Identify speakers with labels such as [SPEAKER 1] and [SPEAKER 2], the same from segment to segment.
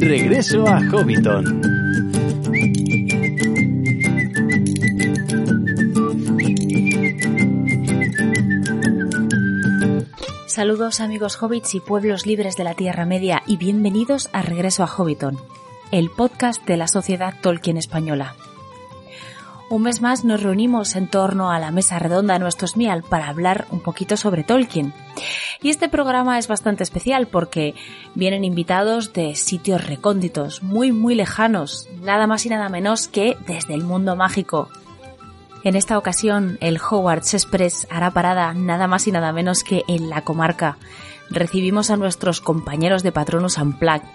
[SPEAKER 1] Regreso a Hobbiton.
[SPEAKER 2] Saludos amigos hobbits y pueblos libres de la Tierra Media y bienvenidos a Regreso a Hobbiton, el podcast de la Sociedad Tolkien Española. Un mes más nos reunimos en torno a la mesa redonda de nuestros Mial para hablar un poquito sobre Tolkien. Y este programa es bastante especial porque vienen invitados de sitios recónditos, muy muy lejanos, nada más y nada menos que desde el mundo mágico. En esta ocasión, el Hogwarts Express hará parada nada más y nada menos que en la comarca, recibimos a nuestros compañeros de Patronus Unplugged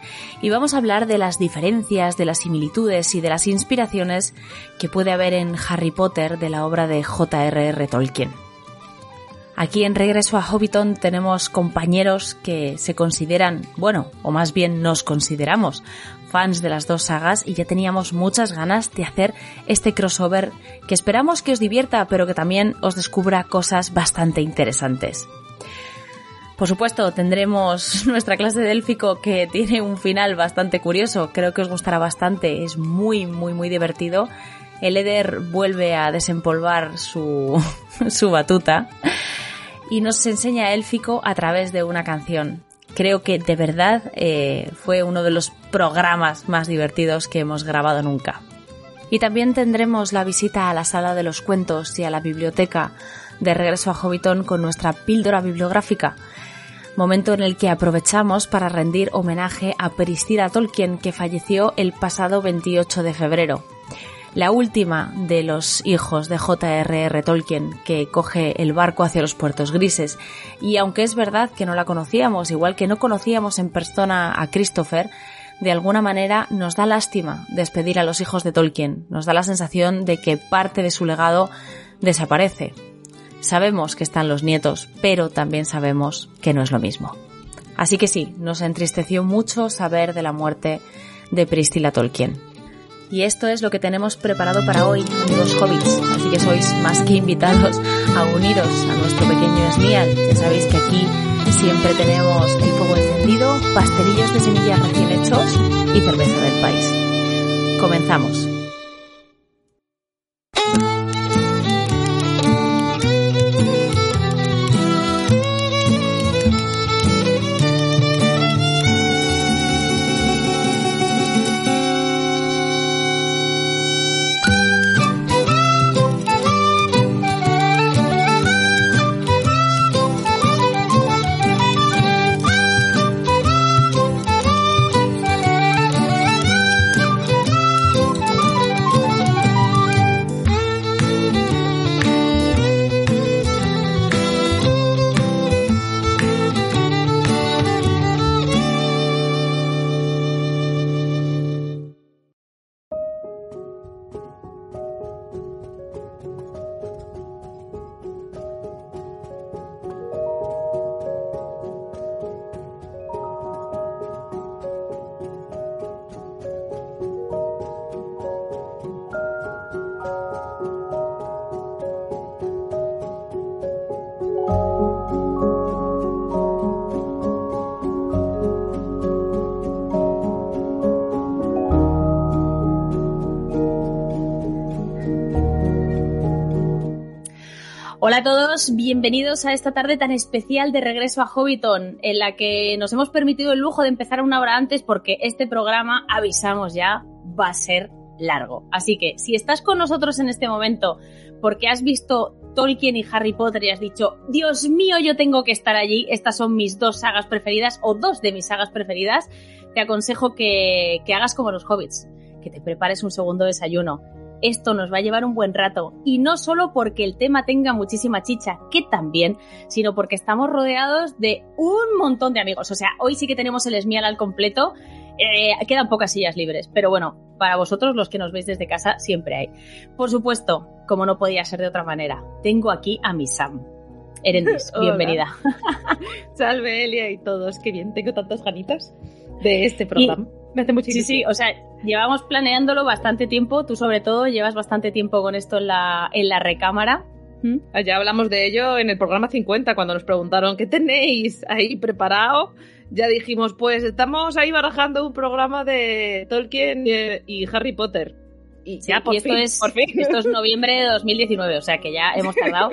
[SPEAKER 2] y vamos a hablar de las diferencias, de las similitudes y de las inspiraciones que puede haber en Harry Potter de la obra de J.R.R. Tolkien. Aquí en Regreso a Hobbiton tenemos compañeros que se consideran, bueno, o más bien nos consideramos fans de las dos sagas y ya teníamos muchas ganas de hacer este crossover que esperamos que os divierta pero que también os descubra cosas bastante interesantes. Por supuesto, tendremos nuestra clase de élfico que tiene un final bastante curioso. Creo que os gustará bastante. Es muy, muy, muy divertido. El Eder vuelve a desempolvar su, su batuta y nos enseña élfico a través de una canción. Creo que de verdad eh, fue uno de los programas más divertidos que hemos grabado nunca. Y también tendremos la visita a la sala de los cuentos y a la biblioteca de regreso a Hobbiton con nuestra píldora bibliográfica momento en el que aprovechamos para rendir homenaje a Peristida Tolkien, que falleció el pasado 28 de febrero. La última de los hijos de J.R.R. Tolkien, que coge el barco hacia los puertos grises. Y aunque es verdad que no la conocíamos, igual que no conocíamos en persona a Christopher, de alguna manera nos da lástima despedir a los hijos de Tolkien. Nos da la sensación de que parte de su legado desaparece. Sabemos que están los nietos, pero también sabemos que no es lo mismo. Así que sí, nos entristeció mucho saber de la muerte de Priscilla Tolkien. Y esto es lo que tenemos preparado para hoy, amigos hobbits. Así que sois más que invitados a uniros a nuestro pequeño Smial. Ya sabéis que aquí siempre tenemos el fuego encendido, pastelillos de semillas recién hechos y cerveza del país. Comenzamos. Hola a todos, bienvenidos a esta tarde tan especial de regreso a Hobbiton, en la que nos hemos permitido el lujo de empezar una hora antes porque este programa, avisamos ya, va a ser largo. Así que si estás con nosotros en este momento porque has visto Tolkien y Harry Potter y has dicho, Dios mío, yo tengo que estar allí, estas son mis dos sagas preferidas o dos de mis sagas preferidas, te aconsejo que, que hagas como los hobbits, que te prepares un segundo desayuno esto nos va a llevar un buen rato. Y no solo porque el tema tenga muchísima chicha, que también, sino porque estamos rodeados de un montón de amigos. O sea, hoy sí que tenemos el esmial al completo. Eh, quedan pocas sillas libres, pero bueno, para vosotros los que nos veis desde casa siempre hay. Por supuesto, como no podía ser de otra manera, tengo aquí a mi Sam. Erendis, bienvenida.
[SPEAKER 3] Salve Elia y todos, qué bien, tengo tantas ganitas de este programa. Me hace muchísimo.
[SPEAKER 2] Sí, sí, o sea, llevamos planeándolo bastante tiempo. Tú, sobre todo, llevas bastante tiempo con esto en la, en la recámara.
[SPEAKER 3] ¿Mm? Ya hablamos de ello en el programa 50, cuando nos preguntaron qué tenéis ahí preparado. ya dijimos, pues estamos ahí barajando un programa de Tolkien y, Harry Potter.
[SPEAKER 4] Y ya, por, esto es, por fin. Esto es noviembre de 2019, o sea que ya hemos tardado.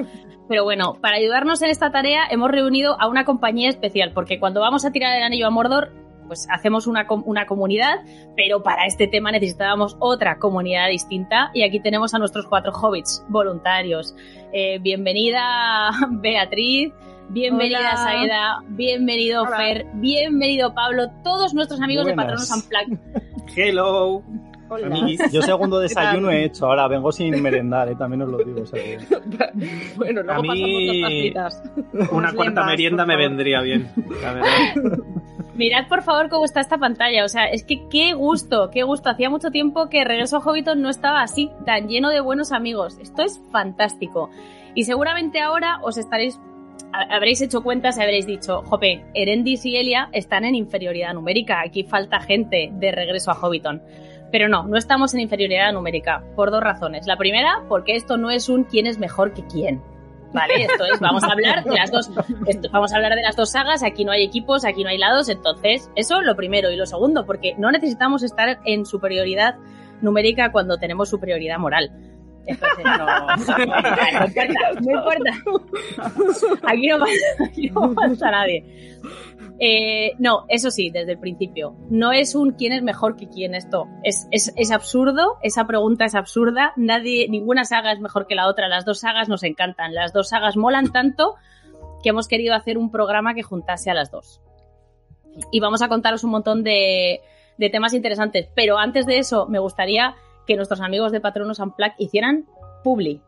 [SPEAKER 4] Pero bueno, para ayudarnos en esta tarea hemos reunido a una compañía especial, porque cuando vamos a tirar el anillo a Mordor, pues hacemos una, una comunidad, pero para este tema necesitábamos otra comunidad distinta y aquí tenemos a nuestros cuatro hobbits voluntarios. Eh, bienvenida Beatriz, bienvenida Saida, bienvenido Fer, bienvenido Pablo, todos nuestros amigos de Patronos Unplugged.
[SPEAKER 5] Hello. yo segundo desayuno he hecho, ahora vengo sin merendar, ¿eh? también os lo digo.
[SPEAKER 3] bueno, luego a mí
[SPEAKER 5] una cuarta merienda me vendría bien, la verdad.
[SPEAKER 4] Mirad por favor cómo está esta pantalla, o sea, es que qué gusto, qué gusto. Hacía mucho tiempo que Regreso a Hobbiton no estaba así, tan lleno de buenos amigos. Esto es fantástico. Y seguramente ahora os estaréis habréis hecho cuentas y habréis dicho, jope, Erendis y Elia están en inferioridad numérica, aquí falta gente de regreso a Hobbiton. Pero no, no estamos en inferioridad numérica, por dos razones. La primera, porque esto no es un quién es mejor que quién. ¿Vale? Esto es, vamos a hablar de las dos, vamos a hablar de las dos sagas, aquí no hay equipos, aquí no hay lados, entonces, eso lo primero. Y lo segundo, porque no necesitamos estar en superioridad numérica cuando tenemos superioridad moral. Entonces, no, no, importa, no importa. Aquí no pasa, aquí no pasa nadie. Eh, no, eso sí, desde el principio. No es un quién es mejor que quién esto. Es, es, es, absurdo, esa pregunta es absurda. Nadie, ninguna saga es mejor que la otra. Las dos sagas nos encantan. Las dos sagas molan tanto que hemos querido hacer un programa que juntase a las dos. Y vamos a contaros un montón de, de temas interesantes. Pero antes de eso, me gustaría que nuestros amigos de Patronos Unplugged hicieran publi.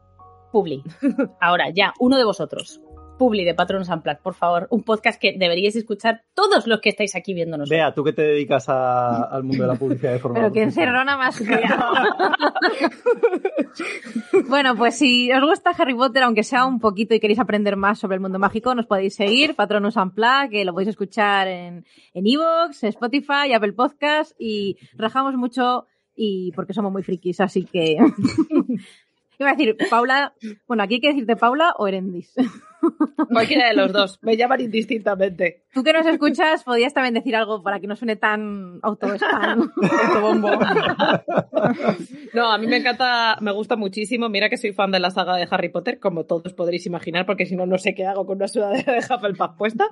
[SPEAKER 4] Publi. Ahora, ya, uno de vosotros. Publi de Patronos Unplugged, por favor. Un podcast que deberíais escuchar todos los que estáis aquí viéndonos.
[SPEAKER 5] Vea, tú que te dedicas al mundo de la publicidad de forma.
[SPEAKER 6] Pero que encerrona más Bueno, pues si os gusta Harry Potter, aunque sea un poquito y queréis aprender más sobre el mundo mágico, nos podéis seguir, Patronos Unplugged, que lo podéis escuchar en Evox, en Spotify, Apple Podcast y rajamos mucho y porque somos muy frikis, así que... Iba a decir, Paula, bueno, aquí hay que decirte Paula o Erendis.
[SPEAKER 3] Cualquiera de los dos, me llaman indistintamente.
[SPEAKER 6] Tú que nos escuchas, podías también decir algo para que no suene tan auto-spam,
[SPEAKER 3] autobombo. No, a mí me encanta, me gusta muchísimo. Mira que soy fan de la saga de Harry Potter, como todos podréis imaginar, porque si no, no sé qué hago con una sudadera de Hufflepuff puesta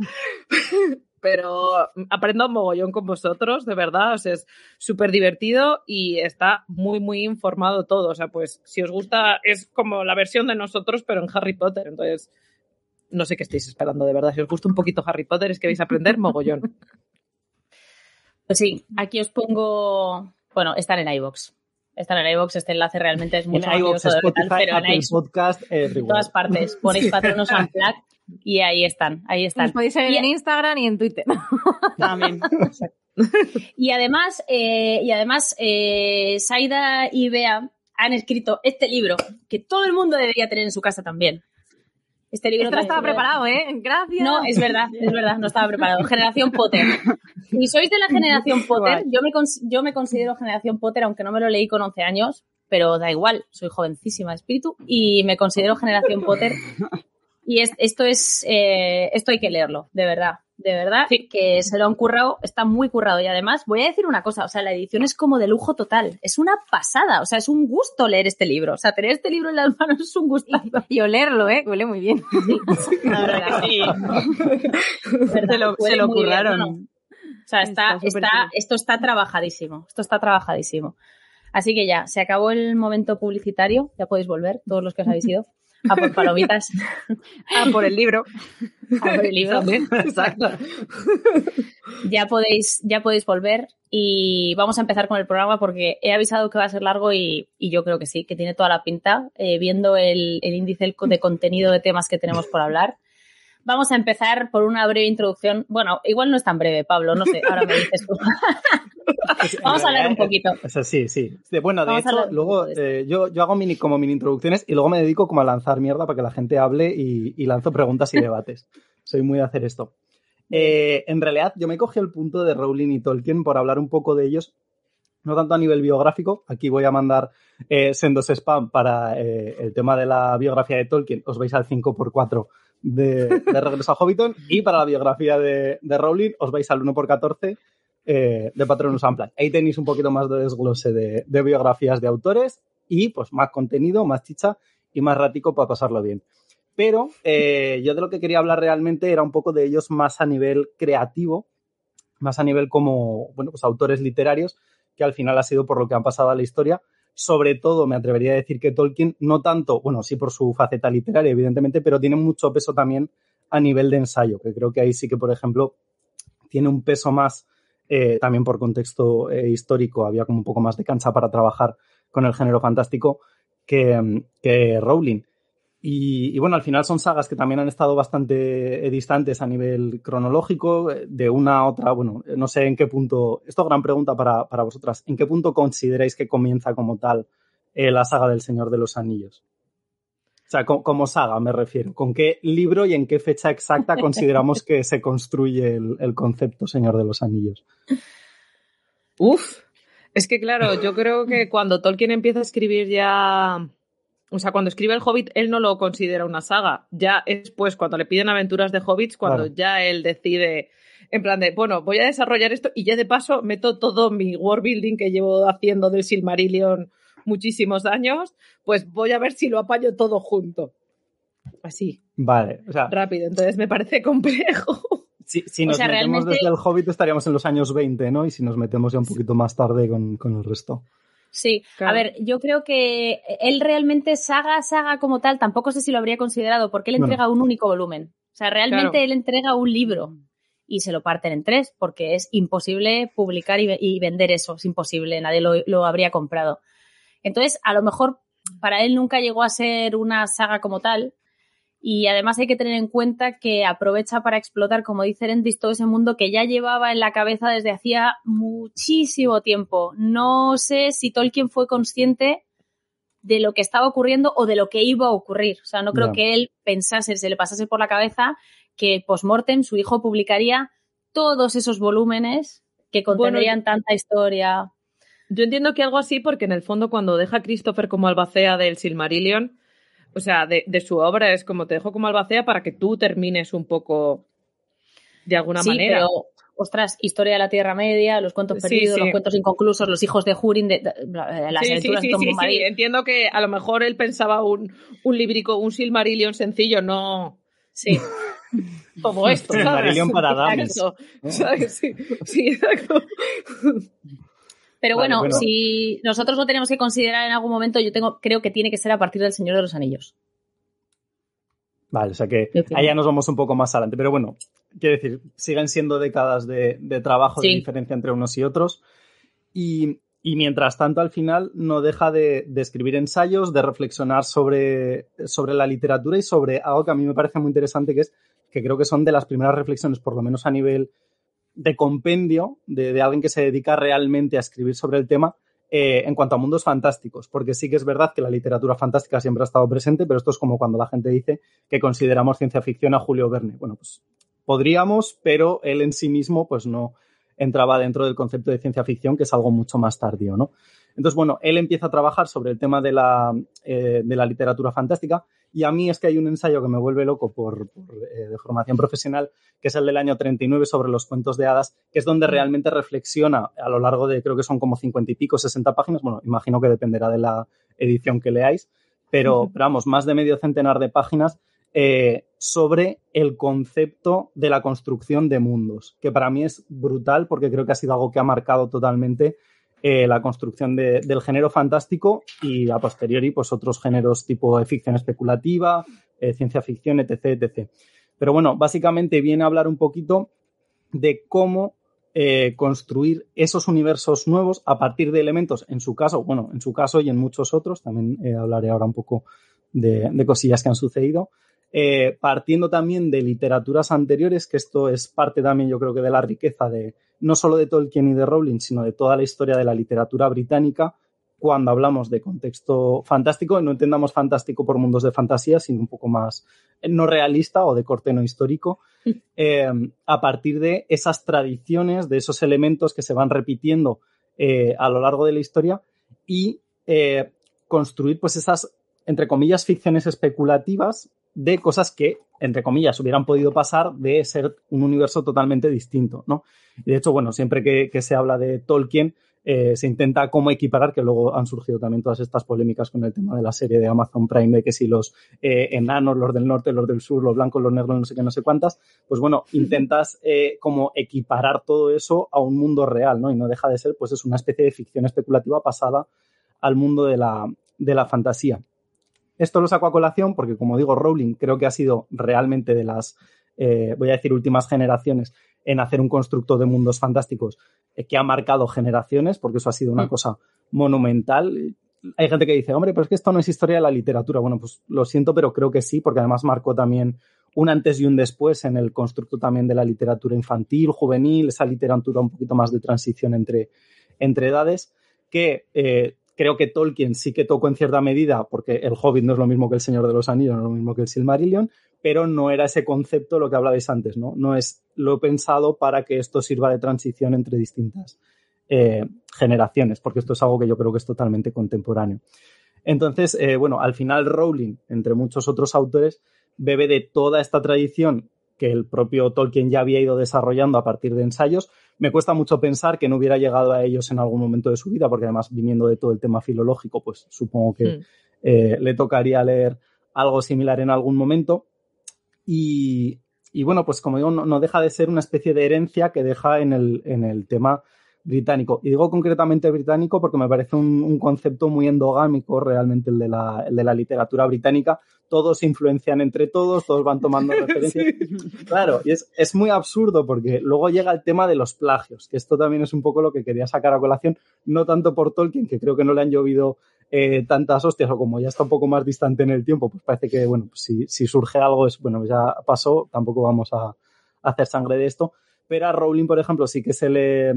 [SPEAKER 3] pero aprendo un mogollón con vosotros, de verdad, o sea, es súper divertido y está muy, muy informado todo, o sea, pues si os gusta, es como la versión de nosotros, pero en Harry Potter, entonces, no sé qué estáis esperando, de verdad, si os gusta un poquito Harry Potter es que vais a aprender mogollón.
[SPEAKER 4] Pues sí, aquí os pongo, bueno, están en iVoox. Están en iVoox, este enlace realmente es mucho
[SPEAKER 5] en Spotify, pero en Podcast,
[SPEAKER 4] en todas partes. Ponéis patronos Unplugged y ahí están, ahí están.
[SPEAKER 6] Nos podéis seguir en Instagram y en Twitter.
[SPEAKER 4] También. y además, eh, y además eh, Saida y Bea han escrito este libro que todo el mundo debería tener en su casa también.
[SPEAKER 6] Este libro no estaba preparado, ¿eh? Gracias.
[SPEAKER 4] No, es verdad, es verdad, no estaba preparado. Generación Potter. Y sois de la generación Potter, yo me, yo me considero generación Potter, aunque no me lo leí con 11 años, pero da igual, soy jovencísima de espíritu y me considero generación Potter y esto es, eh, esto hay que leerlo, de verdad, de verdad, que se lo han currado, está muy currado. Y además, voy a decir una cosa, o sea, la edición es como de lujo total, es una pasada, o sea, es un gusto leer este libro. O sea, tener este libro en las manos es un gusto.
[SPEAKER 6] Y, olerlo, ¿eh? Huele muy bien.
[SPEAKER 4] La verdad, sí.
[SPEAKER 3] se lo, se lo curraron.
[SPEAKER 4] O sea, está, está, esto está trabajadísimo, esto está trabajadísimo. Así que ya, se acabó el momento publicitario, ya podéis volver, todos los que os habéis ido a por palomitas.
[SPEAKER 6] a por el libro.
[SPEAKER 4] A por el libro.
[SPEAKER 3] Exacto.
[SPEAKER 4] Ya podéis, ya podéis volver y vamos a empezar con el programa porque he avisado que va a ser largo y, yo creo que sí, que tiene toda la pinta, eh, viendo el, el índice de contenido de temas que tenemos por hablar. Vamos a empezar por una breve introducción. Bueno, igual no es tan breve, Pablo, no sé, ahora me dices tú. Vamos a hablar un poquito.
[SPEAKER 5] sí, sí. Bueno, de hecho, luego eh, yo, yo hago mini, como mini introducciones y luego me dedico como a lanzar mierda para que la gente hable y, lanzo preguntas y debates. Soy muy de hacer esto. Eh, en realidad, yo me cogí el punto de Rowling y Tolkien por hablar un poco de ellos, no tanto a nivel biográfico. Aquí voy a mandar eh, sendos spam para el tema de la biografía de Tolkien. Os vais al 5x4 de, Regreso a Hobbiton. Y para la biografía de, Rowling os vais al 1x14 eh, de Patronus Unplugged. Ahí tenéis un poquito más de desglose de, de biografías de autores y pues más contenido, más chicha y más rático para pasarlo bien. Pero eh, yo de lo que quería hablar realmente era un poco de ellos más a nivel creativo, más a nivel como, bueno, pues autores literarios, que al final ha sido por lo que han pasado a la historia. Sobre todo, me atrevería a decir que Tolkien, no tanto, bueno, sí por su faceta literaria, evidentemente, pero tiene mucho peso también a nivel de ensayo, que creo que ahí sí que, por ejemplo, tiene un peso más, eh, también por contexto eh, histórico, había como un poco más de cancha para trabajar con el género fantástico que, que Rowling. Y, bueno, al final son sagas que también han estado bastante eh, distantes a nivel cronológico, eh, de una a otra, bueno, no sé en qué punto, esto es gran pregunta para, para vosotras, ¿en qué punto consideráis que comienza como tal eh, la saga del Señor de los Anillos? O sea, como, saga me refiero, ¿con qué libro y en qué fecha exacta consideramos que se construye el, el concepto Señor de los Anillos?
[SPEAKER 3] Uf, es que claro, yo creo que cuando Tolkien empieza a escribir ya o sea, cuando escribe el Hobbit, él no lo considera una saga. Ya es pues cuando le piden aventuras de Hobbits, cuando ya él decide, en plan de, bueno, voy a desarrollar esto y ya de paso meto todo mi world building que llevo haciendo del Silmarillion muchísimos años, pues voy a ver si lo apaño todo junto. Así.
[SPEAKER 5] Vale, o sea.
[SPEAKER 3] Rápido, entonces me parece complejo.
[SPEAKER 5] Si, si nos metemos desde el Hobbit estaríamos en los años 20, ¿no? Y si nos metemos ya un poquito más tarde con, con el resto.
[SPEAKER 4] Sí, a ver, yo creo que él realmente saga, saga como tal, tampoco sé si lo habría considerado, porque él entrega un único volumen. O sea, realmente él entrega un libro y se lo parten en tres, porque es imposible publicar y, vender eso, es imposible, nadie lo, lo, habría comprado. Entonces, a lo mejor para él nunca llegó a ser una saga como tal, y además hay que tener en cuenta que aprovecha para explotar, como dice Erendis, todo ese mundo que ya llevaba en la cabeza desde hacía muchísimo tiempo. No sé si Tolkien fue consciente de lo que estaba ocurriendo o de lo que iba a ocurrir. O sea, no creo que él pensase, se le pasase por la cabeza que post-mortem su hijo publicaría todos esos volúmenes que contendrían tanta historia.
[SPEAKER 3] Yo entiendo que algo así porque en el fondo cuando deja a Christopher como albacea del Silmarillion, o sea, de, su obra es como te dejo como albacea para que tú termines un poco de alguna sí, manera. Pero,
[SPEAKER 4] ostras, historia de la Tierra Media, los cuentos perdidos, los cuentos inconclusos, los hijos de Hurin, de, las aventuras de Tom
[SPEAKER 3] sí, entiendo que a lo mejor él pensaba un, un librico, un Silmarillion sencillo, no.
[SPEAKER 4] Sí.
[SPEAKER 3] Como esto.
[SPEAKER 5] Silmarillion para damas.
[SPEAKER 3] Sí, sí, exacto.
[SPEAKER 4] Pero bueno, si nosotros lo tenemos que considerar en algún momento, yo tengo, creo que tiene que ser a partir del Señor de los Anillos.
[SPEAKER 5] Vale, o sea que allá nos vamos un poco más adelante. Pero bueno, quiero decir, siguen siendo décadas de, trabajo, de diferencia entre unos y otros. Y, mientras tanto, al final, no deja de, escribir ensayos, de reflexionar sobre, sobre la literatura y sobre algo que a mí me parece muy interesante, que es que creo que son de las primeras reflexiones, por lo menos a nivel de compendio de, alguien que se dedica realmente a escribir sobre el tema eh, en cuanto a mundos fantásticos, porque sí que es verdad que la literatura fantástica siempre ha estado presente, pero esto es como cuando la gente dice que consideramos ciencia ficción a Julio Verne. Bueno, pues podríamos, pero él en sí mismo pues no entraba dentro del concepto de ciencia ficción, que es algo mucho más tardío, ¿no? Entonces, bueno, él empieza a trabajar sobre el tema de la, eh, de la literatura fantástica y a mí es que hay un ensayo que me vuelve loco por, eh, de formación profesional, que es el del año 39 sobre los cuentos de hadas, que es donde realmente reflexiona a lo largo de, creo que son como 50 y pico, 60 páginas, bueno, imagino que dependerá de la edición que leáis, pero, vamos, más de medio centenar de páginas eh, sobre el concepto de la construcción de mundos, que para mí es brutal porque creo que ha sido algo que ha marcado totalmente eh, la construcción del género fantástico y a posteriori pues otros géneros tipo ficción especulativa, eh, ciencia ficción, etc, etc. Pero bueno, básicamente viene a hablar un poquito de cómo eh, construir esos universos nuevos a partir de elementos, en su caso, bueno, en su caso y en muchos otros, también hablaré ahora un poco de, de cosillas que han sucedido, partiendo también de literaturas anteriores, que esto es parte también yo creo que de la riqueza de, no solo de Tolkien y de Rowling, sino de toda la historia de la literatura británica, cuando hablamos de contexto fantástico, no entendamos fantástico por mundos de fantasía, sino un poco más eh, no realista o de corte no histórico, eh, a partir de esas tradiciones, de esos elementos que se van repitiendo eh, a lo largo de la historia y construir pues esas, entre comillas, ficciones especulativas de cosas que, entre comillas, hubieran podido pasar de ser un universo totalmente distinto, ¿no? Y de hecho, bueno, siempre que se habla de Tolkien, eh, se intenta como equiparar, que luego han surgido también todas estas polémicas con el tema de la serie de Amazon Prime, de que si los eh, enanos, los del norte, los del sur, los blancos, los negros, no sé qué, no sé cuántas, pues bueno, intentas eh, como equiparar todo eso a un mundo real, ¿no? Y no deja de ser, pues es una especie de ficción especulativa pasada al mundo de la, de la fantasía. Esto lo saco a colación porque, como digo, Rowling creo que ha sido realmente de las, voy a decir, últimas generaciones en hacer un constructo de mundos fantásticos eh, que ha marcado generaciones, porque eso ha sido una mm. cosa monumental. Hay gente que dice, hombre, pero es que esto no es historia de la literatura. Bueno, pues lo siento, pero creo que sí, porque además marcó también un antes y un después en el constructo también de la literatura infantil, juvenil, esa literatura un poquito más de transición entre, entre edades, que eh, creo que Tolkien sí que tocó en cierta medida, porque el Hobbit no es lo mismo que el Señor de los Anillos, no es lo mismo que el Silmarillion, pero no era ese concepto lo que hablabais antes, ¿no? No es lo pensado para que esto sirva de transición entre distintas eh, generaciones, porque esto es algo que yo creo que es totalmente contemporáneo. Entonces, eh, bueno, al final Rowling, entre muchos otros autores, bebe de toda esta tradición que el propio Tolkien ya había ido desarrollando a partir de ensayos. Me cuesta mucho pensar que no hubiera llegado a ellos en algún momento de su vida, porque además viniendo de todo el tema filológico, pues supongo que mm. eh, le tocaría leer algo similar en algún momento. Y, bueno, pues como digo, no, deja de ser una especie de herencia que deja en el, en el tema británico. Y digo concretamente británico porque me parece un, concepto muy endogámico realmente el de, la, el de la literatura británica. Todos se influencian entre todos, todos van tomando referencias. Claro, y es, es, muy absurdo porque luego llega el tema de los plagios, que esto también es un poco lo que quería sacar a colación, no tanto por Tolkien, que creo que no le han llovido eh, tantas hostias o como ya está un poco más distante en el tiempo, pues parece que, bueno, pues si, si, surge algo es, bueno, ya pasó, tampoco vamos a, hacer sangre de esto. Pero a Rowling, por ejemplo, sí que se le,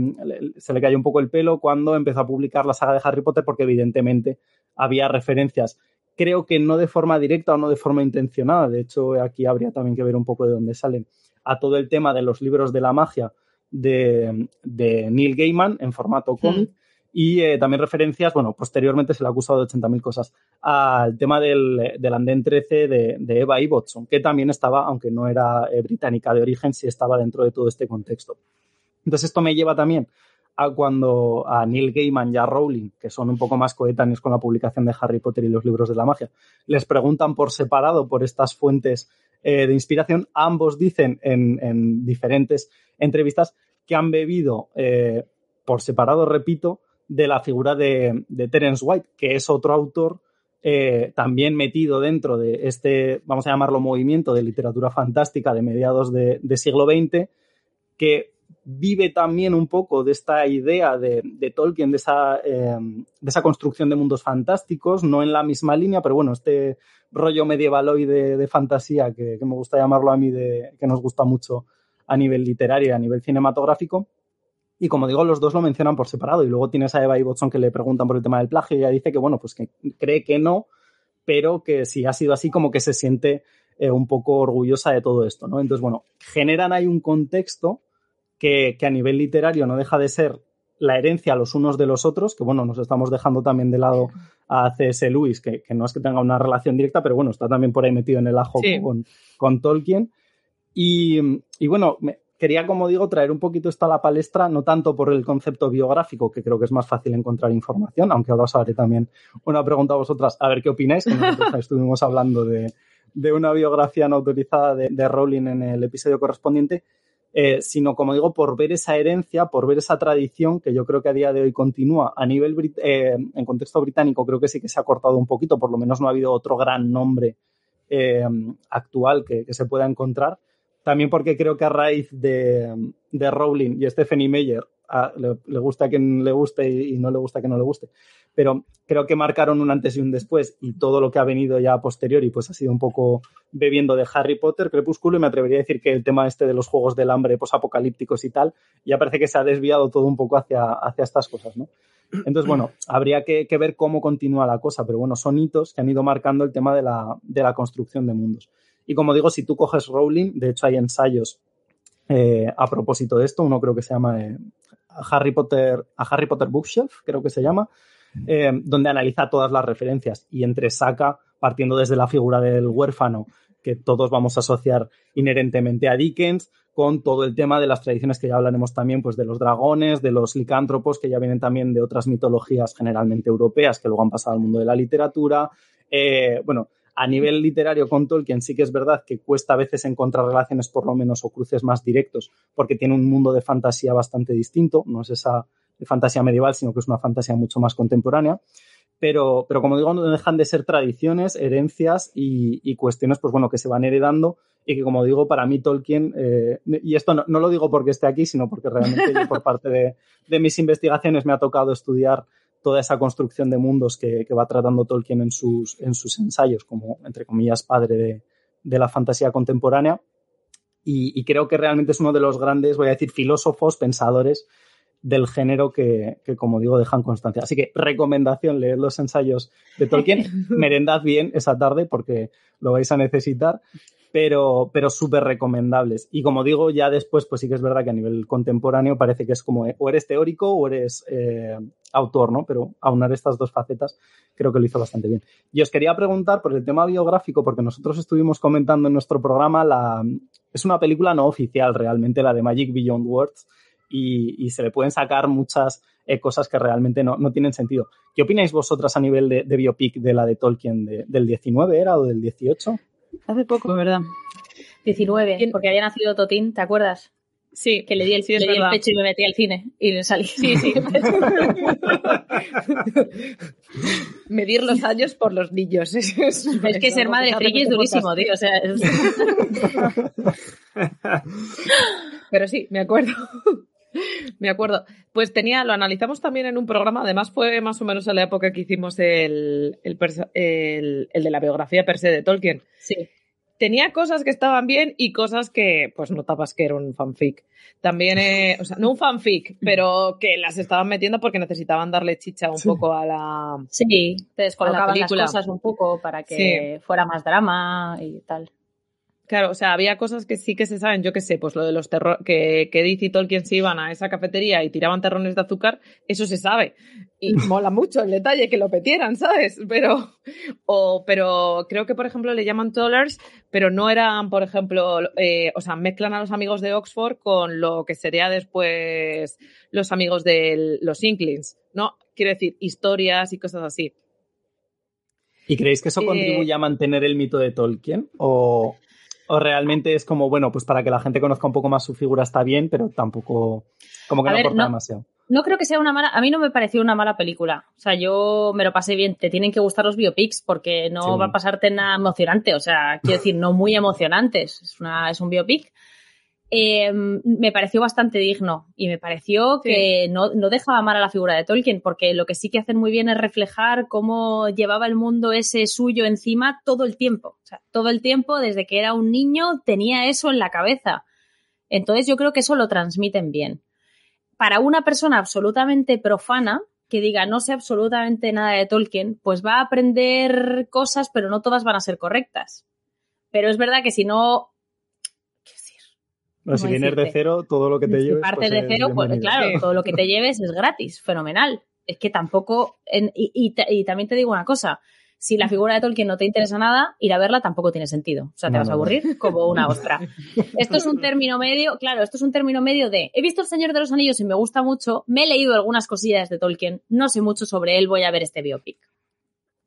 [SPEAKER 5] se le cayó un poco el pelo cuando empezó a publicar la saga de Harry Potter porque evidentemente había referencias creo que no de forma directa o no de forma intencionada, de hecho aquí habría también que ver un poco de dónde salen, a todo el tema de los libros de la magia de, de Neil Gaiman en formato cómic, y eh, también referencias, bueno, posteriormente se le ha acusado de 80.000 cosas, al tema del, del andén 13 de, de, Eva Ibbotson, que también estaba, aunque no era eh, británica de origen, sí estaba dentro de todo este contexto. Entonces esto me lleva también a cuando a Neil Gaiman y a Rowling, que son un poco más coetáneos con la publicación de Harry Potter y los libros de la magia, les preguntan por separado por estas fuentes eh, de inspiración. Ambos dicen en, en, diferentes entrevistas que han bebido por separado, repito, de la figura de, Terence White, que es otro autor eh, también metido dentro de este, vamos a llamarlo movimiento de literatura fantástica de mediados de, siglo XX, que vive también un poco de esta idea de, Tolkien, de esa, eh, de esa construcción de mundos fantásticos, no en la misma línea, pero bueno, este rollo medieval hoy de, fantasía que, que, me gusta llamarlo a mí, de, que nos gusta mucho a nivel literario y a nivel cinematográfico, y como digo, los dos lo mencionan por separado. Y luego tienes a Eva y Watson que le preguntan por el tema del plagio y ella dice que, bueno, pues que cree que no, pero que si ha sido así, como que se siente eh, un poco orgullosa de todo esto, ¿no? Entonces, bueno, generan ahí un contexto que, a nivel literario no deja de ser la herencia los unos de los otros, que bueno, nos estamos dejando también de lado a C.S. Lewis, que, no es que tenga una relación directa, pero bueno, está también por ahí metido en el ajo con, con, Tolkien. Y, y bueno, me, quería, como digo, traer un poquito esto a la palestra, no tanto por el concepto biográfico, que creo que es más fácil encontrar información, aunque ahora os haré también una pregunta a vosotras, a ver qué opináis, que nosotros estuvimos hablando de, una biografía no autorizada de, Rowling en el episodio correspondiente, eh, sino, como digo, por ver esa herencia, por ver esa tradición que yo creo que a día de hoy continúa. A nivel, eh, en contexto británico, creo que sí que se ha cortado un poquito, por lo menos no ha habido otro gran nombre eh, actual que, se pueda encontrar. También porque creo que a raíz de, de Rowling y Stephanie Meyer, le, gusta a quien le guste y, no le gusta a quien no le guste, pero creo que marcaron un antes y un después y todo lo que ha venido ya a posteriori pues ha sido un poco bebiendo de Harry Potter, Crepúsculo y me atrevería a decir que el tema este de los juegos del hambre posapocalípticos y tal, ya parece que se ha desviado todo un poco hacia, hacia estas cosas, ¿no? Entonces, bueno, habría que, que, ver cómo continúa la cosa, pero bueno, son hitos que han ido marcando el tema de la, de la construcción de mundos. Y como digo, si tú coges Rowling, de hecho hay ensayos eh, a propósito de esto, uno creo que se llama eh, Harry Potter, a Harry Potter Bookshelf, creo que se llama, eh, donde analiza todas las referencias y entre saca, partiendo desde la figura del huérfano, que todos vamos a asociar inherentemente a Dickens, con todo el tema de las tradiciones que ya hablaremos también, pues de los dragones, de los licántropos, que ya vienen también de otras mitologías generalmente europeas, que luego han pasado al mundo de la literatura. Bueno, a nivel literario con Tolkien sí que es verdad que cuesta a veces encontrar relaciones por lo menos o cruces más directos, porque tiene un mundo de fantasía bastante distinto, no es esa fantasía medieval, sino que es una fantasía mucho más contemporánea. Pero, pero como digo, no dejan de ser tradiciones, herencias y, cuestiones, pues bueno, que se van heredando y que, como digo, para mí Tolkien, eh, y esto no, lo digo porque esté aquí, sino porque realmente yo, por parte de, de, mis investigaciones me ha tocado estudiar toda esa construcción de mundos que, va tratando Tolkien en sus, en sus ensayos, como, entre comillas, padre de, la fantasía contemporánea. Y, creo que realmente es uno de los grandes, voy a decir, filósofos, pensadores del género que, como digo, dejan constancia. Así que recomendación, leer los ensayos de Tolkien, merendad bien esa tarde porque lo vais a necesitar pero, pero súper recomendables. Y como digo, ya después, pues sí que es verdad que a nivel contemporáneo parece que es como o eres teórico o eres eh, autor, ¿no? Pero aunar estas dos facetas creo que lo hizo bastante bien. Y os quería preguntar por el tema biográfico, porque nosotros estuvimos comentando en nuestro programa, la, es una película no oficial realmente, la de Magic Beyond Words, y, se le pueden sacar muchas eh, cosas que realmente no, no, tienen sentido. ¿Qué opináis vosotras a nivel de, biopic de la de Tolkien del 19 era o del 18?
[SPEAKER 3] Hace poco, ¿verdad?
[SPEAKER 4] 19, porque había nacido Totín, ¿te acuerdas?
[SPEAKER 3] Sí,
[SPEAKER 4] que le di el,
[SPEAKER 3] sí,
[SPEAKER 4] le di el pecho y me metí al cine y le salí.
[SPEAKER 3] Sí, sí. Medir los años por los niños. Es,
[SPEAKER 4] es, que ser madre friki es durísimo, tío. O sea,
[SPEAKER 3] Pero sí, me acuerdo. Me acuerdo. Pues tenía, lo analizamos también en un programa, además fue más o menos en la época que hicimos el, el, el, el de la biografía per se de Tolkien.
[SPEAKER 4] Sí
[SPEAKER 3] tenía cosas que estaban bien y cosas que pues notabas que era un fanfic. También, eh, o sea, no un fanfic, pero que las estaban metiendo porque necesitaban darle chicha un poco a la
[SPEAKER 4] Sí, te descolocaban las cosas un poco para que fuera más drama y tal.
[SPEAKER 3] Claro, o sea, había cosas que sí que se saben, yo qué sé, pues lo de los terror que, que y Tolkien se iban a esa cafetería y tiraban terrones de azúcar, eso se sabe. Y mola mucho el detalle que lo petieran, ¿sabes? Pero, o, pero creo que, por ejemplo, le llaman Tollers, pero no eran, por ejemplo, eh, o sea, mezclan a los amigos de Oxford con lo que sería después los amigos de los Inklings, ¿no? Quiero decir, historias y cosas así.
[SPEAKER 5] ¿Y creéis que eso eh, contribuye a mantener el mito de Tolkien? ¿O, o realmente es como, bueno, pues para que la gente conozca un poco más su figura está bien, pero tampoco, como que no aporta demasiado.
[SPEAKER 4] No creo que sea una mala, a mí no me pareció una mala película. O sea, yo me lo pasé bien. Te tienen que gustar los biopics porque no va a pasarte nada emocionante. O sea, quiero decir, no muy emocionantes. Es, una, es un biopic Em, me pareció bastante digno y me pareció que no, dejaba mal a la figura de Tolkien, porque lo que sí que hacen muy bien es reflejar cómo llevaba el mundo ese suyo encima todo el tiempo. O sea, todo el tiempo, desde que era un niño, tenía eso en la cabeza. Entonces yo creo que eso lo transmiten bien. Para una persona absolutamente profana, que diga no sé absolutamente nada de Tolkien, pues va a aprender cosas, pero no todas van a ser correctas. Pero es verdad que si no
[SPEAKER 5] si vienes de cero, todo lo que te lleves.
[SPEAKER 4] Si partes pues, de cero, pues claro, todo lo que te lleves es gratis, fenomenal. Es que tampoco. y, también te digo una cosa: si la figura de Tolkien no te interesa nada, ir a verla tampoco tiene sentido. O sea, te vas a aburrir como una ostra. Esto es un término medio, claro, esto es un término medio de he visto El Señor de los Anillos y me gusta mucho, me he leído algunas cosillas de Tolkien, no sé mucho sobre él, voy a ver este biopic.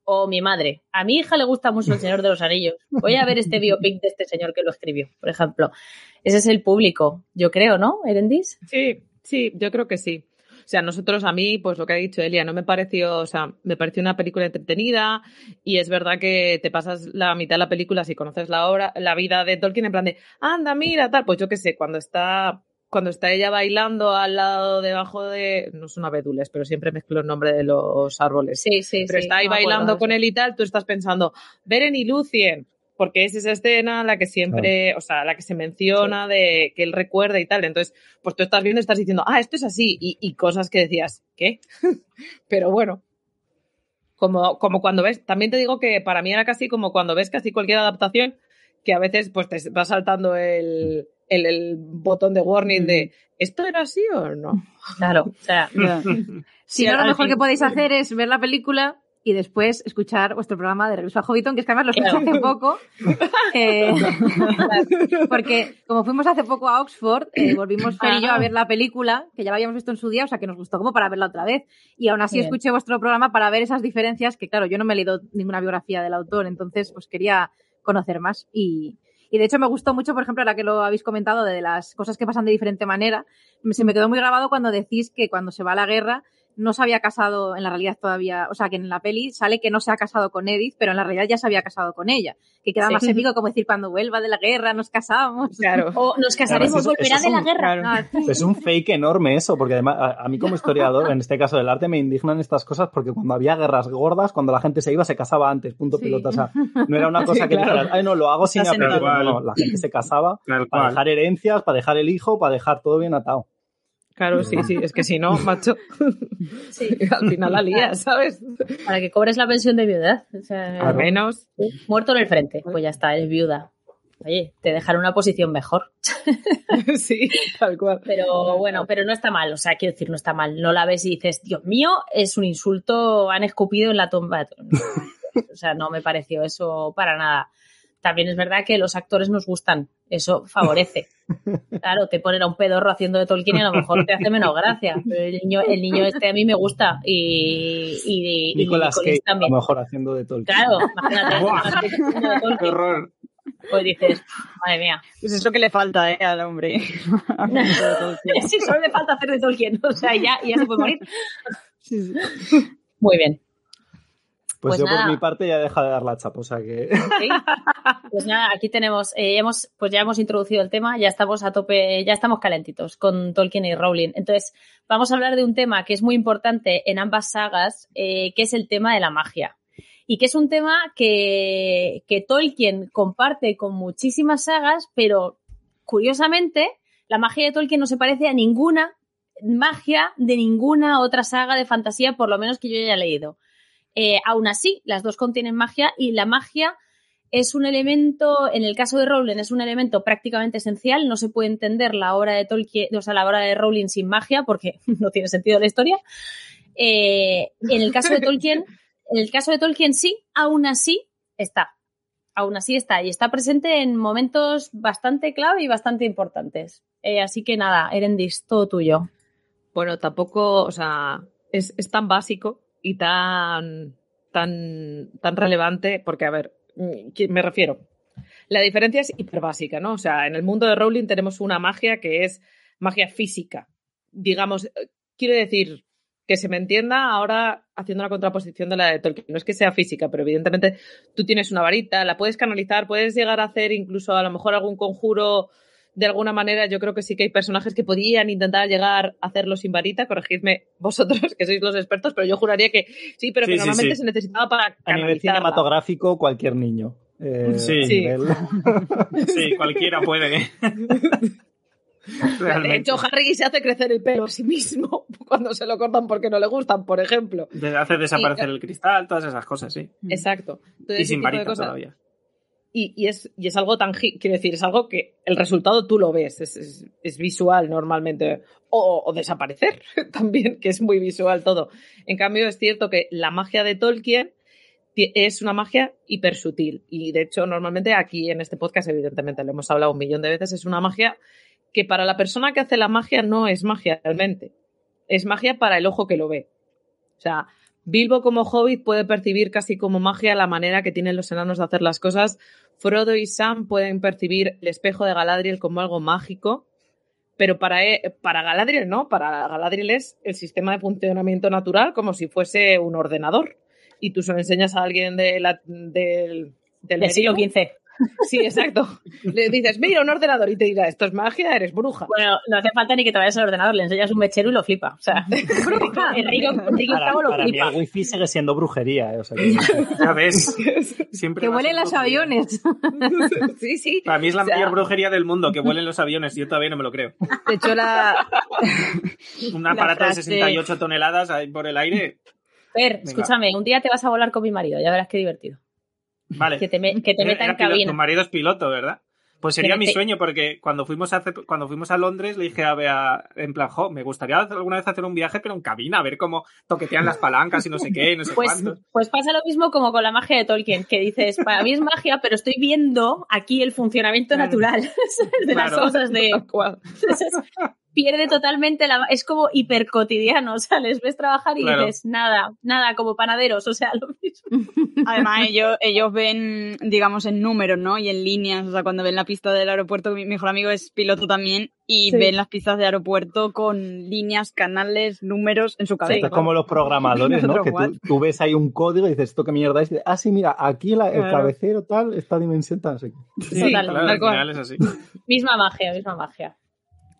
[SPEAKER 4] O mi madre, a mi hija le gusta mucho El Señor de los Anillos, voy a ver este biopic de este señor que lo escribió, por ejemplo ese es el público, yo creo, ¿no, Erendis?
[SPEAKER 3] Sí, sí, yo creo que sí. O sea, nosotros a mí, pues lo que ha dicho Elia, no me pareció, o sea, me pareció una película entretenida y es verdad que te pasas la mitad de la película si conoces la obra, la vida de Tolkien en plan de, anda, mira, tal, pues yo qué sé, cuando está cuando está ella bailando al lado debajo de no son abedules, pero siempre mezclo el nombre de los árboles.
[SPEAKER 4] Sí, sí,
[SPEAKER 3] pero está ahí bailando con él y tal, tú estás pensando, Beren y Lucien, porque es esa escena la que siempre, o sea, la que se menciona de que él recuerda y tal. Entonces, pues tú estás viendo y estás diciendo, ah, esto es así, y, cosas que decías, ¿qué? Pero bueno, como, como cuando ves, también te digo que para mí era casi como cuando ves casi cualquier adaptación, que a veces pues te va saltando el, el, botón de warning de, ¿esto era así o no?
[SPEAKER 4] Claro, o sea, si no, lo mejor que podéis hacer es ver la película
[SPEAKER 6] y después escuchar vuestro programa de Regreso a Hobbiton, que es que además lo escuché hace poco. Eh, porque como fuimos hace poco a Oxford, eh, volvimos Fer y yo a ver la película, que ya la habíamos visto en su día, o sea que nos gustó como para verla otra vez. Y aún así escuché vuestro programa para ver esas diferencias, que claro, yo no me he leído ninguna biografía del autor, entonces pues quería conocer más. Y, y de hecho me gustó mucho, por ejemplo, ahora que lo habéis comentado, de las cosas que pasan de diferente manera, se me quedó muy grabado cuando decís que cuando se va a la guerra no se había casado en la realidad todavía, o sea, que en la peli sale que no se ha casado con Edith, pero en la realidad ya se había casado con ella. Que queda más épico como decir, cuando vuelva de la guerra nos casamos.
[SPEAKER 4] Claro. O nos casaremos, volverá de la guerra.
[SPEAKER 5] Ah, es un fake enorme eso, porque además a, mí como historiador, en este caso del arte, me indignan estas cosas porque cuando había guerras gordas, cuando la gente se iba, se casaba antes, punto pelota. O sea, no era una cosa que dijeras, ay no, lo hago sin aprender. No, la gente se casaba para dejar herencias, para dejar el hijo, para dejar todo bien atado.
[SPEAKER 3] Claro, sí, sí, es que si no, macho, sí. al final la lía, ¿sabes?
[SPEAKER 4] Para que cobres la pensión de viudedad. O sea,
[SPEAKER 3] Al menos.
[SPEAKER 4] Muerto en el frente, pues ya está, eres viuda. Oye, te dejará una posición mejor.
[SPEAKER 3] sí, tal cual.
[SPEAKER 4] Pero bueno, pero no está mal, o sea, quiero decir, no está mal. No la ves y dices, Dios mío, es un insulto, han escupido en la tumba. O sea, no me pareció eso para nada también es verdad que los actores nos gustan, eso favorece. Claro, te ponen a un pedorro haciendo de Tolkien y a lo mejor te hace menos gracia. Pero el niño, el niño este a mí me gusta y, y,
[SPEAKER 5] Nicolás Cage, también. a lo mejor haciendo de Tolkien.
[SPEAKER 4] Claro, imagínate. ¡Qué horror! Pues dices, madre mía.
[SPEAKER 3] Pues eso que le falta, ¿eh? Al hombre.
[SPEAKER 4] sí, solo le falta hacer de Tolkien. O sea, ya, ya se puede morir. Muy bien.
[SPEAKER 5] Pues, pues, yo por mi parte ya deja de dar la chapa, o sea que...
[SPEAKER 4] Pues nada, aquí tenemos, eh, hemos, pues ya hemos introducido el tema, ya estamos a tope, ya estamos calentitos con Tolkien y Rowling. Entonces, vamos a hablar de un tema que es muy importante en ambas sagas, eh, que es el tema de la magia. Y que es un tema que, que Tolkien comparte con muchísimas sagas, pero curiosamente, la magia de Tolkien no se parece a ninguna magia de ninguna otra saga de fantasía, por lo menos que yo haya leído. Eh, aún así, las dos contienen magia y la magia es un elemento, en el caso de Rowling, es un elemento prácticamente esencial. No se puede entender la obra de Tolkien, o sea, la obra de Rowling sin magia porque no tiene sentido la historia. Eh, en el caso de Tolkien, en el caso de Tolkien sí, aún así está. Aún así está y está presente en momentos bastante clave y bastante importantes. Eh, así que nada, Erendis, todo tuyo.
[SPEAKER 3] Bueno, tampoco, o sea, es, es tan básico y tan, tan, tan relevante, porque, a ver, mm, me refiero. La diferencia es hiper básica, ¿no? O sea, en el mundo de Rowling tenemos una magia que es magia física. Digamos, eh, quiero decir, que se me entienda ahora haciendo la contraposición de la de Tolkien. No es que sea física, pero evidentemente tú tienes una varita, la puedes canalizar, puedes llegar a hacer incluso a lo mejor algún conjuro de alguna manera yo creo que sí que hay personajes que podían intentar llegar a hacerlo sin varita, corregidme vosotros que sois los expertos, pero yo juraría que sí, pero que normalmente se necesitaba para
[SPEAKER 5] A nivel cinematográfico, cualquier niño.
[SPEAKER 7] Eh, sí. sí, cualquiera puede.
[SPEAKER 3] De hecho, Harry se hace crecer el pelo a sí mismo cuando se lo cortan porque no le gustan, por ejemplo.
[SPEAKER 7] Hace desaparecer el cristal, todas esas cosas, sí.
[SPEAKER 3] Exacto.
[SPEAKER 7] y sin varita todavía
[SPEAKER 3] y, es, y es algo tan, quiero decir, es algo que el resultado tú lo ves, es, es, visual normalmente, o, desaparecer también, que es muy visual todo. En cambio, es cierto que la magia de Tolkien es una magia hiper sutil y de hecho normalmente aquí en este podcast evidentemente lo hemos hablado un millón de veces, es una magia que para la persona que hace la magia no es magia realmente, es magia para el ojo que lo ve. O sea, Bilbo como hobbit puede percibir casi como magia la manera que tienen los enanos de hacer las cosas. Frodo y Sam pueden percibir el espejo de Galadriel como algo mágico. Pero para, e, para Galadriel no, para Galadriel es el sistema de funcionamiento natural como si fuese un ordenador. Y tú se lo enseñas a alguien de la, del,
[SPEAKER 4] del siglo XV.
[SPEAKER 3] Sí, exacto. Le dices, mira, un ordenador y te dirá, esto es magia, eres bruja.
[SPEAKER 4] Bueno, no hace falta ni que te vayas al ordenador, le enseñas un mechero y lo flipa. O sea,
[SPEAKER 5] bruja. Enrique, Enrique para, lo para mí el wifi sigue siendo brujería. Eh, o sea,
[SPEAKER 7] Ya ves. Siempre
[SPEAKER 6] que huelen los aviones.
[SPEAKER 3] sí, sí.
[SPEAKER 7] Para mí es la mayor brujería del mundo, que huelen los aviones. Yo todavía no me lo creo.
[SPEAKER 3] De hecho, la...
[SPEAKER 7] un aparato de 68 toneladas ahí por el aire.
[SPEAKER 4] Fer, escúchame, un día te vas a volar con mi marido, ya verás qué divertido.
[SPEAKER 7] Vale.
[SPEAKER 4] Que te, que te meta en cabina.
[SPEAKER 7] Tu marido es piloto, ¿verdad? Pues sería mi sueño, porque cuando fuimos a, cuando fuimos a Londres le dije a Bea, en plan, jo, me gustaría alguna vez hacer un viaje, pero en cabina, a ver cómo toquetean las palancas y no sé qué, no sé
[SPEAKER 4] pues,
[SPEAKER 7] cuánto.
[SPEAKER 4] Pues pasa lo mismo como con la magia de Tolkien, que dices, para mí es magia, pero estoy viendo aquí el funcionamiento natural de las cosas de pierde totalmente la... Es como hipercotidiano, o sea, les ves trabajar y dices, nada, nada, como panaderos, o sea, lo mismo.
[SPEAKER 8] Además, ellos, ellos ven, digamos, en números, ¿no? Y en líneas, o sea, cuando ven la pista del aeropuerto, mi mejor amigo es piloto también, y ven las pistas de aeropuerto con líneas, canales, números en su cabeza.
[SPEAKER 5] es como los programadores, ¿no? que tú, ves ahí un código y dices, ¿esto qué mierda es? ah, sí, mira, aquí el cabecero tal, esta dimensión tal,
[SPEAKER 7] Sí, Total, claro, al final es así.
[SPEAKER 4] misma magia, misma magia.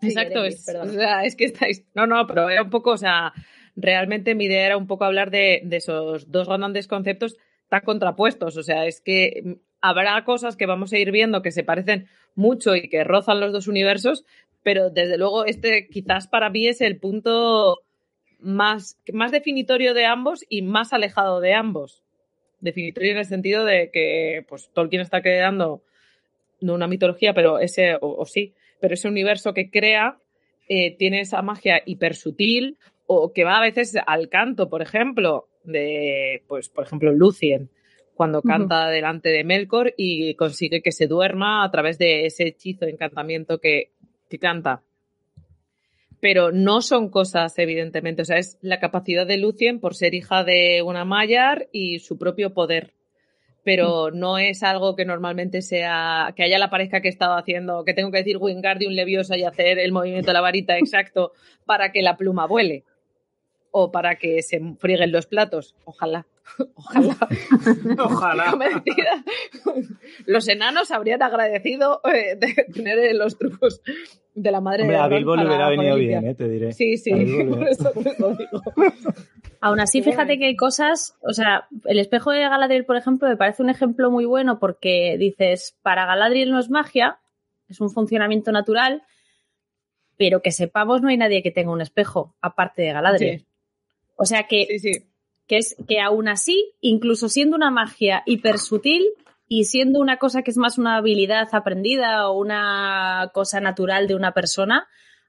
[SPEAKER 3] Exacto, es, o sea, es que estáis. No, no, pero era un poco, o sea, realmente mi idea era un poco hablar de, esos dos grandes conceptos tan contrapuestos. O sea, es que habrá cosas que vamos a ir viendo que se parecen mucho y que rozan los dos universos, pero desde luego este quizás para mí es el punto más, más definitorio de ambos y más alejado de ambos. Definitorio en el sentido de que pues Tolkien está creando no una mitología, pero ese, o sí, pero ese universo que crea eh, tiene esa magia hiper sutil o que va a veces al canto, por ejemplo, de, pues, por ejemplo, Lucien, cuando canta delante de Melkor y consigue que se duerma a través de ese hechizo, encantamiento que, que canta. Pero no son cosas, evidentemente, o sea, es la capacidad de Lucien por ser hija de una Mayar y su propio poder pero mm. no es algo que normalmente sea, que haya la pareja que he estado haciendo, que tengo que decir Wingardium Leviosa y hacer el movimiento de la varita exacto para que la pluma vuele o para que se frieguen los platos. Ojalá. Ojalá.
[SPEAKER 7] Ojalá.
[SPEAKER 3] Los enanos habrían agradecido eh, de tener los trucos de la madre
[SPEAKER 5] Hombre, de a Bilbo le hubiera venido bien, eh, te diré.
[SPEAKER 3] Sí, sí, por eso te lo digo.
[SPEAKER 4] Aún así, fíjate que hay cosas, o sea, el espejo de Galadriel, por ejemplo, me parece un ejemplo muy bueno porque dices, para Galadriel no es magia, es un funcionamiento natural, pero que sepamos no hay nadie que tenga un espejo aparte de Galadriel. O sea que, que es que aún así, incluso siendo una magia hiper sutil y siendo una cosa que es más una habilidad aprendida o una cosa natural de una persona,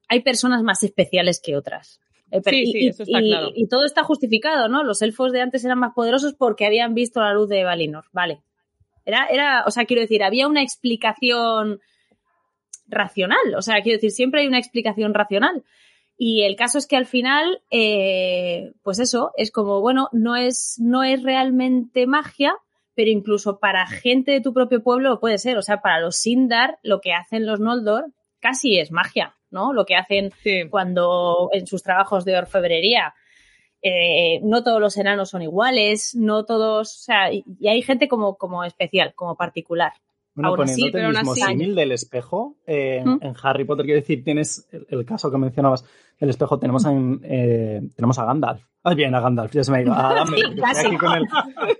[SPEAKER 4] hay personas más especiales que otras.
[SPEAKER 3] Eh, sí, sí, eso está claro.
[SPEAKER 4] y, todo está justificado, ¿no? Los elfos de antes eran más poderosos porque habían visto la luz de Valinor, vale. Era, era, o sea, quiero decir, había una explicación racional, o sea, quiero decir, siempre hay una explicación racional. Y el caso es que al final, eh, pues eso, es como, bueno, no es, no es realmente magia, pero incluso para gente de tu propio pueblo puede ser. O sea, para los Sindar, lo que hacen los Noldor casi es magia. ¿no? Lo que hacen cuando en sus trabajos de orfebrería. Eh, no todos los enanos son iguales, no todos, o sea, y, hay gente como, como especial, como particular.
[SPEAKER 5] Bueno, poniéndote el mismo símil del espejo, eh, en Harry Potter, quiero decir, tienes el, caso que mencionabas, el espejo, tenemos, en, eh, tenemos a Gandalf. Ah, bien, a Gandalf, ya se me ha ido. A estoy, aquí con el,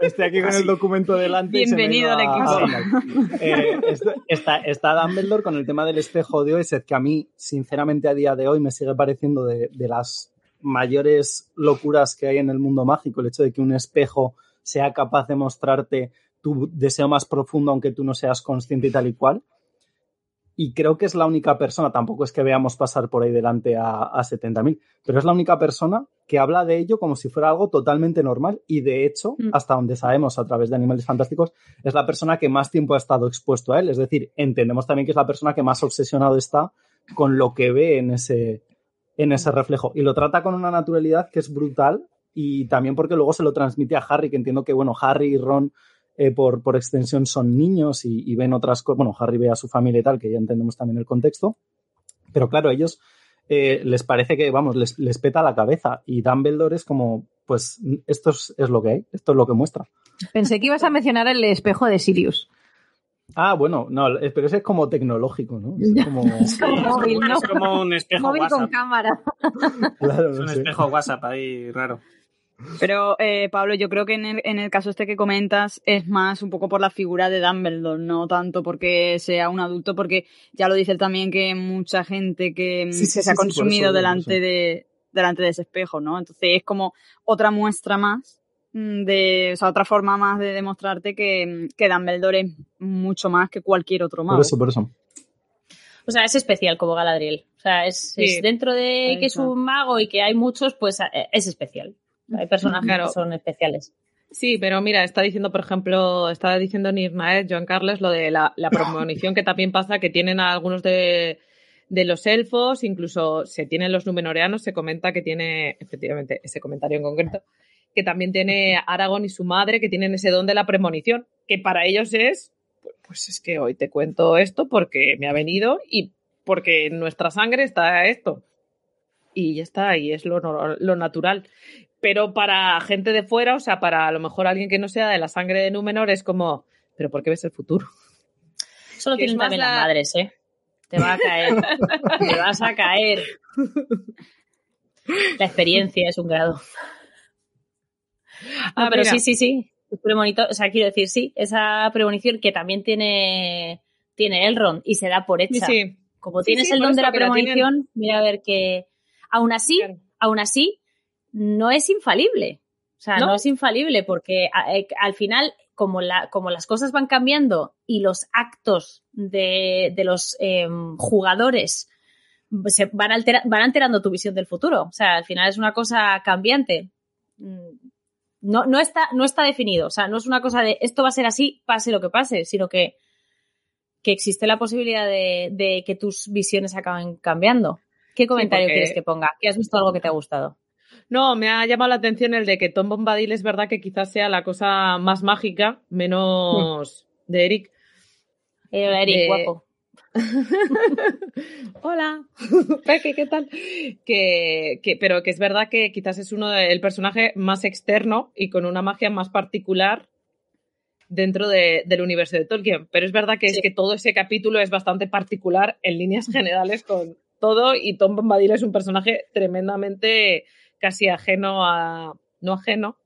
[SPEAKER 5] estoy aquí con el documento delante.
[SPEAKER 8] Bienvenido al equipo.
[SPEAKER 5] Eh, está, está Dumbledore con el tema del espejo de Oesed, que a mí, sinceramente, a día de hoy me sigue pareciendo de, de las mayores locuras que hay en el mundo mágico, el hecho de que un espejo sea capaz de mostrarte tu deseo más profundo, aunque tú no seas consciente y tal y cual. Y creo que es la única persona, tampoco es que veamos pasar por ahí delante a, a 70.000, pero es la única persona que habla de ello como si fuera algo totalmente normal y de hecho, mm. hasta donde sabemos a través de Animales Fantásticos, es la persona que más tiempo ha estado expuesto a él. Es decir, entendemos también que es la persona que más obsesionado está con lo que ve en ese, en ese reflejo. Y lo trata con una naturalidad que es brutal y también porque luego se lo transmite a Harry, que entiendo que, bueno, Harry y Ron eh, por, por, extensión son niños y, ven otras cosas. Bueno, Harry ve a su familia y tal, que ya entendemos también el contexto. Pero claro, ellos eh, les parece que, vamos, les, les, peta la cabeza. Y Dumbledore es como, pues, esto es, lo que hay, esto es lo que muestra.
[SPEAKER 6] Pensé que ibas a mencionar el espejo de Sirius.
[SPEAKER 5] Ah, bueno, no, pero ese es como tecnológico, ¿no? Es como,
[SPEAKER 7] móvil, ¿no? Es como un espejo
[SPEAKER 6] móvil
[SPEAKER 7] WhatsApp.
[SPEAKER 6] con cámara.
[SPEAKER 5] Claro,
[SPEAKER 7] es un espejo WhatsApp ahí raro.
[SPEAKER 8] Pero, eh, Pablo, yo creo que en el, en el caso este que comentas es más un poco por la figura de Dumbledore, no tanto porque sea un adulto, porque ya lo dice él también que mucha gente que, se ha consumido delante, de, delante de ese espejo, ¿no? Entonces es como otra muestra más mm, de, o sea, otra forma más de demostrarte que, que Dumbledore es mucho más que cualquier otro mago.
[SPEAKER 5] Por eso, por eso.
[SPEAKER 4] O sea, es especial como Galadriel. O sea, es, dentro de que es un mago y que hay muchos, pues eh, es especial. Hay personajes que son especiales.
[SPEAKER 3] Sí, pero mira, está diciendo, por ejemplo, está diciendo Nirmaed, Joan Carles, lo de la, la premonición que también pasa, que tienen algunos de, de los elfos, incluso se tienen los numenoreanos, se comenta que tiene, efectivamente, ese comentario en concreto, que también tiene Aragón y su madre, que tienen ese don de la premonición, que para ellos es, pues es que hoy te cuento esto porque me ha venido y porque en nuestra sangre está esto. Y ya está, y es lo, lo natural. Pero para gente de fuera, o sea, para a lo mejor alguien que no sea de la sangre de Númenor, es como, ¿pero por qué ves el futuro?
[SPEAKER 4] Eso lo tienen también las madres, ¿eh? Te va a caer. te vas a caer. La experiencia es un grado. Ah, pero sí, sí, sí. Premonito, o sea, quiero decir, sí, esa premonición que también tiene, tiene Elrond y se da por hecha. Sí, Como tienes el don de la premonición, mira a ver que aún así, aún así, no es infalible. O sea, no, es infalible porque eh, al final, como, la, como las cosas van cambiando y los actos de, de los em, jugadores se van, van alterando tu visión del futuro. O sea, al final es una cosa cambiante. Mm, no, no, está, no está definido. O sea, no es una cosa de esto va a ser así, pase lo que pase, sino que, que existe la posibilidad de, de que tus visiones acaben cambiando. ¿Qué comentario quieres que ponga? ¿Que has visto algo que te ha gustado?
[SPEAKER 3] No, me ha llamado la atención el de que Tom Bombadil es verdad que quizás sea la cosa más mágica, menos de Eric.
[SPEAKER 4] Eh, Eric, guapo.
[SPEAKER 3] Hola, Peque, ¿qué tal? Que, que, pero que es verdad que quizás es uno del personaje más externo y con una magia más particular dentro de, del universo de Tolkien. Pero es verdad que es que todo ese capítulo es bastante particular en líneas generales con todo y Tom Bombadil es un personaje tremendamente casi ajeno a, no ajeno,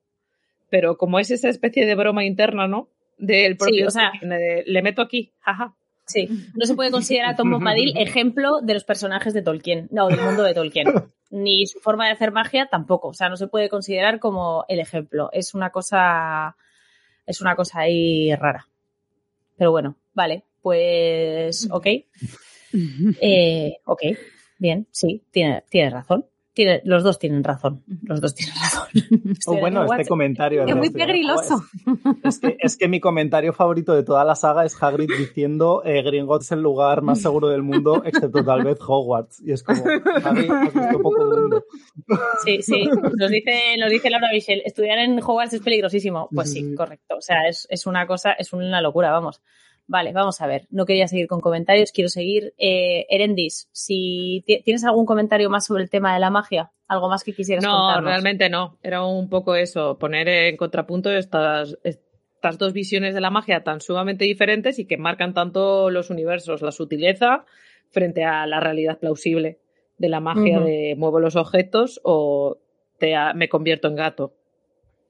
[SPEAKER 3] pero como es esa especie de broma interna, ¿no? Del propio, o sea, le meto aquí, jaja.
[SPEAKER 4] Sí, no se puede considerar a Tom Bombadil ejemplo de los personajes de Tolkien, no, del mundo de Tolkien. Ni su forma de hacer magia tampoco, o sea, no se puede considerar como el ejemplo. Es una cosa, es una cosa ahí rara. Pero bueno, vale, pues, ok. Eh, ok, bien, sí, tiene, tiene razón los dos tienen razón. Los dos tienen razón.
[SPEAKER 5] Oh, bueno, este comentario.
[SPEAKER 6] Es muy pegriloso.
[SPEAKER 5] Es, que, es, que, mi comentario favorito de toda la saga es Hagrid diciendo eh, Gringotts es el lugar más seguro del mundo, excepto tal vez Hogwarts. Y es como, Hagrid, has visto poco mundo.
[SPEAKER 4] Sí, sí. Nos dice, nos dice Laura Michelle, estudiar en Hogwarts es peligrosísimo. Pues sí, correcto. O sea, es, es una cosa, es una locura, vamos. Vale, vamos a ver. No quería seguir con comentarios, quiero seguir. Eh, Erendis, si tienes algún comentario más sobre el tema de la magia, algo más que quisieras
[SPEAKER 3] no, No, realmente no. Era un poco eso, poner en contrapunto estas, estas dos visiones de la magia tan sumamente diferentes y que marcan tanto los universos, la sutileza frente a la realidad plausible de la magia de muevo los objetos o te, me convierto en gato.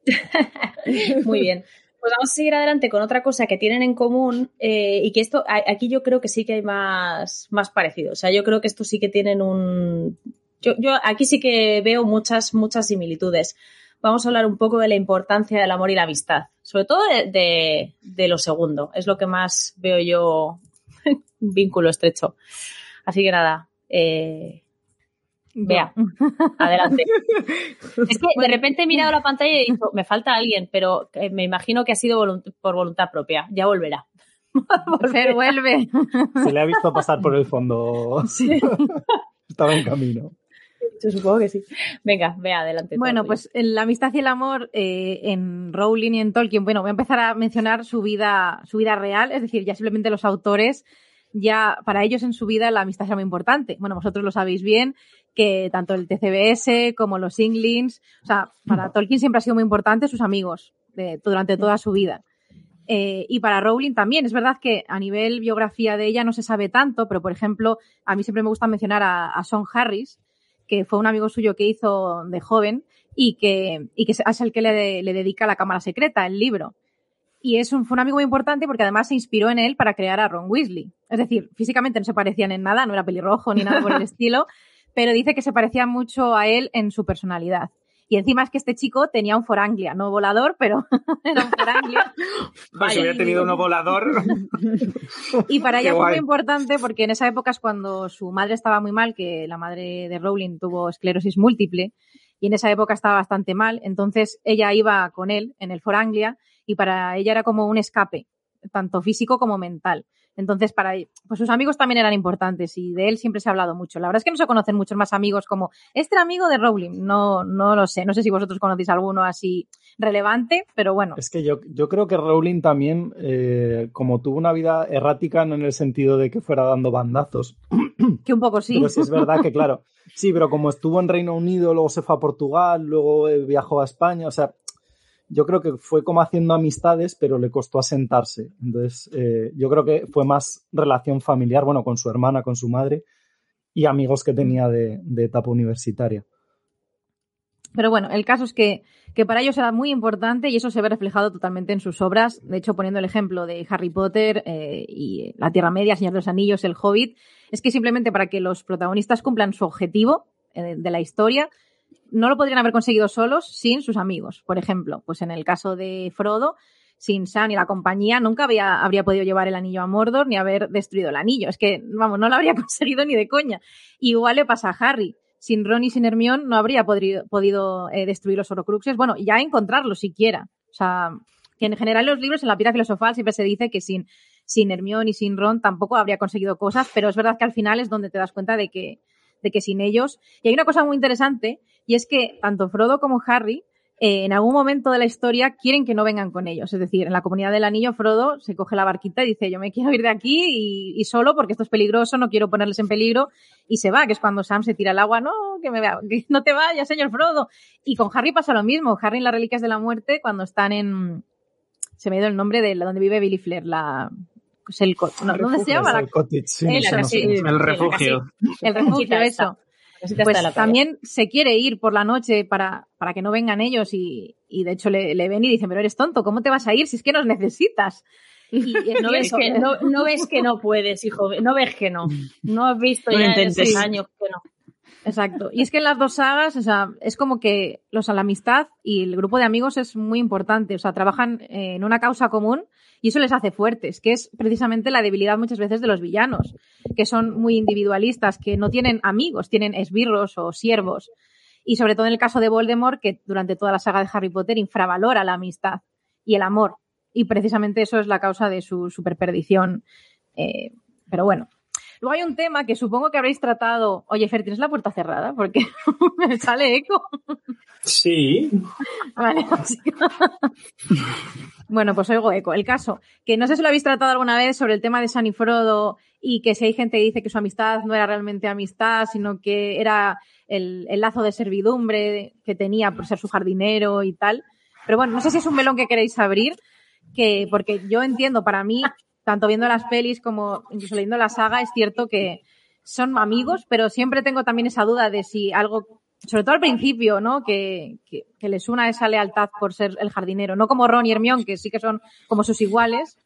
[SPEAKER 4] Muy bien. Pues vamos a seguir adelante con otra cosa que tienen en común eh, y que esto, aquí yo creo que sí que hay más, más parecido. O sea, yo creo que esto sí que tienen un... Yo, yo aquí sí que veo muchas, muchas similitudes. Vamos a hablar un poco de la importancia del amor y la amistad. Sobre todo de, de, lo segundo. Es lo que más veo yo vínculo estrecho. Así que nada, eh, Vea, adelante. es que de repente he mirado la pantalla y he dicho, me falta alguien, pero eh, me imagino que ha sido por voluntad propia. Ya volverá.
[SPEAKER 6] Volver, vuelve.
[SPEAKER 5] Se le ha visto pasar por el fondo. Estaba en camino.
[SPEAKER 4] Yo supongo que sí. Venga, vea, adelante.
[SPEAKER 6] Bueno, pues en la amistad y el amor eh, en Rowling y en Tolkien, bueno, voy a empezar a mencionar su vida, su vida real, es decir, ya simplemente los autores ya para ellos en su vida la amistad era muy importante. Bueno, vosotros lo sabéis bien, que tanto el TCBS como los Inglings, o sea, para Tolkien siempre ha sido muy importante sus amigos durante toda su vida. Eh, y para Rowling también, es verdad que a nivel biografía de ella no se sabe tanto, pero por ejemplo, a mí siempre me gusta mencionar a, a Sean Harris, que fue un amigo suyo que hizo de joven y que, y que es el que le, le dedica la cámara secreta, el libro y es un, fue un amigo muy importante porque además se inspiró en él para crear a Ron Weasley. Es decir, físicamente no se parecían en nada, no era pelirrojo ni nada por el estilo, pero dice que se parecía mucho a él en su personalidad. Y encima es que este chico tenía un Foranglia, no volador, pero era un Foranglia.
[SPEAKER 7] Pues hubiera tenido uno volador.
[SPEAKER 6] y para ella fue muy importante porque en esa época es cuando su madre estaba muy mal, que la madre de Rowling tuvo esclerosis múltiple y en esa época estaba bastante mal. Entonces ella iba con él en el Foranglia y para ella era como un escape, tanto físico como mental. Entonces, para pues sus amigos también eran importantes y de él siempre se ha hablado mucho. La verdad es que no se conocen muchos más amigos como este amigo de Rowling. No, no lo sé. No sé si vosotros conocéis alguno así relevante, pero bueno.
[SPEAKER 5] Es que yo, yo creo que Rowling también, eh, como tuvo una vida errática, no en el sentido de que fuera dando bandazos.
[SPEAKER 6] Que un poco sí.
[SPEAKER 5] Pero sí es verdad que, claro, sí, pero como estuvo en Reino Unido, luego se fue a Portugal, luego eh, viajó a España, o sea, yo creo que fue como haciendo amistades, pero le costó asentarse. Entonces, eh, yo creo que fue más relación familiar, bueno, con su hermana, con su madre y amigos que tenía de, etapa universitaria.
[SPEAKER 6] Pero bueno, el caso es que, para ellos era muy importante y eso se ve reflejado totalmente en sus obras. De hecho, poniendo el ejemplo de Harry Potter eh, y La Tierra Media, Señor de los Anillos, El Hobbit, es que simplemente para que los protagonistas cumplan su objetivo eh, de la historia, no lo podrían haber conseguido solos sin sus amigos. Por ejemplo, pues en el caso de Frodo, sin Sam y la compañía, nunca había, habría podido llevar el anillo a Mordor ni haber destruido el anillo. Es que, vamos, no lo habría conseguido ni de coña. igual le pasa a Harry. Sin Ron y sin Hermione no habría podido, eh, destruir los Horcruxes. Bueno, ya encontrarlos siquiera. O sea, que en general en los libros, en la piedra filosofal, siempre se dice que sin, sin Hermione y sin Ron tampoco habría conseguido cosas, pero es verdad que al final es donde te das cuenta de que, de que sin ellos. Y hay una cosa muy interesante y es que tanto Frodo como Harry eh, en algún momento de la historia quieren que no vengan con ellos. Es decir, en la comunidad del anillo, Frodo se coge la barquita y dice, yo me quiero ir de aquí y, solo porque esto es peligroso, no quiero ponerles en peligro, y se va, que es cuando Sam se tira al agua, no, que me vea, que no te vayas, señor Frodo. Y con Harry pasa lo mismo. Harry en las Reliquias de la Muerte, cuando están en... Se me ha ido el nombre de donde vive Billy Flair, la... el, ¿Dónde se llama?
[SPEAKER 5] El, cottage,
[SPEAKER 7] el refugio.
[SPEAKER 6] El refugio, eso pues también se quiere ir por la noche para, para que no vengan ellos y, y de hecho le, le, ven y dicen, pero eres tonto, ¿cómo te vas a ir si es que nos necesitas?
[SPEAKER 4] Y ¿No, ves que, no, no, ves que no puedes, hijo, no ves que no. No has visto ya en años que no.
[SPEAKER 6] Exacto. Y es que en las dos sagas, o sea, es como que los, la amistad y el grupo de amigos es muy importante. O sea, trabajan en una causa común y eso les hace fuertes, que es precisamente la debilidad muchas veces de los villanos, que son muy individualistas, que no tienen amigos, tienen esbirros o siervos. Y sobre todo en el caso de Voldemort, que durante toda la saga de Harry Potter infravalora la amistad y el amor. Y precisamente eso es la causa de su superperdición. Eh, pero bueno, Luego hay un tema que supongo que habréis tratado. Oye, Fer, ¿tienes la puerta cerrada? Porque me sale eco.
[SPEAKER 7] Sí.
[SPEAKER 6] Vale. bueno, pues oigo eco. El caso, que no sé si lo habéis tratado alguna vez sobre el tema de San y Frodo y que si hay gente que dice que su amistad no era realmente amistad, sino que era el, el lazo de servidumbre que tenía por ser su jardinero y tal. Pero bueno, no sé si es un melón que queréis abrir, que, porque yo entiendo, para mí, tanto viendo las pelis como incluso leyendo la saga, es cierto que son amigos, pero siempre tengo también esa duda de si algo, sobre todo al principio, ¿no? Que, que, les una esa lealtad por ser el jardinero, no como Ron y Hermione, que sí que son como sus iguales,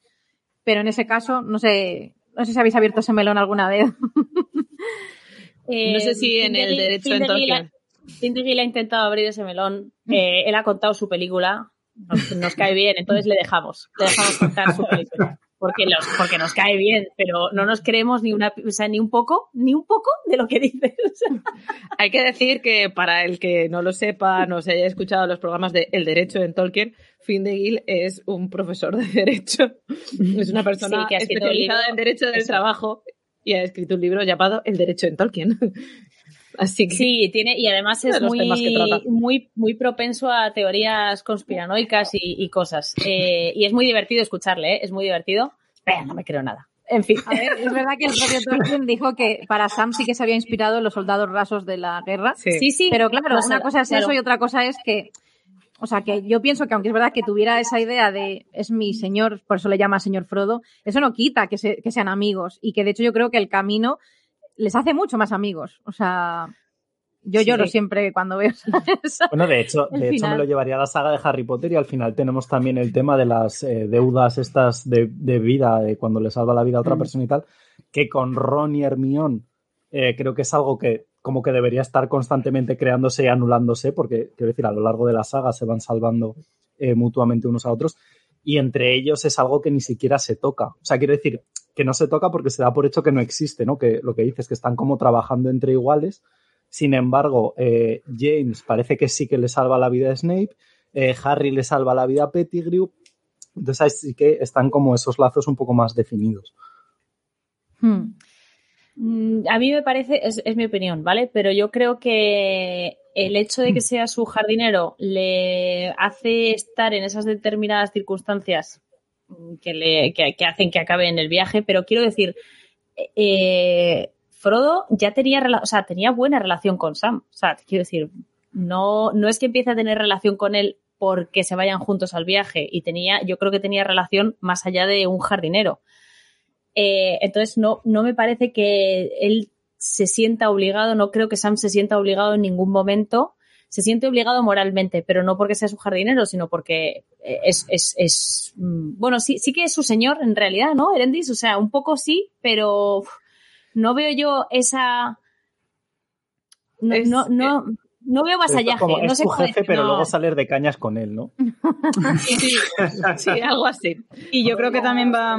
[SPEAKER 6] pero en ese caso, no sé, no sé si habéis abierto ese melón alguna vez.
[SPEAKER 4] no sé si en el derecho en Tolkien. ha intentado abrir ese melón. Eh, él ha contado su película. Nos, nos, cae bien, entonces le dejamos. Le dejamos contar su película porque, los, porque nos cae bien, pero no nos creemos ni una, o sea, ni un poco, ni un poco de lo que dices.
[SPEAKER 3] Hay que decir que para el que no lo sepa, no se haya escuchado los programas de El Derecho en Tolkien, Finn de Gil es un profesor de Derecho. Es una persona que ha especializada en Derecho del Trabajo y ha escrito un libro llamado El Derecho en Tolkien. Así que
[SPEAKER 4] sí, tiene, y además es muy, muy, muy propenso a teorías conspiranoicas y, cosas. Eh, y es muy divertido escucharle, ¿eh? es muy divertido. Pero no me creo nada. En fin.
[SPEAKER 6] A ver, es verdad que el propio Tolkien dijo que para Sam sí que se había inspirado en los soldados rasos de la guerra.
[SPEAKER 4] Sí, sí.
[SPEAKER 6] pero claro, una cosa es eso y otra cosa es que, o sea, que yo pienso que aunque es verdad que tuviera esa idea de es mi señor, por eso le llama señor Frodo, eso no quita que, que sean amigos y que de hecho yo creo que el camino les hace mucho más amigos. O sea, yo lloro siempre cuando veo eso.
[SPEAKER 5] Bueno, de hecho, de hecho me lo llevaría a la saga de Harry Potter y al final tenemos también el tema de las eh, deudas estas de, vida, de cuando le salva la vida a otra mm. persona y tal, que con Ron y Hermione eh, creo que es algo que como que debería estar constantemente creándose y anulándose, porque quiero decir, a lo largo de la saga se van salvando eh, mutuamente unos a otros, y entre ellos es algo que ni siquiera se toca. O sea, quiero decir que no se toca porque se da por hecho que no existe, ¿no? Que lo que dices es que están como trabajando entre iguales. Sin embargo, eh, James parece que sí que le salva la vida a Snape, Harry le salva la vida a Pettigrew, entonces ahí sí que están como esos lazos un poco más definidos.
[SPEAKER 4] Hmm. Mm, a mí me parece, es, mi opinión, ¿vale? Pero yo creo que el hecho de que sea su jardinero le hace estar en esas determinadas circunstancias que, le, que, hacen que acabe en el viaje, pero quiero decir, eh, Frodo ya tenía, o sea, tenía buena relación con Sam. O sea, quiero decir, no, no es que empiece a tener relación con él porque se vayan juntos al viaje y tenía, yo creo que tenía relación más allá de un jardinero. Eh, entonces, no, no me parece que él se sienta obligado, no creo que Sam se sienta obligado en ningún momento. Se siente obligado moralmente, pero no porque sea su jardinero, sino porque eh, es, es, es mm, bueno, sí, sí que es su señor en realidad, ¿no? Erendis, o sea, un poco sí, pero no veo yo esa, no, no, no veo vasallaje. no
[SPEAKER 5] es
[SPEAKER 4] sé
[SPEAKER 5] tu jefe, pero luego salir de cañas con él, ¿no?
[SPEAKER 3] sí, algo así.
[SPEAKER 8] Y yo creo que también va,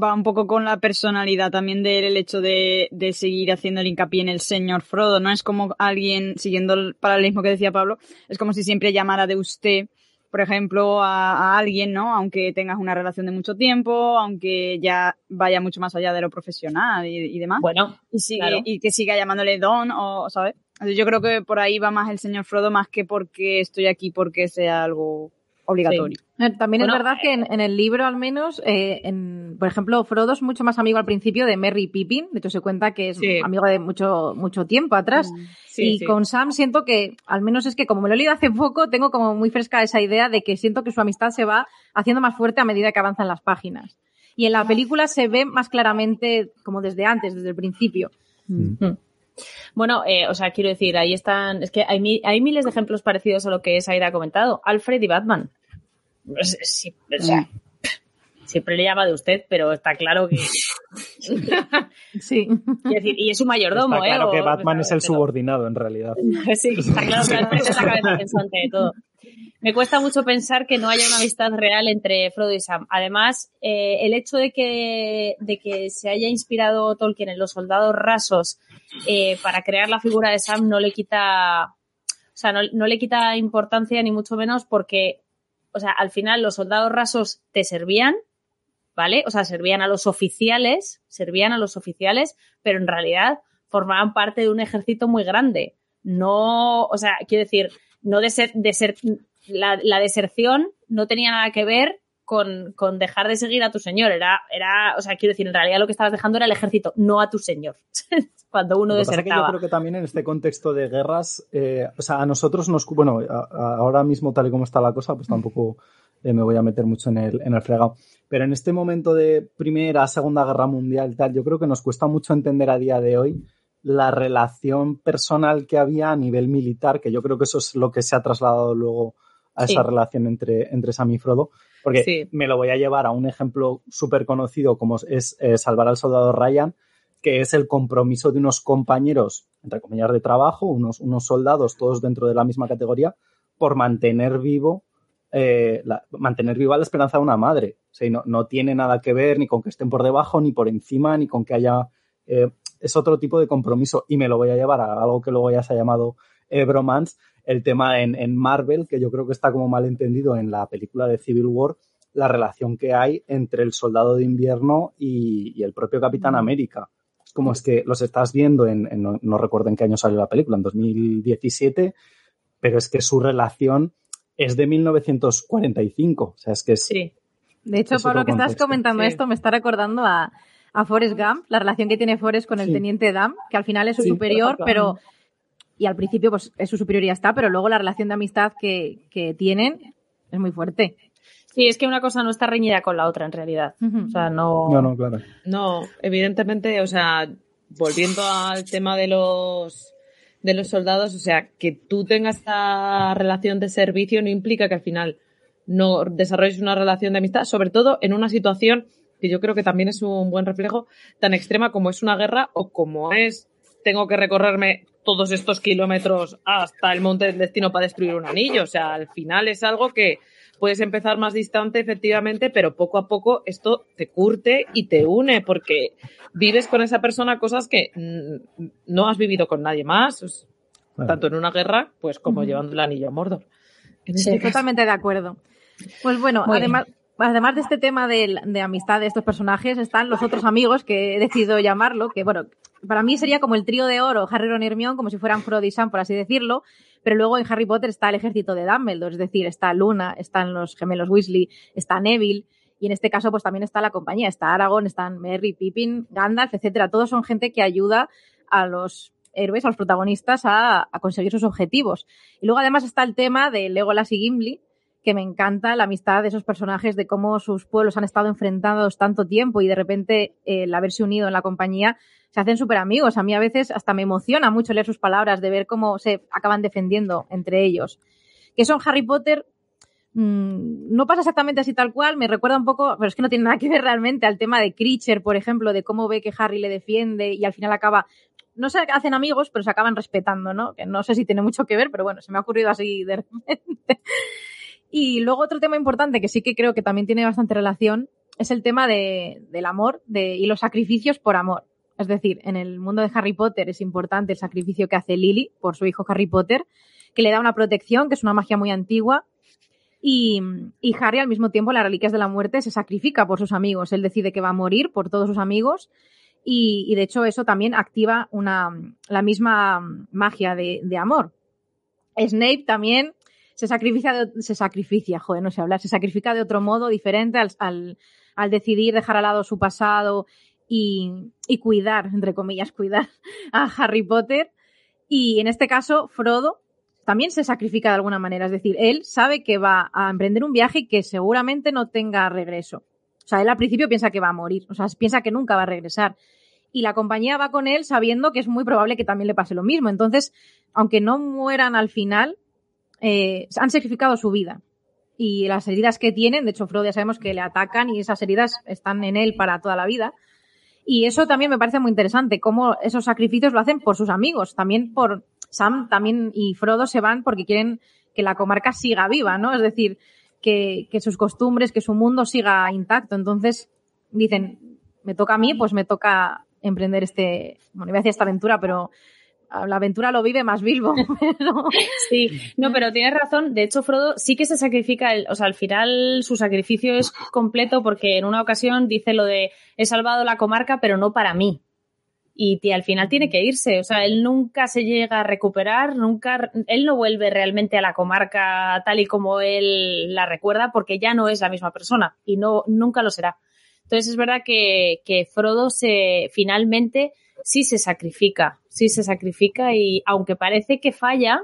[SPEAKER 8] va un poco con la personalidad también de él, el hecho de, de seguir haciendo el hincapié en el señor Frodo. No es como alguien, siguiendo el paralelismo que decía Pablo, es como si siempre llamara de usted por ejemplo, a, alguien, ¿no? Aunque tengas una relación de mucho tiempo, aunque ya vaya mucho más allá de lo profesional y, demás.
[SPEAKER 4] Bueno,
[SPEAKER 8] y, sigue, y que siga llamándole Don, o, ¿sabes? Yo creo que por ahí va más el señor Frodo más que porque estoy aquí porque sea algo obligatorio.
[SPEAKER 6] Eh, también es verdad que en, el libro, al menos, eh, en, por ejemplo, Frodo es mucho más amigo al principio de Merry y Pippin. De hecho, se cuenta que es amigo de mucho, mucho tiempo atrás. Mm, y con Sam siento que, al menos es que como me lo he leído hace poco, tengo como muy fresca esa idea de que siento que su amistad se va haciendo más fuerte a medida que avanzan las páginas. Y en la película se ve más claramente como desde antes, desde el principio.
[SPEAKER 4] Mm. Mm. Bueno, eh, o sea, quiero decir, ahí están, es que hay, hay miles de ejemplos parecidos a lo que Saida ha comentado. Alfred y Batman. Sí, o sea, siempre le llama de usted, pero está claro que.
[SPEAKER 6] sí.
[SPEAKER 4] y es un mayordomo,
[SPEAKER 5] está claro que Batman es el subordinado, en realidad.
[SPEAKER 4] sí, está claro que es la cabeza pensante de todo. Me cuesta mucho pensar que no haya una amistad real entre Frodo y Sam. Además, eh, el hecho de que, de que se haya inspirado Tolkien en los soldados rasos eh, para crear la figura de Sam no le quita. O sea, no, no le quita importancia ni mucho menos porque o sea, al final los soldados rasos te servían, ¿vale? O sea, servían a los oficiales, servían a los oficiales, pero en realidad formaban parte de un ejército muy grande. No, o sea, quiero decir, no de ser, de ser, la, la deserción no tenía nada que ver con, con, dejar de seguir a tu señor. Era, era, o sea, quiero decir, en realidad lo que estabas dejando era el ejército, no a tu señor. Cuando uno desertaba.
[SPEAKER 5] yo creo que también en este contexto de guerras, eh, o sea, a nosotros nos, bueno, ahora mismo tal y como está la cosa, pues tampoco eh, me voy a meter mucho en el, en el fregado. Pero en este momento de Primera, Segunda Guerra Mundial, tal, yo creo que nos cuesta mucho entender a día de hoy la relación personal que había a nivel militar, que yo creo que eso es lo que se ha trasladado luego a esa relación entre, entre Sam y Frodo, porque me lo voy a llevar a un ejemplo súper conocido como es eh, Salvar al Soldado Ryan, que es el compromiso de unos compañeros, entre comillas, de trabajo, unos, unos soldados, todos dentro de la misma categoría, por mantener vivo eh, la, mantener viva la esperanza de una madre. O no, no, tiene nada que ver ni con que estén por debajo, ni por encima, ni con que haya. Eh, es otro tipo de compromiso. Y me lo voy a llevar a algo que luego ya se ha llamado bromance, el tema en, Marvel, que yo creo que está como mal entendido en la película de Civil War, la relación que hay entre el soldado de invierno y, el propio Capitán mm. América. Es como es que los estás viendo en, no, recuerdo en qué año salió la película, en 2017, pero es que su relación es de 1945. O sea, es que es.
[SPEAKER 6] Sí. De hecho, por lo que estás comentando esto, me está recordando a, a Forrest Gump, la relación que tiene Forrest con el teniente Dam, que al final es su superior, pero y al principio pues es su superioridad está, pero luego la relación de amistad que, que tienen es muy fuerte.
[SPEAKER 4] Sí, es que una cosa no está reñida con la otra en realidad. O sea, no.
[SPEAKER 5] No, no, claro.
[SPEAKER 3] No, evidentemente, o sea, volviendo al tema de los de los soldados, o sea, que tú tengas esta relación de servicio no implica que al final no desarrolles una relación de amistad, sobre todo en una situación que yo creo que también es un buen reflejo tan extrema como es una guerra o como es tengo que recorrerme todos estos kilómetros hasta el monte del destino para destruir un anillo. O sea, al final es algo que puedes empezar más distante, efectivamente, pero poco a poco esto te curte y te une, porque vives con esa persona cosas que no has vivido con nadie más, tanto en una guerra, pues como llevando el anillo a Mordor.
[SPEAKER 6] Sí, totalmente de acuerdo. Pues bueno, además, además de este tema de, de, amistad de estos personajes, están los otros amigos que he decidido llamarlo, que bueno, para mí sería como el trío de oro, Harry, Ron y Hermione, como si fueran Frodo y Sam, por así decirlo, pero luego en Harry Potter está el ejército de Dumbledore, es decir, está Luna, están los gemelos Weasley, está Neville, y en este caso pues también está la compañía, está Aragorn, están Merry, Pippin, Gandalf, etcétera. Todos son gente que ayuda a los héroes, a los protagonistas a, conseguir sus objetivos. Y luego además está el tema de Legolas y Gimli, que me encanta la amistad de esos personajes, de cómo sus pueblos han estado enfrentados tanto tiempo y de repente el haberse unido en la compañía se hacen súper amigos. A mí a veces hasta me emociona mucho leer sus palabras, de ver cómo se acaban defendiendo entre ellos. Que eso en Harry Potter mm, no pasa exactamente así tal cual, me recuerda un poco, pero es que no tiene nada que ver realmente al tema de Creature, por ejemplo, de cómo ve que Harry le defiende y al final acaba no se hacen amigos, pero se acaban respetando, ¿no? Que no sé si tiene mucho que ver, pero bueno, se me ha ocurrido así de repente. Y luego otro tema importante que sí que creo que también tiene bastante relación es el tema de, del amor de, y los sacrificios por amor. Es decir, en el mundo de Harry Potter es importante el sacrificio que hace Lily por su hijo Harry Potter, que le da una protección, que es una magia muy antigua. Y, y, Harry, al mismo tiempo, las reliquias de la muerte, se sacrifica por sus amigos. Él decide que va a morir por todos sus amigos. Y, de hecho, eso también activa una, la misma magia de, amor. Snape también se sacrifica, de, se joder, no sé hablar, se sacrifica de otro modo diferente al decidir dejar al lado su pasado y, cuidar, entre comillas, cuidar a Harry Potter. Y en este caso, Frodo también se sacrifica de alguna manera. Es decir, él sabe que va a emprender un viaje que seguramente no tenga regreso. O sea, él al principio piensa que va a morir. O sea, piensa que nunca va a regresar. Y la compañía va con él sabiendo que es muy probable que también le pase lo mismo. Entonces, aunque no mueran al final, eh, han sacrificado su vida. Y las heridas que tienen, de hecho, Frodo ya sabemos que le atacan y esas heridas están en él para toda la vida. Y eso también me parece muy interesante, cómo esos sacrificios lo hacen por sus amigos, también por Sam también y Frodo se van porque quieren que la comarca siga viva, ¿no? Es decir, que, sus costumbres, que su mundo siga intacto. Entonces dicen, me toca a mí, pues me toca emprender este, bueno, iba a decir esta aventura, pero la aventura lo vive más Bilbo.
[SPEAKER 4] Sí, no, pero tienes razón. De hecho, Frodo sí que se sacrifica, o sea, al final su sacrificio es completo porque en una ocasión dice lo de he salvado la comarca, pero no para mí. Y al final tiene que irse, o sea, él nunca se llega a recuperar, nunca, él no vuelve realmente a la comarca tal y como él la recuerda porque ya no es la misma persona y no, nunca lo será. Entonces es verdad que, que Frodo se finalmente sí se sacrifica, sí se sacrifica y aunque parece que falla,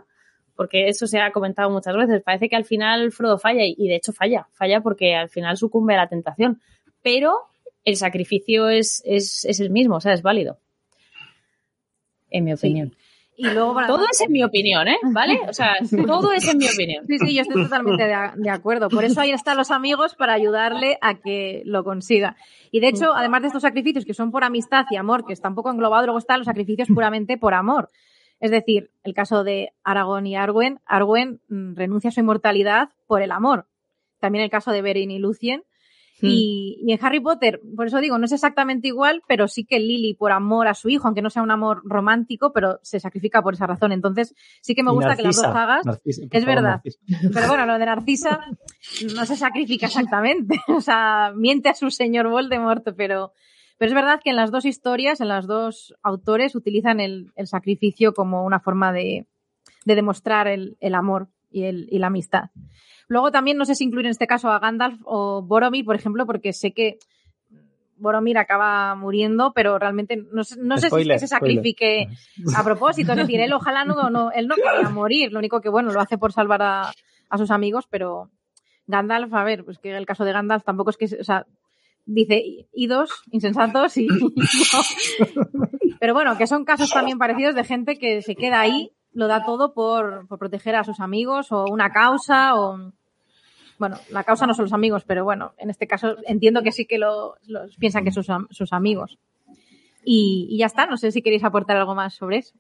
[SPEAKER 4] porque eso se ha comentado muchas veces, parece que al final Frodo falla y de hecho falla, falla porque al final sucumbe a la tentación, pero el sacrificio es, es, es el mismo, o sea, es válido, en mi opinión. Y luego todo es en mi opinión, ¿eh? ¿Vale? O sea, todo es en mi opinión.
[SPEAKER 6] Sí, sí, yo estoy totalmente de, acuerdo. Por eso ahí están los amigos para ayudarle a que lo consiga. Y de hecho, además de estos sacrificios que son por amistad y amor, que está un poco englobado, luego están los sacrificios puramente por amor. Es decir, el caso de Aragón y Arwen, Arwen mm, renuncia a su inmortalidad por el amor. También el caso de Beren y Lucien, Hmm. Y, en Harry Potter, por eso digo, no es exactamente igual, pero sí que Lily, por amor a su hijo, aunque no sea un amor romántico, pero se sacrifica por esa razón. Entonces, sí que me gusta que las dos hagas. es verdad. Pero bueno, lo de Narcisa no se sacrifica exactamente. o sea, miente a su señor Voldemort, pero, pero es verdad que en las dos historias, en las dos autores, utilizan el, sacrificio como una forma de, demostrar el, amor y, el, y la amistad. Luego también no sé si incluir en este caso a Gandalf o Boromir, por ejemplo, porque sé que Boromir acaba muriendo, pero realmente no, no sé si es que se sacrifique a propósito. Es decir, él ojalá no, no, él no quería morir, lo único que bueno, lo hace por salvar a, a sus amigos, pero Gandalf, a ver, pues que el caso de Gandalf tampoco es que, o sea, dice idos, insensatos y... pero bueno, que son casos también parecidos de gente que se queda ahí lo da todo por, por proteger a sus amigos o una causa o bueno, la causa no son los amigos, pero bueno, en este caso entiendo que sí que lo, piensan que sus, sus amigos. Y, ya está, no sé si queréis aportar algo más sobre eso.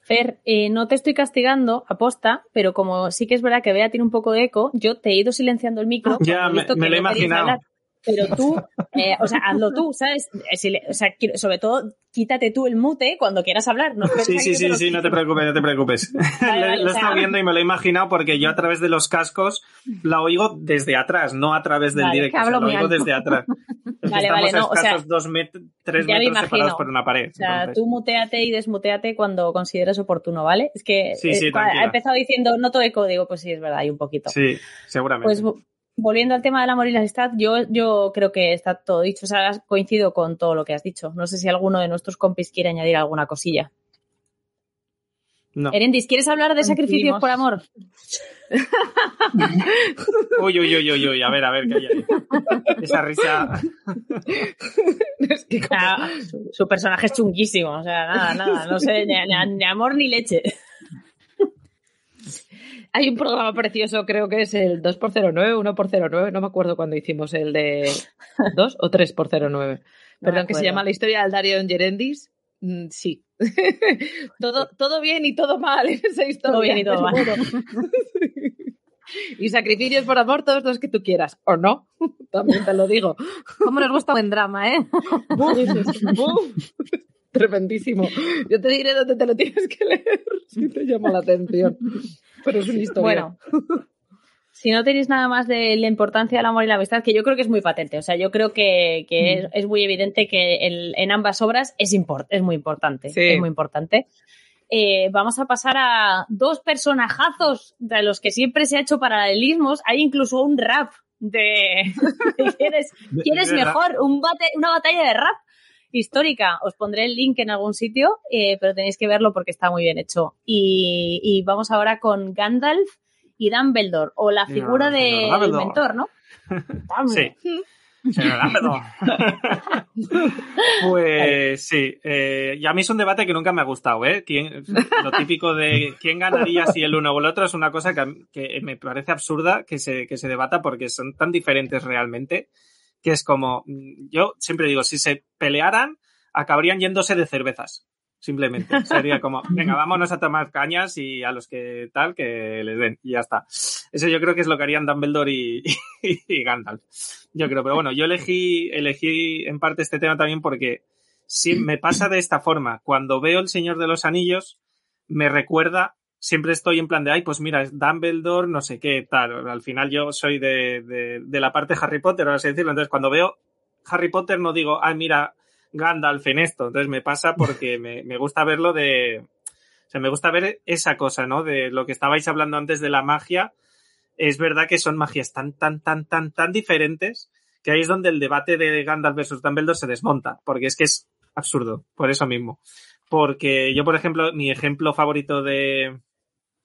[SPEAKER 4] Fer, eh, no te estoy castigando, aposta, pero como sí que es verdad que Bea tiene un poco de eco, yo te he ido silenciando el micro.
[SPEAKER 7] Ya, me, lo he imaginado
[SPEAKER 4] pero tú, eh, o sea, hazlo tú, ¿sabes? Eh, o sea, sobre todo, quítate tú el mute cuando quieras hablar. No
[SPEAKER 7] sí, sí, sí, sí, no te preocupes, no te preocupes. lo, he estado viendo y me lo he imaginado porque yo a través de los cascos la oigo desde atrás, no a través del directo, o lo oigo desde atrás.
[SPEAKER 4] vale, vale, no, o sea,
[SPEAKER 7] dos tres metros separados por una pared.
[SPEAKER 4] O sea, tú muteate y desmuteate cuando consideres oportuno, ¿vale? Es que
[SPEAKER 7] sí, sí,
[SPEAKER 4] eh, ha empezado diciendo no todo eco, digo, pues sí, es verdad, hay un poquito.
[SPEAKER 7] Sí, seguramente.
[SPEAKER 4] Pues volviendo al tema del amor y la amistad, yo, yo creo que está todo dicho. O sea, coincido con todo lo que has dicho. No sé si alguno de nuestros compis quiere añadir alguna cosilla.
[SPEAKER 7] No.
[SPEAKER 4] Erendis, ¿quieres hablar de sacrificios por amor?
[SPEAKER 7] uy, uy, uy, uy, uy, a ver, a ver, qué hay ahí. Esa risa.
[SPEAKER 4] su, personaje es chunguísimo, o sea, nada, nada, no sé, ni amor ni leche. Hay un programa precioso, creo que es el 2x09, 1x09, no me acuerdo cuando hicimos el de 2 o 3x09. Perdón, que se llama La historia del Dario Gerendis. Mm, sí. todo, todo bien y todo mal en esa historia.
[SPEAKER 6] Todo bien y todo mal.
[SPEAKER 4] y sacrificios por amor, todos los que tú quieras. O no, también te lo digo.
[SPEAKER 6] Cómo nos gusta buen drama, ¿eh?
[SPEAKER 4] Tremendísimo. Yo te diré dónde te lo tienes que leer si te llama la atención pero es una historia. Bueno, si no tenéis nada más de la importancia del amor y la amistad, que yo creo que es muy patente, o sea, yo creo que, mm. es, muy evidente que en ambas obras es, es muy importante, es muy importante. Eh, vamos a pasar a dos personajazos de los que siempre se ha hecho paralelismos. Hay incluso un rap de, quién es, mejor, un una batalla de rap histórica. Os pondré el link en algún sitio, eh, pero tenéis que verlo porque está muy bien hecho. Y, vamos ahora con Gandalf y Dumbledore, o la figura del mentor, ¿no?
[SPEAKER 7] sí. pues sí, eh, y a mí es un debate que nunca me ha gustado, ¿eh? lo típico de quién ganaría si el uno o el otro es una cosa que, me parece absurda que se, que se debata porque son tan diferentes realmente que es como, mm, yo siempre digo, si se pelearan, acabarían yéndose de cervezas. Simplemente. Sería como, venga, vámonos a tomar cañas y a los que tal, que les den. Y ya está. Eso yo creo que es lo que harían Dumbledore y, y, Gandalf. Yo creo, pero bueno, yo elegí, elegí en parte este tema también porque si me pasa de esta forma. Cuando veo El Señor de los Anillos, me recuerda siempre estoy en plan de, ay, pues mira, Dumbledore, no sé qué, tal. Al final yo soy de, de, la parte de Harry Potter, ahora así decirlo. Entonces, cuando veo Harry Potter no digo, ay, mira, Gandalf en esto. Entonces me pasa porque me, me gusta verlo de... O sea, me gusta ver esa cosa, ¿no? De lo que estabais hablando antes de la magia. Es verdad que son magias tan, tan, tan, tan, tan diferentes que ahí es donde el debate de Gandalf versus Dumbledore se desmonta, porque es que es absurdo, por eso mismo. Porque yo, por ejemplo, mi ejemplo favorito de,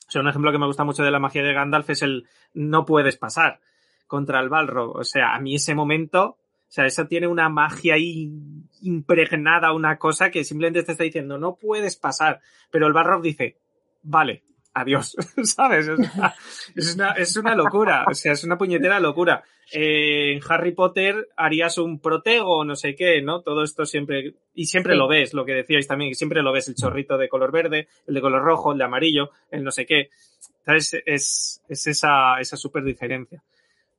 [SPEAKER 7] o sea, un ejemplo que me gusta mucho de la magia de Gandalf es el no puedes pasar contra el Balrog. O sea, a mí ese momento, o sea, eso tiene una magia ahí impregnada, una cosa que simplemente te está diciendo no puedes pasar. Pero el Balrog dice, vale, adiós, ¿sabes? Es una, es una, locura, o sea, es una puñetera locura. Eh, en Harry Potter harías un protego no sé qué, ¿no? Todo esto siempre, y siempre lo ves, lo que decíais también, siempre lo ves, el chorrito de color verde, el de color rojo, el de amarillo, el no sé qué. ¿Sabes? Es, es esa, esa super diferencia.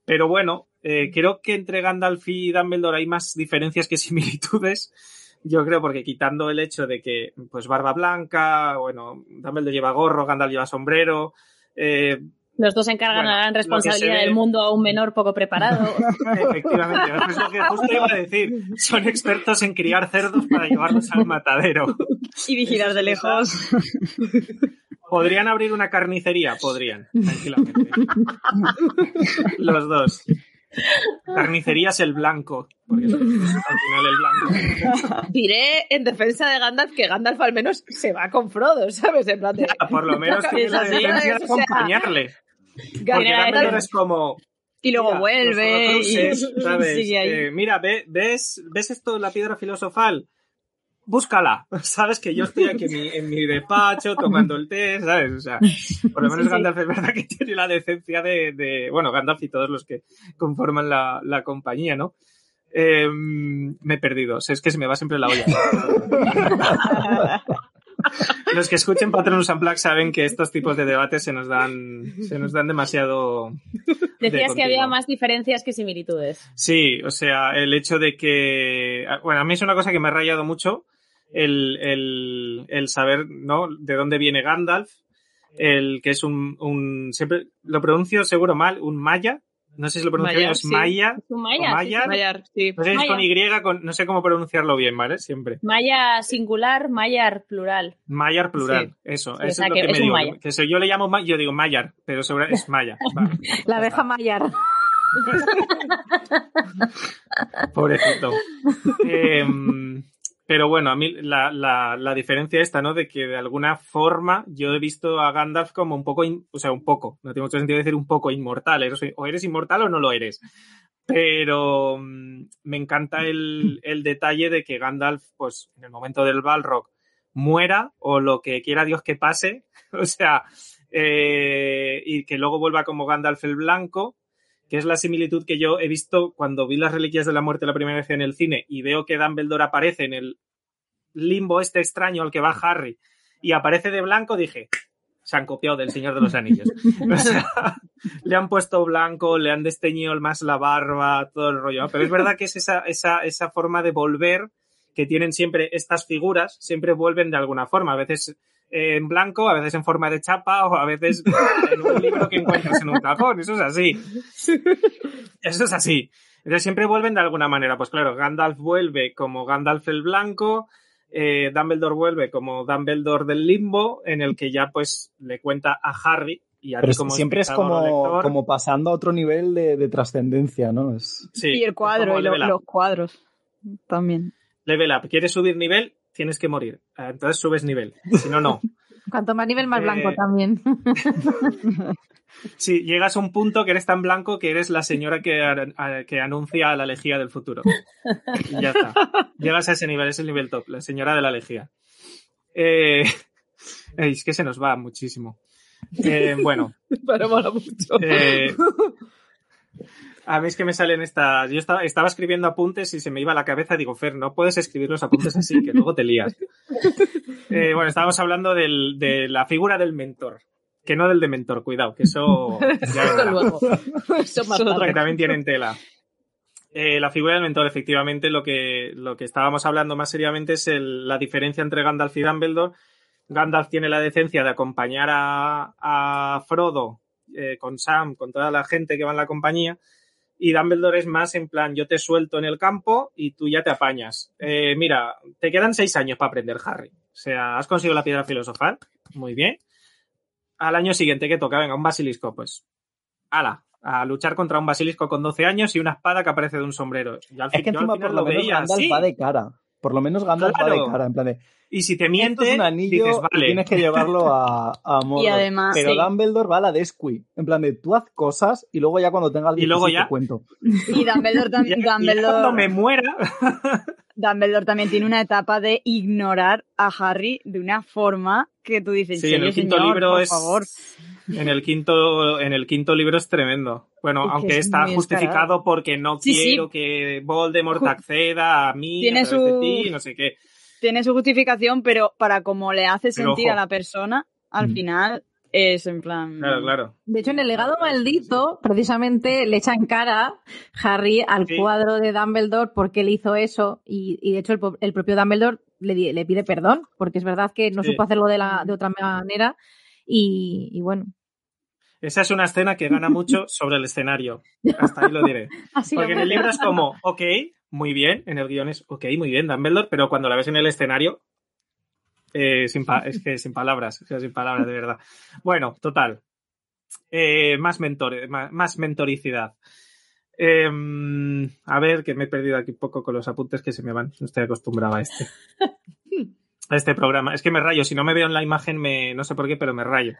[SPEAKER 7] Pero bueno, eh, creo que entre Gandalf y Dumbledore hay más diferencias que similitudes. Yo creo porque quitando el hecho de que, pues, barba blanca, bueno, Dumbledore lleva gorro, Gandalf lleva sombrero, eh,
[SPEAKER 4] los dos encargan la gran responsabilidad del mundo a un menor poco preparado.
[SPEAKER 7] Efectivamente, es lo que justo iba a decir. Son expertos en criar cerdos para llevarlos al matadero.
[SPEAKER 8] Y vigilar de lejos.
[SPEAKER 7] ¿Podrían abrir una carnicería? Podrían, tranquilamente. Los dos. Carnicería es el blanco, porque es al final el blanco.
[SPEAKER 4] Diré en defensa de Gandalf que Gandalf al menos se va con Frodo, ¿sabes? En plan de...
[SPEAKER 7] por lo menos tiene la de acompañarle. Porque Gandalf es como...
[SPEAKER 8] Y luego vuelve. y...
[SPEAKER 7] ¿sabes? Eh, mira, ¿ves, ¿ves esto, la piedra filosofal? Búscala. Sabes que yo estoy aquí en mi, despacho tomando el té, ¿sabes? O sea, por lo menos Gandalf es verdad que tiene la decencia de, bueno, Gandalf y todos los que conforman la, compañía, ¿no? Em, me he perdido. es que se me va siempre la olla. Los que escuchen Patronus Unplugged saben que estos tipos de debates se nos dan, se nos dan demasiado.
[SPEAKER 4] Decías que había más diferencias que similitudes.
[SPEAKER 7] Sí, o sea, el hecho de que. Bueno, a mí es una cosa que me ha rayado mucho el, el, el saber, ¿no? De dónde viene Gandalf. El que es un, un. Siempre lo pronuncio seguro mal, un maya, no sé si lo pronuncio bien, es Maya.
[SPEAKER 4] Es un Maya.
[SPEAKER 7] Mayar, sí. No sé con Y, con, no sé cómo pronunciarlo bien, ¿vale? Siempre.
[SPEAKER 4] Maya singular, Mayar plural.
[SPEAKER 7] Mayar plural, eso. eso es lo que, me digo. Que yo le llamo, yo digo Mayar, pero sobre, es Maya.
[SPEAKER 6] La abeja Mayar.
[SPEAKER 7] Pobrecito. eh, pero bueno, a mí la, la, la, diferencia esta, ¿no? De que de alguna forma yo he visto a Gandalf como un poco, o sea, un poco, no tiene mucho sentido decir un poco inmortal, o eres inmortal o no lo eres. Pero mm, me encanta el, el, detalle de que Gandalf, pues en el momento del Balrog, muera o lo que quiera Dios que pase, o sea, eh, y que luego vuelva como Gandalf el Blanco, que es la similitud que yo he visto cuando vi las Reliquias de la Muerte la primera vez en el cine y veo que Dumbledore aparece en el limbo este extraño al que va Harry y aparece de blanco, dije, se han copiado del Señor de los Anillos. O sea, le han puesto blanco, le han desteñido más la barba, todo el rollo. Pero es verdad que es esa, esa, esa forma de volver que tienen siempre estas figuras, siempre vuelven de alguna forma. A veces en blanco, a veces en forma de chapa o a veces en un libro que encuentras en un cajón. Eso es así. Eso es así. Entonces siempre vuelven de alguna manera. Pues claro, Gandalf vuelve como Gandalf el Blanco, eh, Dumbledore vuelve como Dumbledore del Limbo, en el que ya pues le cuenta a Harry y a
[SPEAKER 5] Pero como siempre es como, como pasando a otro nivel de, trascendencia, ¿no?
[SPEAKER 8] Sí, y el cuadro, y los cuadros también.
[SPEAKER 7] Level up. ¿Quieres subir nivel? Tienes que morir. Ah, entonces subes nivel. Si no, no.
[SPEAKER 6] Cuanto más nivel, más blanco eh, también.
[SPEAKER 7] Sí, llegas a un punto que eres tan blanco que eres la señora que, que anuncia la lejía del futuro. Y ya está. Llegas a ese nivel, es el nivel top, la señora de la lejía. Eh, es que se nos va muchísimo. Eh, bueno.
[SPEAKER 3] Pero mola mucho.
[SPEAKER 7] A mí es que me salen estas. Yo estaba, estaba, escribiendo apuntes y se me iba a la cabeza. Digo, Fer, no puedes escribir los apuntes así, que luego te lías. Eh, bueno, estábamos hablando del, de la figura del mentor. Que no del de mentor, cuidado, que eso. Ya luego. eso más que también tienen tela. Eh, la figura del mentor, efectivamente, lo que, lo que estábamos hablando más seriamente es el, la diferencia entre Gandalf y Dumbledore. Gandalf tiene la decencia de acompañar a, a Frodo eh, con Sam, con toda la gente que va en la compañía, y Dumbledore es más en plan, yo te suelto en el campo y tú ya te apañas. Eh, mira, te quedan seis años para aprender, Harry. O sea, has conseguido la piedra filosofal, muy bien. Al año siguiente que toca, venga, un basilisco, pues, ala, a luchar contra un basilisco con 12 años y una espada que aparece de un sombrero.
[SPEAKER 5] Y al, es que encima, por lo, veía Gandalf va de cara. Por lo menos Gandalf va de cara, en plan de...
[SPEAKER 7] Y si te miente,
[SPEAKER 5] anillo tienes que llevarlo a, a Mordor. Y además, Pero Dumbledore va a la Desqui. En plan de, tú haz cosas y luego ya cuando tengas
[SPEAKER 7] y luego ya
[SPEAKER 5] te cuento.
[SPEAKER 8] Y Dumbledore también... Dumbledore...
[SPEAKER 7] cuando me muera...
[SPEAKER 8] Dumbledore también tiene una etapa de ignorar a Harry de una forma que tú dices,
[SPEAKER 7] sí, en el quinto libro por es... favor. En el quinto, en el quinto libro es tremendo. Bueno, aunque está justificado porque no quiero que Voldemort acceda a mí, a través de ti, no sé qué
[SPEAKER 8] tiene su justificación, pero para cómo le hace sentir a la persona, al mm. final es en plan.
[SPEAKER 7] Claro, claro.
[SPEAKER 6] De hecho, en el legado maldito, precisamente le echan cara Harry al cuadro de Dumbledore porque él hizo eso. Y, de hecho, el, propio Dumbledore le, le, pide perdón, porque es verdad que no supo hacerlo de, la, de otra manera. Y, bueno.
[SPEAKER 7] Esa es una escena que gana mucho sobre el escenario. Hasta ahí lo diré. porque en el libro es como, ok, muy bien, en el guion es ok, muy bien, Dumbledore, pero cuando la ves en el escenario, eh, sin es que sin palabras, sin palabras, de verdad. Bueno, total. Eh, más, mentor, más, mentoricidad. Em, a ver, que me he perdido aquí un poco con los apuntes que se me van. No estoy acostumbrado a este. A este programa. Es que me rayo. Si no me veo en la imagen, me, no sé por qué, pero me rayo.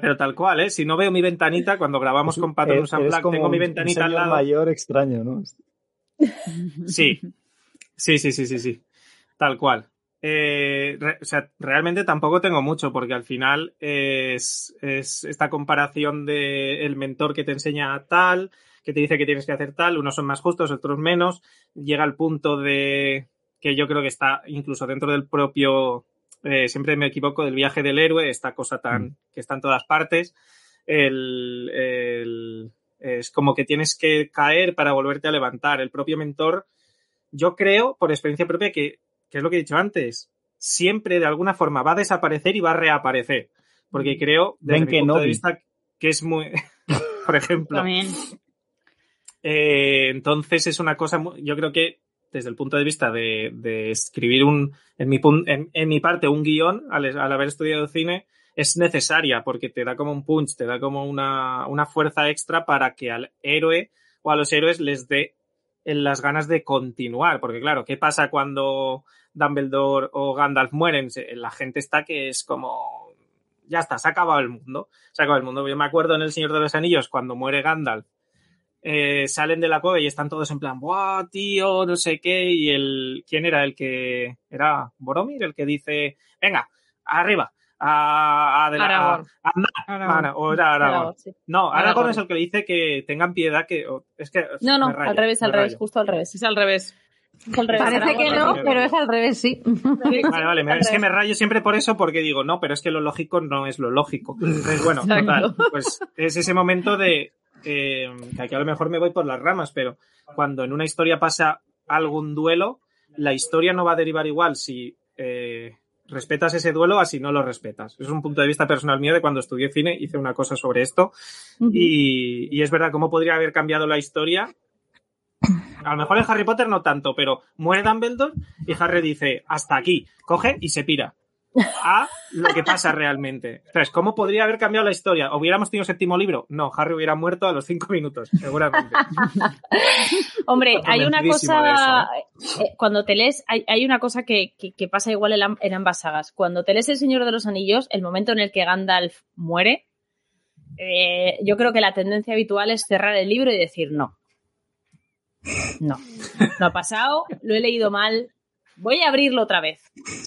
[SPEAKER 7] Pero tal cual, ¿eh? Si no veo mi ventanita, cuando grabamos con Patronus Unplugged, tengo mi ventanita al lado.
[SPEAKER 5] mayor extraño, ¿no?
[SPEAKER 7] Sí. Sí, sí, sí, sí, sí. Tal cual. Eh, o sea, realmente tampoco tengo mucho, porque al final es, esta comparación de el mentor que te enseña tal, que te dice que tienes que hacer tal, unos son más justos, otros menos, llega al punto de que yo creo que está incluso dentro del propio, eh, siempre me equivoco, del viaje del héroe, esta cosa tan mm. que está en todas partes, el, es como que tienes que caer para volverte a levantar. El propio mentor, yo creo, por experiencia propia, que, que es lo que he dicho antes, siempre de alguna forma va a desaparecer y va a reaparecer. Porque mm. creo, desde mi punto de vista, que es muy, por ejemplo.
[SPEAKER 8] También.
[SPEAKER 7] Eh, entonces es una cosa, yo creo que desde el punto de vista de, escribir un, en mi, en, mi parte, un guion, al, haber estudiado cine, es necesaria porque te da como un punch, te da como una, fuerza extra para que al héroe o a los héroes les dé las ganas de continuar. Porque claro, ¿qué pasa cuando Dumbledore o Gandalf mueren? La gente está que es como, ya está, se ha acabado el mundo. Se ha acabado el mundo. Yo me acuerdo en El Señor de los Anillos, cuando muere Gandalf, eh, salen de la cueva y están todos en plan, ¡buah, tío! No sé qué. Y el. ¿Quién era el que. Era Boromir, el que dice, venga, arriba. A, a, Aragorn. o era Aragorn. No, Aragorn, es el que dice que tengan piedad, que. es que.
[SPEAKER 4] No, no, al revés, al revés, justo al revés.
[SPEAKER 3] Es al revés.
[SPEAKER 6] Parece que no, pero es al revés, sí.
[SPEAKER 7] Vale, vale, es que me rayo siempre por eso porque digo, no, pero es que lo lógico no es lo lógico. Entonces, bueno, total, pues es ese momento de, que aquí a lo mejor me voy por las ramas, pero cuando en una historia pasa algún duelo, la historia no va a derivar igual si eh, respetas ese duelo a si no lo respetas. Es un punto de vista personal mío de cuando estudié cine, hice una cosa sobre esto y, y, es verdad, ¿cómo podría haber cambiado la historia? A lo mejor en Harry Potter no tanto, pero muere Dumbledore y Harry dice, hasta aquí, coge y se pira a lo que pasa realmente. Entonces, ¿cómo podría haber cambiado la historia? ¿Hubiéramos tenido séptimo libro? No, Harry hubiera muerto a los cinco minutos, seguramente.
[SPEAKER 4] Hombre, hay una cosa, ¿eh? Eh, cuando te lees, hay, una cosa que, pasa igual en, ambas sagas. Cuando te lees El Señor de los Anillos, el momento en el que Gandalf muere, eh, yo creo que la tendencia habitual es cerrar el libro y decir no. No, no ha pasado, lo he leído mal, voy a abrirlo otra vez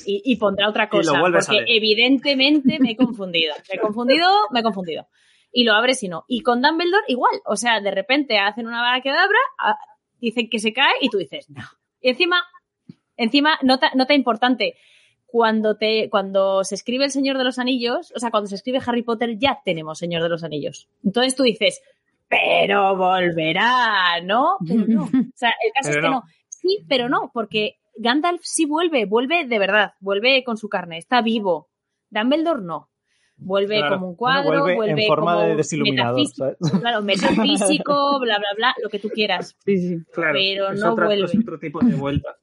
[SPEAKER 4] y, pondrá otra cosa, porque evidentemente me he confundido. Me he confundido, me he confundido. Y lo abres y no. Y con Dumbledore igual, o sea, de repente hacen una vara que abra, dicen que se cae y tú dices, no. Y encima, encima, nota, nota importante, cuando, te, cuando se escribe El Señor de los Anillos, o sea, cuando se escribe Harry Potter, ya tenemos Señor de los Anillos. Entonces tú dices, pero volverá, ¿no? Pero no. O sea, el caso es que no. Sí, pero no, porque Gandalf sí vuelve, vuelve de verdad, vuelve con su carne, está vivo. Dumbledore no. Vuelve como un cuadro, vuelve,
[SPEAKER 5] en forma
[SPEAKER 4] como
[SPEAKER 5] de metafísico,
[SPEAKER 4] claro, metafísico, bla, bla, bla, lo que tú quieras.
[SPEAKER 7] Sí, sí, claro.
[SPEAKER 4] Pero no vuelve.
[SPEAKER 7] Es otro tipo de vuelta.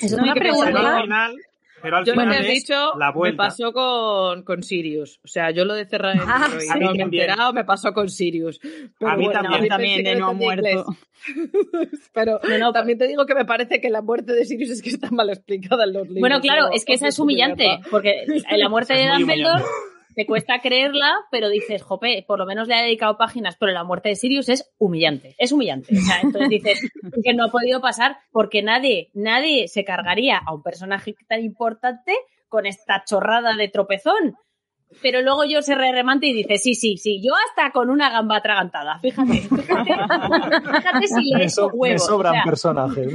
[SPEAKER 4] Es una pregunta.
[SPEAKER 3] Pero al yo final lo que dicho me pasó con, con, Sirius. O sea, yo lo de cerrar el ah, y no me he enterado, me pasó con Sirius.
[SPEAKER 8] a mí también, también de no ha muerto.
[SPEAKER 3] pero no, también te digo que me parece que la muerte de Sirius es que está mal explicada en los libros.
[SPEAKER 4] Bueno, claro, es que esa es humillante, porque la muerte de Dumbledore te cuesta creerla, pero dices, jope, por lo menos le ha dedicado páginas, pero la muerte de Sirius es humillante, es humillante. O sea, entonces dices que no ha podido pasar porque nadie, nadie se cargaría a un personaje tan importante con esta chorrada de tropezón pero luego yo se re remante y dice, sí, sí, sí, yo hasta con una gamba atragantada, fíjate, fíjate, fíjate si le echo huevos.
[SPEAKER 5] Me sobran personajes.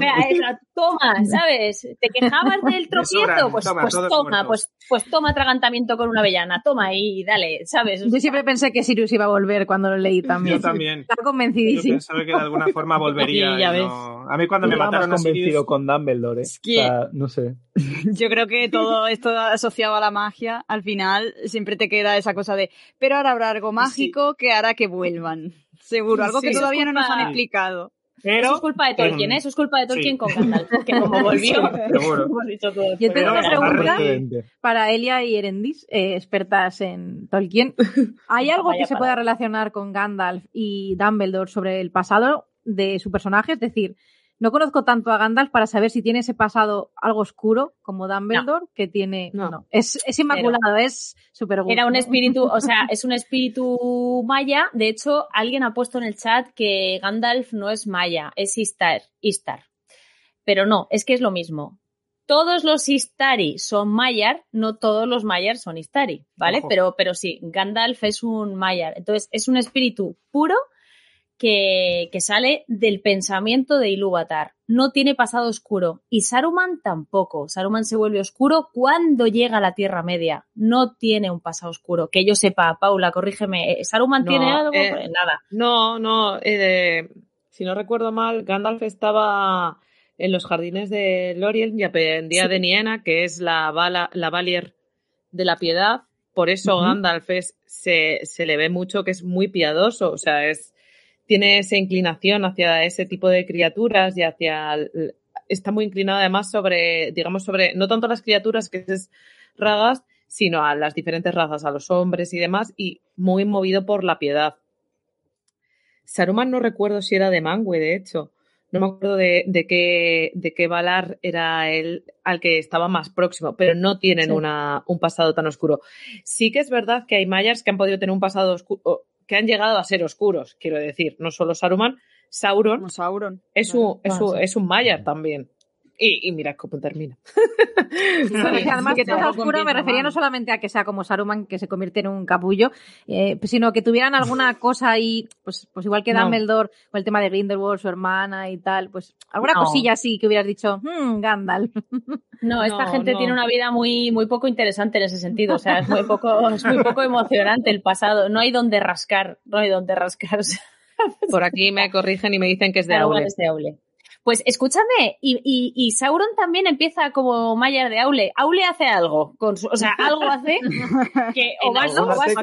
[SPEAKER 4] toma, ¿sabes? ¿Te quejabas del tropiezo? Pues toma, pues, toma pues, pues, toma atragantamiento con una avellana, toma y dale, ¿sabes?
[SPEAKER 6] yo siempre pensé que Sirius iba a volver cuando lo leí también.
[SPEAKER 7] Yo también.
[SPEAKER 6] Estaba convencidísimo.
[SPEAKER 7] Yo pensaba que de alguna forma volvería. ya ves. A mí cuando me mataron
[SPEAKER 5] convencido con Dumbledore, ¿eh? no sé.
[SPEAKER 8] Yo creo que todo esto asociado a la magia, al final, siempre te queda esa cosa de, pero ahora habrá algo mágico que hará que vuelvan. Seguro, algo que todavía no nos han explicado.
[SPEAKER 4] Pero, eso es culpa de Tolkien, ¿eh? Eso es culpa de Tolkien con Gandalf, que como volvió, hemos dicho todo.
[SPEAKER 6] Yo tengo una pregunta para Elia y Erendis, eh, expertas en Tolkien. ¿Hay algo que se pueda relacionar con Gandalf y Dumbledore sobre el pasado de su personaje? Es decir, no conozco tanto a Gandalf para saber si tiene ese pasado algo oscuro como Dumbledore, que tiene. No, Es, inmaculado, es súper
[SPEAKER 4] Era un espíritu, o sea, es un espíritu maya. De hecho, alguien ha puesto en el chat que Gandalf no es maya, es Istar. Istar. Pero no, es que es lo mismo. Todos los Istari son Mayar, no todos los Mayar son Istari, ¿vale? Pero, pero sí, Gandalf es un Mayar. Entonces, es un espíritu puro
[SPEAKER 2] que, sale del pensamiento de Ilúvatar. No tiene pasado oscuro. Y Saruman tampoco. Saruman se vuelve oscuro cuando llega a la Tierra Media. No tiene un pasado oscuro. Que yo sepa, Paula, corrígeme. ¿eh, ¿Saruman tiene algo?
[SPEAKER 3] Eh,
[SPEAKER 2] pues nada.
[SPEAKER 3] No, no. Eh, si no recuerdo mal, Gandalf estaba en los jardines de Lorien y aprendía de Niena, que es la, bala, la Valier de la piedad. Por eso Gandalf se, se le ve mucho que es muy piadoso. O sea, es tiene esa inclinación hacia ese tipo de criaturas y hacia está muy inclinado además sobre, digamos, sobre, no tanto las criaturas que es ragas, sino a las diferentes razas, a los hombres y demás, y muy movido por la piedad. Saruman no recuerdo si era de Mangue, de hecho. No me acuerdo de, qué, de qué Valar era el al que estaba más próximo, pero no tienen una, un pasado tan oscuro. Sí que es verdad que hay mayas que han podido tener un pasado oscuro, que han llegado a ser oscuros, quiero decir, no solo Saruman, Sauron,
[SPEAKER 8] Sauron.
[SPEAKER 3] Es, un, es, un, es un Maya también. Y, mira cómo termina.
[SPEAKER 6] Bueno, que además que sea oscuro me refería no solamente a que sea como Saruman que se convierte en un capullo, eh, sino que tuvieran alguna cosa ahí, pues, pues igual que Dumbledore, con el tema de Grindelwald, su hermana y tal, pues alguna cosilla así que hubieras dicho, mmm, Gandalf.
[SPEAKER 2] No, esta gente tiene una vida muy, muy poco interesante en ese sentido, o sea, es muy poco, es muy poco emocionante el pasado, no hay donde rascar, no hay donde rascar.
[SPEAKER 3] Por aquí me corrigen y me dicen que es de Aule.
[SPEAKER 2] Es de Aule. Pues escúchame, y, y, Sauron también empieza como Mayer de Aule. Aule hace algo, con o sea, algo hace que o vas,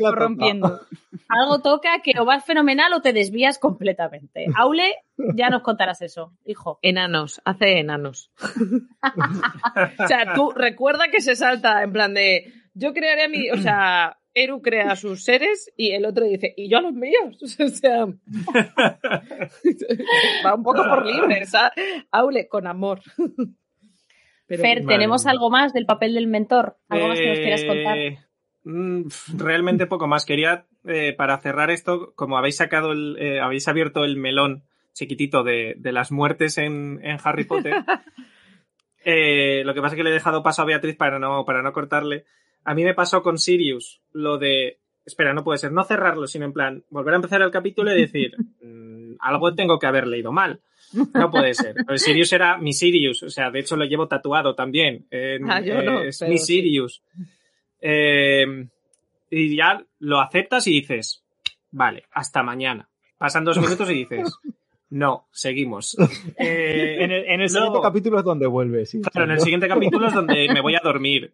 [SPEAKER 2] corrompiendo. Algo toca que o vas fenomenal o te desvías completamente. Aule, ya nos contarás eso, hijo.
[SPEAKER 3] Enanos, hace enanos. o sea, tú recuerda que se salta en plan de yo crearé a mi, o sea, Eru crea a sus seres y el otro dice, y yo a los míos. O sea, va un poco por libre, Aule, con amor.
[SPEAKER 2] Fer, ¿tenemos algo más del papel del mentor? ¿Algo más que nos quieras contar? Eh,
[SPEAKER 7] mm, realmente poco más. Quería, eh, para cerrar esto, como habéis sacado el, eh, habéis abierto el melón chiquitito de, las muertes en, Harry Potter. lo que pasa es que le he dejado paso a Beatriz para no, para no cortarle. A mí me pasó con Sirius lo de. Espera, no puede ser, no cerrarlo, sino en plan, volver a empezar el capítulo y decir, mm, algo tengo que haber leído mal. No puede ser. Sirius era mi Sirius, o sea, de hecho lo llevo tatuado también. ah, yo no, es mi Sirius. Eh, y ya lo aceptas y dices, vale, hasta mañana. Pasan dos minutos y dices, no, seguimos.
[SPEAKER 5] Eh, en el, siguiente capítulo es donde vuelves. ¿sí?
[SPEAKER 7] Claro, en el siguiente capítulo es donde me voy a dormir.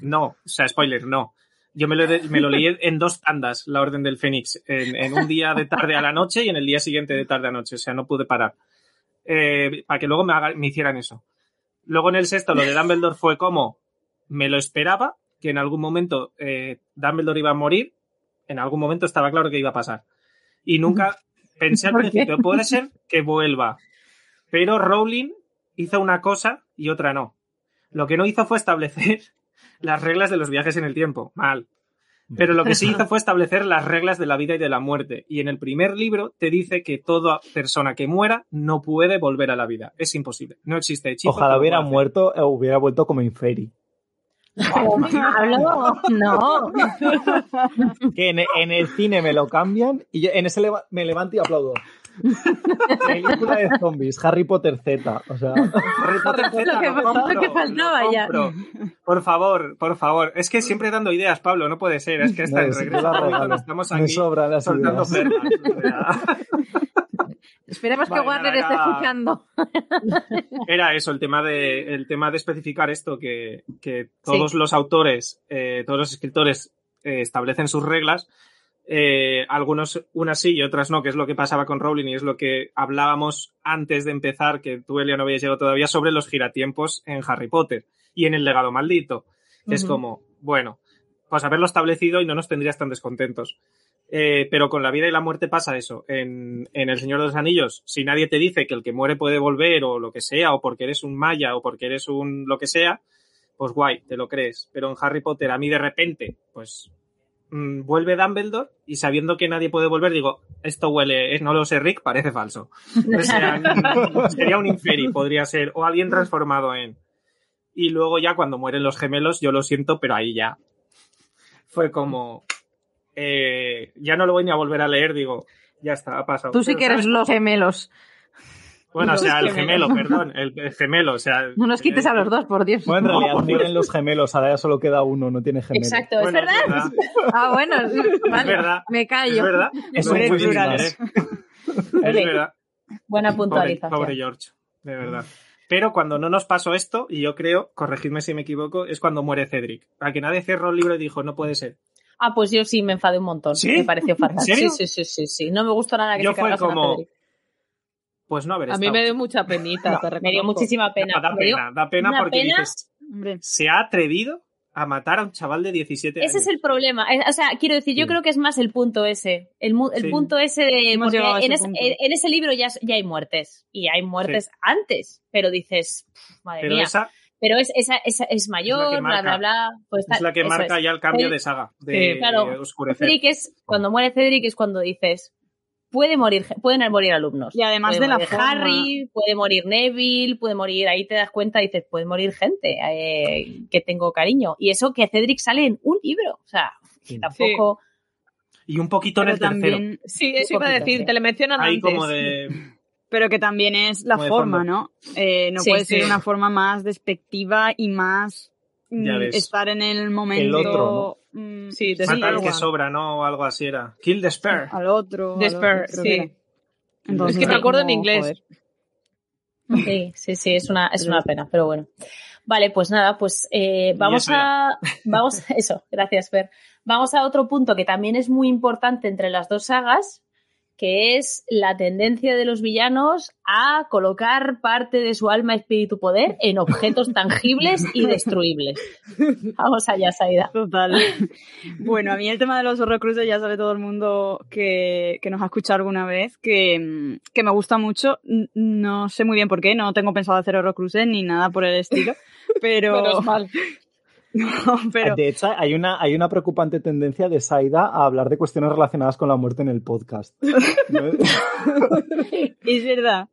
[SPEAKER 7] No, o sea, spoiler, no. Yo me lo, me lo leí en dos tandas, La Orden del Fénix, en, un día de tarde a la noche y en el día siguiente de tarde a noche, o sea, no pude parar. Eh, para que luego me, me hicieran eso. Luego en el sexto, lo de Dumbledore fue como, me lo esperaba, que en algún momento eh, Dumbledore iba a morir, en algún momento estaba claro que iba a pasar. Y nunca pensé al principio, puede ser que vuelva. Pero Rowling hizo una cosa y otra no. Lo que no hizo fue establecer las reglas de los viajes en el tiempo. Mal. Pero lo que sí hizo fue establecer las reglas de la vida y de la muerte. Y en el primer libro te dice que toda persona que muera no puede volver a la vida. Es imposible. No existe hechizo.
[SPEAKER 5] Ojalá hubiera muerto o hubiera vuelto como Inferi.
[SPEAKER 2] No, no.
[SPEAKER 5] Que en, el cine me lo cambian y yo en ese me levanto y aplaudo. Película de zombies, Harry Potter Z. O sea, Harry Potter
[SPEAKER 2] Z. Lo que, faltaba ya.
[SPEAKER 7] Por favor, por favor. Es que siempre dando ideas, Pablo, no puede ser. Es que está en regreso. Estamos aquí soltando
[SPEAKER 6] Esperemos que Warner esté escuchando.
[SPEAKER 7] Era eso, el tema de, el tema de especificar esto, que, todos los autores, eh, todos los escritores eh, establecen sus reglas eh, algunos unas sí y otras no, que es lo que pasaba con Rowling y es lo que hablábamos antes de empezar, que tú, Elia, no habías llegado todavía, sobre los giratiempos en Harry Potter y en el legado maldito. Es como, bueno, pues haberlo establecido y no nos tendrías tan descontentos. Eh, pero con la vida y la muerte pasa eso. En, en, El Señor de los Anillos, si nadie te dice que el que muere puede volver o lo que sea, o porque eres un maya o porque eres un lo que sea, pues guay, te lo crees. Pero en Harry Potter, a mí de repente, pues Mm, vuelve Dumbledore y sabiendo que nadie puede volver, digo, esto huele, no lo sé, Rick, parece falso. sería un inferi, podría ser, o alguien transformado en. Y luego ya cuando mueren los gemelos, yo lo siento, pero ahí ya fue como, eh, ya no lo voy ni a volver a leer, digo, Ya está, ha pasado.
[SPEAKER 6] Tú sí que eres los gemelos.
[SPEAKER 7] Bueno, o sea, el gemelo, perdón, el, gemelo, o sea...
[SPEAKER 6] No nos quites a los dos, por Dios.
[SPEAKER 5] Bueno, en realidad mueren los gemelos, ahora ya solo queda uno, no tiene gemelo.
[SPEAKER 4] Exacto, ¿es, verdad?
[SPEAKER 6] Ah, bueno, vale, es verdad. me callo.
[SPEAKER 7] Es verdad.
[SPEAKER 5] Es muy plural.
[SPEAKER 7] Es verdad.
[SPEAKER 4] Buena puntualización.
[SPEAKER 7] Pobre, George, de verdad. Pero cuando no nos pasó esto, y yo creo, corregidme si me equivoco, es cuando muere Cedric. A que nadie cerró el libro y dijo, no puede ser.
[SPEAKER 4] Ah, pues yo sí me enfadé un montón.
[SPEAKER 7] ¿Sí?
[SPEAKER 4] Me pareció fatal.
[SPEAKER 7] ¿En serio?
[SPEAKER 4] Sí, sí, sí, sí, sí. No me gustó nada que
[SPEAKER 7] yo
[SPEAKER 4] se
[SPEAKER 7] fue como...
[SPEAKER 4] a.
[SPEAKER 7] Pues no haber
[SPEAKER 3] A
[SPEAKER 7] estado.
[SPEAKER 3] mí me dio mucha penita,
[SPEAKER 7] No,
[SPEAKER 3] te
[SPEAKER 4] Me dio muchísima pena.
[SPEAKER 7] Da pena, da pena
[SPEAKER 4] una
[SPEAKER 7] porque
[SPEAKER 4] pena.
[SPEAKER 7] dices, se ha atrevido a matar a un chaval de 17 años.
[SPEAKER 4] Ese es el problema. Eh, O sea, quiero decir, yo
[SPEAKER 5] Sí.
[SPEAKER 4] creo que es más el punto ese. El, mu- el
[SPEAKER 7] Sí.
[SPEAKER 4] punto ese de. Porque en,
[SPEAKER 8] ese
[SPEAKER 4] ese,
[SPEAKER 8] punto.
[SPEAKER 4] en- en ese libro ya, ya hay muertes. Y hay muertes antes. Pero dices, "Pff, madre
[SPEAKER 7] Pero
[SPEAKER 4] mía.
[SPEAKER 7] esa
[SPEAKER 4] Pero es, esa, esa es mayor, bla,
[SPEAKER 7] marca.
[SPEAKER 4] bla, bla. Pues
[SPEAKER 7] es la que marca
[SPEAKER 4] es.
[SPEAKER 7] ya el cambio de saga, de
[SPEAKER 3] Sí,
[SPEAKER 4] claro.
[SPEAKER 7] oscurecer.
[SPEAKER 4] Cedric es, cuando muere Cedric es cuando dices, puede morir, pueden morir alumnos.
[SPEAKER 8] Y además
[SPEAKER 4] Puede
[SPEAKER 8] de la
[SPEAKER 4] morir
[SPEAKER 8] forma-
[SPEAKER 4] Harry, puede morir Neville, puede morir, ahí te das cuenta y dices, puede morir gente eh, que tengo cariño. Y eso que Cedric sale en un libro. O sea, tampoco.
[SPEAKER 7] Y un poquito en el tercero.
[SPEAKER 8] también,
[SPEAKER 3] Sí, eso iba a decir, te le mencionan
[SPEAKER 7] Ahí
[SPEAKER 3] antes.
[SPEAKER 7] como de...
[SPEAKER 8] pero que también es la forma. ¿no? Eh, no
[SPEAKER 4] Sí,
[SPEAKER 8] puede
[SPEAKER 4] sí.
[SPEAKER 8] ser una forma más despectiva y más mm, estar en el momento.
[SPEAKER 5] otro,
[SPEAKER 8] mm,
[SPEAKER 3] Sí, de
[SPEAKER 7] al que sobra, ¿no? O algo así era. Kill the spare.
[SPEAKER 8] al otro. al
[SPEAKER 3] Despair,
[SPEAKER 8] otro,
[SPEAKER 3] sí.
[SPEAKER 8] Entonces,
[SPEAKER 3] Es que me acuerdo en inglés.
[SPEAKER 8] joder.
[SPEAKER 4] Sí, sí, sí, es una, es una pena, pero bueno. Vale, pues nada, pues eh, vamos a. Vamos, eso, gracias, Fer. Vamos a otro punto que también es muy importante entre las dos sagas, que es la tendencia de los villanos a colocar parte de su alma, espíritu, poder en objetos tangibles y destruibles. Vamos allá, Saida.
[SPEAKER 8] Total. Bueno, a mí el tema de los horrocruces ya sabe todo el mundo que, que nos ha escuchado alguna vez, que, que me gusta mucho. No sé muy bien por qué, no tengo pensado hacer horrocruces ni nada por el estilo, pero...
[SPEAKER 3] Menos mal.
[SPEAKER 8] No, pero...
[SPEAKER 5] De hecho, hay una, hay una preocupante tendencia de Saida a hablar de cuestiones relacionadas con la muerte en el podcast. ¿No?
[SPEAKER 8] Es verdad.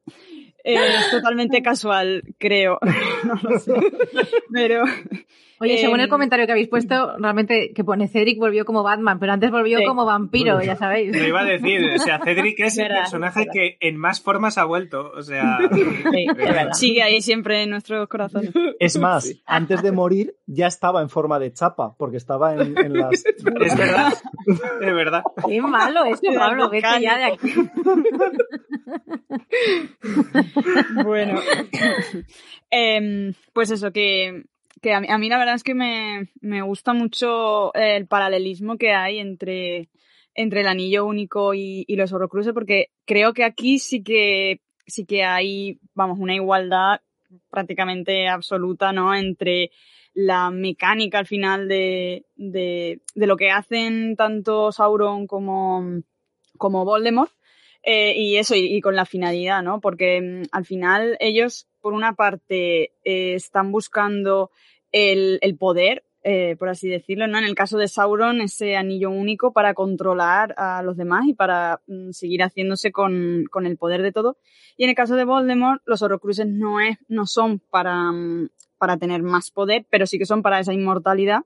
[SPEAKER 8] Eh, es totalmente casual, creo. No lo sé. Pero...
[SPEAKER 6] Oye, según el
[SPEAKER 8] Em,
[SPEAKER 6] comentario que habéis puesto, realmente que pone Cedric volvió como Batman, pero antes volvió
[SPEAKER 8] Sí.
[SPEAKER 6] como vampiro, ya sabéis.
[SPEAKER 7] Lo iba a decir, o sea, Cedric es el personaje
[SPEAKER 4] verdad.
[SPEAKER 7] que en más formas ha vuelto, o sea...
[SPEAKER 4] Sí, es verdad.
[SPEAKER 8] Sigue ahí siempre en nuestros corazones.
[SPEAKER 5] Es más, antes de morir ya estaba en forma de chapa, porque estaba en, en las...
[SPEAKER 7] Es verdad, es verdad.
[SPEAKER 6] Qué malo esto, Pablo, vete ya de aquí.
[SPEAKER 8] Bueno, Em, pues eso, que, que a, mí, a mí la verdad es que me, me gusta mucho el paralelismo que hay entre, entre el anillo único y, y los horrocruces, porque creo que aquí sí que, sí que hay, vamos, una igualdad prácticamente absoluta, ¿no? Entre la mecánica al final de, de, de lo que hacen tanto Sauron como, como Voldemort. Eh, y eso, y, con la finalidad, ¿no? Porque mm, al final ellos, por una parte, eh, están buscando el, poder, eh, por así decirlo, ¿no? En el caso de Sauron, ese anillo único para controlar a los demás y para mm, seguir haciéndose con, el poder de todo. Y en el caso de Voldemort, los Horrocruxes no, es, no son para, mm, para tener más poder, pero sí que son para esa inmortalidad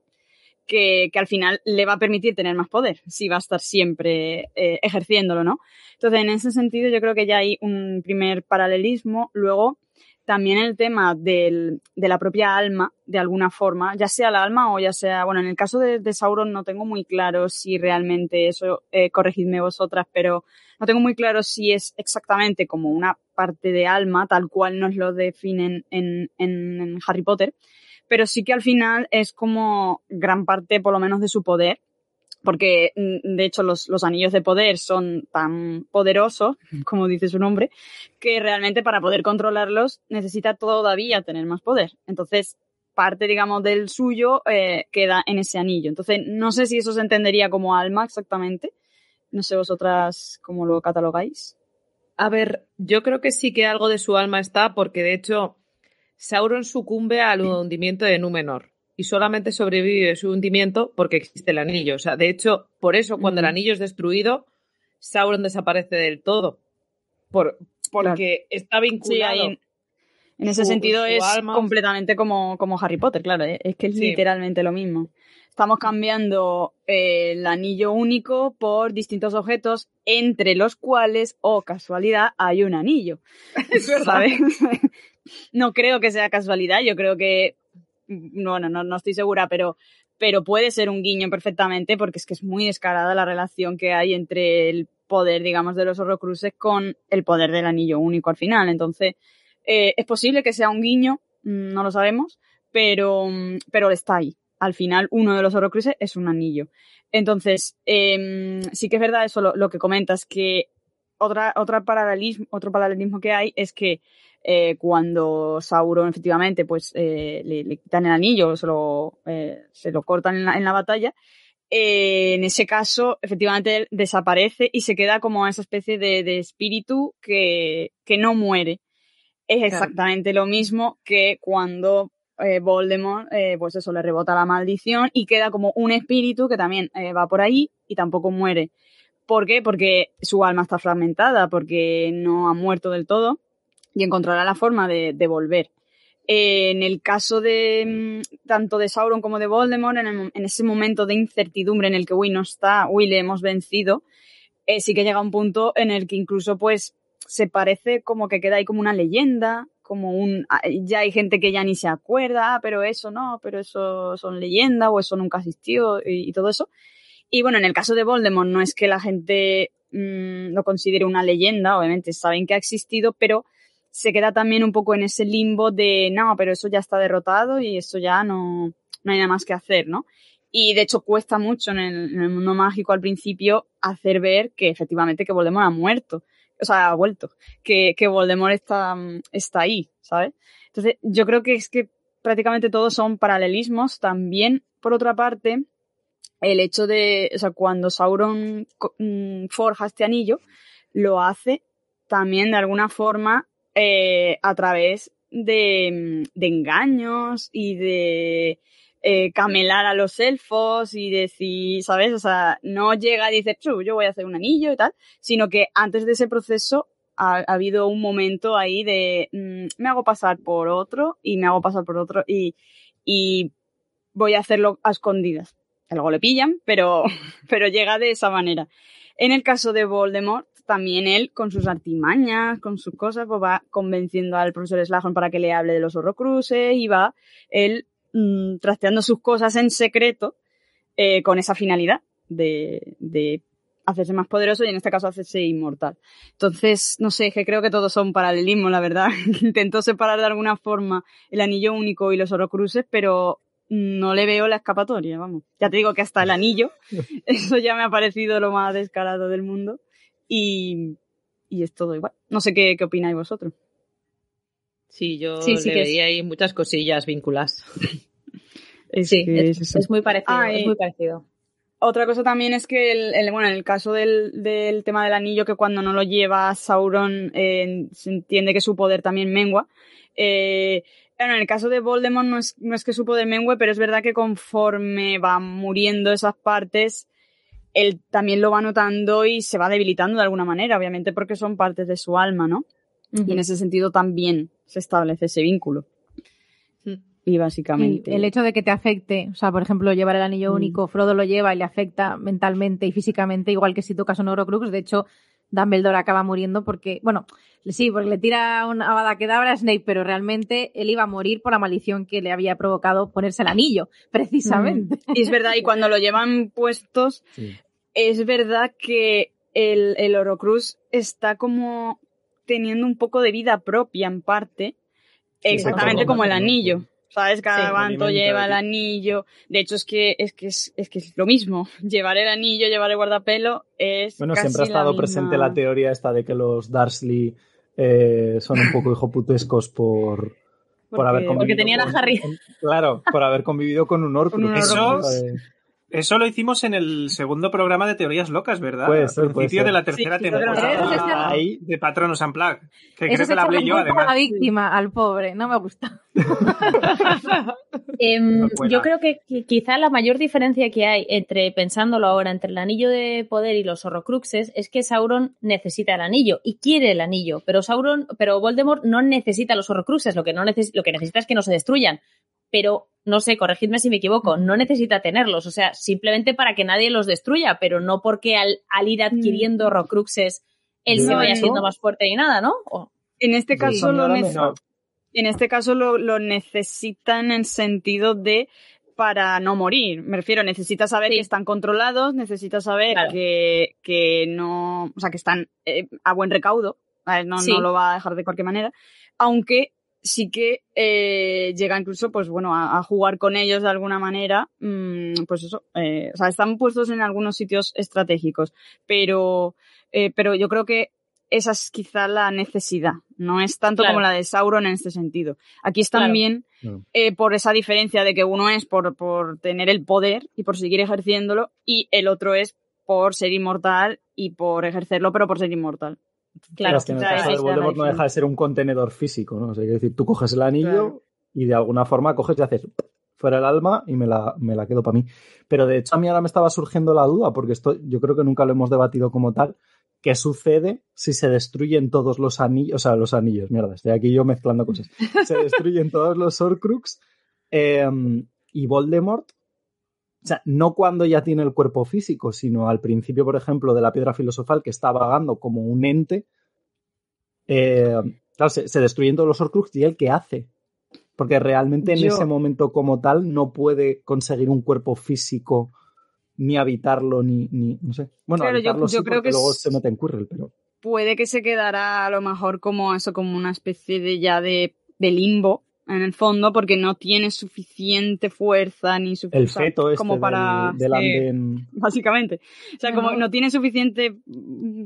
[SPEAKER 8] que, que al final le va a permitir tener más poder, si va a estar siempre eh, ejerciéndolo, ¿no? Entonces, en ese sentido, yo creo que ya hay un primer paralelismo. Luego, también el tema del, de la propia alma, de alguna forma, ya sea la alma o ya sea, bueno, en el caso de, de Sauron no tengo muy claro si realmente eso, eh, corregidme vosotras, pero no tengo muy claro si es exactamente como una parte de alma, tal cual nos lo definen en, en, en Harry Potter, pero sí que al final es como gran parte, por lo menos, de su poder, porque mm, de hecho los, los anillos de poder son tan poderosos, como dice su nombre, que realmente para poder controlarlos necesita todavía tener más poder. Entonces, parte, digamos, del suyo eh, queda en ese anillo. Entonces, no sé si eso se entendería como alma exactamente. No sé vosotras cómo lo catalogáis.
[SPEAKER 3] A ver, yo creo que sí que algo de su alma está, porque de hecho Sauron sucumbe al hundimiento de Númenor y solamente sobrevive su hundimiento porque existe el anillo. O sea, de hecho, por eso cuando el anillo es destruido, Sauron desaparece del todo. Por, porque está vinculado.
[SPEAKER 8] en ese
[SPEAKER 3] su-
[SPEAKER 8] sentido
[SPEAKER 3] su
[SPEAKER 8] es
[SPEAKER 3] alma.
[SPEAKER 8] completamente como, como Harry Potter, claro, eh, es que es
[SPEAKER 3] Sí.
[SPEAKER 8] literalmente lo mismo. estamos cambiando eh, el anillo único por distintos objetos, entre los cuales, o oh, casualidad, hay un anillo. ¿Sabes? no creo que sea casualidad, yo creo que, no, no, no, estoy segura, pero, pero puede ser un guiño perfectamente porque es que es muy descarada la relación que hay entre el poder, digamos, de los horrocruces con el poder del anillo único al final. Entonces, eh, es posible que sea un guiño, mm, no lo sabemos, pero, mm, pero está ahí. Al final, uno de los horrocruces es un anillo. Entonces, eh, sí que es verdad eso lo, que comentas, que otra, otra paralelismo, otro paralelismo que hay es que eh, cuando Sauron efectivamente pues eh, le, quitan el anillo, se lo, eh, se lo cortan en la, en la batalla, eh, en ese caso, efectivamente, desaparece y se queda como esa especie de, de espíritu que, que, no muere. Es exactamente lo mismo que cuando eh, Voldemort, eh, pues eso, le rebota la maldición y queda como un espíritu que también va por ahí y tampoco muere. ¿Por qué? Porque su alma está fragmentada, porque no ha muerto del todo y encontrará la forma de, volver. Eh, en el caso de mm, tanto de Sauron como de Voldemort, en, ese momento de incertidumbre en el que Will no está, Will le hemos vencido, eh, sí que llega un punto en el que incluso pues se parece como que queda ahí como una leyenda, como un ah, ya hay gente que ya ni se acuerda, ah, pero eso no, pero eso son leyenda o eso nunca existió y, todo eso. Y bueno, en el caso de Voldemort no es que la gente mmm, lo considere una leyenda, obviamente saben que ha existido, pero se queda también un poco en ese limbo de, no, pero eso ya está derrotado y eso ya no, no hay nada más que hacer, ¿no? Y de hecho cuesta mucho en el, en el, mundo mágico al principio hacer ver que efectivamente que Voldemort ha muerto, o sea, ha vuelto, que, que Voldemort está, está ahí, ¿sabes? Entonces, yo creo que es que prácticamente todos son paralelismos. También, por otra parte, el hecho de, o sea, cuando Sauron mm, forja este anillo, lo hace también de alguna forma eh, a través de, de, engaños y de eh, camelar a los elfos y decir, ¿sabes? O sea, no llega y dice, yo voy a hacer un anillo y tal, sino que antes de ese proceso ha, ha habido un momento ahí de mmm, me hago pasar por otro y me hago pasar por otro y, y voy a hacerlo a escondidas. Luego le pillan, pero, pero llega de esa manera. En el caso de Voldemort, también él, con sus artimañas, con sus cosas, pues va convenciendo al profesor Slughorn para que le hable de los horrocruces y va él mmm, trasteando sus cosas en secreto eh, con esa finalidad de, de hacerse más poderoso y en este caso hacerse inmortal. Entonces, no sé, que creo que todos son paralelismos, la verdad. Intentó separar de alguna forma el anillo único y los horrocruces, pero no le veo la escapatoria, vamos. Ya te digo que hasta el anillo, eso ya me ha parecido lo más descarado del mundo y, y es todo igual. No sé qué, qué opináis vosotros.
[SPEAKER 3] Sí, yo sí, sí le veía ahí muchas cosillas vinculadas.
[SPEAKER 4] es sí, es, es, es, muy parecido, ah, es muy parecido.
[SPEAKER 8] Otra cosa también es que, el, el, bueno, en el caso del, del, tema del anillo, que cuando no lo lleva Sauron, eh, se entiende que su poder también mengua. Eh, bueno, en el caso de Voldemort no es, no es que su poder mengue, pero es verdad que conforme van muriendo esas partes, él también lo va notando y se va debilitando de alguna manera, obviamente porque son partes de su alma, ¿no? Uh -huh. Y en ese sentido también se establece ese vínculo. Y básicamente.
[SPEAKER 6] El, el, hecho de que te afecte, o sea, por ejemplo, llevar el anillo mm. único, Frodo lo lleva y le afecta mentalmente y físicamente, igual que si tocas un Horocrux. De hecho, Dumbledore acaba muriendo porque, bueno, sí, porque le tira una abada quedabra a Snape, pero realmente él iba a morir por la maldición que le había provocado ponerse el anillo, precisamente.
[SPEAKER 8] Mm. Y es verdad, y cuando lo llevan puestos, sí. es verdad que el, el Horocrux está como teniendo un poco de vida propia en parte, exactamente como el anillo. ¿Sabes? Cada sí, lleva el anillo. De hecho, es que, es que es, es que es lo mismo. Llevar el anillo, llevar el guardapelo es.
[SPEAKER 5] Bueno, siempre ha estado presente la teoría esta de que los Darsley eh, son un poco hijoputescos por, por haber convivido.
[SPEAKER 4] Porque tenían a Harry.
[SPEAKER 5] Claro, por haber convivido con un orco.
[SPEAKER 7] Eso, eso lo hicimos en el segundo programa de Teorías Locas, ¿verdad?
[SPEAKER 5] Puede ser,
[SPEAKER 7] Al principio de la tercera sí, temporada ahí de Patronus Unplugged. Que creo que la hablé yo, además.
[SPEAKER 6] la víctima al pobre, no me gusta.
[SPEAKER 4] eh, yo creo que, que, quizá la mayor diferencia que hay entre, pensándolo ahora, entre el anillo de poder y los horrocruxes es que Sauron necesita el anillo y quiere el anillo, pero Sauron, pero Voldemort no necesita los horrocruxes, lo que, no neces lo que necesita es que no se destruyan. Pero no sé, corregidme si me equivoco, no necesita tenerlos, o sea, simplemente para que nadie los destruya, pero no porque al, ir mm. adquiriendo Rocruxes él se vaya siendo más fuerte ni nada, ¿no?
[SPEAKER 8] En este caso lo en este caso lo, lo necesita en el sentido de para no morir. Me refiero, necesita saber que están controlados, necesita saber que, que, no, o sea, que están eh, a buen recaudo, no, no, lo va a dejar de cualquier manera, aunque sí que eh, llega incluso, pues bueno, a, jugar con ellos de alguna manera, mm, pues eso, eh, o sea, están puestos en algunos sitios estratégicos, pero, eh, pero yo creo que esa es quizá la necesidad, no es tanto como la de Sauron en este sentido. Aquí es también eh, por esa diferencia de que uno es por, por tener el poder y por seguir ejerciéndolo y el otro es por ser inmortal y por ejercerlo, pero por ser inmortal.
[SPEAKER 5] Claro, que en el caso de Voldemort no deja de ser un contenedor físico, ¿no? O sea, decir, tú coges el anillo y de alguna forma coges y haces fuera el alma y me la, me la quedo para mí. Pero de hecho a mí ahora me estaba surgiendo la duda, porque esto yo creo que nunca lo hemos debatido como tal, ¿qué sucede si se destruyen todos los anillos? O sea, los anillos, mierda, estoy aquí yo mezclando cosas. Se destruyen todos los Horcrux em, y Voldemort. O sea, no cuando ya tiene el cuerpo físico, sino al principio, por ejemplo, de la piedra filosofal que está vagando como un ente. Eh, claro, se, destruyen todos los Horcrux y él qué hace. Porque realmente en ese momento como tal no puede conseguir un cuerpo físico ni habitarlo, ni, ni no sé. Bueno, yo, creo que luego se mete en Quirrell, pero...
[SPEAKER 8] Puede que se quedará a lo mejor como eso, como una especie de ya de, de limbo en el fondo porque no tiene suficiente fuerza ni suficiente
[SPEAKER 5] el feto este como para del,
[SPEAKER 8] básicamente. O sea como no tiene suficiente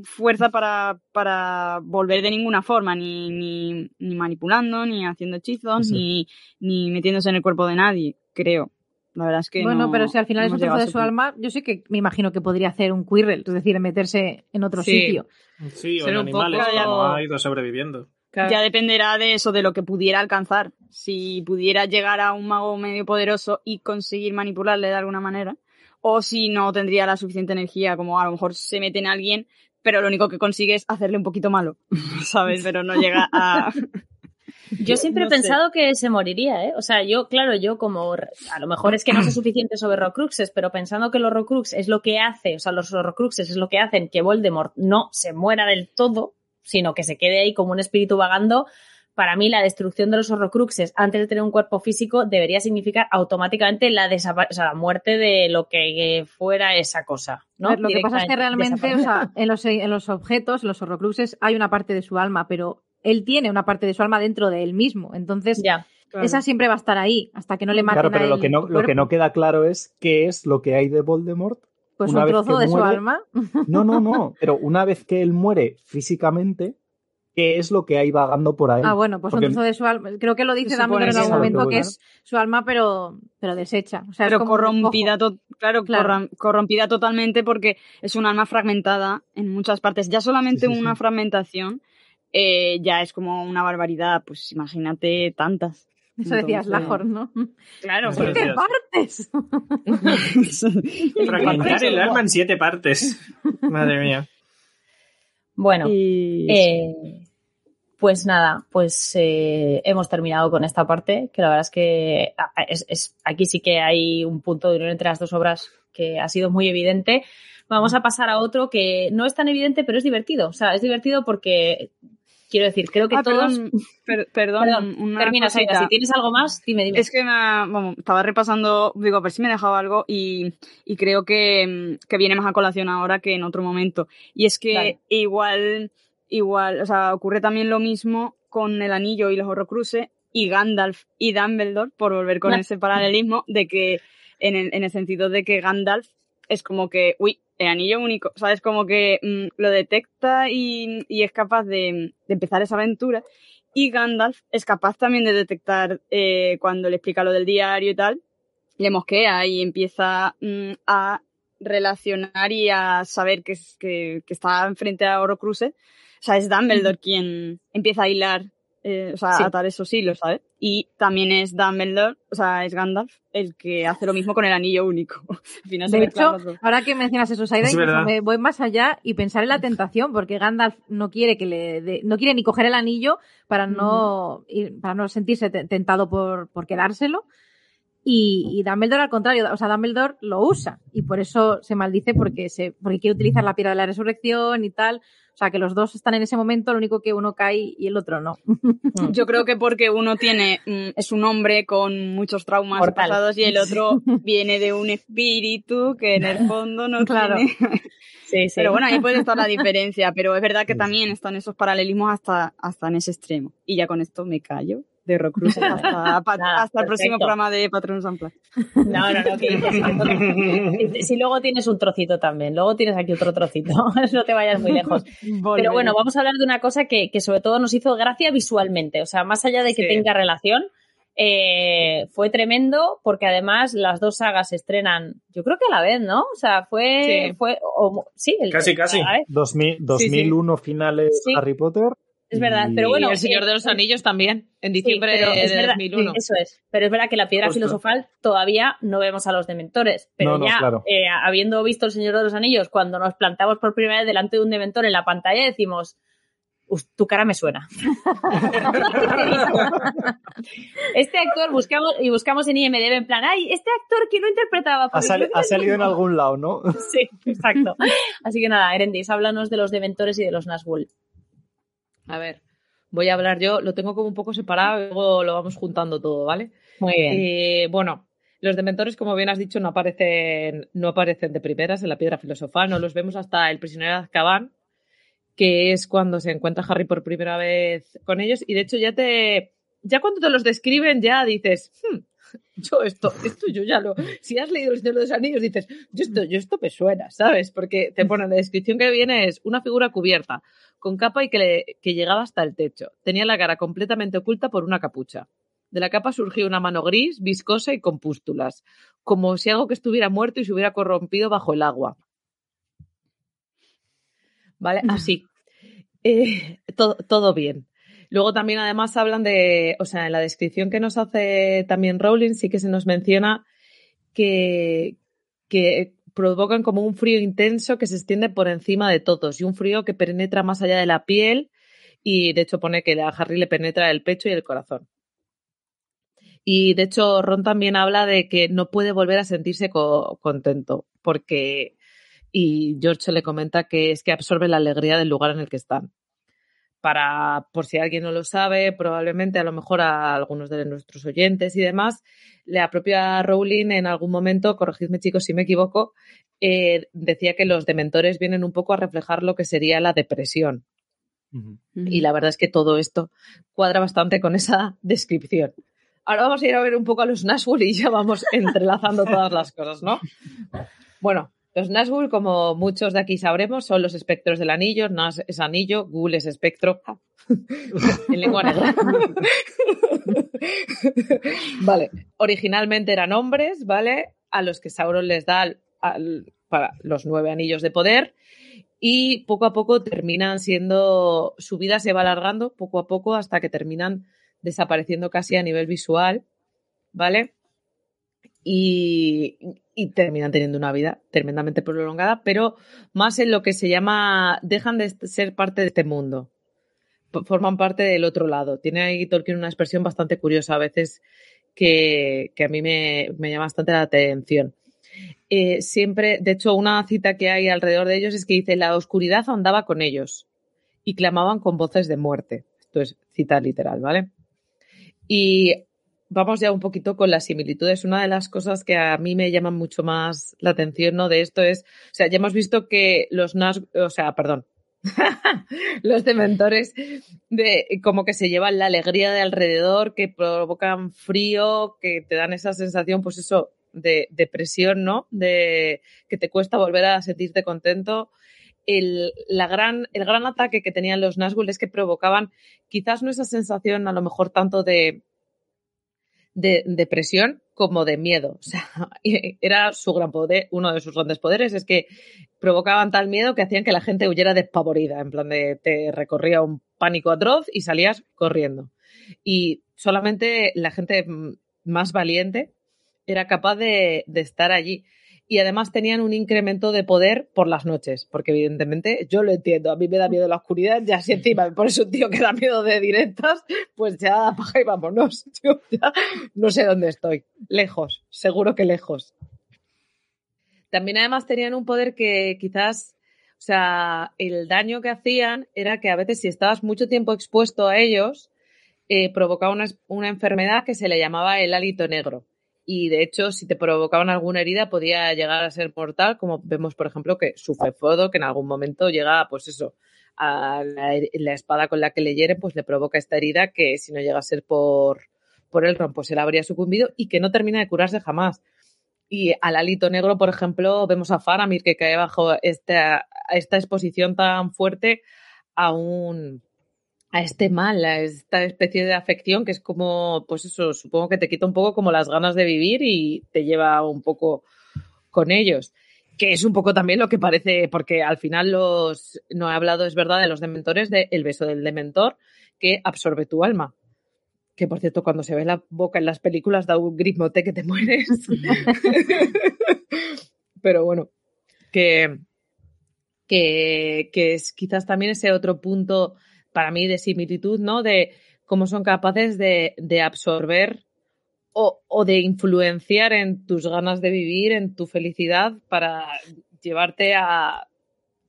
[SPEAKER 8] fuerza para, para volver de ninguna forma ni, ni, ni manipulando ni haciendo hechizos ni, ni metiéndose en el cuerpo de nadie creo. La verdad es que
[SPEAKER 6] bueno, pero si al final es un trozo de su alma, yo sí que me imagino que podría hacer un Quirrell, es decir, meterse en otro sitio.
[SPEAKER 7] Sí, o en animales, como ha ido sobreviviendo.
[SPEAKER 8] Ya dependerá de eso, de lo que pudiera alcanzar. Si pudiera llegar a un mago medio poderoso y conseguir manipularle de alguna manera, o si no tendría la suficiente energía, como a lo mejor se mete en alguien, pero lo único que consigue es hacerle un poquito malo, ¿sabes? Pero no llega a...
[SPEAKER 4] Yo siempre he pensado que se moriría, ¿eh? O sea, yo, claro, yo como, a lo mejor es que no sé suficiente sobre Rocruxes, pero pensando que los Rocrux es lo que hace, o sea, los Rocruxes es lo que hacen que Voldemort no se muera del todo, sino que se quede ahí como un espíritu vagando, para mí la destrucción de los horrocruxes antes de tener un cuerpo físico debería significar automáticamente la, la muerte de lo que fuera esa cosa. ¿no?
[SPEAKER 6] lo que pasa es que realmente o sea, en, los, en los objetos, en los horrocruxes, hay una parte de su alma, pero él tiene una parte de su alma dentro de él mismo. Entonces, ya, esa siempre va a estar ahí hasta que no le maten
[SPEAKER 5] Claro, pero lo, que no, lo que no queda claro es qué es lo que hay de Voldemort
[SPEAKER 6] pues un trozo de su alma.
[SPEAKER 5] No, no, no. Pero una vez que él muere físicamente, ¿qué es lo que hay vagando por ahí?
[SPEAKER 6] Ah, bueno, pues un trozo de su alma. Creo que lo dice Dumbledore en algún momento que es su alma, pero, pero deshecha. O sea,
[SPEAKER 8] pero corrompida, claro, corrompida totalmente porque es un alma fragmentada en muchas partes. Ya solamente una fragmentación eh, ya es como una barbaridad. Pues imagínate tantas.
[SPEAKER 6] Eso decías Lajor, ¿no?
[SPEAKER 8] Claro,
[SPEAKER 6] siete partes.
[SPEAKER 7] Fragmentar el arma en siete partes. Madre mía.
[SPEAKER 4] Bueno, eh, pues nada, pues eh, hemos terminado con esta parte, que la verdad es que es, aquí sí que hay un punto de unión entre las dos obras que ha sido muy evidente. Vamos a pasar a otro que no es tan evidente, pero es divertido. O sea, es divertido porque Quiero decir, creo que ah, todos.
[SPEAKER 8] Perdón, perdón,
[SPEAKER 4] termina, Si tienes algo más, dime, dime.
[SPEAKER 8] Es que me, estaba repasando, digo, a ver si me he dejado algo y, y creo que, que, viene más a colación ahora que en otro momento. Y es que igual, igual, o sea, ocurre también lo mismo con el anillo y los horrocruces y Gandalf y Dumbledore, por volver con ese paralelismo, de que, en el, en el sentido de que Gandalf es como que, uy, el anillo único, ¿sabes? Como que mm, lo detecta y, es capaz de, empezar esa aventura. Y Gandalf es capaz también de detectar eh, cuando le explica lo del diario y tal, le mosquea y empieza mm, a relacionar y a saber que, que, que está enfrente a Horocruxes. O sea, es Dumbledore quien empieza a hilar eh, o sea, atar esos hilos, ¿sabes? Y también es Dumbledore, o sea, es Gandalf el que hace lo mismo con el anillo único.
[SPEAKER 6] de hecho, ahora que mencionas eso, Saida, me voy más allá y pensar en la tentación, porque Gandalf no quiere que le no quiere ni coger el anillo para no, para no sentirse tentado por, por quedárselo. Y, Dumbledore al contrario, o sea, Dumbledore lo usa y por eso se maldice porque, se, porque quiere utilizar la piedra de la resurrección y tal. O sea, que los dos están en ese momento, lo único que uno cae y el otro no.
[SPEAKER 8] Yo creo que porque uno tiene, mm, es un hombre con muchos traumas pasados y el otro viene de un espíritu que en el fondo no claro. tiene. Sí, sí. Pero bueno, ahí puede estar la diferencia, pero es verdad que también están esos paralelismos hasta, hasta en ese extremo. Y ya con esto me callo de Rock hasta, hasta el próximo programa de Patronus Unplugged.
[SPEAKER 4] No, no, no, que, si luego tienes un trocito también, luego tienes aquí otro trocito, no te vayas muy lejos. Pero bueno, vamos a hablar de una cosa que, que, sobre todo nos hizo gracia visualmente, o sea, más allá de que tenga relación, eh, fue tremendo porque además las dos sagas se estrenan, yo creo que a la vez, ¿no? O sea, fue, sí, fue, sí,
[SPEAKER 7] el, casi, casi.
[SPEAKER 5] 2001 finales Harry Potter
[SPEAKER 4] es verdad, pero bueno.
[SPEAKER 3] El Señor de los Anillos también, en diciembre de 2001.
[SPEAKER 4] Eso es. Pero es verdad que la piedra filosofal todavía no vemos a los dementores. Pero ya, eh, habiendo visto El Señor de los Anillos, cuando nos plantamos por primera vez delante de un dementor en la pantalla, decimos. Tu cara me suena. este actor buscamos y buscamos en IMDb en plan, ay, este actor que no interpretaba.
[SPEAKER 5] Ha, ha salido en algún lado, ¿no?
[SPEAKER 4] sí, exacto. Así que nada, Erendis, háblanos de los dementores y de los Nazgûl.
[SPEAKER 3] A ver, voy a hablar yo, lo tengo como un poco separado y luego lo vamos juntando todo, ¿vale?
[SPEAKER 4] Muy bien.
[SPEAKER 3] Eh, bueno, los dementores, como bien has dicho, no aparecen, no aparecen de primeras en la piedra filosofal, no los vemos hasta el prisionero de Azkaban, que es cuando se encuentra Harry por primera vez con ellos, y de hecho ya te, ya cuando te los describen ya dices, hmm, yo esto, esto yo ya lo, si has leído El Señor de los Anillos dices, yo esto, yo esto me suena, ¿sabes? Porque te pone la descripción que viene es una figura cubierta, con capa y que, que llegaba hasta el techo. Tenía la cara completamente oculta por una capucha. De la capa surgió una mano gris, viscosa y con pústulas, como si algo que estuviera muerto y se hubiera corrompido bajo el agua. ¿Vale? Así. Eh, todo bien. Luego también además hablan de, o sea, en la descripción que nos hace también Rowling sí que se nos menciona que, que provocan como un frío intenso que se extiende por encima de todos y un frío que penetra más allá de la piel y de hecho pone que a Harry le penetra el pecho y el corazón. Y de hecho Ron también habla de que no puede volver a sentirse contento porque y George le comenta que es que absorbe la alegría del lugar en el que están para, por si alguien no lo sabe, probablemente a lo mejor a algunos de nuestros oyentes y demás, la propia Rowling en algún momento, corregidme chicos si me equivoco, eh, decía que los dementores vienen un poco a reflejar lo que sería la depresión. Y la verdad es que todo esto cuadra bastante con esa descripción. Ahora vamos a ir a ver un poco a los Nazgûl y ya vamos entrelazando todas las cosas, ¿no? Bueno, los Nazgûl, como muchos de aquí sabremos, son los espectros del anillo. Nas es anillo, Ghoul es espectro. en lengua negra. vale. Originalmente eran hombres, ¿vale? A los que Sauron les da para los nueve anillos de poder. Y poco a poco terminan siendo. Su vida se va alargando poco a poco hasta que terminan desapareciendo casi a nivel visual. ¿Vale? Y, terminan teniendo una vida tremendamente prolongada, pero más en lo que se llama, dejan de ser parte de este mundo, forman parte del otro lado. Tiene ahí Tolkien una expresión bastante curiosa a veces que, a mí me, llama bastante la atención. Eh, siempre, de hecho, una cita que hay alrededor de ellos es que dice, la oscuridad andaba con ellos y clamaban con voces de muerte. Esto es cita literal, ¿vale? Y vamos ya un poquito con las similitudes. Una de las cosas que a mí me llaman mucho más la atención, ¿no? De esto es, o sea, ya hemos visto que los Nas, o sea, perdón, los dementores de como que se llevan la alegría de alrededor, que provocan frío, que te dan esa sensación, pues eso, de depresión, ¿no? De que te cuesta volver a sentirte contento. El, la gran, el gran ataque que tenían los Nazgûl es que provocaban quizás no esa sensación a lo mejor tanto de, de depresión como de miedo. Era su gran poder, uno de sus grandes poderes, es que provocaban tal miedo que hacían que la gente huyera despavorida, en plan de te recorría un pánico atroz y salías corriendo. Y solamente la gente más valiente era capaz de, estar allí. Y además tenían un incremento de poder por las noches, porque evidentemente yo lo entiendo, a mí me da miedo la oscuridad, ya si encima por eso un tío que da miedo de directas, pues ya apaga y vámonos. Yo ya no sé dónde estoy, lejos, seguro que lejos. También además tenían un poder que quizás, o sea, el daño que hacían era que a veces si estabas mucho tiempo expuesto a ellos, eh, provocaba una, una enfermedad que se le llamaba el hálito negro y de hecho si te provocaban alguna herida podía llegar a ser mortal, como vemos por ejemplo que sufre Fodo, que en algún momento llega pues eso, a la, espada con la que le hiere, pues le provoca esta herida que si no llega a ser por, por el ron, pues él habría sucumbido y que no termina de curarse jamás. Y al alito negro, por ejemplo, vemos a Faramir que cae bajo esta, esta exposición tan fuerte a un, a este mal, a esta especie de afección que es como, pues eso, supongo que te quita un poco como las ganas de vivir y te lleva un poco con ellos. Que es un poco también lo que parece, porque al final los, no he hablado, es verdad, de los dementores, de el beso del dementor que absorbe tu alma. Que por cierto, cuando se ve la boca en las películas da un grimote que te mueres. Pero bueno, que, que, que es quizás también ese otro punto para mí de similitud, ¿no? De cómo son capaces de, absorber o, de influenciar en tus ganas de vivir, en tu felicidad, para llevarte a,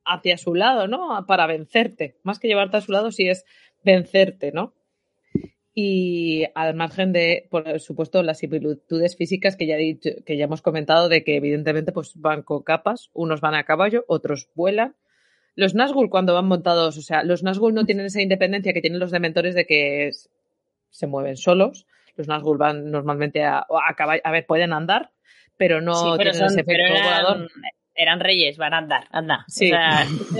[SPEAKER 3] hacia su lado, ¿no? Para vencerte. Más que llevarte a su lado, sí es vencerte, ¿no? Y al margen de, por supuesto, las similitudes físicas que ya, dicho, que ya hemos comentado, de que evidentemente pues, van con capas, unos van a caballo, otros vuelan, los Nazgûl cuando van montados, o sea, los Nazgûl no tienen esa independencia que tienen los dementores de que se mueven solos. Los Nazgûl van normalmente a, a caballo, a ver, pueden andar, pero no tienen ese efecto eran, volador.
[SPEAKER 4] Eran reyes, van a andar, anda. Sí. O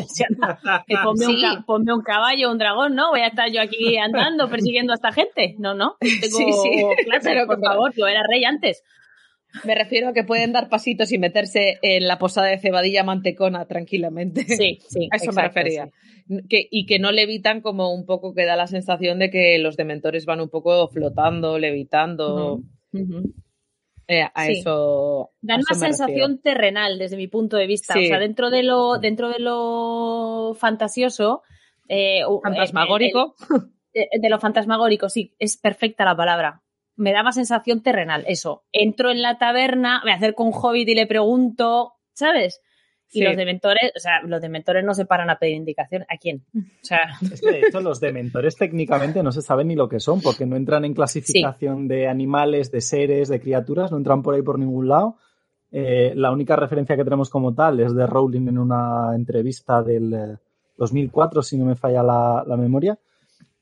[SPEAKER 4] sea, ponme, un, caballo, un dragón, ¿no? Voy a estar yo aquí andando, persiguiendo a esta gente. No, no. Tengo sí, sí. clase, por favor, yo era rey antes.
[SPEAKER 3] Me refiero a que pueden dar pasitos y meterse en la posada de cebadilla mantecona tranquilamente.
[SPEAKER 4] Sí, sí.
[SPEAKER 3] A eso me refería. Que, y que no levitan como un poco que da la sensación de que los dementores van un poco flotando, levitando. Eh, a eso.
[SPEAKER 4] Dan una sensación terrenal desde mi punto de vista. O sea, dentro de lo, dentro de lo fantasioso.
[SPEAKER 3] Eh, Fantasmagórico.
[SPEAKER 4] de lo fantasmagórico, sí, es perfecta la palabra me da más sensación terrenal. Eso, entro en la taberna, me acerco a un hobbit y le pregunto, ¿sabes? Y los dementores, o sea, los dementores no se paran a pedir indicación. ¿A quién? O sea...
[SPEAKER 5] Es que de hecho los dementores técnicamente no se saben ni lo que son, porque no entran en clasificación de animales, de seres, de criaturas, no entran por ahí por ningún lado. Eh, la única referencia que tenemos como tal es de Rowling en una entrevista del 2004, eh, si no me falla la memoria,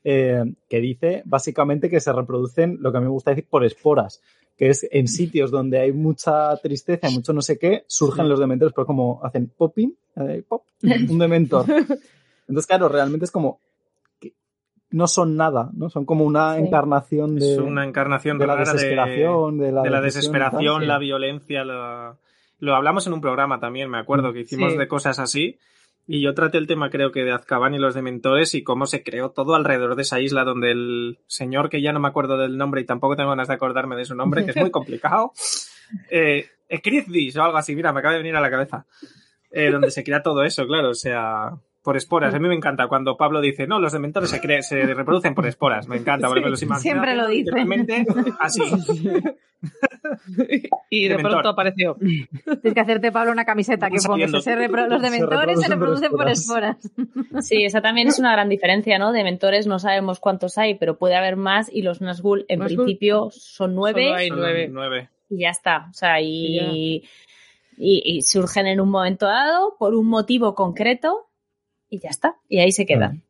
[SPEAKER 5] eh, que dice básicamente que se reproducen, lo que a mí me gusta decir, por esporas, que es en sitios donde hay mucha tristeza, mucho no sé qué, surgen los dementores, pero como hacen popping, eh, pop, un dementor. Entonces, claro, realmente es como no son nada, ¿no? Son como una encarnación de,
[SPEAKER 7] es una encarnación
[SPEAKER 5] de la desesperación, de,
[SPEAKER 7] la, desesperación, la violencia. Lo hablamos en un programa también, me acuerdo, que hicimos de cosas así. Y yo traté el tema, creo que de Azkaban y los dementores y cómo se creó todo alrededor de esa isla donde el señor, que ya no me acuerdo del nombre y tampoco tengo ganas de acordarme de su nombre, que es muy complicado, eh, o algo así, mira, me acaba de venir a la cabeza, eh, donde se crea todo eso, claro, o sea, por esporas. A mí me encanta cuando Pablo dice, no, los dementores se, se reproducen por esporas. Me encanta, porque los imagino.
[SPEAKER 6] Siempre lo dice.
[SPEAKER 7] así.
[SPEAKER 3] y de pronto apareció.
[SPEAKER 6] Tienes que hacerte, Pablo, una camiseta que ponga los dementores se reproducen por esporas.
[SPEAKER 4] Sí, esa también es una gran diferencia, ¿no? Dementores no sabemos cuántos hay, pero puede haber más y los Nazgûl en principio son nueve.
[SPEAKER 3] hay nueve.
[SPEAKER 4] Y ya está. O sea, y, y surgen en un momento dado por un motivo concreto y ya está. Y ahí se quedan.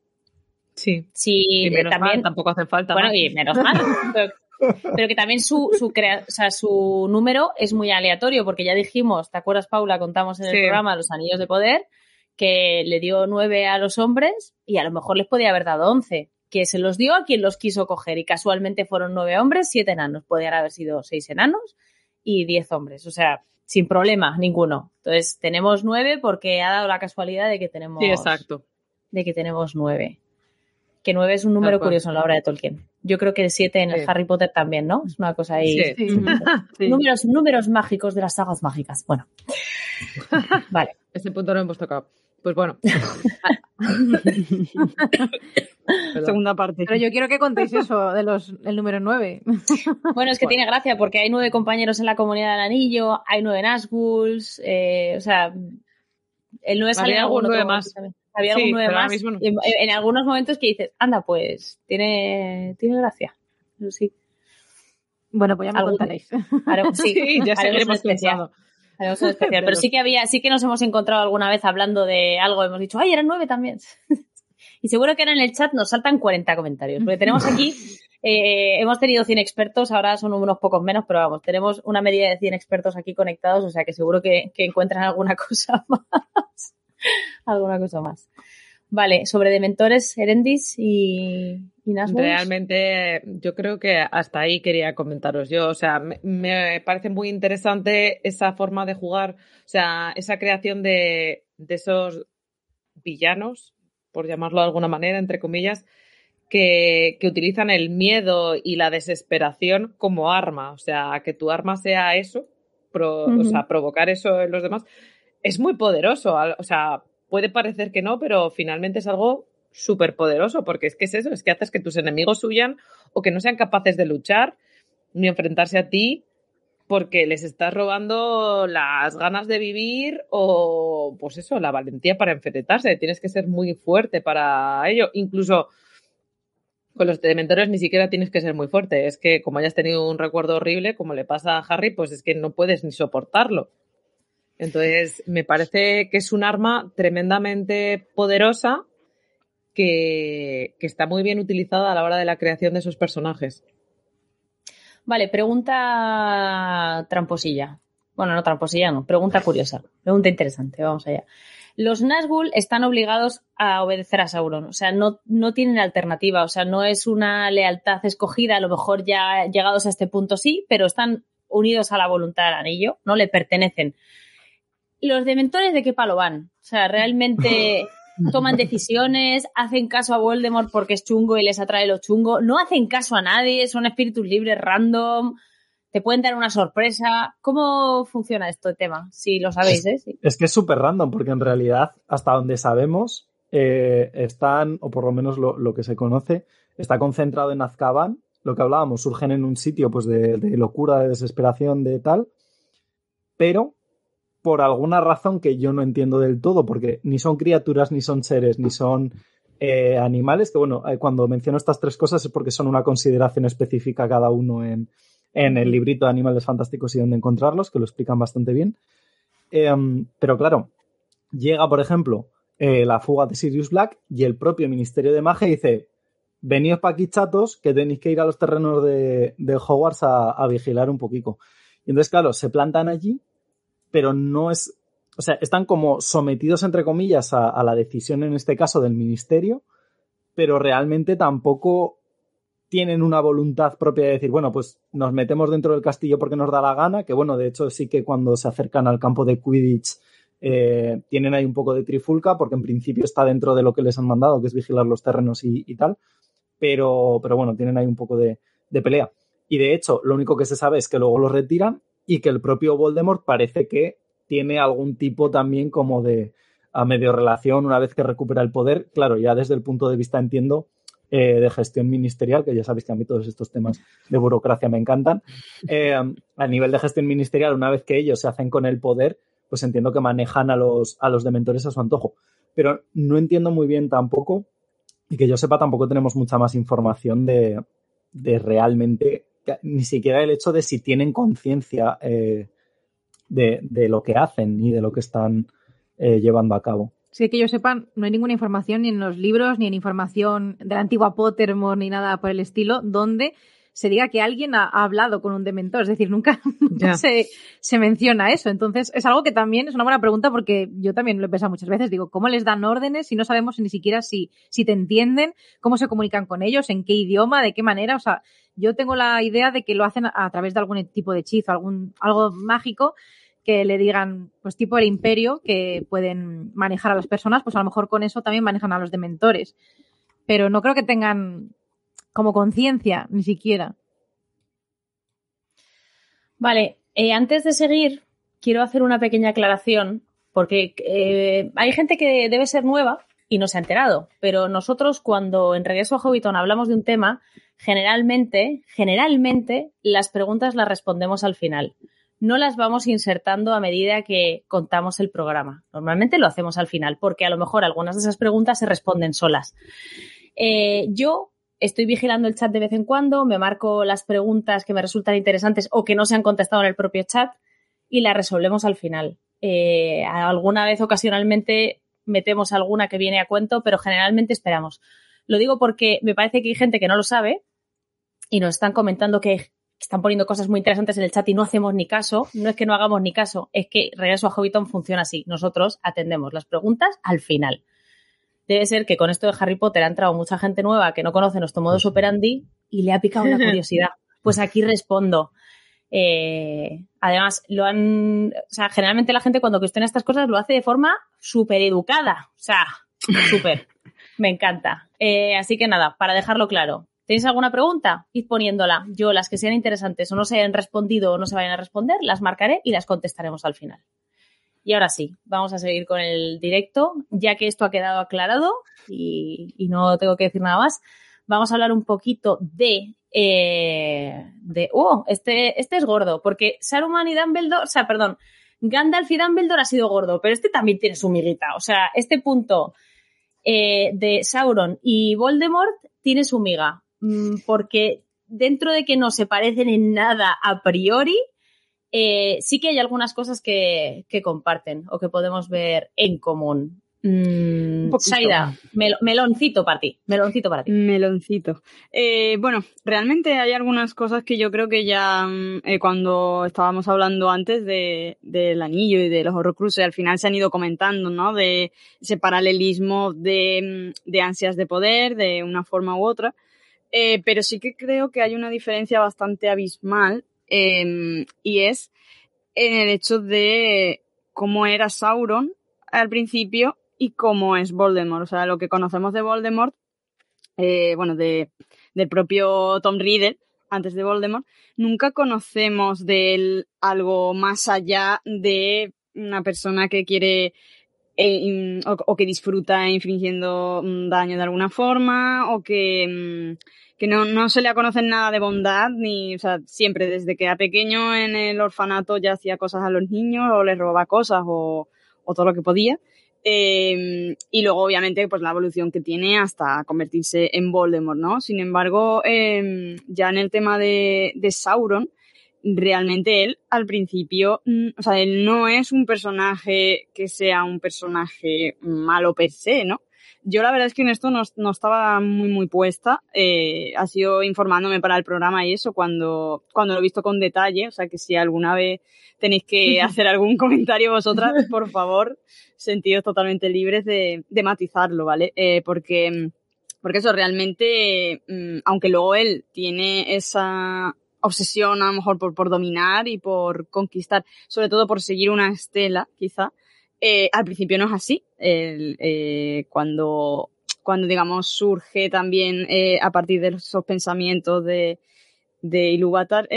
[SPEAKER 3] Sí.
[SPEAKER 4] sí también,
[SPEAKER 3] tampoco hace falta.
[SPEAKER 4] Bueno, y menos mal. pero, que también su, su, crea, o sea, su número es muy aleatorio, porque ya dijimos, ¿te acuerdas, Paula? Contamos en el programa Los Anillos de Poder, que le dio nueve a los hombres y a lo mejor les podía haber dado once. Que se los dio a quien los quiso coger y casualmente fueron nueve hombres, siete enanos. Podrían haber sido seis enanos y diez hombres. O sea, sin problema ninguno. Entonces, tenemos nueve porque ha dado la casualidad de que tenemos.
[SPEAKER 3] Sí, exacto.
[SPEAKER 4] De que tenemos nueve. que 9 es un número curioso en la obra de Tolkien. Yo creo que el 7 en el Harry Potter también, ¿no? Es una cosa ahí. Números, números mágicos de las sagas mágicas. Bueno. vale.
[SPEAKER 3] Ese punto no hemos tocado. Pues bueno.
[SPEAKER 8] Segunda parte.
[SPEAKER 6] Pero yo quiero que contéis eso de los el número 9.
[SPEAKER 4] Bueno, es que tiene gracia porque hay nueve compañeros en la comunidad del anillo, hay nueve Nazguls, eh, o sea, el 9 sale
[SPEAKER 3] algún nueve más.
[SPEAKER 4] Había algún nueve más. En, algunos momentos que dices, anda, pues tiene, tiene gracia. Sí.
[SPEAKER 6] Bueno, pues ya me contaréis.
[SPEAKER 4] sí,
[SPEAKER 3] ya seguiremos
[SPEAKER 4] pensando. Pero sí que había, sí que nos hemos encontrado alguna vez hablando de algo, hemos dicho, ay, eran nueve también. y seguro que ahora en el chat nos saltan 40 comentarios, porque tenemos aquí, eh, hemos tenido 100 expertos, ahora son unos pocos menos, pero vamos, tenemos una medida de 100 expertos aquí conectados, o sea que seguro que, que encuentran alguna cosa más. alguna cosa más. Vale, sobre Dementores, Erendis y,
[SPEAKER 3] Realmente yo creo que hasta ahí quería comentaros yo. O sea, me, parece muy interesante esa forma de jugar, o sea, esa creación de, de esos villanos, por llamarlo de alguna manera, entre comillas, que, que, utilizan el miedo y la desesperación como arma. O sea, que tu arma sea eso, o sea, provocar eso en los demás, es muy poderoso. O sea, puede parecer que no, pero finalmente es algo súper poderoso, porque es que es eso, es que haces que tus enemigos huyan o que no sean capaces de luchar ni enfrentarse a ti porque les estás robando las ganas de vivir o, pues eso, la valentía para enfrentarse. Tienes que ser muy fuerte para ello. Incluso con los dementores ni siquiera tienes que ser muy fuerte. Es que como hayas tenido un recuerdo horrible, como le pasa a Harry, pues es que no puedes ni soportarlo. Entonces, me parece que es un arma tremendamente poderosa que, está muy bien utilizada a la hora de la creación de esos personajes.
[SPEAKER 4] Vale, pregunta tramposilla. Bueno, no tramposilla, no, pregunta curiosa, pregunta interesante, vamos allá. Los Nazgûl están obligados a obedecer a Sauron, o sea, no, no tienen alternativa, o sea, no es una lealtad escogida, a lo mejor ya llegados a este punto sí, pero están unidos a la voluntad del anillo, no le pertenecen los dementores de qué palo van. O sea, realmente toman decisiones, hacen caso a Voldemort porque es chungo y les atrae lo chungo, no hacen caso a nadie, son espíritus libres random, te pueden dar una sorpresa. ¿Cómo funciona esto el tema? Si lo sabéis, ¿eh?
[SPEAKER 5] Es que es súper random porque en realidad, hasta donde sabemos, eh, están, o por lo menos lo, que se conoce, está concentrado en Azkaban. Lo que hablábamos, surgen en un sitio pues de locura, de desesperación, de tal, pero por alguna razón que yo no entiendo del todo, porque ni son criaturas, ni son seres, ni son eh, animales, que bueno, eh, cuando menciono estas tres cosas es porque son una consideración específica cada uno en, el librito de Animales Fantásticos y dónde encontrarlos, que lo explican bastante bien. Em, pero claro, llega, por ejemplo, eh, la fuga de Sirius Black y el propio Ministerio de Magia dice, veníos pa' aquí chatos, que tenéis que ir a los terrenos de, Hogwarts a, a vigilar un poquito. Y entonces, claro, se plantan allí pero no es, o sea, están como sometidos, entre comillas, a, la decisión, en este caso, del ministerio, pero realmente tampoco tienen una voluntad propia de decir, bueno, pues nos metemos dentro del castillo porque nos da la gana, que bueno, de hecho sí que cuando se acercan al campo de Quidditch eh, tienen ahí un poco de trifulca, porque en principio está dentro de lo que les han mandado, que es vigilar los terrenos y, tal, pero, pero bueno, tienen ahí un poco de, de pelea. Y de hecho, lo único que se sabe es que luego los retiran y que el propio Voldemort parece que tiene algún tipo también como de a medio relación una vez que recupera el poder. Claro, ya desde el punto de vista entiendo eh, de gestión ministerial, que ya sabéis que a mí todos estos temas de burocracia me encantan. Eh, a nivel de gestión ministerial, una vez que ellos se hacen con el poder, pues entiendo que manejan a los, a los dementores a su antojo. Pero no entiendo muy bien tampoco, y que yo sepa, tampoco tenemos mucha más información de, de realmente ni siquiera el hecho de si tienen conciencia eh, de, lo que hacen y de lo que están eh, llevando a cabo.
[SPEAKER 6] Sí, que yo sepan, no hay ninguna información ni en los libros, ni en información de la antigua Pottermore, ni nada por el estilo, donde se diga que alguien ha, hablado con un dementor. Es decir, nunca, se, se, menciona eso. Entonces, es algo que también es una buena pregunta porque yo también lo he pensado muchas veces. Digo, ¿cómo les dan órdenes si no sabemos ni siquiera si, si te entienden? ¿Cómo se comunican con ellos? ¿En qué idioma? ¿De qué manera? O sea, yo tengo la idea de que lo hacen a través de algún tipo de hechizo, algún, algo mágico que le digan, pues tipo el imperio, que pueden manejar a las personas, pues a lo mejor con eso también manejan a los dementores. pero no creo que tengan como conciencia, ni siquiera.
[SPEAKER 4] Vale, eh, antes de seguir, quiero hacer una pequeña aclaración, porque eh, hay gente que debe ser nueva y no se ha enterado, pero nosotros cuando en Regreso a Hobbiton hablamos de un tema, generalmente, generalmente las preguntas las respondemos al final. No las vamos insertando a medida que contamos el programa. Normalmente lo hacemos al final, porque a lo mejor algunas de esas preguntas se responden solas. Eh, yo estoy vigilando el chat de vez en cuando, me marco las preguntas que me resultan interesantes o que no se han contestado en el propio chat y las resolvemos al final. Eh, alguna vez ocasionalmente metemos alguna que viene a cuento, pero generalmente esperamos. Lo digo porque me parece que hay gente que no lo sabe y nos están comentando que están poniendo cosas muy interesantes en el chat y no hacemos ni caso. No es que no hagamos ni caso, es que Regreso a Hobbiton funciona así. Nosotros atendemos las preguntas al final debe ser que con esto de Harry Potter ha entrado mucha gente nueva que no conoce nuestro modus operandi y le ha picado la curiosidad. Pues aquí respondo. Eh, además, lo han. O sea, generalmente la gente cuando cuestiona estas cosas lo hace de forma súper educada. O sea, súper. Me encanta. Eh, así que nada, para dejarlo claro. ¿Tenéis alguna pregunta? Id poniéndola. Yo, las que sean interesantes o no se hayan respondido o no se vayan a responder, las marcaré y las contestaremos al final. Y ahora sí, vamos a seguir con el directo, ya que esto ha quedado aclarado y, no tengo que decir nada más. Vamos a hablar un poquito de. Eh, de. Oh, este, este es gordo, porque Saruman y Dumbledore. O sea, perdón. Gandalf y Dumbledore ha sido gordo, pero este también tiene su miguita. O sea, este punto eh, de Sauron y Voldemort tiene su miga. Mm, porque dentro de que no se parecen en nada a priori, eh, sí que hay algunas cosas que, comparten o que podemos ver en común. Mm, Saida, meloncito para ti, meloncito para ti.
[SPEAKER 8] Meloncito. Eh, bueno, realmente hay algunas cosas que yo creo que ya mm, eh, cuando estábamos hablando antes del anillo y de los horrocruces, al final se han ido comentando, ¿no? De ese paralelismo de, mm, de ansias de poder, de una forma u otra. pero sí que creo que hay una diferencia bastante abismal Em, y es en el hecho de cómo era Sauron al principio y cómo es Voldemort. O sea, lo que conocemos de Voldemort, eh, bueno, de, del propio Tom Riddle, antes de Voldemort, nunca conocemos de él algo más allá de una persona que quiere eh, o, que disfruta infringiendo mm, daño de alguna forma o que mm, que no, no se le conocer nada de bondad, ni, o sea, siempre desde que era pequeño en el orfanato ya hacía cosas a los niños o les robaba cosas o, o todo lo que podía. Eh, y luego, obviamente, pues la evolución que tiene hasta convertirse en Voldemort, ¿no? Sin embargo, eh, ya en el tema de, de Sauron, realmente él al principio, mm, o sea, él no es un personaje que sea un personaje malo per se, ¿no? Yo la verdad es que en esto no, no estaba muy, muy puesta. Eh, ha sido informándome para el programa y eso cuando, cuando lo he visto con detalle. O sea que si alguna vez tenéis que hacer algún comentario vosotras, por favor, sentidos totalmente libres de, de matizarlo, ¿vale? Eh, porque, porque eso realmente, mm, aunque luego él tiene esa obsesión a lo mejor por, por dominar y por conquistar, sobre todo por seguir una estela, quizá, eh, al principio no es así. Eh, cuando, cuando, digamos, surge también eh, a partir de esos pensamientos de, de Ilúvatar,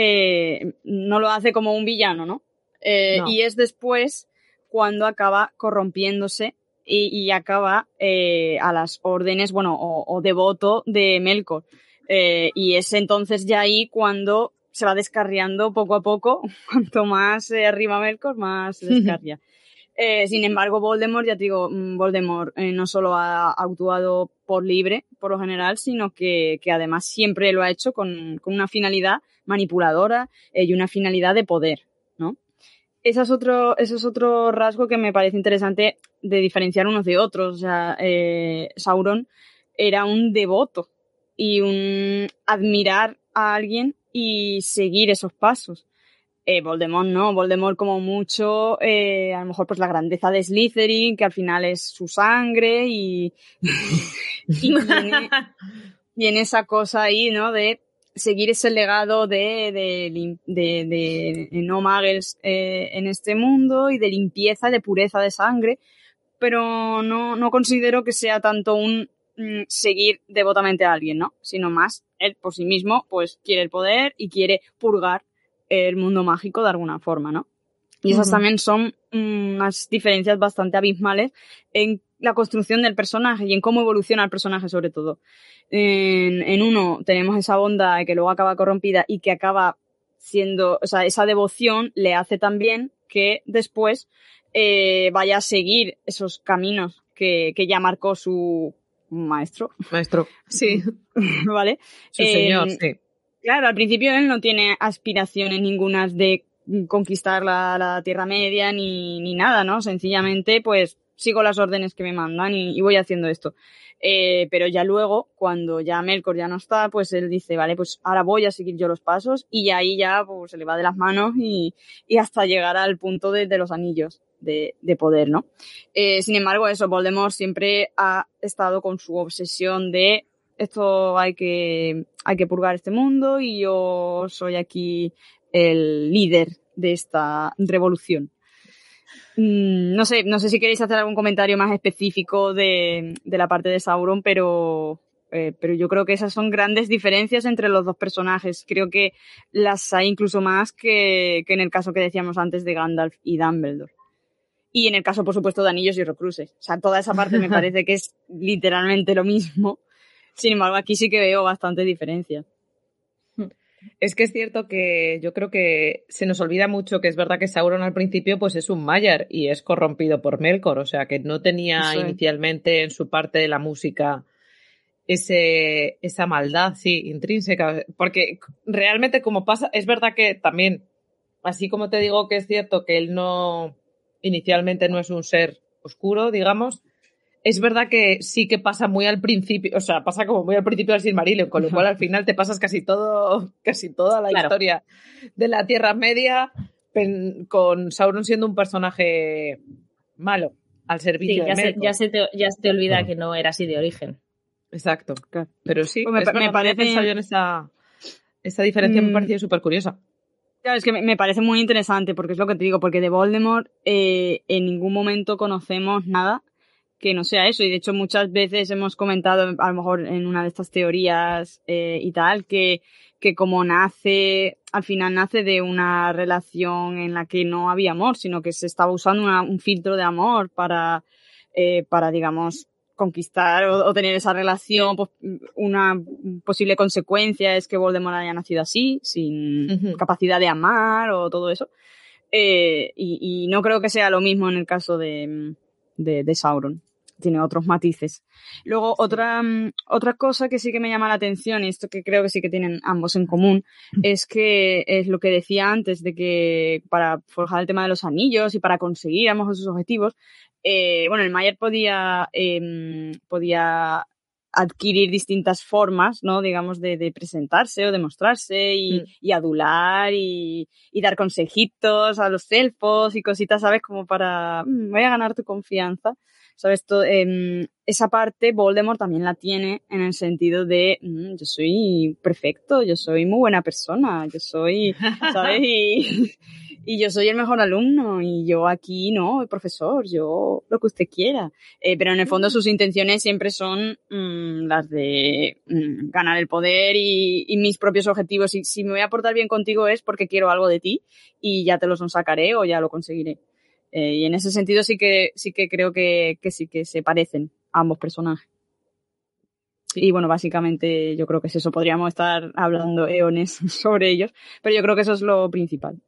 [SPEAKER 8] no lo hace como un villano, ¿no? Y es después cuando acaba corrompiéndose y, acaba a las órdenes, bueno, o, devoto de Melkor. y es entonces ya ahí cuando se va descarriando poco a poco. Cuanto más arriba Melkor, más se descarria. Eh, sin embargo, Voldemort, ya te digo, mm, Voldemort eh, no solo ha actuado por libre, por lo general, sino que, además siempre lo ha hecho con, una finalidad manipuladora eh, y una finalidad de poder, ¿no? Ese es, otro, ese es otro rasgo que me parece interesante de diferenciar unos de otros. O sea, Sauron era un devoto y un admirar a alguien y seguir esos pasos. Eh, Voldemort no, Voldemort como mucho, eh, a lo mejor pues la grandeza de Slytherin, que al final es su sangre y, y viene, esa cosa ahí, ¿no? De seguir ese legado de no muggles eh, en este mundo y de limpieza, de pureza de sangre, pero no, no considero que sea tanto un mm, seguir devotamente a alguien, ¿no? Sino más él por sí mismo, pues quiere el poder y quiere purgar el mundo mágico de alguna forma, ¿no? Y esas también son mm, unas diferencias bastante abismales en la construcción del personaje y en cómo evoluciona el personaje sobre todo. En, en uno tenemos esa bondad que luego acaba corrompida y que acaba siendo, o sea, esa devoción le hace también que después eh, vaya a seguir esos caminos que, que ya marcó su maestro.
[SPEAKER 3] Maestro, sí.
[SPEAKER 8] ¿Vale?
[SPEAKER 3] Su señor, sí.
[SPEAKER 8] Claro, al principio él no tiene aspiraciones ninguna de conquistar la, la Tierra Media ni, ni, nada, ¿no? Sencillamente, pues sigo las órdenes que me mandan y, y voy haciendo esto. Eh, pero ya luego, cuando ya Melkor ya no está, pues él dice, vale, pues ahora voy a seguir yo los pasos y ahí ya pues, se le va de las manos y, y hasta llegar al punto de, de los anillos de, de poder, ¿no? Eh, sin embargo, eso, Voldemort siempre ha estado con su obsesión de esto hay que, hay que purgar este mundo y yo soy aquí el líder de esta revolución. Mm, no sé, no sé si queréis hacer algún comentario más específico de, de la parte de Sauron, pero, eh, pero yo creo que esas son grandes diferencias entre los dos personajes. Creo que las hay incluso más que, que en el caso que decíamos antes de Gandalf y Dumbledore. Y en el caso, por supuesto, de Anillos y Rocruces. O sea, toda esa parte me parece que es literalmente lo mismo. Sin embargo, aquí sí que veo bastante diferencia.
[SPEAKER 3] Es que es cierto que yo creo que se nos olvida mucho que es verdad que Sauron al principio pues es un Maiar y es corrompido por Melkor, o sea que no tenía
[SPEAKER 8] es.
[SPEAKER 3] inicialmente en su parte de la música ese, esa maldad, sí, intrínseca, porque realmente como pasa, es verdad que también, así como te digo que es cierto que él no, inicialmente no es un ser oscuro, digamos, es verdad que sí que pasa muy al principio, o sea, pasa como muy al principio del Silmarillion, con lo cual al final te pasas casi todo, casi toda la
[SPEAKER 4] Claro.
[SPEAKER 3] historia de la Tierra Media pen- con Sauron siendo un personaje malo al
[SPEAKER 4] Sí,
[SPEAKER 3] servicio
[SPEAKER 4] ya
[SPEAKER 3] de
[SPEAKER 4] se, ya, se te, ya se te olvida
[SPEAKER 5] Claro.
[SPEAKER 4] que no era así de origen.
[SPEAKER 3] Exacto.
[SPEAKER 8] Claro.
[SPEAKER 3] Pero sí,
[SPEAKER 8] Pues me
[SPEAKER 3] es
[SPEAKER 8] parece-
[SPEAKER 3] yo en esa, esa diferencia, me
[SPEAKER 8] Mm.
[SPEAKER 3] parecía súper curiosa.
[SPEAKER 8] Claro, es que me, me parece muy interesante porque es lo que te digo, porque de Voldemort eh, en ningún momento conocemos nada que no sea eso. Y de hecho muchas veces hemos comentado, a lo mejor en una de estas teorías eh, y tal, que, que como nace, al final nace de una relación en la que no había amor, sino que se estaba usando una- un filtro de amor para, eh, para digamos, conquistar o, o tener esa relación, pues, una posible consecuencia es que Voldemort haya nacido así, sin capacidad de amar o todo eso. Eh, y, y no creo que sea lo mismo en el caso de, de, de Sauron. Tiene otros matices. Luego, otra, mm, otra cosa que sí que me llama la atención, y esto que creo que sí que tienen ambos en común, es que es lo que decía antes, de que para forjar el tema de los anillos y para conseguir ambos esos objetivos, eh, bueno, el Mayer podía, em, podía adquirir distintas formas, ¿no? Digamos, de, de presentarse o de mostrarse y,
[SPEAKER 3] Mm.
[SPEAKER 8] y adular y, y dar consejitos a los elfos y cositas, ¿sabes? Como para, "Mm, voy a ganar tu confianza. ¿Sabes? Em, esa parte Voldemort también la tiene en el sentido de, "Mm, yo soy perfecto, yo soy muy buena persona, yo soy, ¿sabes? Y, y yo soy el mejor alumno y yo aquí no, profesor, yo lo que usted quiera. Eh, pero en el fondo sus intenciones siempre son mm, las de mm, ganar el poder y, y mis propios objetivos. Y si me voy a portar bien contigo es porque quiero algo de ti y ya te los sacaré o ya lo conseguiré. Eh, y en ese sentido sí que, sí que creo que, que sí que se parecen ambos personajes. Y bueno, básicamente yo creo que es eso. Podríamos estar hablando eones sobre ellos, pero yo creo que eso es lo principal.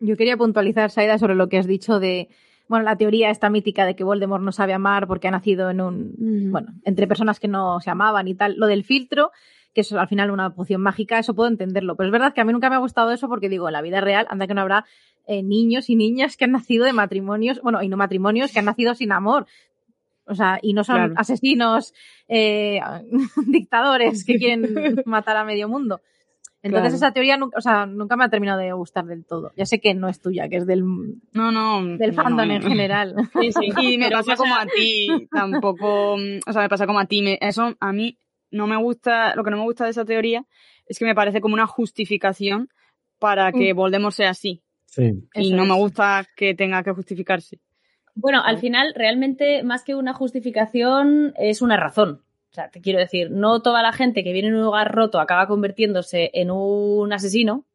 [SPEAKER 6] Yo quería puntualizar, Saida, sobre lo que has dicho de, bueno, la teoría esta mítica de que Voldemort no sabe amar porque ha nacido en un, bueno, entre personas que no se amaban y tal. Lo del filtro, que es al final una poción mágica, eso puedo entenderlo. Pero es verdad que a mí nunca me ha gustado eso porque digo, en la vida real, anda que no habrá eh, niños y niñas que han nacido de matrimonios, bueno, y no matrimonios, que han nacido sin amor. O sea, y no son
[SPEAKER 8] Claro.
[SPEAKER 6] asesinos, eh, dictadores que quieren matar a medio mundo. Entonces
[SPEAKER 8] Claro.
[SPEAKER 6] esa teoría nunca, o sea, nunca me ha terminado de gustar del todo. Ya sé que no es tuya, que es del,
[SPEAKER 8] No, no.
[SPEAKER 6] del fandom
[SPEAKER 8] no.
[SPEAKER 6] en general.
[SPEAKER 4] Sí, sí.
[SPEAKER 8] Y me
[SPEAKER 4] Pero
[SPEAKER 8] pasa como a ti, tampoco, mm, o sea, me pasa como a ti, me- eso a mí no me gusta, lo que no me gusta de esa teoría es que me parece como una justificación para que Voldemort sea así.
[SPEAKER 5] Sí.
[SPEAKER 8] y
[SPEAKER 6] Eso
[SPEAKER 8] no me gusta que tenga que justificarse.
[SPEAKER 4] Bueno, al final, realmente, más que una justificación, es una razón. O sea, te quiero decir, no toda la gente que viene en un hogar roto acaba convirtiéndose en un asesino,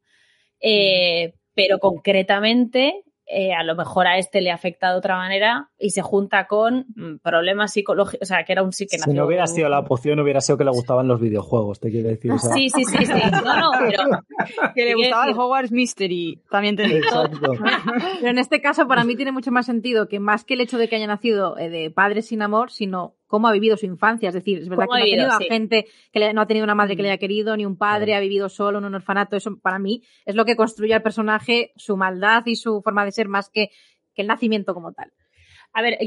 [SPEAKER 4] eh, pero concretamente eh, a lo mejor a este le afecta de otra manera y se junta con mm, problemas psicológicos, o sea, que era un sí que
[SPEAKER 5] Si no hubiera sido la poción, hubiera sido que le gustaban los videojuegos, te quiero decir.
[SPEAKER 4] Sí, sí, sí, sí. No, no, pero...
[SPEAKER 8] que le gustaba el Hogwarts Mystery, también te digo.
[SPEAKER 6] Pero en este caso para mí tiene mucho más sentido que más que el hecho de que haya nacido eh, de padres sin amor, sino cómo ha vivido su infancia. Es decir, es verdad que no ha tenido a gente que no ha tenido una madre que le haya querido, ni un padre, ha vivido solo en un orfanato. Eso para mí es lo que construye al personaje, su maldad y su forma de ser más que, que el nacimiento como tal.
[SPEAKER 4] A ver,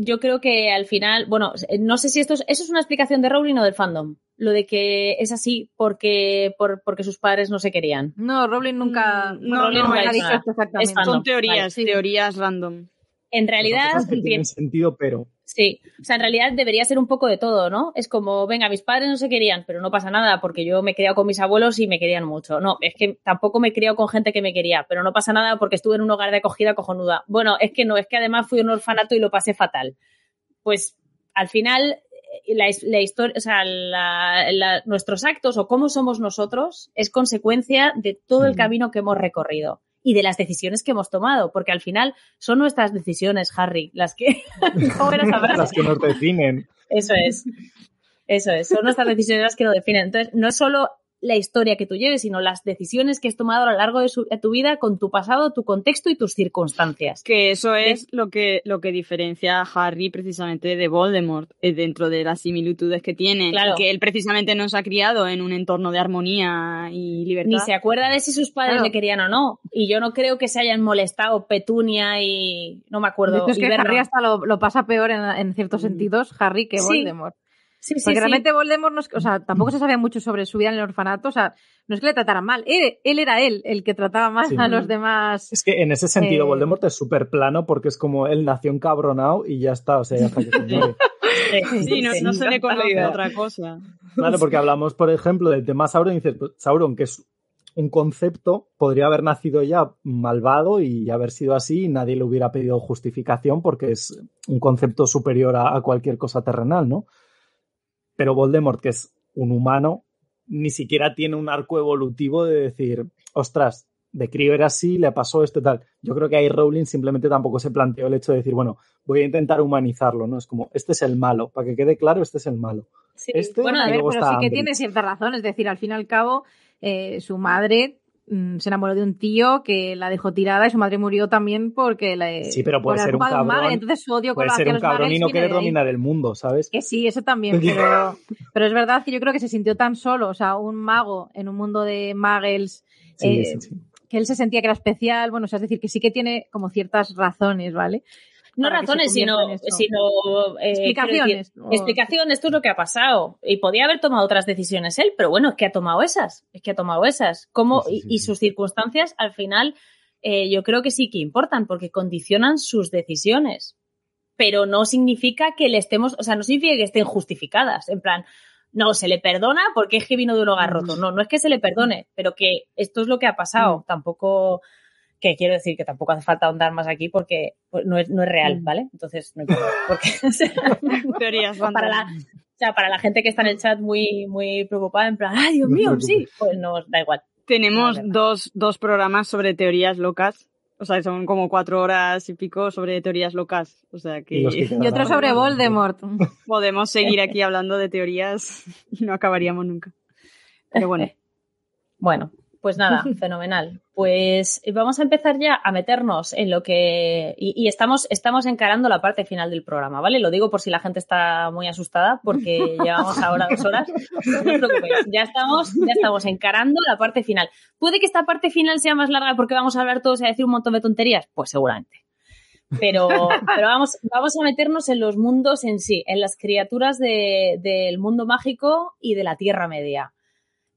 [SPEAKER 4] yo creo que al final, bueno, no sé si esto es, eso es una explicación de Rowling o del fandom. Lo de que es así porque, por, porque sus padres no se querían.
[SPEAKER 6] No, Rowling nunca,
[SPEAKER 8] mm, no,
[SPEAKER 6] Rowling
[SPEAKER 8] ha dicho esto exactamente. Son teorías, teorías random.
[SPEAKER 4] En realidad.
[SPEAKER 5] Tiene sentido, pero.
[SPEAKER 4] Sí, o sea, en realidad debería ser un poco de todo, ¿no? Es como, venga, mis padres no se querían, pero no pasa nada porque yo me he criado con mis abuelos y me querían mucho. No, es que tampoco me he criado con gente que me quería, pero no pasa nada porque estuve en un hogar de acogida cojonuda. Bueno, es que no, es que además fui a un orfanato y lo pasé fatal. Pues al final, la, historia, o sea, nuestros actos o cómo somos nosotros es consecuencia de todo el camino que hemos recorrido y de las decisiones que hemos tomado, porque al final son nuestras decisiones, Harry, las que,
[SPEAKER 5] las que nos definen.
[SPEAKER 4] Eso es. Eso es, son nuestras decisiones las que nos definen. Entonces, no es solo la historia que tú lleves, sino las decisiones que has tomado a lo largo de, tu vida con tu pasado, tu contexto y tus circunstancias.
[SPEAKER 8] Que eso es lo que, lo que diferencia a Harry precisamente de Voldemort, eh, dentro de las similitudes que tiene. Claro. Que él precisamente no se ha criado en un entorno de armonía y libertad.
[SPEAKER 4] Ni se acuerda de si sus padres le querían o no. Y yo no creo que se hayan molestado Petunia y no me acuerdo.
[SPEAKER 6] es que Harry hasta lo, pasa peor en, ciertos mm. sentidos, Harry, que Voldemort. Sí, sí, Porque realmente Voldemort, no o sea, tampoco se sabía mucho sobre su vida en el orfanato, o sea, no es que le trataran mal, él, era él el que trataba mal a los demás.
[SPEAKER 5] Es que en ese sentido eh, Voldemort es súper plano porque es como él nació encabronado y ya está, o sea, ya está que se muere.
[SPEAKER 8] Sí, no, se le conoce otra cosa.
[SPEAKER 5] Claro, porque hablamos, por ejemplo, del tema Sauron y dices, pues, Sauron, que es un concepto, podría haber nacido ya malvado y haber sido así y nadie le hubiera pedido justificación porque es un concepto superior a cualquier cosa terrenal, ¿no? Pero Voldemort, que es un humano, ni siquiera tiene un arco evolutivo de decir, ostras, de crío era así, le pasó esto y tal. Yo creo que ahí Rowling simplemente tampoco se planteó el hecho de decir, bueno, voy a intentar humanizarlo, ¿no? Es como, este es el malo, para que quede claro, este es el malo.
[SPEAKER 6] Sí, este, bueno, a ver, pero sí que tiene cierta razón, es decir, al fin y al cabo, eh, su madre se enamoró de un tío que la dejó tirada y su madre murió también porque le
[SPEAKER 5] sí pero puede ser un cabrón.
[SPEAKER 6] entonces su odio
[SPEAKER 5] puede ser un cabrón y no querer dominar el mundo sabes
[SPEAKER 6] que sí eso también pero pero es verdad que yo creo que se sintió tan solo o sea un mago en un mundo de muggles eh, que él se sentía que era especial bueno o sea es decir que sí que tiene como ciertas razones vale
[SPEAKER 4] no razones, sino, sino
[SPEAKER 6] eh, explicaciones.
[SPEAKER 4] explicaciones, esto es lo que ha pasado. Y podía haber tomado otras decisiones él, pero bueno, es que ha tomado esas, es que ha tomado esas. ¿Cómo, y, sus circunstancias, al final, eh, yo creo que sí que importan, porque condicionan sus decisiones. Pero no significa que le estemos, o sea, no significa que estén justificadas. En plan, no, se le perdona porque es que vino de un hogar roto. No, no es que se le perdone, pero que esto es lo que ha pasado. Mm. Tampoco que quiero decir que tampoco hace falta ahondar más aquí porque pues, no, es, no es real, mm. ¿vale? Entonces, no importa. Porque,
[SPEAKER 8] Teorías
[SPEAKER 4] para la, o sea, para la gente que está en el chat muy, muy preocupada, en plan, ¡ay, Dios mío! Sí, pues no, da igual.
[SPEAKER 8] Tenemos dos, dos programas sobre teorías locas. O sea, son como cuatro horas y pico sobre teorías locas. O sea que...
[SPEAKER 6] Y, otro sobre Voldemort.
[SPEAKER 8] Podemos seguir aquí hablando de teorías y no acabaríamos nunca. Pero bueno.
[SPEAKER 4] Bueno, pues nada, fenomenal. Pues vamos a empezar ya a meternos en lo que. Y, estamos, estamos encarando la parte final del programa, ¿vale? Lo digo por si la gente está muy asustada, porque llevamos ahora dos horas. No os preocupéis. Ya estamos, ya estamos encarando la parte final. ¿Puede que esta parte final sea más larga porque vamos a hablar todos y a decir un montón de tonterías? Pues seguramente. Pero, pero vamos, vamos a meternos en los mundos en sí, en las criaturas del mundo mágico y de la Tierra Media.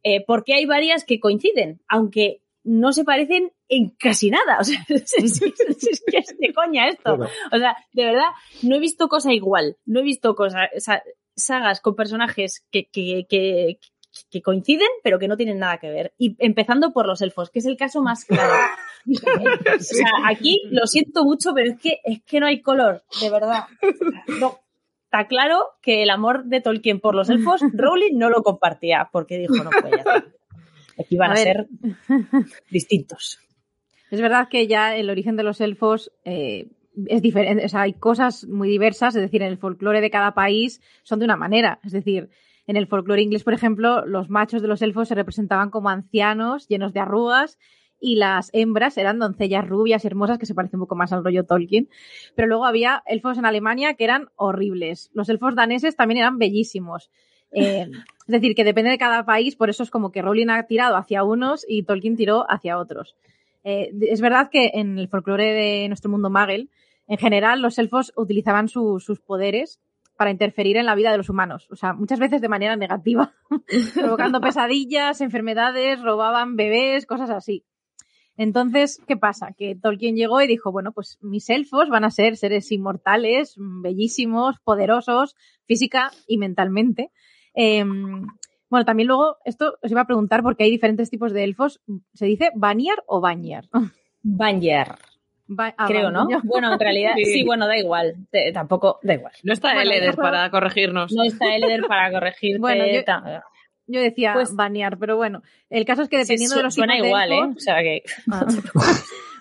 [SPEAKER 4] Eh, porque hay varias que coinciden, aunque no se parecen en casi nada. O sea, es, que es de coña esto. O sea, de verdad, no he visto cosa igual. No he visto cosas, sagas con personajes que, que, que, que, coinciden, pero que no tienen nada que ver. Y empezando por los elfos, que es el caso más claro. O sea, aquí lo siento mucho, pero es que, es que no hay color, de verdad. No. Está claro que el amor de Tolkien por los elfos, Rowling no lo compartía, porque dijo, no puede Aquí van a, ser distintos.
[SPEAKER 6] Es verdad que ya el origen de los elfos eh, es diferente, o sea, hay cosas muy diversas, es decir, en el folclore de cada país son de una manera, es decir, en el folclore inglés, por ejemplo, los machos de los elfos se representaban como ancianos llenos de arrugas y las hembras eran doncellas rubias y hermosas que se parecen un poco más al rollo Tolkien. Pero luego había elfos en Alemania que eran horribles. Los elfos daneses también eran bellísimos. Eh, es decir, que depende de cada país, por eso es como que Rowling ha tirado hacia unos y Tolkien tiró hacia otros. Eh, es verdad que en el folclore de nuestro mundo Magel, en general, los elfos utilizaban sus poderes para interferir en la vida de los humanos. O sea, muchas veces de manera negativa, provocando pesadillas, enfermedades, robaban bebés, cosas así. Entonces, ¿qué pasa? Que Tolkien llegó y dijo, bueno, pues mis elfos van a ser seres inmortales, bellísimos, poderosos, física y mentalmente. Em, bueno, también luego, esto os iba a preguntar porque hay diferentes tipos de elfos. ¿Se dice Banyar o Banyar?
[SPEAKER 4] Banyar. Ah, Creo, ¿no? Bueno, en realidad, sí. bueno, da igual. tampoco, da igual.
[SPEAKER 3] No está Eleder para corregirnos.
[SPEAKER 4] No está Eleder para corregirte. Bueno,
[SPEAKER 6] yo, decía pues, banear, pero bueno, el caso es que dependiendo de los
[SPEAKER 4] suena igual, ¿eh? O sea que... Ah.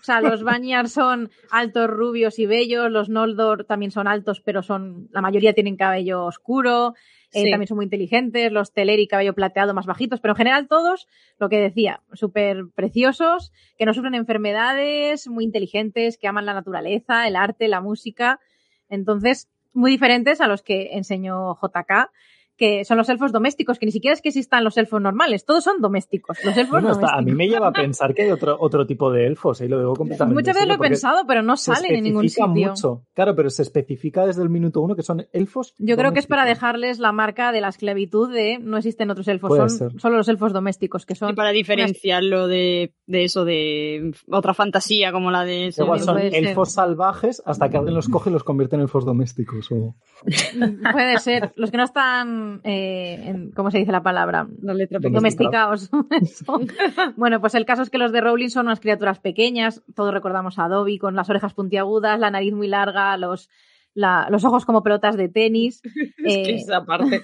[SPEAKER 6] o sea, los Banyar son altos, rubios y bellos, los Noldor también son altos, pero son la mayoría tienen cabello oscuro, eh, también son muy inteligentes, los Teleri cabello plateado más bajitos, pero en general todos, lo que decía, súper preciosos, que no sufren enfermedades, muy inteligentes, que aman la naturaleza, el arte, la música. Entonces, muy diferentes a los que enseñó JK que son los elfos domésticos, que ni siquiera es que existan los elfos normales, todos son domésticos. Los elfos domésticos.
[SPEAKER 5] a mí me lleva a pensar que hay otro, otro tipo de elfos, ahí lo digo completamente.
[SPEAKER 6] Muchas veces lo he pensado, pero no salen en ningún sitio.
[SPEAKER 5] Mucho. Claro, pero se especifica desde el minuto uno que son elfos.
[SPEAKER 6] Yo creo que es para dejarles la marca de la esclavitud de no existen otros elfos, son solo los elfos domésticos que son.
[SPEAKER 8] Y para diferenciarlo de, de, eso, de otra fantasía como la de.
[SPEAKER 5] Igual son elfos salvajes hasta que alguien los coge y los convierte en elfos domésticos.
[SPEAKER 6] Puede ser. Los que no están eh, ¿cómo se dice la palabra? Domesticados. bueno, pues el caso es que los de Rowling son unas criaturas pequeñas, todos recordamos a Dobby con las orejas puntiagudas, la nariz muy larga, los, los ojos como pelotas de tenis.
[SPEAKER 3] es esa parte.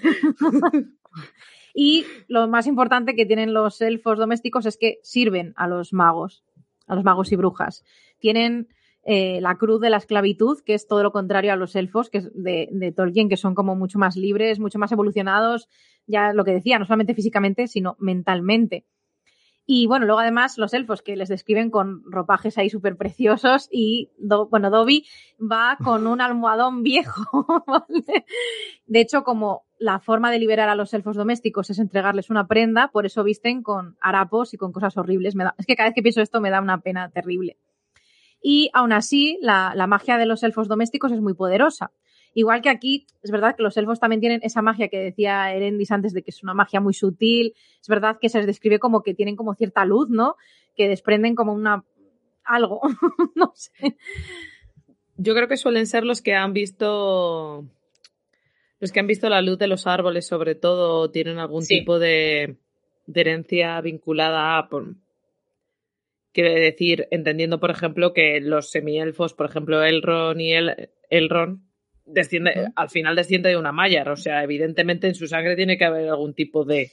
[SPEAKER 6] y lo más importante que tienen los elfos domésticos es que sirven a los magos, a los magos y brujas. Tienen eh, la cruz de la esclavitud, que es todo lo contrario a los elfos que es de, Tolkien, que son como mucho más libres, mucho más evolucionados, ya lo que decía, no solamente físicamente, sino mentalmente. Y bueno, luego además los elfos que les describen con ropajes ahí súper preciosos y, bueno, Dobby va con un almohadón viejo. De hecho, como la forma de liberar a los elfos domésticos es entregarles una prenda, por eso visten con harapos y con cosas horribles. es que cada vez que pienso esto me da una pena terrible. Y aún así, la, magia de los elfos domésticos es muy poderosa. Igual que aquí, es verdad que los elfos también tienen esa magia que decía Erendis antes de que es una magia muy sutil. Es verdad que se les describe como que tienen como cierta luz, ¿no? Que desprenden como una algo, no sé.
[SPEAKER 3] Yo creo que suelen ser los que han visto los que han visto la luz de los árboles, sobre todo, tienen algún tipo de, de, herencia vinculada a, Quiere decir, entendiendo, por ejemplo, que los semielfos, por ejemplo, Elrond y el, Elrond, desciende, al final desciende de una Maiar. O sea, evidentemente en su sangre tiene que haber algún tipo de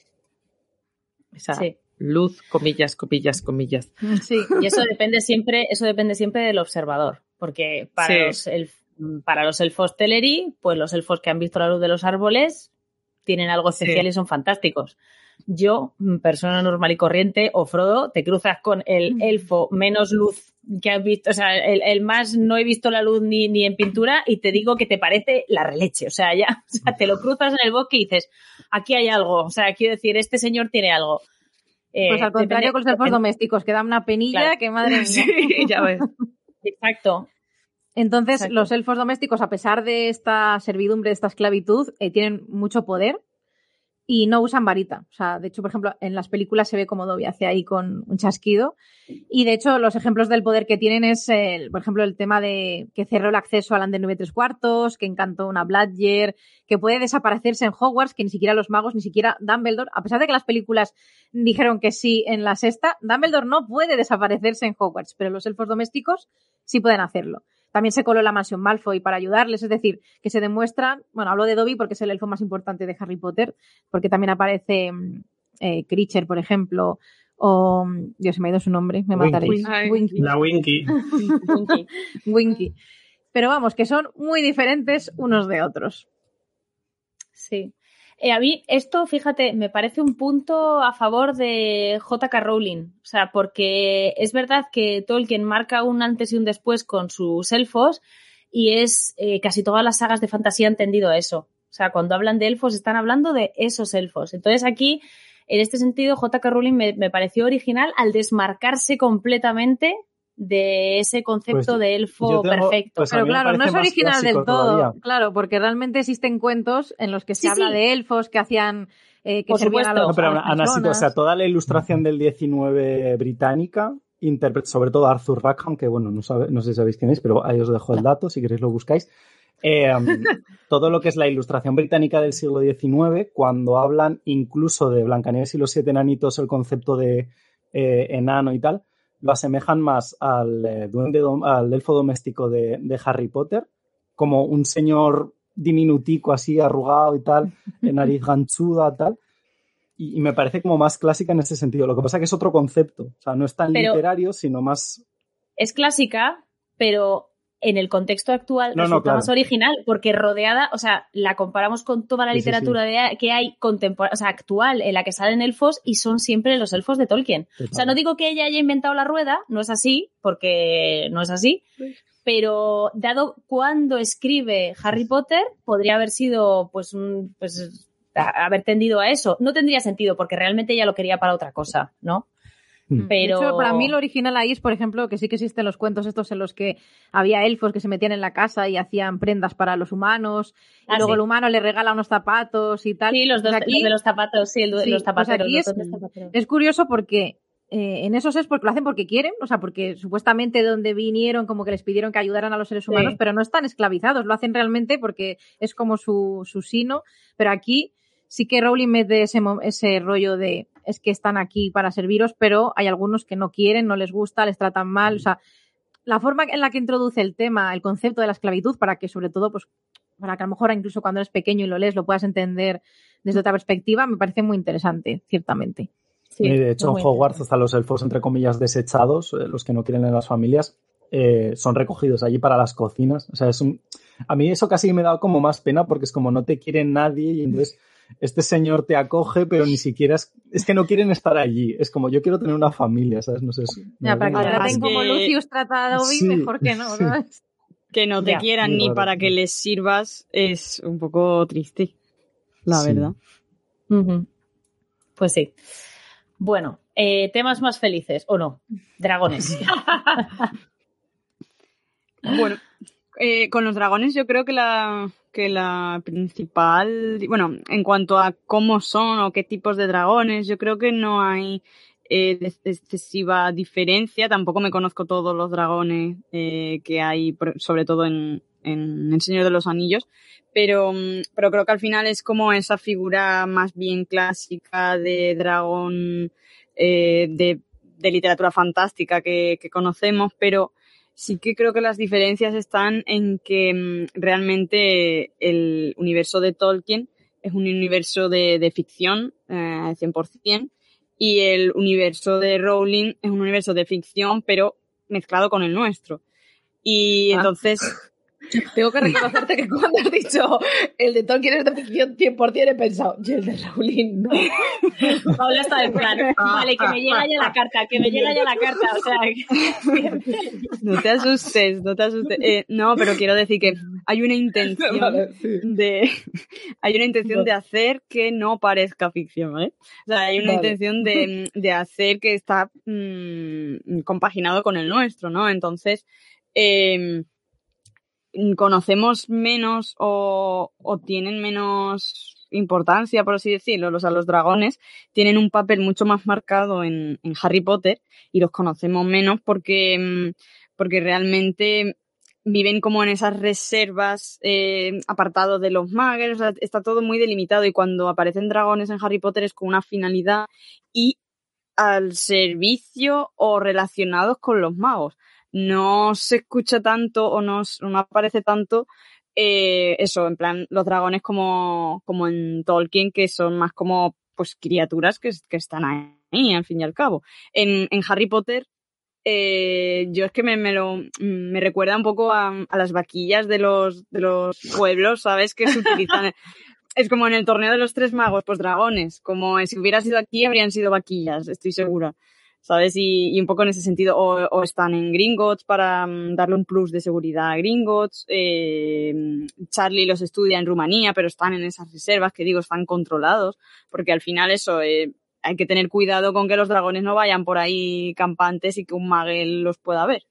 [SPEAKER 3] esa luz, comillas, comillas, comillas.
[SPEAKER 4] Sí, y eso depende siempre, eso depende siempre del observador. Porque para, los, para los elfos Teleri, pues los elfos que han visto la luz de los árboles tienen algo especial y son fantásticos yo, mm, persona normal y corriente, o Frodo, te cruzas con el elfo menos luz que has visto, o sea, el, más no he visto la luz ni, ni, en pintura y te digo que te parece la releche, o sea, ya, o sea, te lo cruzas en el bosque y dices, aquí hay algo, o sea, quiero decir, este señor tiene algo.
[SPEAKER 6] Eh, pues al contrario con los elfos domésticos, que dan una penilla que madre mía.
[SPEAKER 3] Sí, ya ves.
[SPEAKER 4] Exacto.
[SPEAKER 6] Entonces, los elfos domésticos, a pesar de esta servidumbre, de esta esclavitud, eh, tienen mucho poder y no usan varita. O sea, de hecho, por ejemplo, en las películas se ve como Dobby hace ahí con un chasquido. Y de hecho, los ejemplos del poder que tienen es, el, por ejemplo, el tema de que cerró el acceso al Anden 9 3 cuartos, que encantó una Bladger, que puede desaparecerse en Hogwarts, que ni siquiera los magos, ni siquiera Dumbledore, a pesar de que las películas dijeron que sí en la sexta, Dumbledore no puede desaparecerse en Hogwarts, pero los elfos domésticos sí pueden hacerlo. También se coló en la mansión Malfoy para ayudarles, es decir, que se demuestran, bueno, hablo de Dobby porque es el elfo más importante de Harry Potter, porque también aparece mm, eh, Creature, por ejemplo, o Dios, se me ha ido su nombre, me mataréis.
[SPEAKER 7] Winky. La Winky.
[SPEAKER 6] Winky. Pero vamos, que son muy diferentes unos de otros.
[SPEAKER 4] Sí. Eh, a mí esto, fíjate, me parece un punto a favor de JK Rowling. O sea, porque es verdad que Tolkien marca un antes y un después con sus elfos y es eh, casi todas las sagas de fantasía han tendido eso. O sea, cuando hablan de elfos están hablando de esos elfos. Entonces aquí, en este sentido, JK Rowling me, me pareció original al desmarcarse completamente de ese concepto pues de elfo perfecto.
[SPEAKER 6] Pues pero claro, no es original del todo, claro, porque realmente existen cuentos en los que se habla de elfos que hacían eh, que servían a los, pero
[SPEAKER 5] o sea, toda la ilustración del 19 británica, sobre todo Arthur Rackham, que bueno, no, sabe, no sé si sabéis quién es, pero ahí os dejo el dato, si queréis lo buscáis. Eh, todo lo que es la ilustración británica del siglo XIX, cuando hablan incluso de Blancanieves y los siete enanitos, el concepto de eh, enano y tal, lo asemejan más al eh, duende, al elfo doméstico de, Harry Potter, como un señor diminutico así, arrugado y tal, en nariz ganchuda, tal. Y, me parece como más clásica en ese sentido. Lo que pasa es que es otro concepto. O sea, no es tan literario, sino más.
[SPEAKER 4] Es clásica, pero en el contexto actual no, resulta más original, porque rodeada, o sea, la comparamos con toda la literatura que hay contemporánea, o sea, actual, en la que salen elfos y son siempre los elfos de Tolkien. O sea, no digo que ella haya inventado la rueda, no es así, porque no es así, pero dado cuando escribe Harry Potter, podría haber sido, pues, un, pues, haber tendido a eso. No tendría sentido, porque realmente ella lo quería para otra cosa, ¿no?
[SPEAKER 6] Mm. Pero... para mí lo original ahí es, por ejemplo, que sí que existen los cuentos estos en los que había elfos que se metían en la casa y hacían prendas para los humanos, y ah, luego el humano le regala unos zapatos y tal.
[SPEAKER 4] Sí, los, dos, de los zapatos, sí, los pues zapateros.
[SPEAKER 6] es, curioso porque eh, en esos es porque lo hacen porque quieren, o sea, porque supuestamente donde vinieron como que les pidieron que ayudaran a los seres humanos, pero no están esclavizados, lo hacen realmente porque es como su, su sino, pero aquí sí que Rowling mete ese, ese rollo de es que están aquí para serviros, pero hay algunos que no quieren, no les gusta, les tratan mal. O sea, la forma en la que introduce el tema, el concepto de la esclavitud, para que sobre todo, pues, para que a lo mejor incluso cuando eres pequeño y lo lees lo puedas entender desde otra perspectiva, me parece muy interesante, ciertamente.
[SPEAKER 5] Sí, de hecho, en Hogwarts hasta los elfos, entre comillas, desechados, eh, los que no quieren en las familias, eh, son recogidos allí para las cocinas. O sea, es un... A mí eso casi me da como más pena porque es como no te quiere nadie y entonces este señor te acoge, pero ni siquiera es, es que no quieren estar allí. Es como yo quiero tener una familia, ¿sabes? No sé.
[SPEAKER 6] ya, para que traten como Lucius trata a Dobby, mejor que no,
[SPEAKER 8] Que no te quieran ni para que les sirvas es un poco triste, la verdad.
[SPEAKER 4] Pues sí. Bueno, eh, temas más felices, ¿o no? Dragones.
[SPEAKER 8] bueno, eh, con los dragones yo creo que la, que la principal, bueno, en cuanto a cómo son o qué tipos de dragones, yo creo que no hay eh, excesiva diferencia. Tampoco me conozco todos los dragones eh, que hay, sobre todo en, en El Señor de los Anillos, pero, pero creo que al final es como esa figura más bien clásica de dragón de, de, literatura fantástica que conocemos, pero sí que creo que las diferencias están en que mm, realmente el universo de Tolkien es un universo de, ficción eh, 100% y el universo de Rowling es un universo de ficción pero mezclado con el nuestro. Y ah.
[SPEAKER 3] Tengo que reconocerte que cuando has dicho el de Tolkien es de ficción 100% he pensado, y el de Rowling no.
[SPEAKER 4] Paula está en plan, vale, que me llega ya la carta, que me llega ya la carta, o sea...
[SPEAKER 8] no te asustes, no te asustes. Eh, no, pero quiero decir que hay una intención de... hay una intención de hacer que no parezca ficción, ¿vale? O sea, hay una intención de, de, hacer que está mmm, compaginado con el nuestro, ¿no? Entonces... Eh, conocemos menos o, tienen menos importancia, por así decirlo. O sea, los dragones tienen un papel mucho más marcado en, Harry Potter y los conocemos menos porque, mm, porque realmente viven como en esas reservas eh, apartados de los magos, sea, está todo muy delimitado y cuando aparecen dragones en Harry Potter es con una finalidad y al servicio o relacionados con los magos no se escucha tanto o no, no aparece tanto eh, eso, en plan, los dragones como, como en Tolkien, que son más como pues criaturas que, que están ahí, al fin y al cabo. En, en Harry Potter, eh, yo es que me, me, lo, me recuerda un poco a, a, las vaquillas de los, de los pueblos, ¿sabes? Que se utilizan. es como en el torneo de los tres magos, pues dragones. Como si hubiera sido aquí, habrían sido vaquillas, estoy segura. ¿Sabes? Y, y, un poco en ese sentido, o, o están en Gringotts para um, darle un plus de seguridad a Gringotts. Eh, Charlie los estudia en Rumanía, pero están en esas reservas que digo, están controlados, porque al final eso, eh, hay que tener cuidado con que los dragones no vayan por ahí campantes y que un maguel los pueda ver.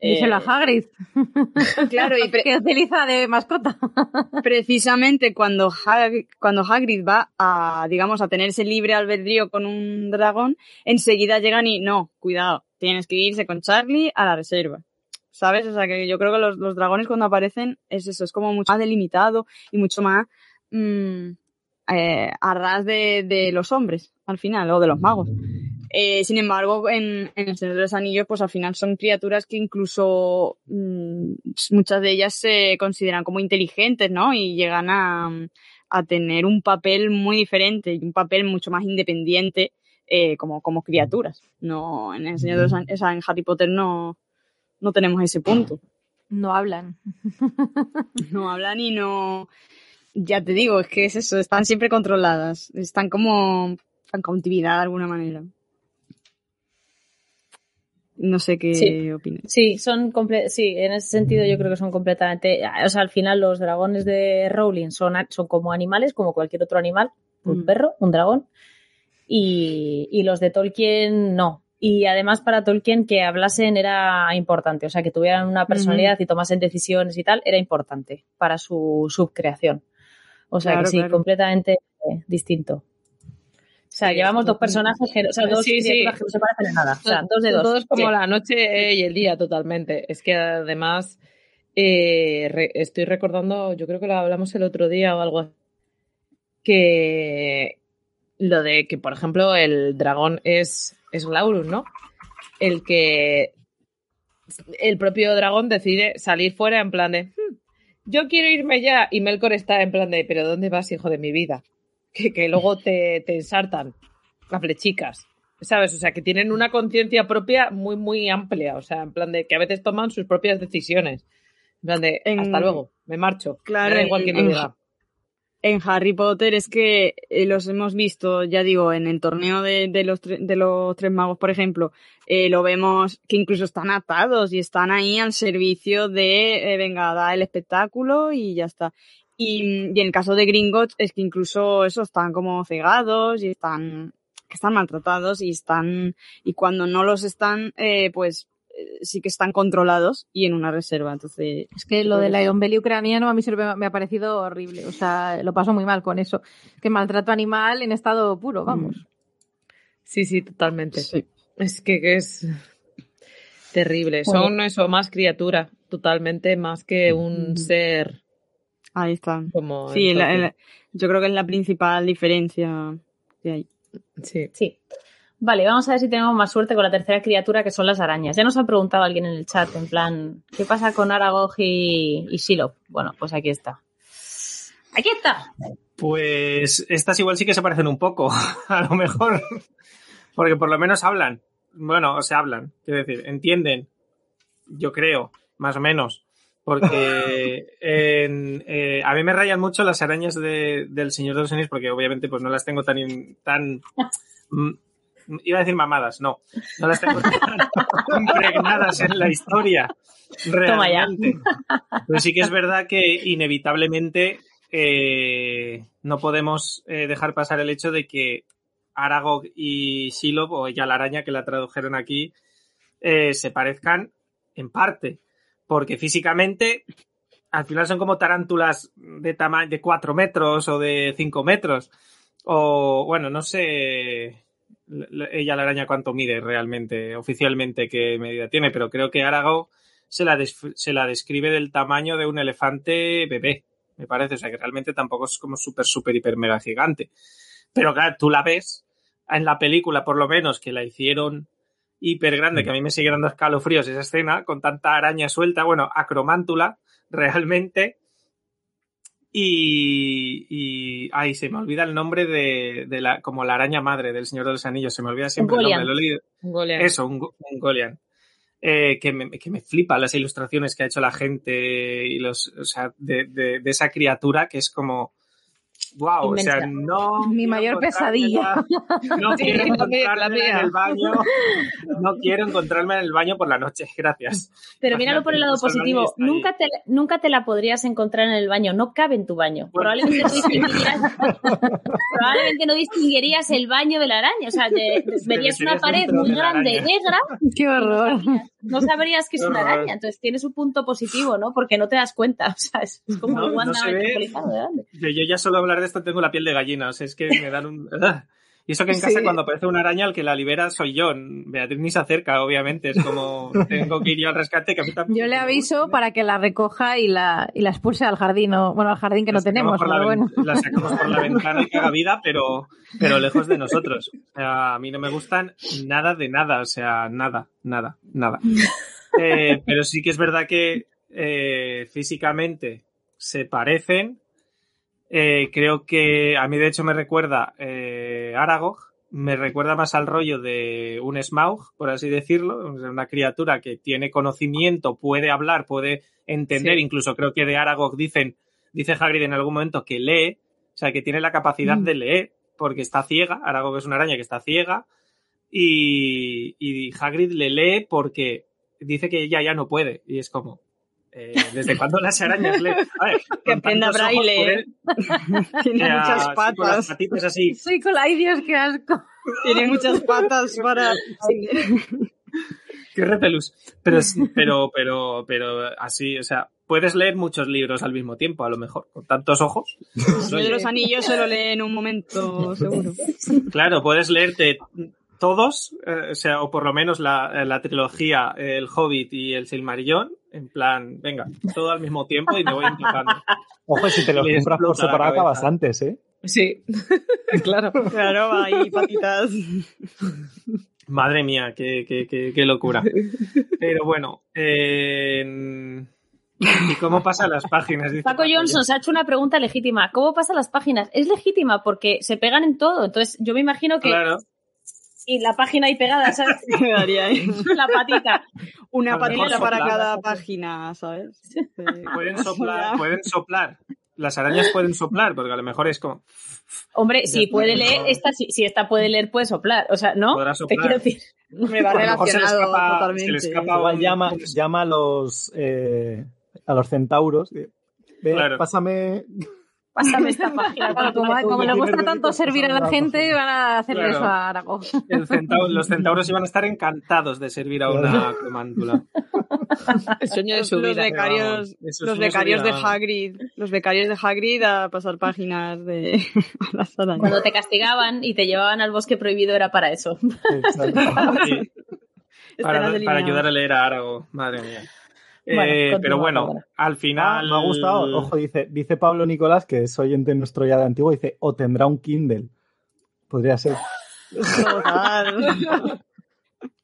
[SPEAKER 6] Díselo a eh, Hagrid.
[SPEAKER 8] Claro, y
[SPEAKER 6] que utiliza de mascota.
[SPEAKER 8] Precisamente cuando Hagrid, cuando Hagrid va a, digamos, a tenerse libre albedrío con un dragón, enseguida llegan y no, cuidado, tienes que irse con Charlie a la reserva. ¿Sabes? O sea que yo creo que los, los dragones cuando aparecen es eso, es como mucho más delimitado y mucho más mmm, eh, a ras de, de los hombres, al final, o de los magos. Eh, sin embargo, en, en, El Señor de los Anillos, pues al final son criaturas que incluso mmm, muchas de ellas se consideran como inteligentes, ¿no? Y llegan a, a tener un papel muy diferente y un papel mucho más independiente eh, como, como criaturas. No, en El Señor de los Anillos, en Harry Potter no, no tenemos ese punto.
[SPEAKER 6] No hablan.
[SPEAKER 8] no hablan y no. Ya te digo, es que es eso, están siempre controladas, están como en cautividad de alguna manera. No sé qué
[SPEAKER 4] sí.
[SPEAKER 8] opinas.
[SPEAKER 4] Sí, son comple sí, en ese sentido yo creo que son completamente, o sea, al final los dragones de Rowling son, son como animales, como cualquier otro animal, un mm. perro, un dragón, y, y los de Tolkien no. Y además para Tolkien que hablasen era importante, o sea, que tuvieran una personalidad y tomasen decisiones y tal, era importante para su subcreación. O sea, claro, que sí, claro. completamente distinto. O sea, llevamos dos personajes que, o sea, dos
[SPEAKER 3] sí, sí.
[SPEAKER 4] que no se parecen en nada. O sea, dos de dos.
[SPEAKER 3] Todos como la noche y el día, totalmente. Es que además eh, re, estoy recordando, yo creo que lo hablamos el otro día o algo que lo de que, por ejemplo, el dragón es, es Laurus, ¿no? El que el propio dragón decide salir fuera en plan de hm, yo quiero irme ya y Melkor está en plan de pero ¿dónde vas, hijo de mi vida? Que, que luego te, te ensartan las flechicas. ¿Sabes? O sea, que tienen una conciencia propia muy, muy amplia. O sea, en plan de que a veces toman sus propias decisiones. En plan de, en, hasta luego, me marcho.
[SPEAKER 8] Claro,
[SPEAKER 3] me da igual que me diga.
[SPEAKER 8] En Harry Potter es que eh, los hemos visto, ya digo, en el torneo de, de, los, de los tres magos, por ejemplo, eh, lo vemos que incluso están atados y están ahí al servicio de, eh, venga, da el espectáculo y ya está. Y, y, en el caso de Gringotts es que incluso eso están como cegados y están, están maltratados y están, y cuando no los están, eh, pues sí que están controlados y en una reserva. Entonces.
[SPEAKER 6] Es que lo del Iron Belly ucraniano a mí me ha parecido horrible. O sea, lo paso muy mal con eso. Que maltrato animal en estado puro, vamos.
[SPEAKER 3] Sí, sí, totalmente. Sí. Es que, que es terrible. Son eso, más criatura, totalmente, más que un mm. ser
[SPEAKER 8] Ahí está. Como sí, la, la, yo creo que es la principal diferencia de ahí.
[SPEAKER 3] Sí.
[SPEAKER 4] Sí. Vale, vamos a ver si tenemos más suerte con la tercera criatura, que son las arañas. Ya nos ha preguntado alguien en el chat, en plan, ¿qué pasa con Aragog y, y Shiloh? Bueno, pues aquí está. ¡Aquí está!
[SPEAKER 7] Pues estas igual sí que se parecen un poco, a lo mejor. Porque por lo menos hablan. Bueno, o sea, hablan, quiero decir, entienden. Yo creo, más o menos porque en, eh, a mí me rayan mucho las arañas de, del Señor de los Anillos porque obviamente pues no las tengo tan tan mm, iba a decir mamadas, no, no las tengo tan impregnadas en la historia realmente. Pero sí que es verdad que inevitablemente eh, no podemos eh, dejar pasar el hecho de que Aragog y Shiloh, o ella la araña que la tradujeron aquí, eh, se parezcan en parte porque físicamente al final son como tarántulas de tamaño de 4 metros o de 5 metros. O bueno, no sé ella la araña cuánto mide realmente, oficialmente qué medida tiene, pero creo que Arago se la, se la describe del tamaño de un elefante bebé, me parece. O sea que realmente tampoco es como súper, súper, hiper, mega gigante. Pero claro, tú la ves en la película, por lo menos, que la hicieron hiper grande, que a mí me sigue dando escalofríos esa escena, con tanta araña suelta, bueno, acromántula, realmente. Y, y ay, se me olvida el nombre de, de, la, como la araña madre del Señor de los Anillos, se me olvida siempre el nombre, lo he leído.
[SPEAKER 3] Un Golian.
[SPEAKER 7] Eso, un, un Golian. Eh, que, me, que me flipa las ilustraciones que ha hecho la gente y los, o sea, de, de, de esa criatura que es como, wow,
[SPEAKER 4] Inmensa.
[SPEAKER 7] o sea, no.
[SPEAKER 6] Mi
[SPEAKER 7] quiero
[SPEAKER 6] mayor
[SPEAKER 7] encontrármela- No
[SPEAKER 3] Sí,
[SPEAKER 7] quiero encontrarme en el baño. No quiero encontrarme en el baño por la noche. Gracias.
[SPEAKER 4] Pero míralo por el lado positivo. Nunca te, nunca te la podrías encontrar en el baño. No cabe en tu baño.
[SPEAKER 7] Bueno.
[SPEAKER 4] Probablemente, no distinguirías, probablemente no distinguirías el baño de la araña. O sea, te- verías una pared muy grande y negra.
[SPEAKER 6] Qué horror.
[SPEAKER 4] No sabrías que es una araña. Entonces tienes un punto positivo, ¿no? Porque no te das cuenta. O sea, es, es como
[SPEAKER 7] No,
[SPEAKER 4] un
[SPEAKER 7] no
[SPEAKER 4] Wanda
[SPEAKER 7] se ve.
[SPEAKER 4] metropolitano de grande.
[SPEAKER 7] Yo, yo ya solo hablar de esto tengo la piel de gallina. O sea, es que me dan un. Y eso que en casa
[SPEAKER 3] Sí.
[SPEAKER 7] cuando aparece una araña, el que la libera soy yo. Beatriz ni se acerca, obviamente. Es como tengo que ir yo al rescate. Que a mí tampoco
[SPEAKER 6] Yo le aviso para que la recoja y la, y la expulse al jardín. O, bueno, al jardín que
[SPEAKER 7] La
[SPEAKER 6] no tenemos, pero
[SPEAKER 7] la
[SPEAKER 6] bueno.
[SPEAKER 7] La sacamos por la ventana y que haga vida, pero, pero lejos de nosotros. O sea, a mí no me gustan nada de nada. O sea, nada, nada, nada. Eh, pero sí que es verdad que eh, físicamente se parecen. Eh, creo que a mí de hecho me recuerda eh, Aragog, me recuerda más al rollo de un Smaug, por así decirlo, una criatura que tiene conocimiento, puede hablar, puede entender,
[SPEAKER 3] Sí.
[SPEAKER 7] incluso creo que de Aragog dicen, dice Hagrid en algún momento que lee, o sea, que tiene la capacidad
[SPEAKER 6] Mm.
[SPEAKER 7] de leer, porque está ciega, Aragog es una araña que está ciega, y, y Hagrid le lee porque dice que ella ya no puede, y es como, eh, ¿desde cuándo las arañas leen? A ver,
[SPEAKER 8] Que aprenda braille. Tiene
[SPEAKER 7] eh,
[SPEAKER 8] muchas
[SPEAKER 7] así con las
[SPEAKER 8] patas.
[SPEAKER 7] patitas así,
[SPEAKER 6] Soy con ay Dios, qué asco.
[SPEAKER 8] Tiene muchas patas para.
[SPEAKER 7] Qué repelús. Pero, pero, pero, pero así, o sea, puedes leer muchos libros al mismo tiempo, a lo mejor, con tantos ojos.
[SPEAKER 8] Yo de los anillos se lo lee en un momento, seguro.
[SPEAKER 7] Claro, puedes leerte todos, eh, o sea, o por lo menos la, la trilogía El Hobbit y El Silmarillion, en plan, venga, todo al mismo tiempo y me voy empezando.
[SPEAKER 5] Ojo, si te los compras por separado antes, ¿eh?
[SPEAKER 3] Sí, claro.
[SPEAKER 8] Claro, ahí patitas.
[SPEAKER 7] Madre mía, qué, qué, qué, qué locura. Pero bueno, eh, ¿y cómo pasan las páginas? Dice
[SPEAKER 4] Paco Johnson se ha hecho una pregunta legítima. ¿Cómo pasan las páginas? Es legítima porque se pegan en todo. Entonces, yo me imagino que.
[SPEAKER 7] Claro.
[SPEAKER 4] Y la página ahí pegada, ¿sabes?
[SPEAKER 8] Me daría ahí.
[SPEAKER 4] la patita.
[SPEAKER 8] Una patita para
[SPEAKER 7] soplar.
[SPEAKER 8] cada página, ¿sabes? Sí.
[SPEAKER 7] Pueden soplar, pueden soplar. Las arañas pueden soplar, porque a lo mejor es como.
[SPEAKER 4] Hombre, si
[SPEAKER 7] Ya,
[SPEAKER 4] puede leer, esta, si, si esta puede leer, puede soplar. O sea, ¿no?
[SPEAKER 7] Podrá
[SPEAKER 4] Te quiero decir.
[SPEAKER 8] Me va
[SPEAKER 7] A lo mejor se le
[SPEAKER 8] relacionado
[SPEAKER 7] escapa-
[SPEAKER 8] totalmente.
[SPEAKER 7] se le escapa
[SPEAKER 5] Igual
[SPEAKER 7] un-
[SPEAKER 5] llama, llama a los eh, a los centauros. Ve,
[SPEAKER 7] Claro.
[SPEAKER 5] pásame.
[SPEAKER 4] Pásame esta página.
[SPEAKER 6] Claro, como, como le gusta tanto servir a la gente, van a hacerle
[SPEAKER 7] Claro.
[SPEAKER 6] eso a Arago.
[SPEAKER 7] el centau- los centauros iban a estar encantados de servir a una cromántula.
[SPEAKER 3] El sueño de
[SPEAKER 8] Los,
[SPEAKER 3] su
[SPEAKER 8] los
[SPEAKER 3] vida.
[SPEAKER 8] becarios, los becarios de Hagrid, los becarios de Hagrid a pasar páginas de las.
[SPEAKER 4] Cuando te castigaban y te llevaban al bosque prohibido era para eso.
[SPEAKER 7] Sí, para, para ayudar a leer a Arago, madre mía.
[SPEAKER 4] Bueno,
[SPEAKER 7] Eh, pero bueno, al
[SPEAKER 5] Ah,
[SPEAKER 7] final.
[SPEAKER 5] me ha gustado. Ojo, dice, dice Pablo Nicolás, que es oyente nuestro ya de antiguo, dice, o tendrá un Kindle. Podría ser.
[SPEAKER 8] Total.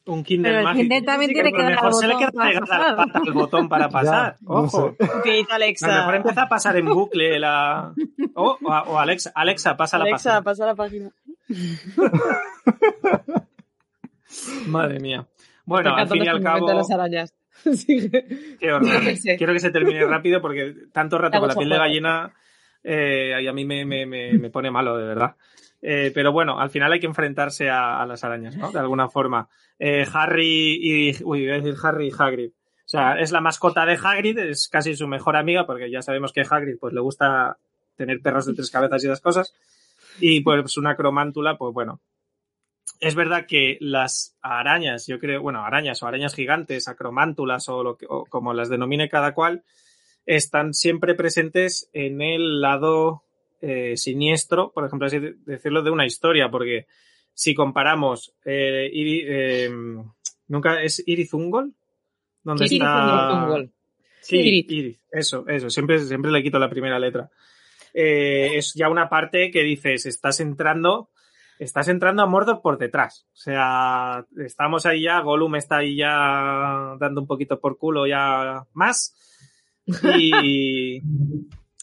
[SPEAKER 7] Un Kindle
[SPEAKER 6] Pero el
[SPEAKER 7] mágico.
[SPEAKER 6] Kindle también
[SPEAKER 7] Sí,
[SPEAKER 6] tiene que
[SPEAKER 7] a lo
[SPEAKER 6] dar al
[SPEAKER 7] mejor se le
[SPEAKER 6] botón
[SPEAKER 7] queda
[SPEAKER 6] para
[SPEAKER 7] pegada la
[SPEAKER 6] pasar.
[SPEAKER 7] pata al botón para pasar.
[SPEAKER 5] Ya, no
[SPEAKER 7] Ojo.
[SPEAKER 5] sé.
[SPEAKER 8] Utiliza
[SPEAKER 7] A lo mejor
[SPEAKER 8] Alexa.
[SPEAKER 7] empieza a pasar en bucle la. O, o, o Alexa, Alexa, pasa la
[SPEAKER 8] Alexa,
[SPEAKER 7] página.
[SPEAKER 8] pasa la página.
[SPEAKER 7] Madre mía. Bueno, al fin y al cabo.
[SPEAKER 3] momentos de las arañas.
[SPEAKER 7] Qué horror. Quiero que se termine rápido porque tanto rato con la piel de gallina eh, y a mí me, me, me, me pone malo, de verdad. Eh, pero bueno, al final hay que enfrentarse a, a las arañas, ¿no? De alguna forma. Eh, Harry y... Uy, voy a decir Harry y Hagrid. O sea, es la mascota de Hagrid, es casi su mejor amiga porque ya sabemos que Hagrid pues le gusta tener perros de tres cabezas y esas cosas. Y pues una cromántula, pues bueno, es verdad que las arañas, yo creo, bueno, arañas o arañas gigantes, acromántulas o, lo que, o como las denomine cada cual, están siempre presentes en el lado eh, siniestro, por ejemplo, así de- decirlo, de una historia, porque si comparamos, eh, Iri- eh, nunca es Irizungol, donde
[SPEAKER 4] Sí,
[SPEAKER 7] está. Sí,
[SPEAKER 3] Iris.
[SPEAKER 7] Iris. Eso, eso. Siempre, siempre le quito la primera letra. Eh, es ya una parte que dices, estás entrando estás entrando a Mordor por detrás. O sea, estamos ahí ya, Gollum está ahí ya dando un poquito por culo ya más. Y,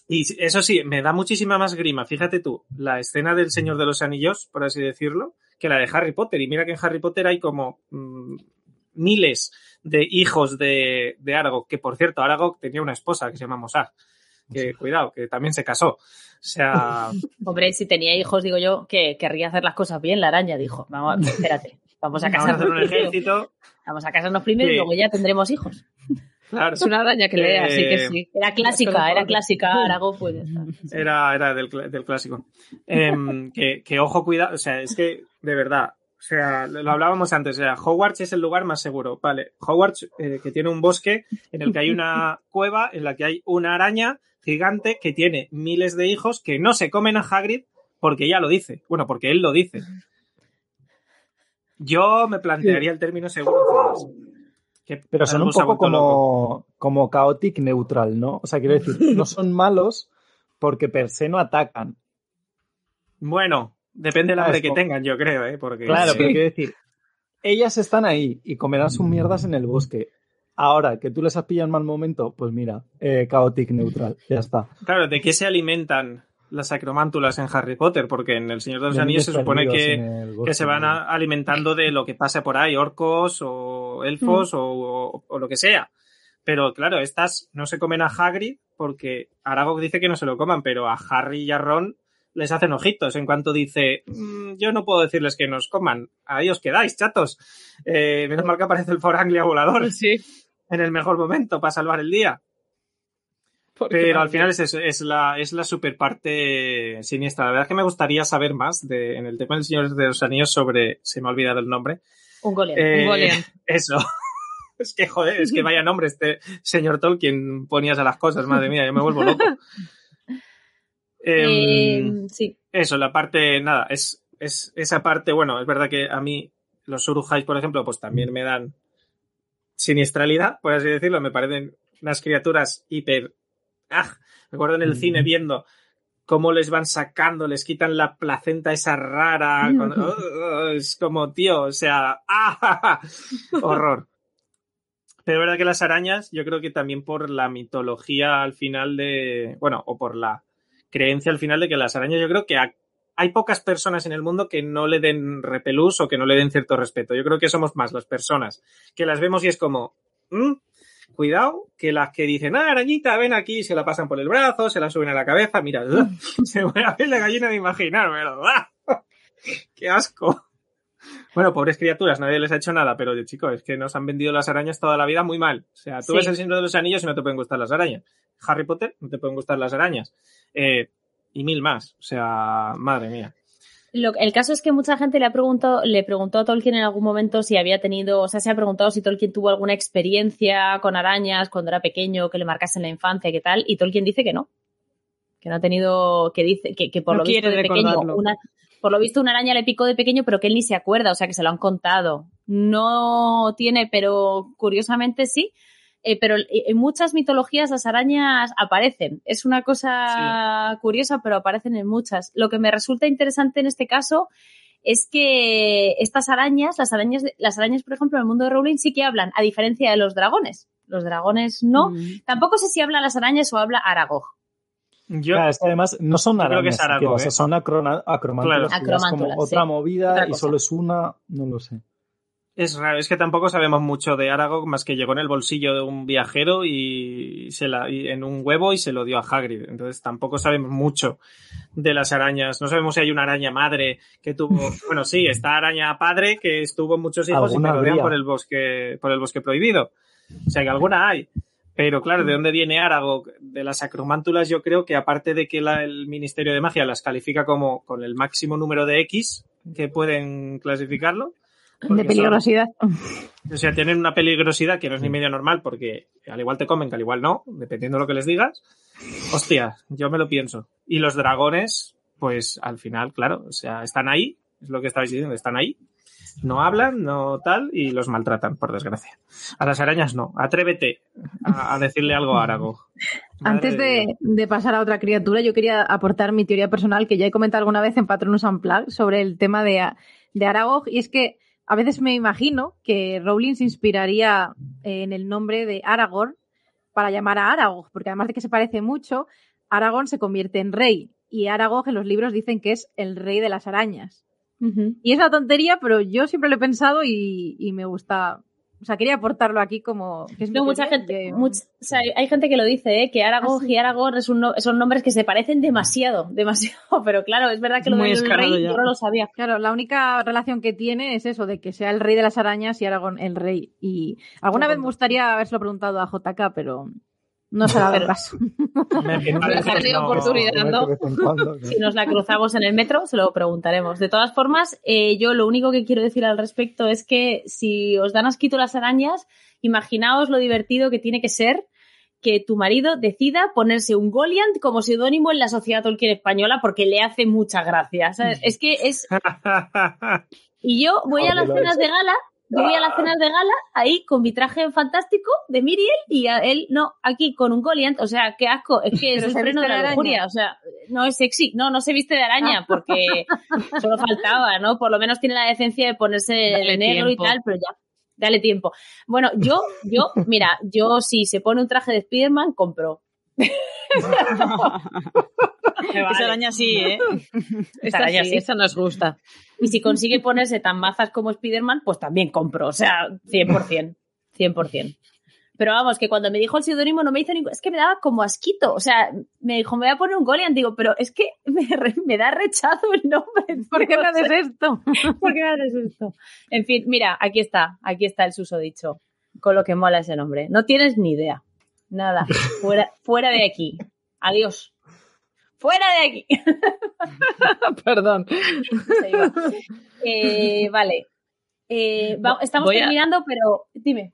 [SPEAKER 7] y eso sí, me da muchísima más grima. Fíjate tú, la escena del Señor de los Anillos, por así decirlo, que la de Harry Potter. Y mira que en Harry Potter hay como mm, miles de hijos de, de Aragog, que por cierto, Aragog tenía una esposa que se llama Mosag. Que cuidado, que también se casó. O sea.
[SPEAKER 4] Hombre, si tenía hijos, digo yo, que querría hacer las cosas bien, la araña dijo. Vamos, espérate, vamos a casarnos.
[SPEAKER 7] Vamos a hacer un ejército.
[SPEAKER 4] Vamos a casarnos primero y luego ya tendremos hijos.
[SPEAKER 3] Claro. Es una araña que lee, así que
[SPEAKER 7] Eh,
[SPEAKER 3] sí.
[SPEAKER 4] Era clásica, era clásica, Arago puede estar.
[SPEAKER 7] Era, era del, cl- del clásico. Em, que, que ojo, cuidado. O sea, es que, de verdad. O sea, lo lo hablábamos antes. O sea, Hogwarts es el lugar más seguro. Vale, Hogwarts, eh, que tiene un bosque en el que hay una cueva, en la que hay una araña gigante que tiene miles de hijos que no se comen a Hagrid porque ella lo dice. Bueno, porque él lo dice. Yo me plantearía el término seguro. Que
[SPEAKER 5] Pero son un poco
[SPEAKER 7] loco.
[SPEAKER 5] como, como chaotic neutral, ¿no? O sea, quiero decir, no son malos porque per se no atacan.
[SPEAKER 7] Bueno, depende del
[SPEAKER 5] Ah,
[SPEAKER 7] hambre que tengan, yo creo, ¿eh? Porque
[SPEAKER 5] Claro,
[SPEAKER 7] sí.
[SPEAKER 5] pero quiero decir, ellas están ahí y comerán sus mierdas en el bosque. Ahora, que tú les has pillado en mal momento, pues mira, eh, chaotic neutral, ya está.
[SPEAKER 7] Claro, ¿de qué se alimentan las acromántulas en Harry Potter? Porque en El Señor de los Anillos se supone que,
[SPEAKER 5] bosque,
[SPEAKER 7] que se van alimentando de lo que pasa por ahí, orcos o elfos o, o- o lo que sea. Pero claro, estas no se comen a Hagrid porque Aragog dice que no se lo coman, pero a Harry y a Ron les hacen ojitos en cuanto dice, "Mm, yo no puedo decirles que nos coman, ahí os quedáis, chatos. Eh, menos mal que aparece el Foranglia volador
[SPEAKER 3] Sí.
[SPEAKER 7] en el mejor momento para salvar el día.
[SPEAKER 3] Porque
[SPEAKER 7] Pero al final es eso, es la, es la super parte siniestra. La verdad es que me gustaría saber más de, en el tema del Señor de los Anillos sobre, se me ha olvidado el nombre.
[SPEAKER 4] Un golem.
[SPEAKER 7] Eh,
[SPEAKER 3] Golian.
[SPEAKER 7] Eso. es que, joder, es que vaya nombre este señor Tolkien ponías a las cosas, madre mía, yo me vuelvo loco. Em,
[SPEAKER 4] Eh, sí.
[SPEAKER 7] eso, la parte, nada, es, es esa parte, bueno, es verdad que a mí los Urujais, por ejemplo, pues también me dan siniestralidad, por así decirlo, me parecen unas criaturas hiper... ¡Ah! Recuerdo en el
[SPEAKER 5] Mm.
[SPEAKER 7] cine viendo cómo les van sacando, les quitan la placenta esa rara, con- ¡Oh! es como, tío, o sea, ¡ah! horror. Pero es verdad que las arañas, yo creo que también por la mitología al final de, bueno, o por la creencia al final de que las arañas, yo creo que ha- hay pocas personas en el mundo que no le den repelús o que no le den cierto respeto. Yo creo que somos más las personas que las vemos y es como, "Mm, cuidado, que las que dicen, ah, arañita, ven aquí, se la pasan por el brazo, se la suben a la cabeza, mira, se me a la gallina de imaginármelo. ¡ah! ¡Qué asco! Bueno, pobres criaturas, nadie les ha hecho nada, pero chicos, es que nos han vendido las arañas toda la vida muy mal. O sea, tú
[SPEAKER 4] Sí.
[SPEAKER 7] ves el Señor de los Anillos y no te pueden gustar las arañas. Harry Potter, no te pueden gustar las arañas. Eh, y mil más. O sea, madre mía.
[SPEAKER 4] Lo- el caso es que mucha gente le ha preguntado, le preguntó a Tolkien en algún momento si había tenido, o sea, se ha preguntado si Tolkien tuvo alguna experiencia con arañas cuando era pequeño, que le marcase en la infancia, qué tal, y Tolkien dice que no. Que no ha tenido, que dice, que, que por
[SPEAKER 8] No
[SPEAKER 4] lo visto de pequeño, una, por lo visto una araña le picó de pequeño, pero que él ni se acuerda, o sea, que se lo han contado. No tiene, pero curiosamente sí. Eh, pero en muchas mitologías las arañas aparecen. Es una cosa curiosa, pero aparecen en muchas. Lo que me resulta interesante en este caso es que estas arañas, las arañas, de- las arañas, por ejemplo, en el mundo de Rowling sí que hablan, a diferencia de los dragones. Los dragones no.
[SPEAKER 8] Mm.
[SPEAKER 4] Tampoco sé si hablan las arañas o habla Aragog.
[SPEAKER 7] Yo,
[SPEAKER 5] Claro, es que además no son
[SPEAKER 7] creo que
[SPEAKER 5] arañas,
[SPEAKER 7] es
[SPEAKER 5] siquiera,
[SPEAKER 7] Aragog,
[SPEAKER 5] o sea,
[SPEAKER 7] ¿eh?
[SPEAKER 5] son acromántulas.
[SPEAKER 7] Claro.
[SPEAKER 5] como otra movida
[SPEAKER 4] Otra
[SPEAKER 5] y solo es una, no lo sé.
[SPEAKER 7] Es raro, es que tampoco sabemos mucho de Aragog, más que llegó en el bolsillo de un viajero y, se la, y en un huevo y se lo dio a Hagrid. Entonces tampoco sabemos mucho de las arañas. No sabemos si hay una araña madre que tuvo. Bueno, sí, está araña padre que estuvo muchos hijos y
[SPEAKER 5] habría.
[SPEAKER 7] por el bosque, por el bosque prohibido. O sea que alguna hay. Pero claro, ¿de dónde viene Aragog? De las acromántulas, yo creo que aparte de que la- el Ministerio de Magia las califica como con el máximo número de X que pueden clasificarlo.
[SPEAKER 6] De
[SPEAKER 7] son-
[SPEAKER 6] peligrosidad.
[SPEAKER 7] o sea, tienen una peligrosidad que no es ni medio normal porque al igual te comen, que al igual no, dependiendo de lo que les digas. Hostia, yo me lo pienso. Y los dragones, pues al final, claro, o sea, están ahí, es lo que estabais diciendo, están ahí. no hablan, no tal, y los maltratan, por desgracia. A las arañas no. Atrévete a, decirle algo a Aragog.
[SPEAKER 6] Antes de, pasar a otra criatura, yo quería aportar mi teoría personal que ya he comentado alguna vez en Patronus Unplugged sobre el tema de, de Aragog, y es que a veces me imagino que Rowling se inspiraría en el nombre de Aragorn para llamar a Aragog, porque además de que se parece mucho, Aragorn se convierte en rey y Aragog en los libros dicen que es el rey de las arañas. Y es una tontería, pero yo siempre lo he pensado y, me gusta. O sea, quería aportarlo aquí como.
[SPEAKER 4] no, mucha gente. hay gente que lo dice, ¿eh? que Aragog ah, y Aragorn son nombres que se parecen demasiado, demasiado. Pero claro, es verdad que lo del rey yo no lo sabía.
[SPEAKER 6] Claro, la única relación que tiene es eso, de que sea el rey de las arañas y Aragorn el rey. Y alguna vez me gustaría habérselo preguntado a JK, pero no se va a caso.
[SPEAKER 4] Si nos la cruzamos en el metro, se lo preguntaremos. De todas formas, eh, yo lo único que quiero decir al respecto es que si os dan asquito las arañas, imaginaos lo divertido que tiene que ser que tu marido decida ponerse un Goliant como seudónimo en la sociedad Tolkien española porque le hace mucha gracia. Es que es... Y yo voy a las cenas de gala yo voy a las cenas de gala ahí con mi traje fantástico de Miriel y a él no, aquí con un Goliant. O sea, qué asco. Es que es el freno de la lujuria. O sea, no es sexy. No, no se viste de araña ah. porque solo faltaba, ¿no? Por lo menos tiene la decencia de ponerse de negro y tal, pero ya. Dale tiempo. Bueno, yo, yo, mira, yo si se pone un traje de Spiderman, compro.
[SPEAKER 8] Esa araña sí, ¿eh?
[SPEAKER 3] Esa araña sí, esa nos gusta.
[SPEAKER 4] Y si consigue ponerse tan mazas como Spider-Man, pues también compro. O sea, 100%. 100%. Pero vamos, que cuando me dijo el seudónimo no me hizo ningún... Es que me daba como asquito. O sea, me dijo, me voy a poner un Golian. Digo, pero es que me, da rechazo el nombre.
[SPEAKER 6] ¿Por qué me haces esto?
[SPEAKER 4] ¿Por qué me haces esto? En fin, mira, aquí está. Aquí está el susodicho. Con lo que mola ese nombre. No tienes ni idea. Nada. Fuera, fuera de aquí. Adiós fuera de aquí.
[SPEAKER 3] Perdón.
[SPEAKER 4] Eh, vale. Eh, estamos terminando, pero dime.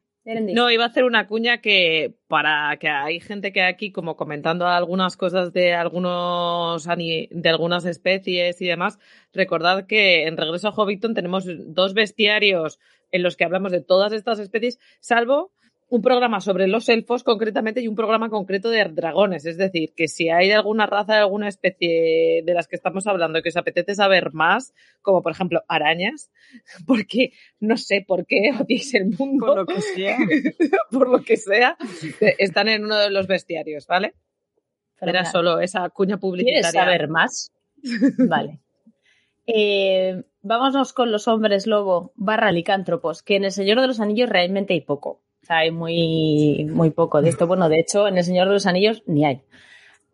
[SPEAKER 3] No, iba a hacer una cuña que para que hay gente que aquí como comentando algunas cosas de algunos de algunas especies y demás, recordad que en Regreso a Hobbiton tenemos dos bestiarios en los que hablamos de todas estas especies, salvo un programa sobre los elfos concretamente y un programa concreto de dragones. Es decir, que si hay de alguna raza, de alguna especie de las que estamos hablando que os apetece saber más, como por ejemplo arañas, porque no sé por qué odiéis el mundo.
[SPEAKER 8] Por lo que sea.
[SPEAKER 3] por lo que sea, están en uno de los bestiarios, ¿vale? Era solo esa cuña publicitaria.
[SPEAKER 4] ¿Quieres saber más? Vale. Eh, vámonos con los hombres lobo barra licántropos, que en El Señor de los Anillos realmente hay poco hay muy, muy poco de esto. Bueno, de hecho, en El Señor de los Anillos ni hay.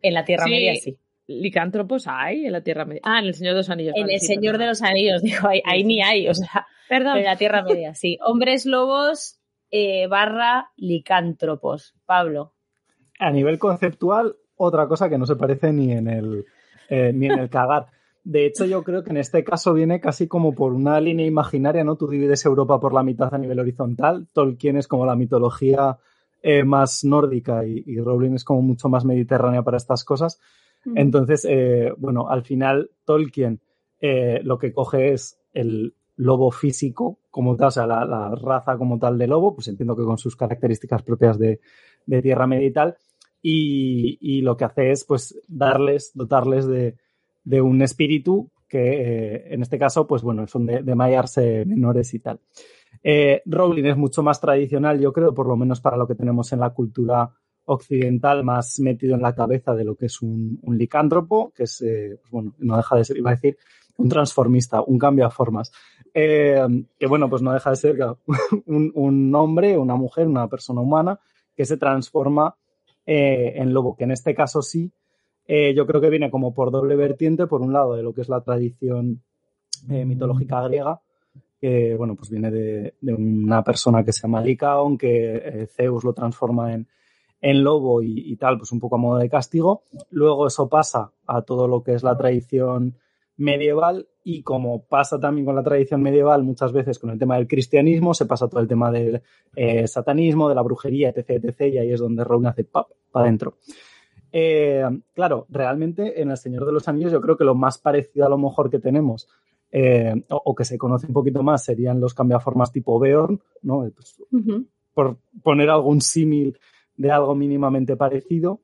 [SPEAKER 4] En la Tierra Media sí.
[SPEAKER 3] Licántropos hay en la Tierra Media. Ah, en El Señor de los Anillos.
[SPEAKER 4] En El Señor de los Anillos, digo, ahí, ni hay. O sea, Perdón. en la Tierra Media, sí. Hombres lobos eh, barra licántropos. Pablo.
[SPEAKER 5] A nivel conceptual, otra cosa que no se parece ni en el, eh, ni en el cagar. De hecho, yo creo que en este caso viene casi como por una línea imaginaria, ¿no? Tú divides Europa por la mitad a nivel horizontal, Tolkien es como la mitología eh, más nórdica y, Rowling es como mucho más mediterránea para estas cosas. Entonces, eh, bueno, al final Tolkien eh, lo que coge es el lobo físico como tal, o sea, la, raza como tal de lobo, pues entiendo que con sus características propias de, Tierra Media y tal, y, y, lo que hace es pues darles, dotarles de, de un espíritu que eh, en este caso, pues bueno, son de, de menores y tal. Eh, Rowling es mucho más tradicional, yo creo, por lo menos para lo que tenemos en la cultura occidental, más metido en la cabeza de lo que es un, licántropo, que es, eh, pues bueno, no deja de ser, iba a decir, un transformista, un cambio a formas. que bueno, pues no deja de ser un, un, hombre, una mujer, una persona humana que se transforma en lobo, que en este caso sí eh, yo creo que viene como por doble vertiente, por un lado de lo que es la tradición eh, mitológica griega, que bueno, pues viene de, una persona que se llama Licaon, que eh, Zeus lo transforma en, lobo y, tal, pues un poco a modo de castigo. Luego eso pasa a todo lo que es la tradición medieval y como pasa también con la tradición medieval muchas veces con el tema del cristianismo, se pasa todo el tema del satanismo, de la brujería, etc, etc, y ahí es donde Rowling hace pap, para adentro. Eh, claro, realmente en El Señor de los Anillos yo creo que lo más parecido a lo mejor que tenemos eh, o, que se conoce un poquito más serían los cambiaformas tipo Beorn, ¿no? Pues, por poner algún símil de algo mínimamente parecido.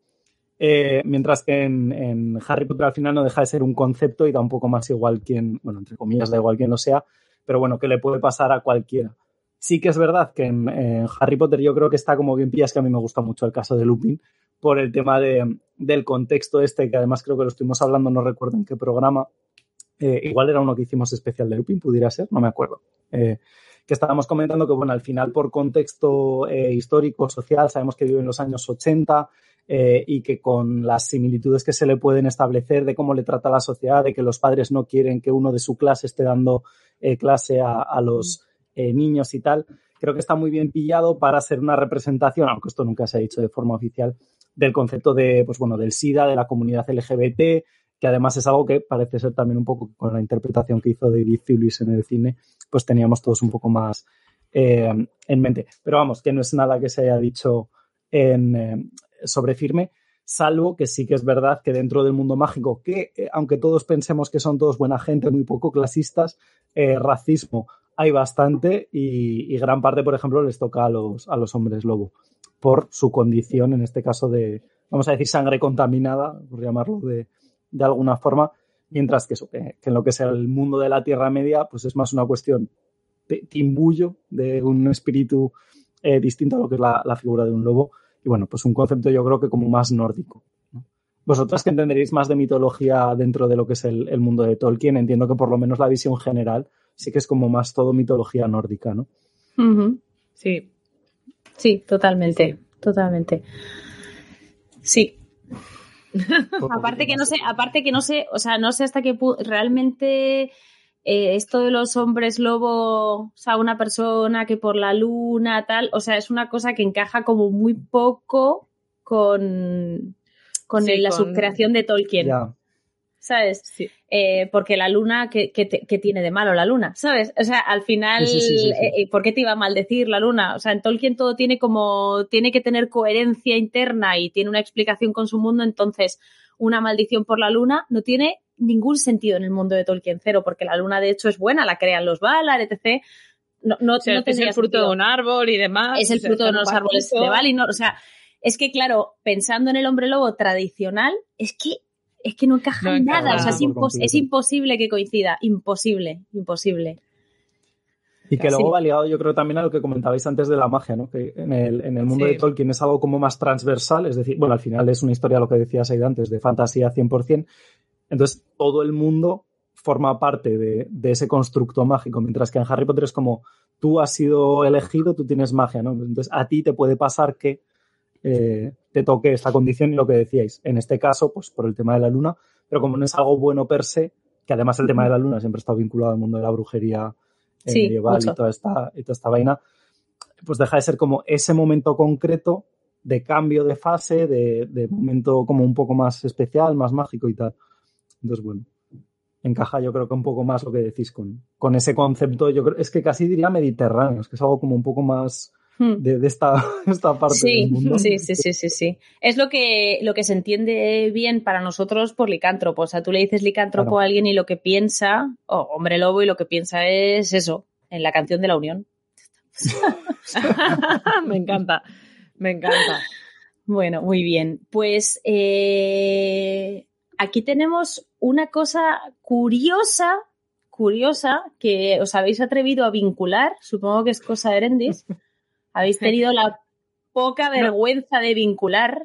[SPEAKER 5] Eh, mientras que en, Harry Potter al final no deja de ser un concepto y da un poco más igual quien, bueno, entre comillas, da igual quien lo sea, pero bueno, que le puede pasar a cualquiera. Sí que es verdad que en, Harry Potter yo creo que está como bien pillas, que a mí me gusta mucho el caso de Lupin, por el tema de, del contexto este, que además creo que lo estuvimos hablando, no recuerdo en qué programa, eh, igual era uno que hicimos especial de Lupin, pudiera ser, no me acuerdo. Eh, que estábamos comentando que, bueno, al final por contexto histórico, social, sabemos que vive en los años 80, eh, y que con las similitudes que se le pueden establecer de cómo le trata la sociedad, de que los padres no quieren que uno de su clase esté dando eh, clase a, los eh, niños y tal, creo que está muy bien pillado para ser una representación, aunque esto nunca se ha dicho de forma oficial, del concepto de, pues bueno, del SIDA, de la comunidad LGBT, que además es algo que parece ser también un poco con la interpretación que hizo David Thewlis en el cine, pues teníamos todos un poco más en mente. Pero vamos, que no es nada que se haya dicho en, sobre firme, salvo que sí que es verdad que dentro del mundo mágico, que eh, aunque todos pensemos que son todos buena gente, muy poco clasistas, eh, racismo hay bastante y, gran parte, por ejemplo, les toca a los, a los hombres lobo por su condición, en este caso de, vamos a decir, sangre contaminada, por llamarlo de, de alguna forma, mientras que en lo que sea el mundo de la Tierra Media, pues es más una cuestión de timbullo, de un espíritu eh, distinto a lo que es la figura de un lobo, y bueno, pues un concepto yo creo que como más nórdico. Vosotras que entenderéis más de mitología dentro de lo que es el, mundo de Tolkien, entiendo que por lo menos la visión general sí que es como más todo mitología nórdica, ¿no?
[SPEAKER 4] Sí. Sí, totalmente, totalmente. Sí. aparte que no sé, aparte que no sé, o sea, no sé hasta qué realmente eh, esto de los hombres lobo, o sea, una persona que por la luna, tal, o sea, es una cosa que encaja como muy poco con, con la subcreación de Tolkien. ¿Sabes? Eh, porque la luna, ¿qué, tiene de malo la luna? ¿Sabes? O sea, al final, eh, ¿por qué te iba a maldecir la luna? O sea, en Tolkien todo tiene como, tiene que tener coherencia interna y tiene una explicación con su mundo, entonces una maldición por la luna no tiene ningún sentido en el mundo de Tolkien cero, porque la luna de hecho es buena, la crean los Valar, etc. No, no,
[SPEAKER 3] es el fruto de un árbol y demás.
[SPEAKER 4] Es el fruto de unos árboles de Valinor, o sea, es que claro, pensando en el hombre lobo tradicional, es que es que no encaja nada, o sea, es, imposible que coincida, imposible, imposible.
[SPEAKER 5] Y que luego va ligado, yo creo, también a lo que comentabais antes de la magia, ¿no? Que en el, en el mundo de Tolkien es algo como más transversal, es decir, bueno, al final es una historia, lo que decías ahí antes, de fantasía 100%, entonces, todo el mundo forma parte de, ese constructo mágico, mientras que en Harry Potter es como tú has sido elegido, tú tienes magia, ¿no? Entonces, a ti te puede pasar que eh, te toque esta condición y lo que decíais. En este caso, pues por el tema de la luna, pero como no es algo bueno per se, que además el tema de la luna siempre está vinculado al mundo de la brujería eh, medieval y toda, esta, y toda esta vaina, pues deja de ser como ese momento concreto de cambio de fase, de, de momento como un poco más especial, más mágico y tal. Entonces, bueno, encaja yo creo que un poco más lo que decís con, con ese concepto, yo creo, es que casi diría mediterráneo, es que es algo como un poco más hmm. de, esta, esta, parte del mundo.
[SPEAKER 4] Sí, sí, sí, sí, sí. Es lo que, lo que se entiende bien para nosotros por licántropo. O sea, tú le dices licántropo a alguien y lo que piensa, o hombre lobo, y lo que piensa es eso, en la canción de la Unión.
[SPEAKER 3] me encanta, me encanta.
[SPEAKER 4] Bueno, muy bien. Pues eh, aquí tenemos una cosa curiosa, curiosa, que os habéis atrevido a vincular, supongo que es cosa de Erendis. Habéis tenido la poca vergüenza de vincular.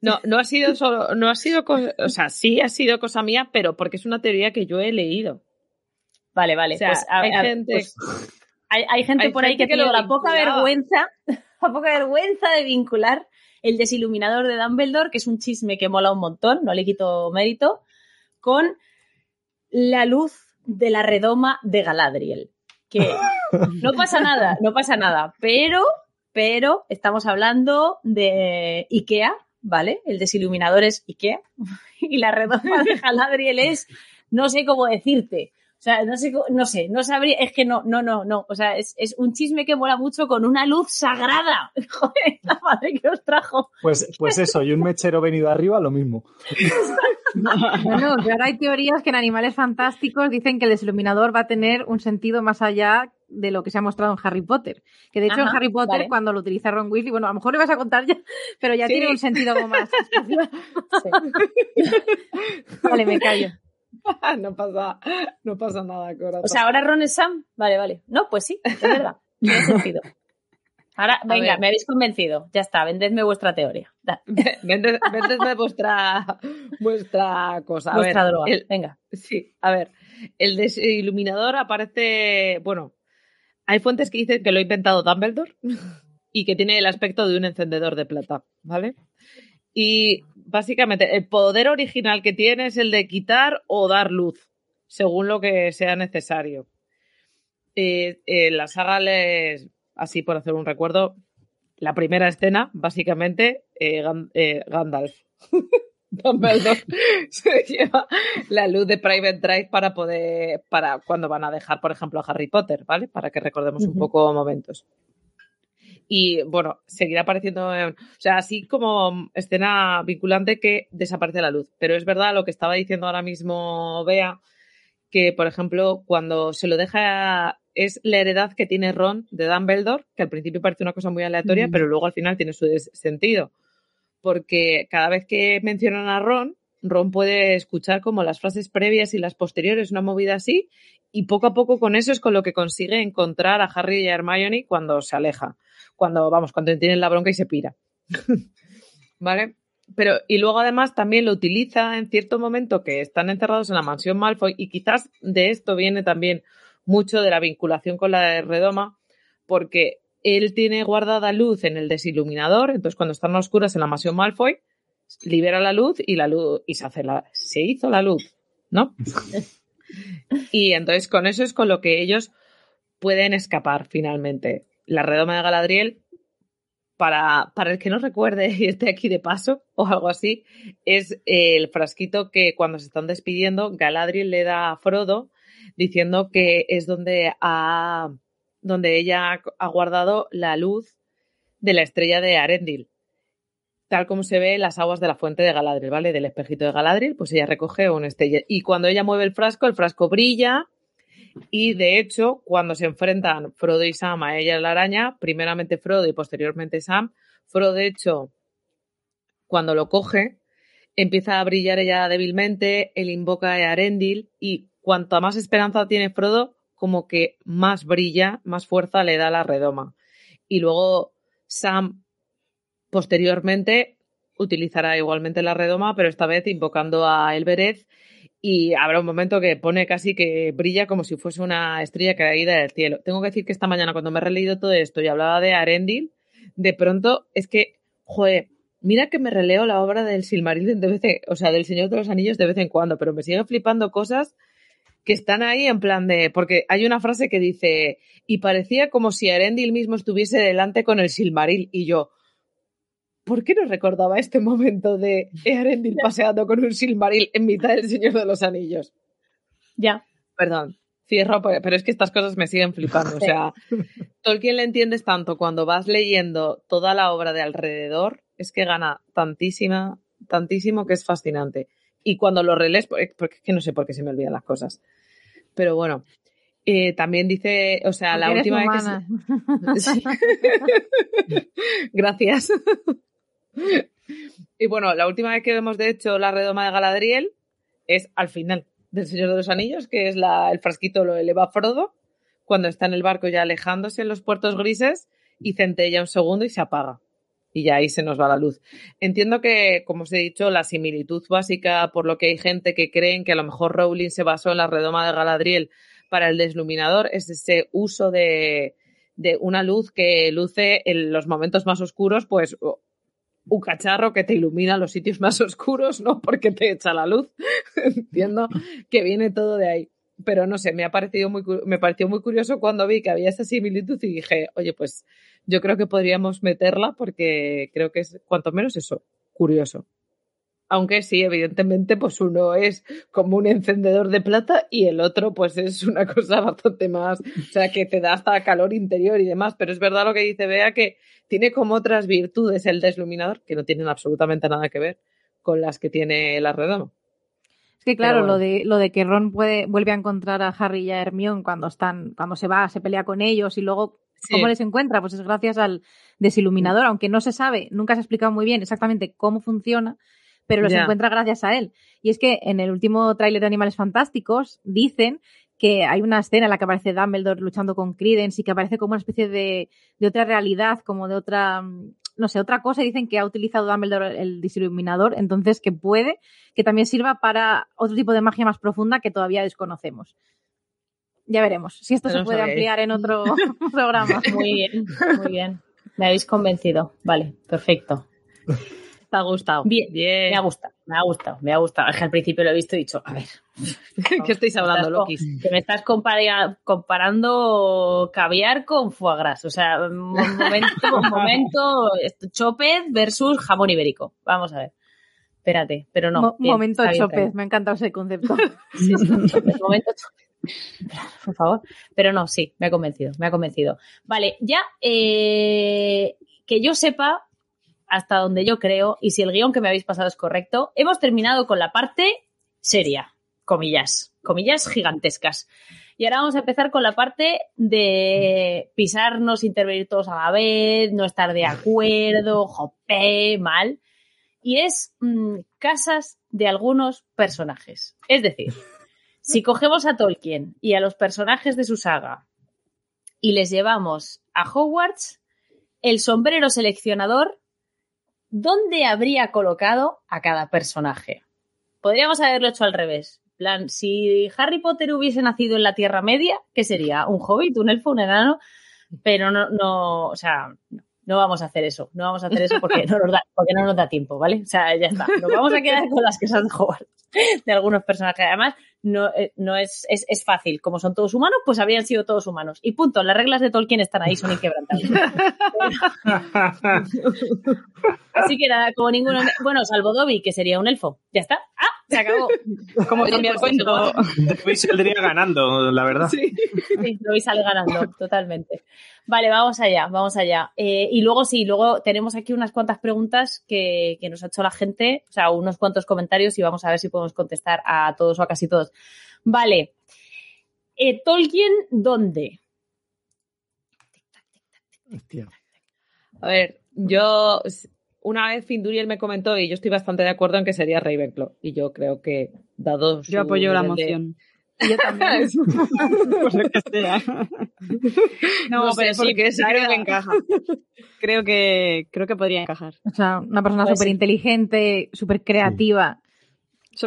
[SPEAKER 3] No, no ha sido solo, no ha sido, o sea, sí ha sido cosa mía, pero porque es una teoría que yo he leído.
[SPEAKER 4] Vale, vale. pues, hay, gente, pues, hay, gente por ahí que, ha tenido la poca vergüenza, la poca vergüenza de vincular el desiluminador de Dumbledore, que es un chisme que mola un montón, no le quito mérito, con la luz de la redoma de Galadriel. Que no pasa nada, no pasa nada, pero, pero estamos hablando de Ikea, ¿vale? El desiluminador es Ikea y la redoma de Galadriel es, no sé cómo decirte, O sea, no sé, no sé, no sabría, es que no, no, no, no. O sea, es, es un chisme que mola mucho con una luz sagrada. Joder, la madre que os trajo.
[SPEAKER 5] Pues, pues eso, y un mechero venido arriba, lo mismo.
[SPEAKER 6] Bueno, ahora hay teorías que en Animales Fantásticos dicen que el desiluminador va a tener un sentido más allá de lo que se ha mostrado en Harry Potter. Que de hecho en Harry Potter, cuando lo utiliza Ron Weasley, bueno, a lo mejor le vas a contar ya, pero ya tiene un sentido como más. vale, me callo.
[SPEAKER 3] no pasa, no pasa nada, corazón.
[SPEAKER 4] O sea, ahora Ron es Sam. Vale, vale. No, pues sí, es verdad. Tiene sentido. Ahora, venga, me habéis convencido. Ya está, vendedme vuestra teoría.
[SPEAKER 3] vendedme vuestra, vuestra cosa.
[SPEAKER 4] vuestra droga. venga.
[SPEAKER 3] Sí, a ver. El desiluminador aparece. Bueno, hay fuentes que dicen que lo ha inventado Dumbledore y que tiene el aspecto de un encendedor de plata, ¿vale? Y básicamente el poder original que tiene es el de quitar o dar luz, según lo que sea necesario. Eh, eh, la saga les, así por hacer un recuerdo, la primera escena, básicamente, eh, Gandalf. Dumbledore se lleva la luz de Private Drive para poder, para cuando van a dejar, por ejemplo, a Harry Potter, ¿vale? Para que recordemos un poco momentos. Y bueno, seguirá apareciendo, o sea, así como escena vinculante que desaparece la luz. Pero es verdad lo que estaba diciendo ahora mismo Bea, que por ejemplo, cuando se lo deja, es la heredad que tiene Ron de Dumbledore, que al principio parece una cosa muy aleatoria, pero luego al final tiene su sentido. Porque cada vez que mencionan a Ron, Ron puede escuchar como las frases previas y las posteriores, una movida así, y poco a poco con eso es con lo que consigue encontrar a Harry y a Hermione cuando se aleja cuando, vamos, cuando tienen la bronca y se pira. ¿Vale? Pero, y luego además también lo utiliza en cierto momento que están encerrados en la mansión Malfoy y quizás de esto viene también mucho de la vinculación con la de Redoma, porque él tiene guardada luz en el desiluminador, entonces cuando están a oscuras en la mansión Malfoy, libera la luz y la luz, y se hace la, se hizo la luz, ¿no? y entonces con eso es con lo que ellos pueden escapar finalmente la redoma de Galadriel, para, para el que no recuerde y esté aquí de paso o algo así, es el frasquito que cuando se están despidiendo, Galadriel le da a Frodo diciendo que es donde, ha, donde ella ha guardado la luz de la estrella de Arendil. Tal como se ve en las aguas de la fuente de Galadriel, ¿vale? Del espejito de Galadriel, pues ella recoge una estrella. Y cuando ella mueve el frasco, el frasco brilla y de hecho, cuando se enfrentan Frodo y Sam a ella la araña, primeramente Frodo y posteriormente Sam, Frodo de hecho, cuando lo coge, empieza a brillar ella débilmente, él invoca a Arendil y cuanto más esperanza tiene Frodo, como que más brilla, más fuerza le da la redoma. Y luego Sam posteriormente utilizará igualmente la redoma, pero esta vez invocando a Elbereth y habrá un momento que pone casi que brilla como si fuese una estrella caída del cielo. Tengo que decir que esta mañana cuando me he releído todo esto y hablaba de Arendil, de pronto es que, joder, mira que me releo la obra del Silmarillion de vez en, o sea, del Señor de los Anillos de vez en cuando, pero me siguen flipando cosas que están ahí en plan de, porque hay una frase que dice, y parecía como si Arendil mismo estuviese delante con el Silmaril, y yo, ¿por qué no recordaba este momento de Earendil paseando con un Silmaril en mitad del Señor de los Anillos?
[SPEAKER 4] Ya.
[SPEAKER 3] Perdón, cierro, pero es que estas cosas me siguen flipando. O sea, Tolkien le entiendes tanto cuando vas leyendo toda la obra de alrededor, es que gana tantísima, tantísimo que es fascinante. Y cuando lo relees, porque es que no sé por qué se me olvidan las cosas. Pero bueno, eh, también dice, o sea, la última vez que... Gracias. y bueno, la última vez que vemos de hecho la redoma de Galadriel es al final del Señor de los Anillos, que es la, el frasquito lo eleva Frodo, cuando está en el barco ya alejándose en los puertos grises y centella un segundo y se apaga. Y ya ahí se nos va la luz. Entiendo que, como os he dicho, la similitud básica, por lo que hay gente que creen que a lo mejor Rowling se basó en la redoma de Galadriel para el desluminador, es ese uso de, de una luz que luce en los momentos más oscuros, pues un cacharro que te ilumina los sitios más oscuros, ¿no? Porque te echa la luz. Entiendo que viene todo de ahí. Pero no sé, me ha parecido muy, me pareció muy curioso cuando vi que había esa similitud y dije, oye, pues yo creo que podríamos meterla porque creo que es cuanto menos eso, curioso. Aunque sí, evidentemente, pues uno es como un encendedor de plata y el otro, pues es una cosa bastante más, o sea, que te da hasta calor interior y demás. Pero es verdad lo que dice Bea, que tiene como otras virtudes el desluminador, que no tienen absolutamente nada que ver con las que tiene la redoma.
[SPEAKER 6] Es que claro, lo de lo de que Ron puede vuelve a encontrar a Harry y a Hermione cuando están cuando se va, se pelea con ellos y luego cómo les encuentra, pues es gracias al desiluminador, aunque no se sabe, nunca se ha explicado muy bien exactamente cómo funciona, pero los encuentra gracias a él. Y es que en el último tráiler de Animales Fantásticos dicen que hay una escena en la que aparece Dumbledore luchando con Credence y que aparece como una especie de, de otra realidad, como de otra, no sé, otra cosa. Y dicen que ha utilizado Dumbledore el disiluminador, entonces que puede que también sirva para otro tipo de magia más profunda que todavía desconocemos. Ya veremos si esto se puede ampliar en otro programa.
[SPEAKER 4] Muy bien, muy bien. Me habéis convencido. Vale, perfecto.
[SPEAKER 3] ¿Te ha gustado?
[SPEAKER 4] Bien, bien. Me ha gustado, me ha gustado, me ha gustado. Es que al principio lo he visto y he dicho, a ver.
[SPEAKER 3] ¿Qué estáis hablando, Loki?
[SPEAKER 4] Que me estás comparando caviar con foie gras. O sea, un momento, un momento, chopez versus jamón ibérico. Vamos a ver. Espérate, pero no.
[SPEAKER 6] momento chopez, me ha encantado ese concepto.
[SPEAKER 4] Sí, sí, momento chopez. Por favor. Pero no, sí, me ha convencido, me ha convencido. Vale, ya eh, que yo sepa, hasta donde yo creo, y si el guion que me habéis pasado es correcto, hemos terminado con la parte seria, comillas, comillas gigantescas. Y ahora vamos a empezar con la parte de pisarnos, intervenir todos a la vez, no estar de acuerdo, jope, mal. Y es mm, casas de algunos personajes. Es decir, si cogemos a Tolkien y a los personajes de su saga y les llevamos a Hogwarts, el sombrero seleccionador, ¿dónde habría colocado a cada personaje? Podríamos haberlo hecho al revés. plan, si Harry Potter hubiese nacido en la Tierra Media, ¿qué sería? ¿Un hobbit, un elfo, un enano? Pero no, no, o sea, no vamos a hacer eso. No vamos a hacer eso porque no nos da, tiempo, ¿vale? O sea, ya está. Nos vamos a quedar con las casas de Hogwarts de algunos personajes. Además, no, eh, no es, es, es, fácil. Como son todos humanos, pues habrían sido todos humanos. Y punto. Las reglas de Tolkien están ahí, son inquebrantables. Así que nada, como ninguno. Bueno, salvo Dobby, que sería un elfo. Ya está. ¡Ah! Se acabó.
[SPEAKER 8] Como cambiar el cuento.
[SPEAKER 7] Dobby saldría ganando, la verdad.
[SPEAKER 4] Sí, sí sale ganando, totalmente. Vale, vamos allá, vamos allá. Eh, y luego sí, luego tenemos aquí unas cuantas preguntas que, que, nos ha hecho la gente, o sea, unos cuantos comentarios y vamos a ver si podemos contestar a todos o a casi todos. Vale. Eh, Tolkien, ¿dónde?
[SPEAKER 3] A ver, yo una vez Finduriel me comentó y yo estoy bastante de acuerdo en que sería Ravenclaw y yo creo que dado
[SPEAKER 8] yo apoyo la moción
[SPEAKER 3] yo también.
[SPEAKER 8] Por lo que sea. No, pero sí, creo que encaja. Creo que, creo que podría encajar.
[SPEAKER 6] O sea, una persona súper pues inteligente, súper creativa.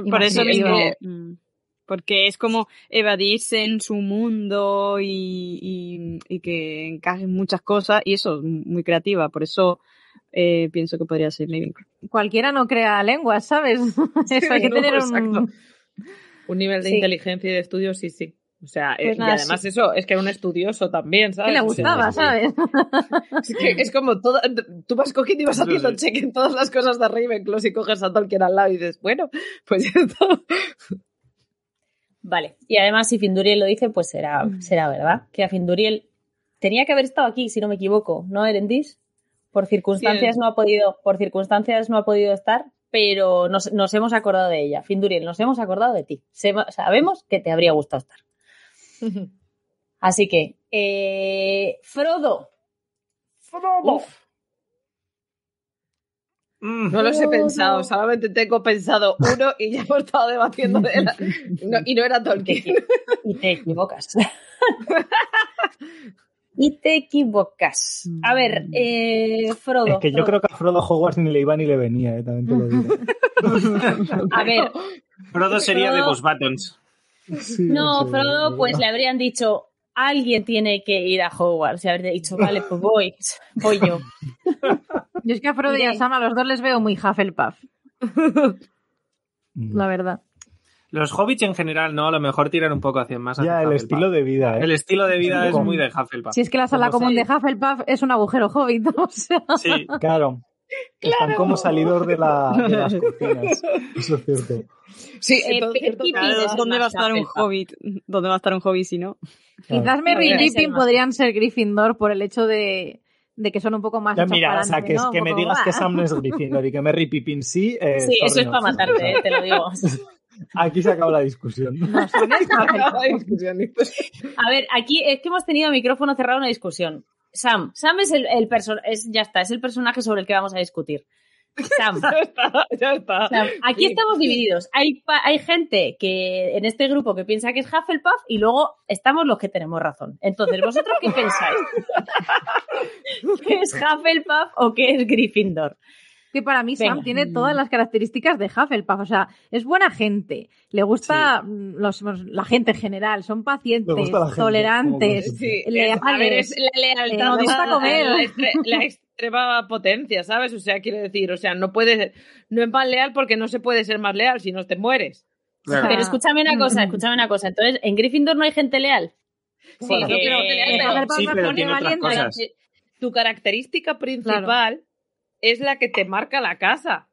[SPEAKER 8] Por eso mismo. Mm, porque es como evadirse en su mundo y, y, que encaje en muchas cosas y eso, muy creativa. Por eso eh, pienso que podría ser Ravenclaw.
[SPEAKER 6] Cualquiera no crea lenguas, ¿sabes? eso hay que tener un
[SPEAKER 3] un nivel de inteligencia y de estudio, sí, sí. O sea, pues y además eso, es que era un estudioso también, ¿sabes?
[SPEAKER 6] Que le gustaba, ¿sabes?
[SPEAKER 3] Es, que es como todo, tú vas cogiendo y vas haciendo check en todas las cosas de Ravenclaw y coges a Tolkien al lado y dices, bueno, pues esto...
[SPEAKER 4] Vale, y además si Finduriel lo dice, pues será, mm. será verdad, que a Finduriel tenía que haber estado aquí, si no me equivoco, ¿no, Erendis? Por circunstancias no ha podido, por circunstancias no ha podido estar, pero nos, nos, hemos acordado de ella. Finduriel, nos hemos acordado de ti. sabemos que te habría gustado estar. Así que, eh, Frodo.
[SPEAKER 3] Frodo. Mm. No los he pensado, solamente tengo pensado uno y ya hemos estado debatiendo de él. y no era Tolkien.
[SPEAKER 4] Y te equivocas. y te equivocas. A ver, mm. eh, Frodo.
[SPEAKER 5] Es que yo creo que a Frodo Hogwarts ni le iba ni le venía, eh, también te lo digo.
[SPEAKER 4] a ver.
[SPEAKER 7] Frodo sería de Boss Buttons.
[SPEAKER 4] no, Frodo, pues le habrían dicho, alguien tiene que ir a Hogwarts. Y habría dicho, vale, pues voy, voy yo.
[SPEAKER 6] Yo es que a Frodo y a Sam a los dos les veo muy Hufflepuff. La verdad.
[SPEAKER 7] Los hobbits en general, ¿no? A lo mejor tiran un poco hacia más.
[SPEAKER 5] ya, el estilo de vida, ¿eh?
[SPEAKER 7] El estilo de vida es muy de Hufflepuff.
[SPEAKER 6] Si es que la sala común de Hufflepuff es un agujero hobbit, o sea.
[SPEAKER 7] Sí,
[SPEAKER 5] claro. Están como salidos de, la, de las cocinas. Eso es cierto.
[SPEAKER 8] Sí, eh, ¿dónde va a estar un hobbit? ¿Dónde va a estar un hobbit si no?
[SPEAKER 6] Quizás Merry y Pippin podrían ser Gryffindor por el hecho de, de que son un poco más
[SPEAKER 5] ya, Mira, o sea, que, que me digas que Sam no es Gryffindor y que Merry Pippin sí.
[SPEAKER 4] Eh, sí, eso es para matarte, eh, te lo digo.
[SPEAKER 5] Aquí se acaba la discusión. No,
[SPEAKER 4] a ver, aquí es que hemos tenido micrófono cerrado una discusión. Sam, Sam es el, el personaje, ya está, es el personaje sobre el que vamos a discutir. Sam.
[SPEAKER 3] ya está, ya está.
[SPEAKER 4] aquí estamos divididos. Hay, hay gente que en este grupo que piensa que es Hufflepuff y luego estamos los que tenemos razón. Entonces, ¿vosotros qué pensáis? ¿Qué es Hufflepuff o qué es Gryffindor?
[SPEAKER 6] Que para mí Sam tiene todas las características de Hufflepuff. O sea, es buena gente, le gusta los, la gente en general, son pacientes, tolerantes, leales.
[SPEAKER 3] la lealtad,
[SPEAKER 6] eh, gusta comer.
[SPEAKER 3] La, extrema potencia, ¿sabes? O sea, quiere decir, o sea, no puedes, no es más leal porque no se puede ser más leal si no te mueres.
[SPEAKER 4] Pero escúchame una cosa, escúchame una cosa. Entonces, ¿en Gryffindor no hay gente leal?
[SPEAKER 3] Sí, pero,
[SPEAKER 7] tiene otras cosas.
[SPEAKER 3] Tu característica principal es la que te marca la casa.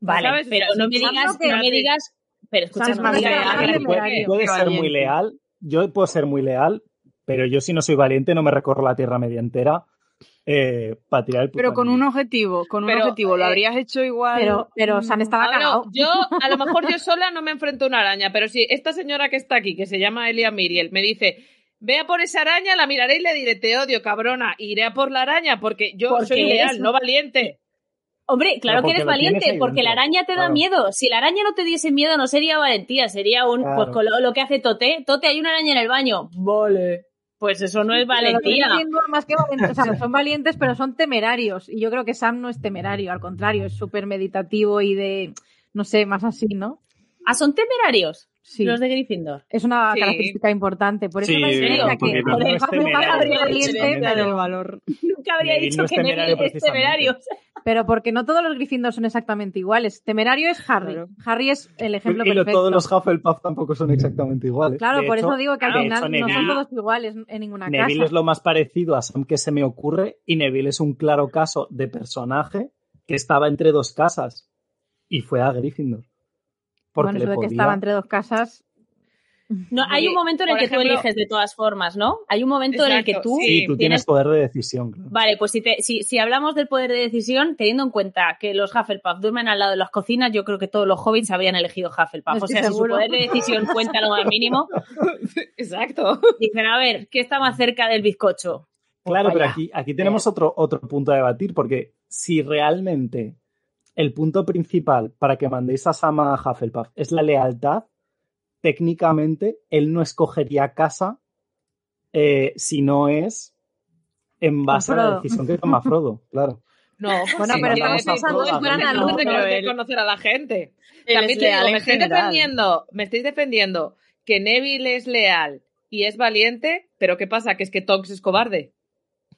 [SPEAKER 4] Vale, pero no me digas, no me digas, pero escucha, no
[SPEAKER 5] puede, ser muy leal, yo puedo ser muy leal, pero yo si no soy valiente no me recorro la tierra media entera eh, para tirar el
[SPEAKER 8] Pero con un objetivo, con un objetivo, lo eh, habrías hecho igual.
[SPEAKER 6] Pero, pero San estaba cagado.
[SPEAKER 3] Yo, a lo mejor yo sola no me enfrento a una araña, pero si esta señora que está aquí, que se llama Elia Miriel, me dice, Vea por esa araña, la miraré y le diré, te odio, cabrona. Iré a por la araña porque yo soy leal, no valiente.
[SPEAKER 4] Hombre, claro que eres valiente, porque la araña te da miedo. Si la araña no te diese miedo, no sería valentía, sería un. Pues con lo, que hace Tote. Tote, hay una araña en el baño. Vale. Pues eso no es valentía.
[SPEAKER 6] más que son valientes, pero son temerarios. Y yo creo que Sam no es temerario, al contrario, es súper meditativo y de. No sé, más así, ¿no?
[SPEAKER 4] Ah, son temerarios. Sí. Los de Gryffindor.
[SPEAKER 6] Es una característica importante. Por eso
[SPEAKER 7] sí,
[SPEAKER 6] no es que pero
[SPEAKER 8] valor.
[SPEAKER 4] Nunca habría dicho que Neville es temerario.
[SPEAKER 6] Pero porque no todos los Gryffindor son exactamente iguales. Temerario es Harry. Harry es el ejemplo
[SPEAKER 5] y
[SPEAKER 6] perfecto.
[SPEAKER 5] todos los Hufflepuff tampoco son exactamente iguales.
[SPEAKER 6] Claro, por eso digo que al final no son todos iguales en ninguna
[SPEAKER 5] Neville
[SPEAKER 6] casa.
[SPEAKER 5] Neville es lo más parecido a Sam que se me ocurre y Neville es un claro caso de personaje que estaba entre dos casas y fue a Gryffindor
[SPEAKER 6] bueno, eso de que estaba entre dos casas.
[SPEAKER 4] No, hay un momento en el que tú eliges de todas formas, ¿no? Hay un momento en el que tú.
[SPEAKER 5] Sí, tú tienes, poder de decisión.
[SPEAKER 4] Vale, pues si, si, si, hablamos del poder de decisión, teniendo en cuenta que los Hufflepuff duermen al lado de las cocinas, yo creo que todos los hobbits habrían elegido Hufflepuff. o sea, si su poder de decisión cuenta lo más mínimo.
[SPEAKER 3] Exacto.
[SPEAKER 4] Dicen, a ver, ¿qué está más cerca del bizcocho?
[SPEAKER 5] Claro, pero aquí, aquí tenemos otro, otro punto a debatir, porque si realmente el punto principal para que mandéis a Sama a Hufflepuff es la lealtad, técnicamente él no escogería casa eh, si no es en base a la decisión que toma Frodo, claro.
[SPEAKER 3] No, bueno, pero estamos pensando en buena luz de conocer a la gente. También te digo, me estáis, defendiendo, me estáis defendiendo que Neville es leal y es valiente, pero ¿qué pasa? Que es que Tonks es cobarde.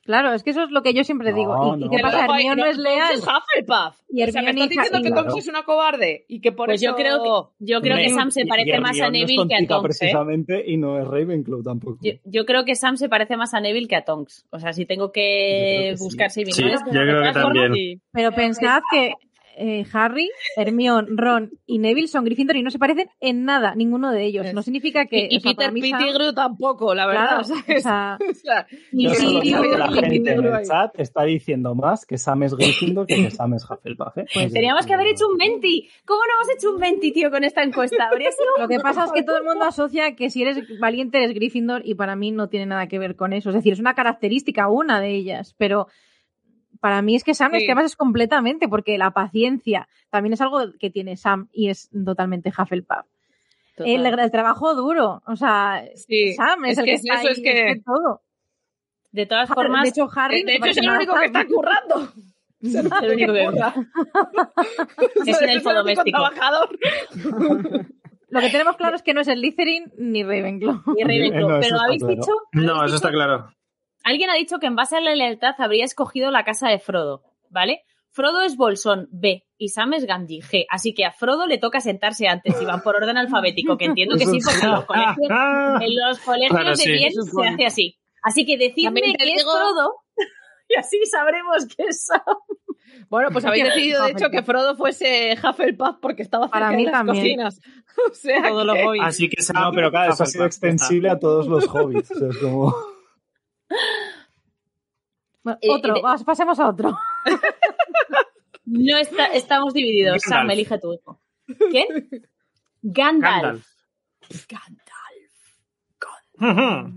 [SPEAKER 6] Claro, es que eso es lo que yo siempre digo. ¿Y, qué pasa? Hermione no, es leal.
[SPEAKER 3] Es Hufflepuff. Y o sea, me estás diciendo que Tonks es una cobarde y que por
[SPEAKER 4] pues
[SPEAKER 3] eso...
[SPEAKER 4] yo creo que, yo creo que Sam se parece más a Neville que a Tonks.
[SPEAKER 5] ¿eh? y no es Ravenclaw tampoco.
[SPEAKER 4] Yo, creo que Sam se parece más a Neville que a Tonks. O sea, si tengo que buscar.
[SPEAKER 7] Sí, yo creo que también.
[SPEAKER 6] Pero pensad que eh, Harry, Hermione, Ron y Neville son Gryffindor y no se parecen en nada, ninguno de ellos. No significa que.
[SPEAKER 3] Y, Peter Pettigrew tampoco, la verdad.
[SPEAKER 6] Claro, o sea,
[SPEAKER 5] y la gente en el chat está diciendo más que Sam es Gryffindor que que Sam es Hufflepuff. ¿eh?
[SPEAKER 4] Pues teníamos que haber hecho un 20. ¿Cómo no hemos hecho un 20, tío, con esta encuesta?
[SPEAKER 6] Lo que pasa es que todo el mundo asocia que si eres valiente eres Gryffindor y para mí no tiene nada que ver con eso. Es decir, es una característica, una de ellas, pero para mí es que Sam es que además es completamente, porque la paciencia también es algo que tiene Sam y es totalmente Hufflepuff. El, el, trabajo duro, o sea, Sam es, el que, está ahí, es que... todo.
[SPEAKER 4] De todas formas,
[SPEAKER 6] de hecho Harry,
[SPEAKER 3] de hecho es el único que está currando.
[SPEAKER 4] Es el único que es el elfo doméstico.
[SPEAKER 3] Trabajador.
[SPEAKER 6] Lo que tenemos claro es que no es el Litherin ni Ravenclaw.
[SPEAKER 4] Ni Ravenclaw, pero habéis dicho.
[SPEAKER 7] No, eso está claro.
[SPEAKER 4] Alguien ha dicho que en base a la lealtad habría escogido la casa de Frodo, ¿vale? Frodo es Bolsón B y Sam es Gandhi G, así que a Frodo le toca sentarse antes y van por orden alfabético, que entiendo que sí, porque en los colegios, en los colegios de bien se hace así. Así que decidme que es Frodo y así sabremos que es Sam.
[SPEAKER 3] Bueno, pues habéis decidido, de hecho, que Frodo fuese Hufflepuff porque estaba cerca
[SPEAKER 6] Para mí
[SPEAKER 3] de las
[SPEAKER 6] también.
[SPEAKER 3] cocinas. O sea,
[SPEAKER 8] Todos los.
[SPEAKER 7] Así que
[SPEAKER 5] No, pero claro, eso ha sido extensible a todos los hobbits. O sea, es como...
[SPEAKER 6] Bueno,
[SPEAKER 4] Eh,
[SPEAKER 6] otro,
[SPEAKER 4] de-
[SPEAKER 6] vamos, pasemos a otro.
[SPEAKER 4] No está, estamos divididos.
[SPEAKER 7] Gandalf.
[SPEAKER 4] Sam, elige tu hijo. ¿Quién? Gandalf.
[SPEAKER 7] Gandalf.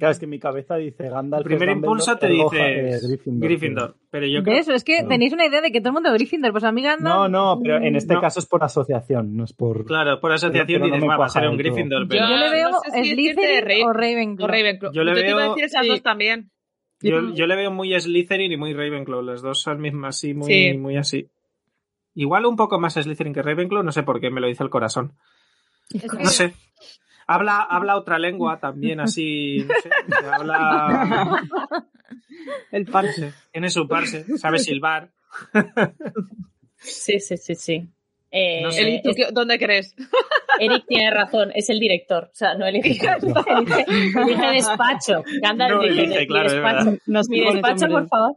[SPEAKER 5] Claro, es que mi cabeza dice Gandalf.
[SPEAKER 7] El primer impulso te dice
[SPEAKER 5] es Gryffindor.
[SPEAKER 7] Gryffindor. Pero yo creo
[SPEAKER 6] ¿Ves? Es que
[SPEAKER 5] no.
[SPEAKER 6] tenéis una idea de que todo el mundo es Gryffindor. Pues a mí Gandalf...
[SPEAKER 5] No, no, pero en este
[SPEAKER 7] No.
[SPEAKER 5] caso es por asociación, no es por.
[SPEAKER 7] Claro, por asociación
[SPEAKER 5] Pero- pero no
[SPEAKER 7] dices,
[SPEAKER 5] me
[SPEAKER 7] "Va, a ser un
[SPEAKER 5] del todo".
[SPEAKER 7] Gryffindor,
[SPEAKER 3] Yo-
[SPEAKER 7] pero
[SPEAKER 6] Yo le veo
[SPEAKER 3] no sé si
[SPEAKER 6] Slytherin o Ravenclaw.
[SPEAKER 3] o Ravenclaw.
[SPEAKER 7] Yo le
[SPEAKER 3] te iba a
[SPEAKER 7] veo-
[SPEAKER 3] decir esas
[SPEAKER 8] sí.
[SPEAKER 3] dos también.
[SPEAKER 7] yo, yo le veo muy Slytherin y muy Ravenclaw. Las dos son mismas así, muy,
[SPEAKER 3] Sí.
[SPEAKER 7] muy así. Igual un poco más Slytherin que Ravenclaw, no sé por qué me lo dice el corazón. No sé. Habla, habla otra lengua también, así. No sé, habla.
[SPEAKER 8] El parche.
[SPEAKER 7] Tiene su parse, sabe silbar.
[SPEAKER 4] Sí, sí, sí, sí. Eh,
[SPEAKER 7] No sé.
[SPEAKER 3] Eli, ¿tú
[SPEAKER 4] es-
[SPEAKER 3] qué- ¿Dónde crees?
[SPEAKER 4] Eric tiene razón, es el director. O sea, no elige. elige, elige despacho. Gandalf
[SPEAKER 7] No
[SPEAKER 4] dice,
[SPEAKER 7] elige,
[SPEAKER 4] "Mi
[SPEAKER 7] claro, es
[SPEAKER 4] despacho".
[SPEAKER 8] Nos
[SPEAKER 4] Mi despacho, por favor.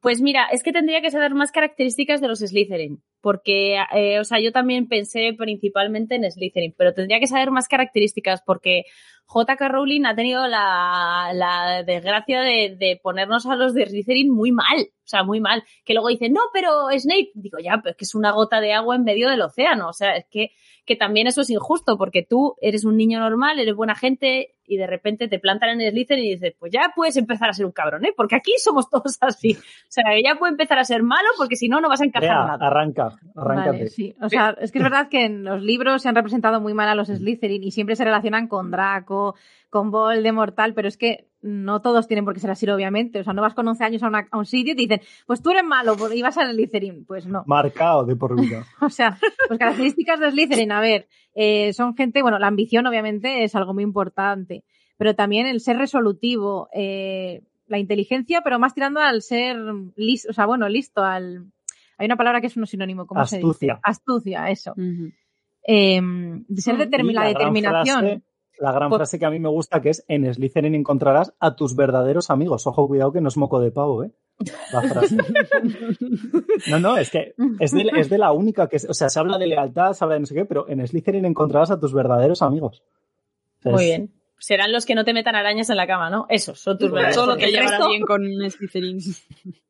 [SPEAKER 4] Pues mira, es que tendría que saber más características de los Slytherin, porque, eh, o sea, yo también pensé principalmente en Slytherin, pero tendría que saber más características porque J.K. Rowling ha tenido la, la desgracia de, de ponernos a los de Slytherin muy mal, o sea, muy mal. Que luego dicen, no, pero Snape, digo, ya, pero es que es una gota de agua en medio del océano, o sea, es que, que también eso es injusto, porque tú eres un niño normal, eres buena gente y de repente te plantan en Slytherin y dices, pues ya puedes empezar a ser un cabrón, ¿eh? Porque aquí somos todos así. O sea, que ya puede empezar a ser malo porque si no, no vas a encajar nada.
[SPEAKER 5] arranca, arráncate.
[SPEAKER 6] Vale, sí. O sea, es que es verdad que en los libros se han representado muy mal a los Slytherin y siempre se relacionan con Draco, con Voldemort, tal, pero es que no todos tienen por qué ser así, obviamente. O sea, no vas con 11 años a, una- a un sitio y te dicen, pues tú eres malo y vas a Slytherin. Pues no.
[SPEAKER 5] Marcado de por vida.
[SPEAKER 6] O sea, pues características de Slytherin, a ver, eh, son gente, bueno, la ambición obviamente es algo muy importante, pero también el ser resolutivo, eh, la inteligencia, pero más tirando al ser listo, o sea, bueno, listo, al... Hay una palabra que es un sinónimo, ¿cómo se dice?
[SPEAKER 5] Astucia.
[SPEAKER 6] Astucia, eso. Eh, de ser
[SPEAKER 4] Mm.
[SPEAKER 6] determi-
[SPEAKER 5] Y
[SPEAKER 6] la determinación.
[SPEAKER 5] frase- la gran
[SPEAKER 6] Por-
[SPEAKER 5] frase que a mí me gusta que es en Slytherin encontrarás a tus verdaderos amigos. Ojo, cuidado que no es moco de pavo, ¿eh? La frase. No, no, es que es de, es de la única que... O sea, se habla de lealtad, se habla de no sé qué, pero en Slytherin encontrarás a tus verdaderos amigos.
[SPEAKER 4] Muy bien. Serán los que no te metan arañas en la cama, ¿no? Esos son tus verdaderos.
[SPEAKER 8] Solo
[SPEAKER 4] porque
[SPEAKER 8] te llevará bien con Slytherin.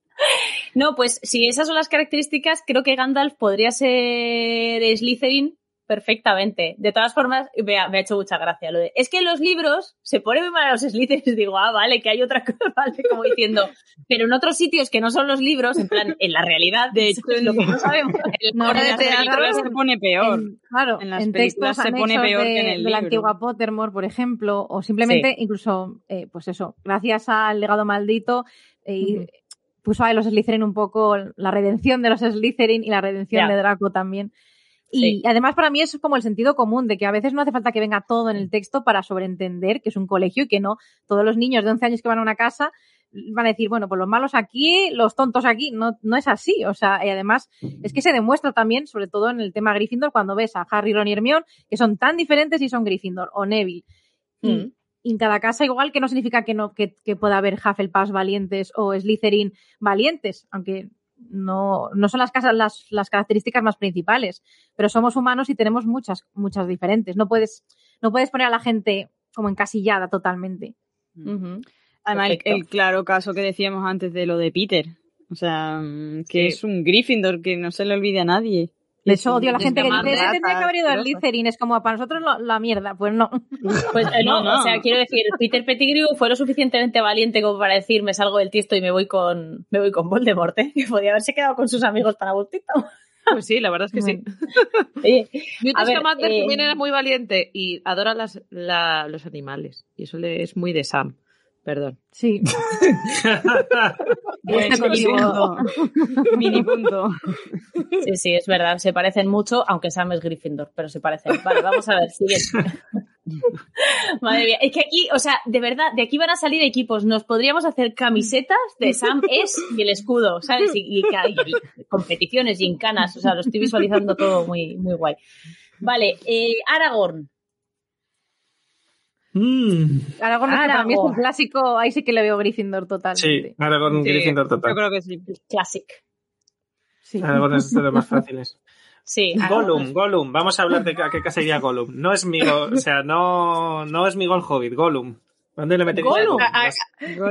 [SPEAKER 4] No, pues si esas son las características, creo que Gandalf podría ser Slytherin perfectamente. De todas formas, me ha, me ha hecho mucha gracia lo de. Es que en los libros se pone muy mal a los Slytherins. Digo, ah, vale, que hay otra cosa, vale, como diciendo. Pero en otros sitios que no son los libros, en plan, en la realidad,
[SPEAKER 8] De hecho,
[SPEAKER 4] es lo que no sabemos.
[SPEAKER 6] En
[SPEAKER 8] de teatro
[SPEAKER 6] películas-
[SPEAKER 8] se pone peor.
[SPEAKER 6] En- claro,
[SPEAKER 8] En las
[SPEAKER 6] en
[SPEAKER 8] películas se pone peor
[SPEAKER 6] de,
[SPEAKER 8] que en el
[SPEAKER 6] de la
[SPEAKER 8] libro.
[SPEAKER 6] antigua Pottermore, por ejemplo, o simplemente incluso, eh, pues eso, gracias al legado maldito, eh,
[SPEAKER 4] Ujú.
[SPEAKER 6] puso a los Slytherin un poco la redención de los Slytherin y la redención de Draco también. Y
[SPEAKER 4] Sí.
[SPEAKER 6] además para mí es como el sentido común de que a veces no hace falta que venga todo en el texto para sobreentender que es un colegio y que no todos los niños de 11 años que van a una casa van a decir, bueno, pues los malos aquí, los tontos aquí. No, no es así. O sea, y además es que se demuestra también, sobre todo en el tema Gryffindor, cuando ves a Harry, Ron y Hermione, que son tan diferentes y son Gryffindor o Neville. Y,
[SPEAKER 4] Mm.
[SPEAKER 6] y en cada casa igual que no significa que no que, que pueda haber Hufflepuffs valientes o Slytherin valientes, aunque no, no son las casas las, las características más principales, pero somos humanos y tenemos muchas, muchas diferentes. No puedes, no puedes poner a la gente como encasillada totalmente.
[SPEAKER 4] Ujú.
[SPEAKER 8] Además, el, claro caso que decíamos antes de lo de Peter. O sea, mm, que
[SPEAKER 3] Sí.
[SPEAKER 8] es un Gryffindor que no se le olvide a nadie.
[SPEAKER 6] De hecho, odio a la gente que dice, "Ese tendría que haber ido a
[SPEAKER 8] asquerosa".
[SPEAKER 6] Slytherin, es como para nosotros lo- la mierda. Pues no.
[SPEAKER 4] Pues eh, no,
[SPEAKER 8] No, no.
[SPEAKER 4] o sea, quiero decir, Peter Pettigrew fue lo suficientemente valiente como para decir me salgo del tiesto y me voy con me voy con Voldemort, ¿eh? Que podía haberse quedado con sus amigos tan a gustito.
[SPEAKER 3] Pues sí, la verdad es que sí.
[SPEAKER 4] Oye,
[SPEAKER 3] Newt
[SPEAKER 4] A ver,
[SPEAKER 3] Scamander
[SPEAKER 4] eh,
[SPEAKER 3] también era muy valiente y adora las, la- los animales. Y eso le es muy de Sam. Perdón.
[SPEAKER 6] Sí. Estoy
[SPEAKER 8] mini punto.
[SPEAKER 4] Sí, sí, es verdad, se parecen mucho, aunque Sam es Gryffindor, pero se parecen. Vale, vamos a ver, siguiente. Madre mía, es que aquí, o sea, de verdad, de aquí van a salir equipos. Nos podríamos hacer camisetas de Sam es y el escudo, ¿sabes? Y, y y- y competiciones, gincanas, o sea, lo estoy visualizando todo muy, muy guay. Vale, eh, Aragorn.
[SPEAKER 7] Mm,
[SPEAKER 6] Aragorn, es que para mí es un
[SPEAKER 4] Aragorn.
[SPEAKER 6] clásico, ahí sí que le veo Gryffindor
[SPEAKER 7] sí,
[SPEAKER 6] totalmente.
[SPEAKER 7] Aragorn
[SPEAKER 3] Sí,
[SPEAKER 7] Gryffindor
[SPEAKER 8] Yo
[SPEAKER 7] total.
[SPEAKER 8] creo que sí.
[SPEAKER 4] Classic.
[SPEAKER 7] Sí. Algunos de los más fáciles.
[SPEAKER 4] Sí.
[SPEAKER 7] Gollum, Gollum. Vamos a hablar de a qué casa iría Gollum. No es mi, o sea, no, no es mi Gol Hobbit, Gollum. ¿Dónde le meterías
[SPEAKER 4] Gollum?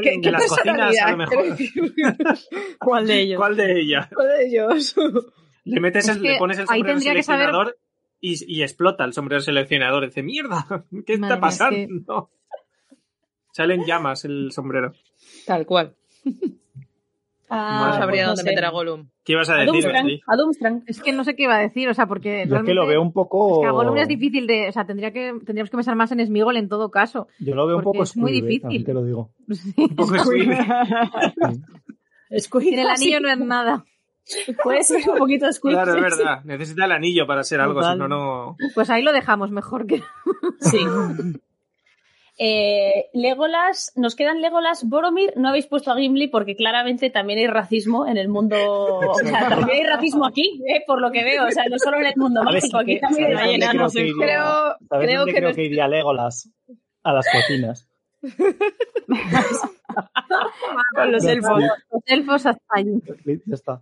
[SPEAKER 7] ¿Qué, en las cocinas, a lo mejor.
[SPEAKER 8] ¿Cuál de ellos?
[SPEAKER 7] ¿Cuál de ellas?
[SPEAKER 3] ¿Cuál de ellos?
[SPEAKER 7] Le metes el, le pones el sombrero seleccionador y, y, explota el sombrero seleccionador. dice, mierda, ¿qué está pasando? Salen llamas el sombrero.
[SPEAKER 3] Tal cual.
[SPEAKER 4] Ah,
[SPEAKER 3] no sabría pues dónde meter a Gollum.
[SPEAKER 7] ¿Qué ibas a decir?
[SPEAKER 4] A Doomstrang.
[SPEAKER 6] Es que no sé qué iba a decir, o sea, porque.
[SPEAKER 5] Yo es que lo veo un poco.
[SPEAKER 6] Es que a Gollum es difícil de. O sea, tendría que, tendríamos que pensar más en Smigol en todo caso.
[SPEAKER 5] Yo lo veo un poco Es muy difícil. te lo digo.
[SPEAKER 6] Sí. Un poco Squid. el anillo no es nada.
[SPEAKER 4] Puede ser un poquito Squid.
[SPEAKER 7] Claro, es verdad. Necesita el anillo para ser algo, si no, no.
[SPEAKER 6] Pues ahí lo dejamos mejor que.
[SPEAKER 4] Sí. Eh, Legolas, nos quedan Legolas, Boromir, no habéis puesto a Gimli porque claramente también hay racismo en el mundo, o sea, también hay racismo aquí, eh, por lo que veo, o sea, no solo en el mundo mágico, aquí también hay enanos.
[SPEAKER 5] Creo, creo, que, creo que iría Legolas a las cocinas.
[SPEAKER 6] Con los elfos. Los elfos hasta allí.
[SPEAKER 5] Ya está.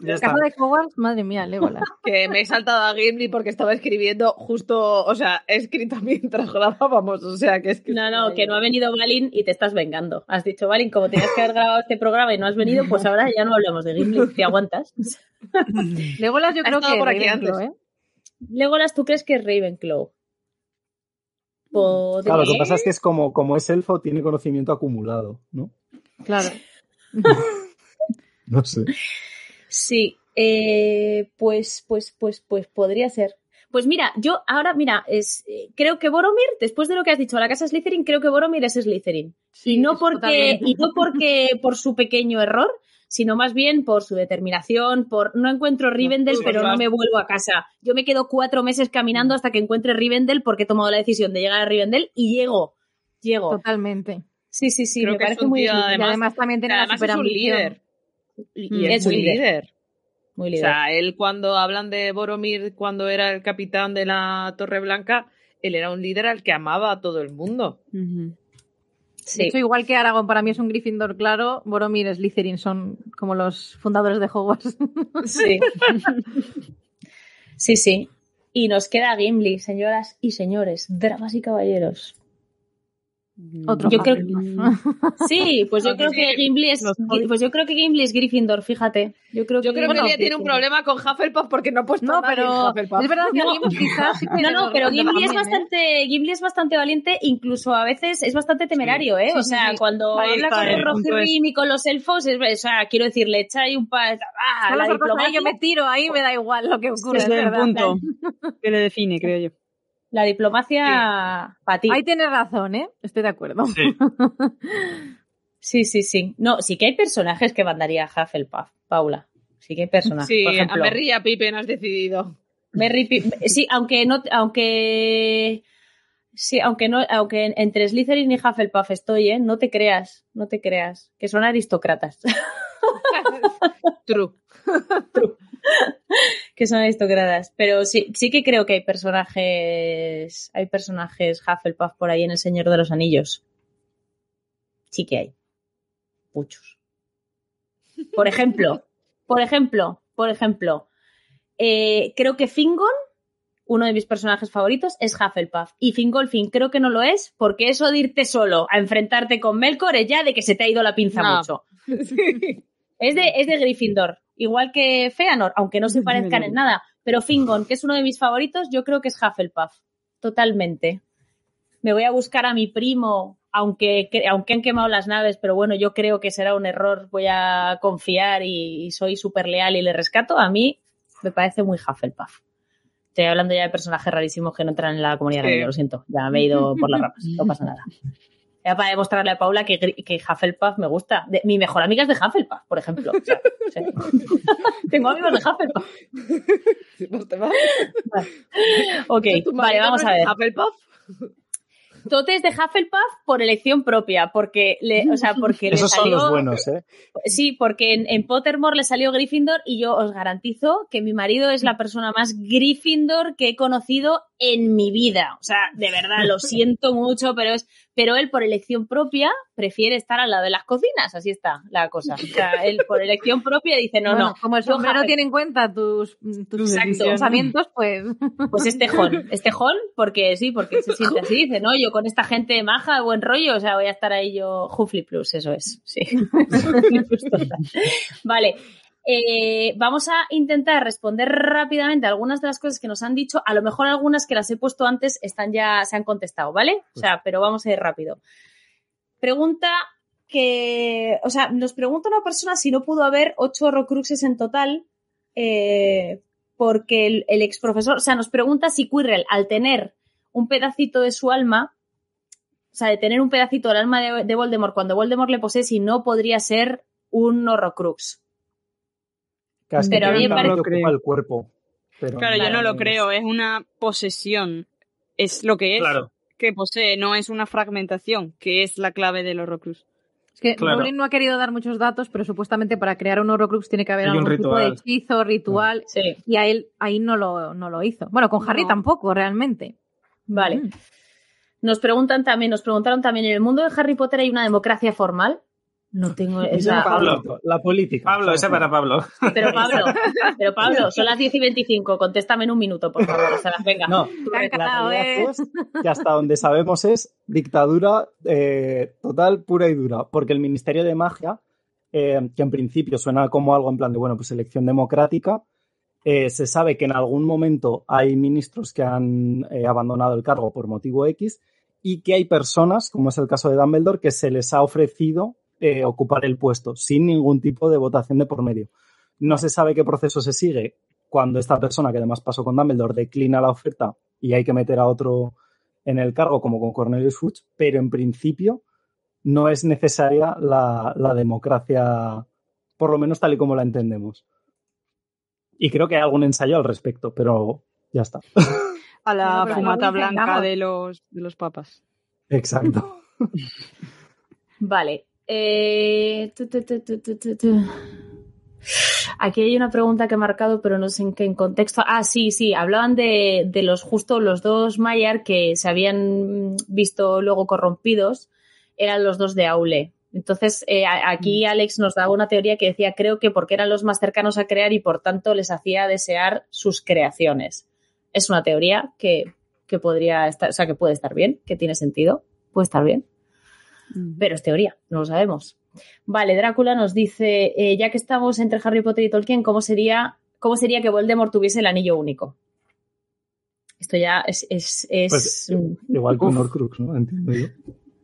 [SPEAKER 6] Ya está. de Hogwarts, madre mía, Legolas.
[SPEAKER 3] Que me he saltado a Gimli porque estaba escribiendo justo, o sea, he escrito mientras grabábamos, o sea, que es que...
[SPEAKER 4] No, no, que no ha venido Balin y te estás vengando. Has dicho, Balin, como tenías que haber grabado este programa y no has venido, pues ahora ya no hablamos de Gimli, ¿te aguantas?
[SPEAKER 6] Legolas yo creo que
[SPEAKER 3] por aquí antes. ¿eh?
[SPEAKER 4] Legolas, ¿tú crees que es Ravenclaw?
[SPEAKER 5] Claro, lo que pasa es que es como, como es elfo, tiene conocimiento acumulado, ¿no?
[SPEAKER 6] Claro.
[SPEAKER 5] no sé.
[SPEAKER 4] Sí, eh, pues, pues, pues, pues podría ser. Pues mira, yo ahora, mira, es, eh, creo que Boromir, después de lo que has dicho a la casa Slytherin, creo que Boromir es Slytherin. y no porque, y no porque por su pequeño error, sino más bien por su determinación, por no encuentro Rivendell, pero no me vuelvo a casa. Yo me quedo cuatro meses caminando hasta que encuentre Rivendell porque he tomado la decisión de llegar a Rivendell y llego. Llego.
[SPEAKER 6] Totalmente.
[SPEAKER 4] Sí, sí, sí, me parece muy
[SPEAKER 3] además,
[SPEAKER 6] y además también tiene
[SPEAKER 3] además es un líder. Y, mm. es, muy líder.
[SPEAKER 4] Muy líder.
[SPEAKER 3] O sea, él cuando hablan de Boromir cuando era el capitán de la Torre Blanca, él era un líder al que amaba a todo el mundo.
[SPEAKER 6] Sí. De hecho, igual que Aragón para mí es un Gryffindor claro, Boromir y Slytherin son como los fundadores de Hogwarts.
[SPEAKER 4] Sí. sí, sí. Y nos queda Gimli, señoras y señores, dramas y caballeros.
[SPEAKER 6] Otro
[SPEAKER 4] yo creo, sí, pues yo creo que Gimli es pues yo creo que Gimli es Gryffindor, fíjate. Yo creo que,
[SPEAKER 3] yo creo que ella tiene un problema con Hufflepuff porque no ha puesto
[SPEAKER 6] no, pero Es verdad que
[SPEAKER 4] no,
[SPEAKER 6] Gimli quizás
[SPEAKER 4] No, no, pero Gimli es ¿eh? bastante Gimli es bastante valiente, incluso a veces es bastante temerario, ¿eh? o sea, cuando habla con el Rohirrim y con los elfos, es, o sea, quiero decir, le echa ahí un pa
[SPEAKER 6] ah, la diplomacia. yo me tiro ahí, me da igual lo que ocurre,
[SPEAKER 8] es, el punto que le define, creo yo.
[SPEAKER 4] La diplomacia para ti.
[SPEAKER 6] Ahí tienes razón, ¿eh? Estoy de acuerdo.
[SPEAKER 7] Sí.
[SPEAKER 4] sí, sí, sí. No, sí que hay personajes que mandaría a Hufflepuff, Paula. Sí que hay personajes.
[SPEAKER 3] Sí,
[SPEAKER 4] Por ejemplo,
[SPEAKER 3] a Merry y a Pippen has decidido.
[SPEAKER 4] Merry Pippen. Sí, aunque no, aunque Sí, aunque no, aunque entre Slytherin y Hufflepuff estoy, ¿eh? No te creas, no te creas, que son aristócratas.
[SPEAKER 3] True.
[SPEAKER 4] True. Que son aristócratas. Pero sí, sí que creo que hay personajes, hay personajes Hufflepuff por ahí en El Señor de los Anillos. Sí que hay. Muchos. Por ejemplo, por ejemplo, por ejemplo, eh, creo que Fingon, uno de mis personajes favoritos, es Hufflepuff. Y Fingolfin creo que no lo es, porque eso de irte solo a enfrentarte con Melkor es ya de que se te ha ido la pinza mucho. Es de, es de Gryffindor igual que Feanor, aunque no se parezcan en nada. Pero Fingon, que es uno de mis favoritos, yo creo que es Hufflepuff. Totalmente. Me voy a buscar a mi primo, aunque, aunque han quemado las naves, pero bueno, yo creo que será un error. Voy a confiar y, soy súper leal y le rescato. A mí me parece muy Hufflepuff. Estoy hablando ya de personajes rarísimos que no entran en la comunidad, lo siento. Ya me he ido por las ramas, no pasa nada para demostrarle a Paula que, que Hufflepuff me gusta. mi mejor amiga es de Hufflepuff, por ejemplo. Tengo amigos de Hufflepuff.
[SPEAKER 3] ¿No te va?
[SPEAKER 4] Ok, vale, vamos a ver.
[SPEAKER 3] ¿Hufflepuff?
[SPEAKER 4] Totes de Hufflepuff por elección propia, porque le, o sea, porque
[SPEAKER 5] Esos
[SPEAKER 4] le salió,
[SPEAKER 5] son los buenos, ¿eh?
[SPEAKER 4] Sí, porque en, en, Pottermore le salió Gryffindor y yo os garantizo que mi marido es la persona más Gryffindor que he conocido en mi vida. O sea, de verdad, lo siento mucho, pero es, pero él por elección propia prefiere estar al lado de las cocinas, así está la cosa. O sea, él por elección propia dice, no, no.
[SPEAKER 6] Como el sombrero tiene en cuenta tus, tus pensamientos, pues.
[SPEAKER 4] Pues es tejón, es tejón porque sí, porque se siente así, dice, no, yo con esta gente maja, buen rollo, o sea, voy a estar ahí yo, Huffly Plus, eso es, sí. vale, eh, vamos a intentar responder rápidamente algunas de las cosas que nos han dicho. A lo mejor algunas que las he puesto antes están ya, se han contestado, ¿vale? O sea, pero vamos a ir rápido. Pregunta que, o sea, nos pregunta una persona si no pudo haber ocho horrocruxes en total, eh, porque el, ex profesor, o sea, nos pregunta si Quirrell, al tener un pedacito de su alma, o sea, de tener un pedacito del alma de, de Voldemort cuando Voldemort le posee, si no podría ser un horrocrux
[SPEAKER 5] pero a mí me parece que ocupa el cuerpo.
[SPEAKER 8] claro, yo no lo creo, es una posesión. Es lo que es que posee, no es una fragmentación, que es la clave del Horrocrux.
[SPEAKER 6] Es que Rowling no ha querido dar muchos datos, pero supuestamente para crear un Horrocrux tiene que haber algún tipo de hechizo, ritual, y a él ahí no lo, no lo hizo. Bueno, con Harry tampoco, realmente.
[SPEAKER 4] Vale. Mm. Nos preguntan también, nos preguntaron también, ¿en el mundo de Harry Potter hay una democracia formal? No tengo esa.
[SPEAKER 5] Pablo, la política.
[SPEAKER 7] Pablo, esa para Pablo.
[SPEAKER 4] Pero Pablo, pero Pablo, son las 10 y 25, contéstame en un minuto, por favor. O sea, venga.
[SPEAKER 5] No, la realidad es que hasta donde sabemos es dictadura eh, total, pura y dura. Porque el Ministerio de Magia, eh, que en principio suena como algo en plan de, bueno, pues elección democrática, eh, se sabe que en algún momento hay ministros que han abandonado el cargo por motivo X y que hay personas, como es el caso de Dumbledore, que se les ha ofrecido eh, ocupar el puesto sin ningún tipo de votación de por medio. No se sabe qué proceso se sigue cuando esta persona, que además pasó con Dumbledore, declina la oferta y hay que meter a otro en el cargo, como con Cornelius Fudge, pero en principio no es necesaria la, democracia, por lo menos tal y como la entendemos. Y creo que hay algún ensayo al respecto, pero ya está.
[SPEAKER 8] A la fumata blanca de los, de los papas.
[SPEAKER 5] Exacto.
[SPEAKER 4] Vale, eh, Aquí hay una pregunta que he marcado, pero no sé en qué contexto. Ah, sí, sí, hablaban de, de los justo los dos Mayer que se habían visto luego corrompidos, eran los dos de Aule. Entonces, eh, aquí mm. Alex nos daba una teoría que decía, creo que porque eran los más cercanos a crear y por tanto les hacía desear sus creaciones. Es una teoría que, que podría estar, o sea, que puede estar bien, que tiene sentido, puede estar bien. Pero es teoría, no lo sabemos. Vale, Drácula nos dice, eh, ya que estamos entre Harry Potter y Tolkien, ¿cómo sería, cómo sería que Voldemort tuviese el anillo único? Esto ya es... es,
[SPEAKER 5] pues, igual que un Horcrux, ¿no? Entiendo yo.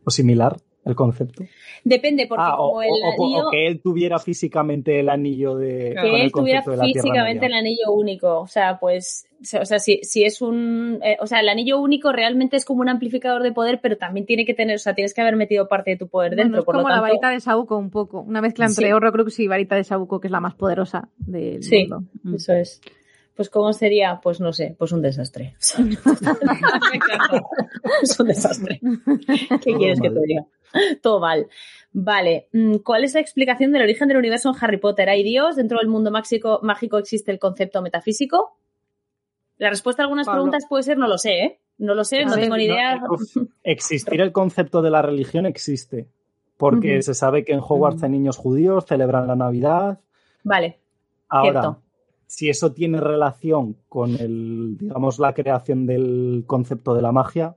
[SPEAKER 5] O similar el concepto.
[SPEAKER 4] Depende, porque ah, como el
[SPEAKER 5] anillo... O, que él tuviera físicamente el anillo de...
[SPEAKER 4] Que él tuviera físicamente el anillo único. O sea, pues... O sea, si, si es un... Eh, o sea, el anillo único realmente es como un amplificador de poder, pero también tiene que tener... O sea, tienes que haber metido parte de tu poder dentro.
[SPEAKER 6] Es como la varita de Sabuco un poco. Una mezcla entre Horrocrux y varita de Sabuco, que es la más poderosa del
[SPEAKER 4] sí, eso es. Pues ¿cómo sería? Pues no sé, pues un desastre. es un desastre. ¿Qué quieres que te diga? Todo mal. Vale, mm, ¿cuál es la explicación del origen del universo en Harry Potter? ¿Hay Dios? ¿Dentro del mundo mágico, mágico existe el concepto metafísico? La respuesta a algunas preguntas puede ser no lo sé, ¿eh? No lo sé, no tengo ni idea.
[SPEAKER 5] existir el concepto de la religión existe, porque se sabe que en Hogwarts hay niños judíos, celebran la Navidad.
[SPEAKER 4] Vale.
[SPEAKER 5] Ahora, si eso tiene relación con el, digamos, la creación del concepto de la magia,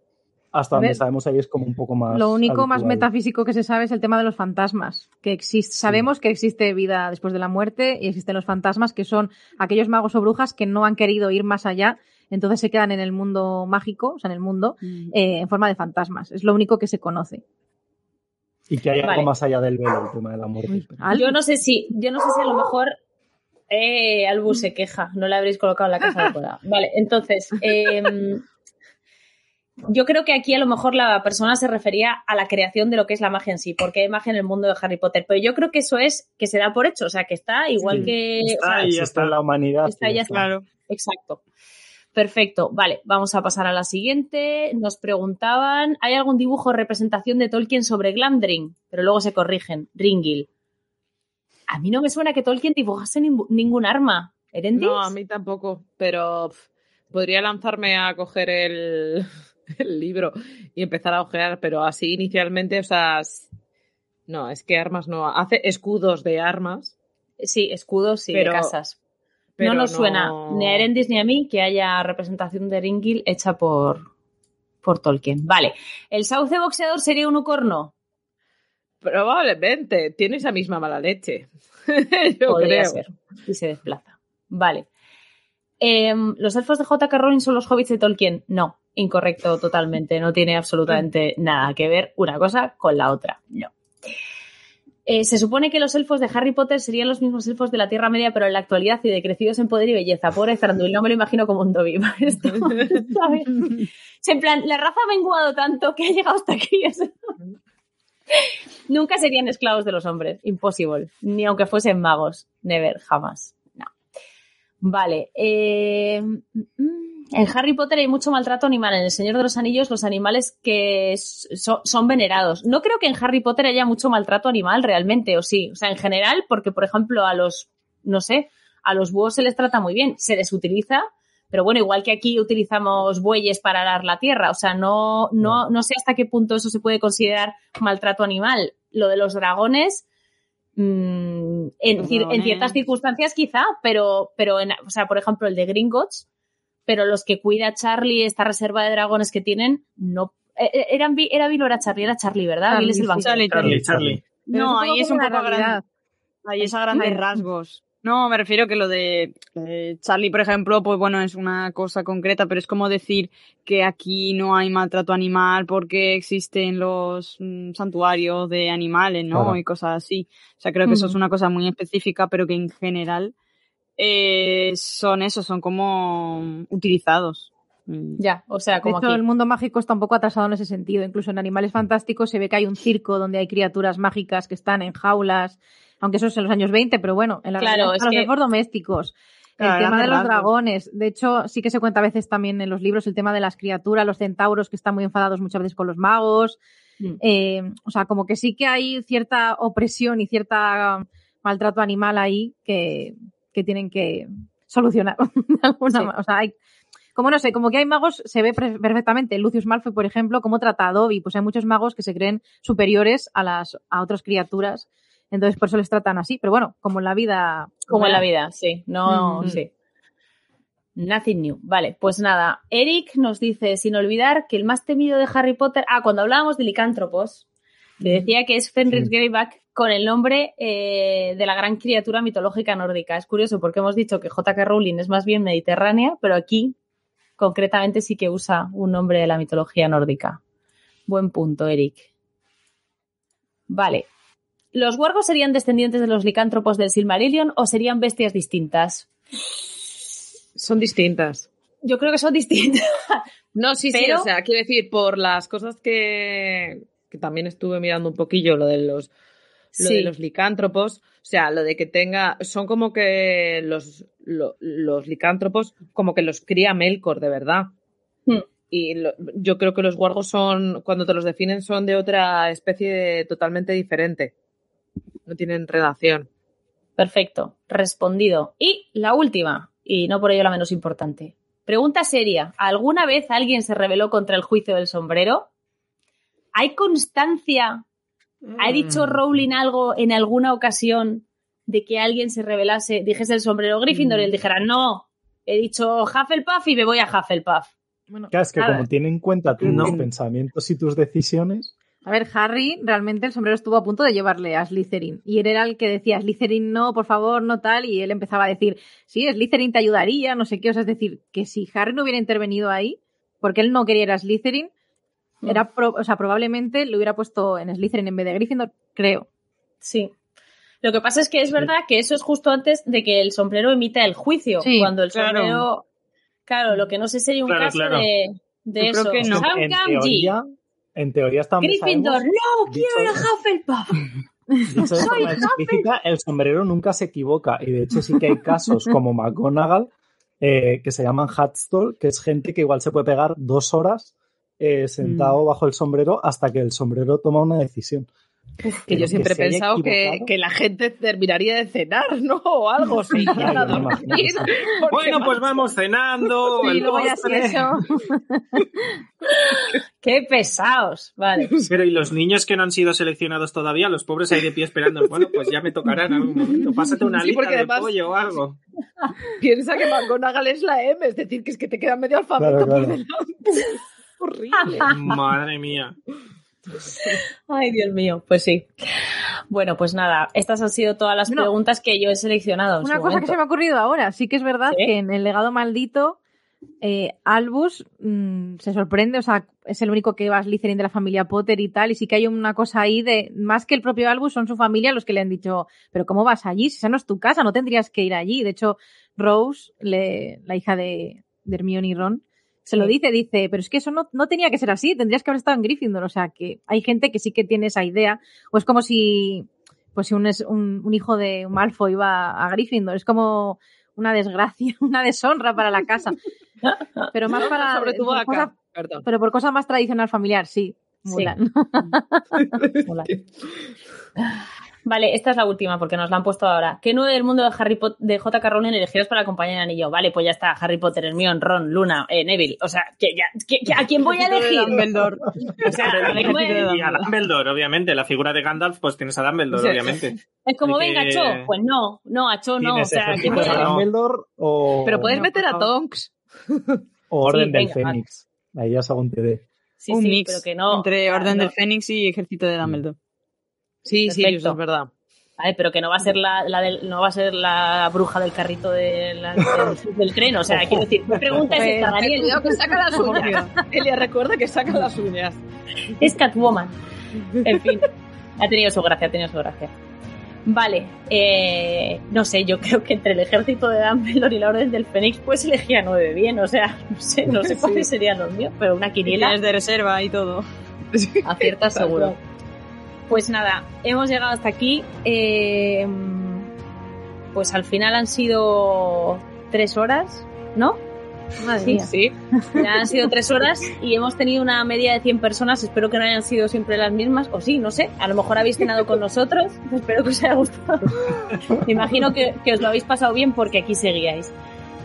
[SPEAKER 5] hasta donde sabemos ahí es como un poco más.
[SPEAKER 6] Lo único más metafísico que se sabe es el tema de los fantasmas. Que existe, sabemos que existe vida después de la muerte y existen los fantasmas que son aquellos magos o brujas que no han querido ir más allá, entonces se quedan en el mundo mágico, o sea, en el mundo, mm. eh, en forma de fantasmas. Es lo único que se conoce.
[SPEAKER 5] Y que hay algo más allá del velo, el tema de la muerte.
[SPEAKER 4] yo no sé si, yo no sé si a lo mejor eh, Albu se queja, no le habréis colocado en la casa de cola. Vale, entonces, eh, yo creo que aquí a lo mejor la persona se refería a la creación de lo que es la magia en sí, porque hay magia en el mundo de Harry Potter. Pero yo creo que eso es que se da por hecho, o sea, que está igual que.
[SPEAKER 5] Está, ahí está en la humanidad.
[SPEAKER 4] Está, ya está. Claro. Exacto. Perfecto, vale, vamos a pasar a la siguiente. Nos preguntaban, ¿hay algún dibujo o representación de Tolkien sobre Glamdring? Pero luego se corrigen, Ringil. A mí no me suena que Tolkien dibujase ningún arma. ¿Erendis?
[SPEAKER 3] No, a mí tampoco, pero podría lanzarme a coger el, libro y empezar a ojear, pero así inicialmente, o sea, no, es que armas no. Hace escudos de armas.
[SPEAKER 4] Sí, escudos y de casas no nos suena ni a Erendis ni a mí que haya representación de Ringil hecha por, por Tolkien. Vale. ¿El sauce boxeador sería un ucorno?
[SPEAKER 3] Probablemente. Tiene esa misma mala leche.
[SPEAKER 4] Yo Podría creo. ser. Y se desplaza. Vale. Em, ¿Los elfos de J.K. Rowling son los hobbits de Tolkien? No. Incorrecto totalmente. No tiene absolutamente nada que ver una cosa con la otra. No. Eh, se supone que los elfos de Harry Potter serían los mismos elfos de la Tierra Media, pero en la actualidad y decrecidos en poder y belleza. Pobre Thranduil, no me lo imagino como un Dobby. en plan, la raza ha menguado tanto que ha llegado hasta aquí. Nunca serían esclavos de los hombres. Imposible. Ni aunque fuesen magos. Never, jamás. No. Vale. Eh... Mm, mm. En Harry Potter hay mucho maltrato animal. En El Señor de los Anillos, los animales que son venerados. No creo que en Harry Potter haya mucho maltrato animal realmente, o sí. O sea, en general, porque, por ejemplo, a los, no sé, a los búhos se les trata muy bien. Se les utiliza, pero bueno, igual que aquí utilizamos bueyes para arar la tierra. O sea, no, no, no sé hasta qué punto eso se puede considerar maltrato animal. Lo de los dragones. Mm, en, ciertas circunstancias quizá, pero, pero en, o sea, por ejemplo, el de Gringotts, pero los que cuida Charlie, esta reserva de dragones que tienen, no. Eh, eh, eran, era Bill o era Charlie, era Charlie, ¿verdad? Bill es el banco.
[SPEAKER 7] Charlie, Charlie.
[SPEAKER 8] No, ahí es un poco grande. Ahí es a grandes rasgos. No, me refiero que lo de Charlie, por ejemplo, pues bueno, es una cosa concreta, pero es como decir que aquí no hay maltrato animal porque existen los mm, santuarios de animales, ¿no? Y cosas así. O sea, creo que eso es una cosa muy específica, pero que en general eh, son eso, son como utilizados.
[SPEAKER 4] Mm. Ya, o sea, como
[SPEAKER 6] el mundo mágico está un poco atrasado en ese sentido. Incluso en Animales Fantásticos se ve que hay un circo donde hay criaturas mágicas que están en jaulas, aunque eso es en los años 20, pero bueno, en la
[SPEAKER 4] claro,
[SPEAKER 6] los elfos domésticos. el tema de los dragones. De hecho, sí que se cuenta a veces también en los libros el tema de las criaturas, los centauros que están muy enfadados muchas veces con los magos. Mm. Eh, o sea, como que sí que hay cierta opresión y cierta maltrato animal ahí que, que tienen que solucionar alguna O sea, hay, como no sé, como que hay magos, se ve perfectamente. Lucius Malfoy, por ejemplo, cómo trata a Dobby. Pues hay muchos magos que se creen superiores a las a otras criaturas. Entonces, por eso les tratan así. Pero bueno, como en la vida.
[SPEAKER 4] Como en la vida, sí. No, sí. Nothing new. Vale, pues nada. Eric nos dice, sin olvidar que el más temido de Harry Potter. Ah, cuando hablábamos de licántropos, que decía que es Fenris Greyback con el nombre eh, de la gran criatura mitológica nórdica. Es curioso porque hemos dicho que J.K. Rowling es más bien mediterránea, pero aquí concretamente sí que usa un nombre de la mitología nórdica. Buen punto, Eric. Vale. ¿Los wargos serían descendientes de los licántropos del Silmarillion o serían bestias distintas?
[SPEAKER 3] Son distintas.
[SPEAKER 4] Yo creo que son distintas.
[SPEAKER 3] No, sí, sí, o sea, quiero decir, por las cosas que, que también estuve mirando un poquillo, lo de los lo de los licántropos, o sea, lo de que tenga, son como que los, los licántropos como que los cría Melkor, de verdad. Hmm. Y yo creo que los guargos son, cuando te los definen, son de otra especie totalmente diferente. No tienen relación.
[SPEAKER 4] Perfecto, respondido. Y la última, y no por ello la menos importante. Pregunta seria. ¿Alguna vez alguien se rebeló contra el juicio del sombrero? ¿Hay constancia ¿Ha dicho mm. Rowling algo en alguna ocasión de que alguien se revelase, dijese el sombrero Gryffindor y él mm. dijera, no, he dicho Hufflepuff y me voy a Hufflepuff?
[SPEAKER 5] Bueno, claro, es que como tiene en cuenta tus pensamientos y tus decisiones.
[SPEAKER 6] A ver, Harry, realmente el sombrero estuvo a punto de llevarle a Slytherin. Y él era el que decía, Slytherin no, por favor, no tal. Y él empezaba a decir, sí, Slytherin te ayudaría, no sé qué. O sea, es decir, que si Harry no hubiera intervenido ahí, porque él no quería ir a Slytherin, Mm. Era o sea, probablemente lo hubiera puesto en Slytherin en vez de Gryffindor, creo.
[SPEAKER 4] Sí. Lo que pasa es que es verdad que eso es justo antes de que el sombrero emita el juicio. cuando el sombrero. Claro, lo que no sé sería un caso de, de eso.
[SPEAKER 5] Que no. En, teoría, en teoría estamos.
[SPEAKER 4] Gryffindor, no, quiero ir a Hufflepuff.
[SPEAKER 5] Soy el sombrero nunca se equivoca y de hecho sí que hay casos como McGonagall eh, que se llaman Hatstall, que es gente que igual se puede pegar dos horas eh, sentado mm. bajo el sombrero hasta que el sombrero toma una decisión.
[SPEAKER 3] Que yo siempre he pensado que, que, la gente terminaría de cenar, ¿no? O algo, sí.
[SPEAKER 7] bueno, pues vamos cenando. Sí, luego ya eso.
[SPEAKER 4] Qué pesados, vale.
[SPEAKER 7] Pero ¿y los niños que no han sido seleccionados todavía? Los pobres ahí de pie esperando. Bueno, pues ya me tocará en algún momento. Pásate una sí, de pollo o algo.
[SPEAKER 3] Piensa que McGonagall es la M, es decir, que es que te queda medio alfabeto por delante. Horrible.
[SPEAKER 7] Madre mía.
[SPEAKER 4] Ay, Dios mío, pues sí. Bueno, pues nada, estas han sido todas las preguntas que yo he seleccionado.
[SPEAKER 6] una cosa que se me ha ocurrido ahora, sí que es verdad que en el legado maldito eh, Albus mm, se sorprende, o sea, es el único que va a Slytherin de la familia Potter y tal, y sí que hay una cosa ahí de, más que el propio Albus, son su familia los que le han dicho, pero ¿cómo vas allí? Si esa no es tu casa, no tendrías que ir allí. De hecho, Rose, la hija de, de Hermione y Ron, se lo dice, dice, pero es que eso no, no tenía que ser así, tendrías que haber estado en Gryffindor. O sea, que hay gente que sí que tiene esa idea. O es como si, pues si un, un, un hijo de un Malfoy iba a Gryffindor. Es como una desgracia, una deshonra para la casa. Pero más para.
[SPEAKER 3] Sobre tu boca.
[SPEAKER 6] Pero por cosa más tradicional familiar, sí. Mulan.
[SPEAKER 4] Sí. Vale, esta es la última porque nos la han puesto ahora. ¿Qué nueve del mundo de Harry Potter, de J.K. Rowling elegidos para acompañar a anillo? Vale, pues ya está. Harry Potter, Hermione, Ron, Luna, eh, Neville. O sea, que ya, ¿a quién voy a elegir?
[SPEAKER 7] Dumbledore. O sea, a Dumbledore, obviamente. La figura de Gandalf, pues tienes a Dumbledore, obviamente.
[SPEAKER 4] Es como, venga, Cho. Pues no, no, a Cho no. O sea, ¿quién voy a
[SPEAKER 5] Dumbledore o...
[SPEAKER 3] Pero puedes meter a Tonks.
[SPEAKER 5] O Orden del Fénix. Ahí ya es algún TD.
[SPEAKER 8] Sí, Un sí, mix pero que no. Entre Orden del Fénix y Ejército de Dumbledore.
[SPEAKER 3] Sí, sí, eso es verdad.
[SPEAKER 4] Vale, pero que no va a ser la, la del, no va a ser la bruja del carrito de la, del, tren, o sea, quiero decir, mi pregunta es esta, Daniel.
[SPEAKER 3] Cuidado que saca las uñas. Elia, recuerda que saca las uñas.
[SPEAKER 4] Es Catwoman. En fin, ha tenido su gracia, ha tenido su gracia. Vale, eh, no sé, yo creo que entre el ejército de Dumbledore y la Orden del Fénix, pues elegía nueve bien, o sea, no sé, no sé cuáles serían los míos, pero una quiniela.
[SPEAKER 8] Es de reserva y todo.
[SPEAKER 4] Acierta seguro. Pues nada, hemos llegado hasta aquí. Eh, pues al final han sido tres horas, ¿no?
[SPEAKER 3] sí, sí.
[SPEAKER 4] Ya han sido tres horas y hemos tenido una media de 100 personas. Espero que no hayan sido siempre las mismas, o sí, no sé. A lo mejor habéis cenado con nosotros. Espero que os haya gustado. Me imagino que, que os lo habéis pasado bien porque aquí seguíais.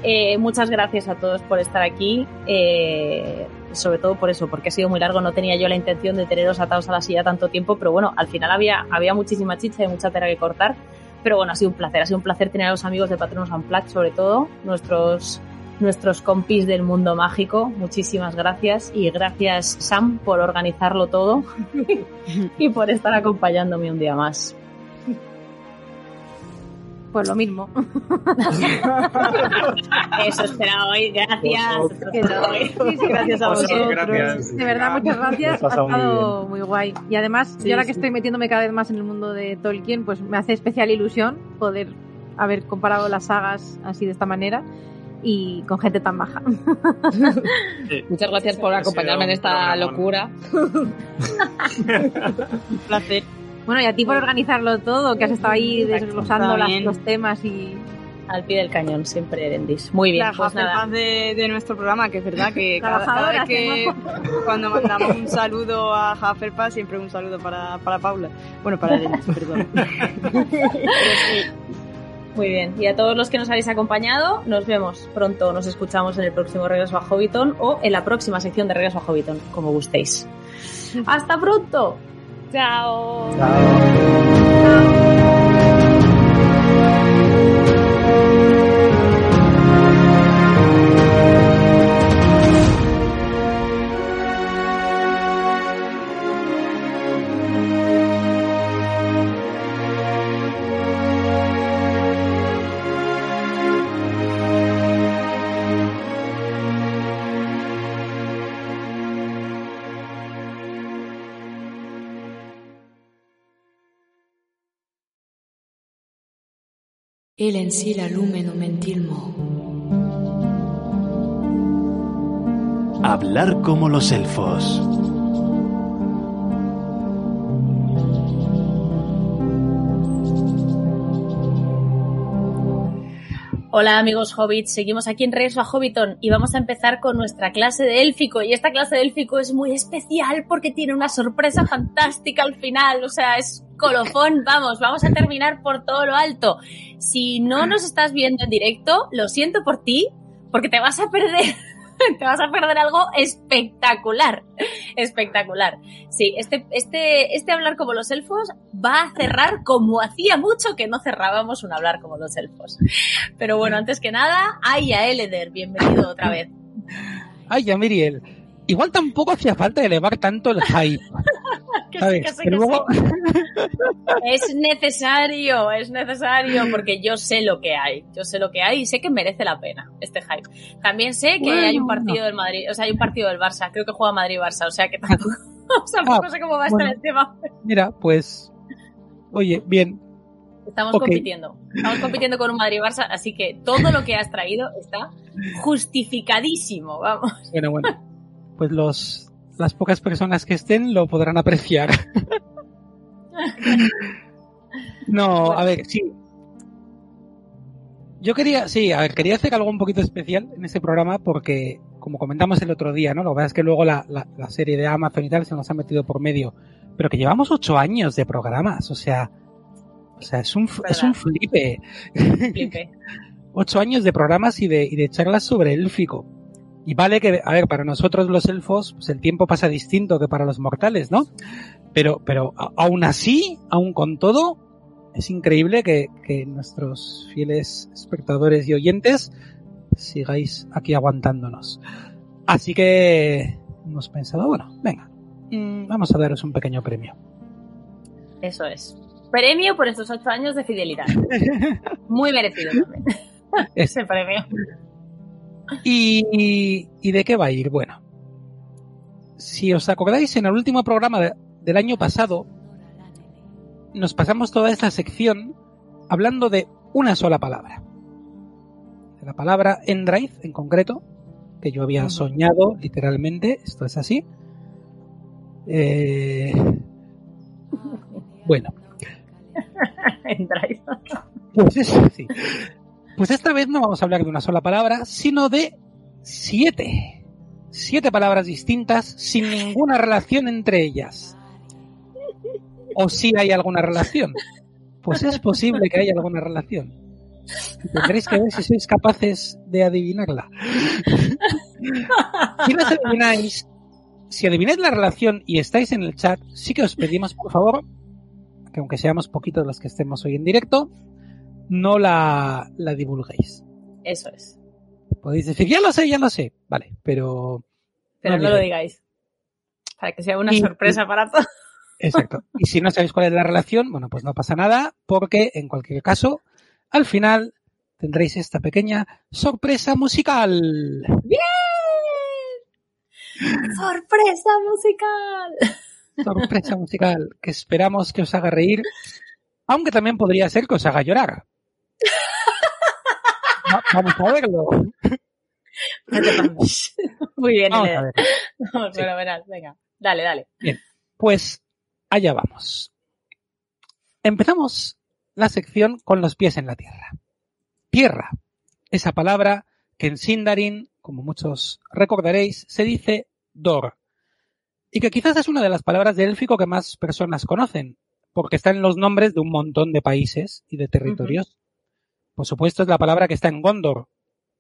[SPEAKER 4] Eh, muchas gracias a todos por estar aquí. Eh, sobre todo por eso, porque ha sido muy largo. No tenía yo la intención de teneros atados a la silla tanto tiempo, pero bueno, al final había, había muchísima chicha y mucha tela que cortar. Pero bueno, ha sido un placer. Ha sido un placer tener a los amigos de Patronos Unplugged, sobre todo, nuestros, nuestros compis del mundo mágico. Muchísimas gracias. Y gracias, Sam, por organizarlo todo y por estar acompañándome un día más.
[SPEAKER 6] Pues lo mismo.
[SPEAKER 4] Eso espera hoy, gracias.
[SPEAKER 6] gracias a vosotros. De verdad, muchas gracias. Ha estado muy, guay. Y además, yo ahora que estoy metiéndome cada vez más en el mundo de Tolkien, pues me hace especial ilusión poder haber comparado las sagas así de esta manera y con gente tan baja.
[SPEAKER 3] Muchas gracias por acompañarme en esta locura. un
[SPEAKER 8] placer.
[SPEAKER 6] Bueno, y a ti por organizarlo todo, que has estado ahí desglosando los temas y
[SPEAKER 4] al pie del cañón, siempre Erendis. Muy bien,
[SPEAKER 8] la
[SPEAKER 4] pues nada.
[SPEAKER 8] De, de, nuestro programa, que es verdad que cada, vez que cuando mandamos un saludo a Hufflepuff, siempre un saludo para, para Paula. Bueno, para Erendis, perdón.
[SPEAKER 4] Muy bien, y a todos los que nos habéis acompañado, nos vemos pronto, nos escuchamos en el próximo Regreso a Hobbiton o en la próxima sección de Regreso a Hobbiton, como gustéis. ¡Hasta pronto! Chao.
[SPEAKER 9] El en sí la lumen mentilmo.
[SPEAKER 1] Hablar como los elfos.
[SPEAKER 4] Hola amigos hobbits, seguimos aquí en Regreso a Hobbiton y vamos a empezar con nuestra clase de élfico. Y esta clase de élfico es muy especial porque tiene una sorpresa fantástica al final, o sea, es colofón, vamos, vamos a terminar por todo lo alto. Si no nos estás viendo en directo, lo siento por ti porque te vas a perder te vas a perder algo espectacular. Espectacular. Sí, este, este, este hablar como los elfos va a cerrar como hacía mucho que no cerrábamos un hablar como los elfos. Pero bueno, antes que nada, ay a Eleder, bienvenido otra vez.
[SPEAKER 10] Ay, a Miriel. Igual tampoco hacía falta elevar tanto el hype.
[SPEAKER 4] Es necesario, es necesario, porque yo sé lo que hay. Yo sé lo que hay y sé que merece la pena este hype. También sé que hay un partido del Madrid, o sea, hay un partido del Barça. Creo que juega Madrid-Barça, o sea que tampoco, ah, sé cómo va a estar el tema.
[SPEAKER 10] Mira, pues, oye, bien.
[SPEAKER 4] Estamos compitiendo. Estamos compitiendo con un Madrid-Barça, así que todo lo que has traído está justificadísimo, vamos.
[SPEAKER 10] Bueno, bueno. Pues los las pocas personas que estén lo podrán apreciar. no, a ver, sí. Yo quería, sí, a ver, quería hacer algo un poquito especial en este programa porque, como comentamos el otro día, ¿no? Lo que pasa es que luego la, la, serie de Amazon y tal se nos ha metido por medio. Pero que llevamos ocho años de programas, o sea, o sea, es un, es un flipe. flipe. ocho años de programas y de, y de charlas sobre élfico. Y vale que, a ver, para nosotros los elfos, pues el tiempo pasa distinto que para los mortales, ¿no? Pero, pero aún así, aún con todo, es increíble que, que nuestros fieles espectadores y oyentes sigáis aquí aguantándonos. Así que hemos pensado, bueno, venga, mm, vamos a daros un pequeño premio.
[SPEAKER 4] Eso es. Premio por estos ocho años de fidelidad. Muy merecido también. Ese premio.
[SPEAKER 10] ¿Y, de qué va a ir? Bueno, si os acordáis, en el último programa del año pasado, nos pasamos toda esta sección hablando de una sola palabra. De la palabra Endrive en concreto, que yo había soñado literalmente, esto es así. Eh, bueno. Endrive. Pues es así. Pues esta vez no vamos a hablar de una sola palabra, sino de siete. Siete palabras distintas sin ninguna relación entre ellas. ¿O si hay alguna relación? Pues es posible que haya alguna relación. Tendréis que ver si sois capaces de adivinarla. si las adivináis, si adivináis la relación y estáis en el chat, sí que os pedimos, por favor, que aunque seamos poquitos los que estemos hoy en directo, no la, la divulguéis.
[SPEAKER 4] Eso es.
[SPEAKER 10] Podéis decir, ya lo sé, ya lo sé. Vale, pero.
[SPEAKER 4] Pero no, lo digáis. Para que sea una sorpresa para todos.
[SPEAKER 10] Exacto. Y si no sabéis cuál es la relación, bueno, pues no pasa nada, porque en cualquier caso, al final tendréis esta pequeña sorpresa musical.
[SPEAKER 4] ¡Bien! ¡Sorpresa musical!
[SPEAKER 10] Sorpresa musical, que esperamos que os haga reír, aunque también podría ser que os haga llorar. Vamos a verlo.
[SPEAKER 4] Muy bien, vamos a ver. Vamos, verás, venga. Dale, dale.
[SPEAKER 10] Bien, pues allá vamos. Empezamos la sección con los pies en la tierra. Tierra, esa palabra que en Sindarin, como muchos recordaréis, se dice Dor, y que quizás es una de las palabras de élfico que más personas conocen, porque está en los nombres de un montón de países y de territorios. Por supuesto, es la palabra que está en Gondor,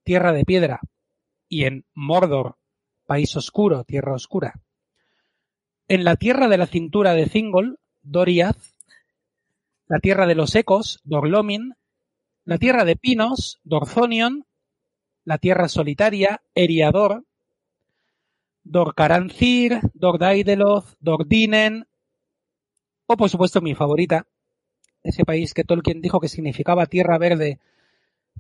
[SPEAKER 10] tierra de piedra, y en Mordor, país oscuro, tierra oscura. En la tierra de la cintura de Thingol, Doriath, la tierra de los ecos, Dorlomin, la tierra de pinos, Dorzonion, la tierra solitaria, Eriador, Dorcarancir, Dordaideloth, Dordinen, o por supuesto mi favorita, ese país que Tolkien dijo que significaba tierra verde,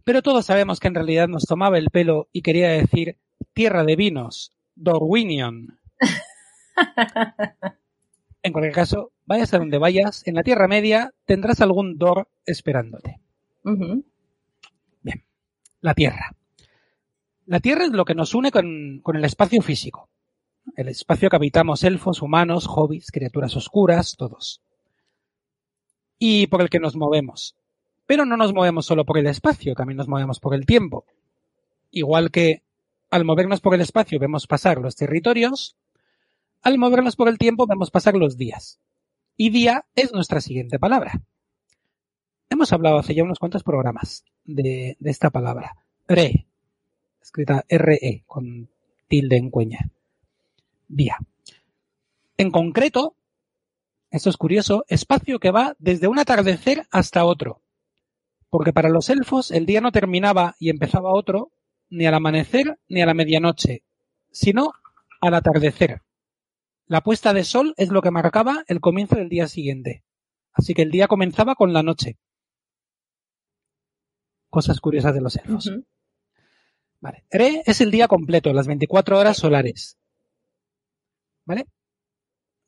[SPEAKER 10] pero todos sabemos que en realidad nos tomaba el pelo y quería decir tierra de vinos, Dorwinion. en cualquier caso, vayas a donde vayas, en la Tierra Media tendrás algún Dor esperándote. Bien, la Tierra. La Tierra es lo que nos une con, con el espacio físico. El espacio que habitamos elfos, humanos, hobbits, criaturas oscuras, todos y por el que nos movemos. Pero no nos movemos solo por el espacio, también nos movemos por el tiempo. Igual que al movernos por el espacio vemos pasar los territorios, al movernos por el tiempo vemos pasar los días. Y día es nuestra siguiente palabra. Hemos hablado hace ya unos cuantos programas de, esta palabra. Re, escrita RE, con tilde en cuña. Día. En concreto, esto es curioso, espacio que va desde un atardecer hasta otro. Porque para los elfos el día no terminaba y empezaba otro ni al amanecer ni a la medianoche, sino al atardecer. La puesta de sol es lo que marcaba el comienzo del día siguiente. Así que el día comenzaba con la noche. Cosas curiosas de los elfos. Vale. Re es el día completo, las 24 horas solares. ¿Vale?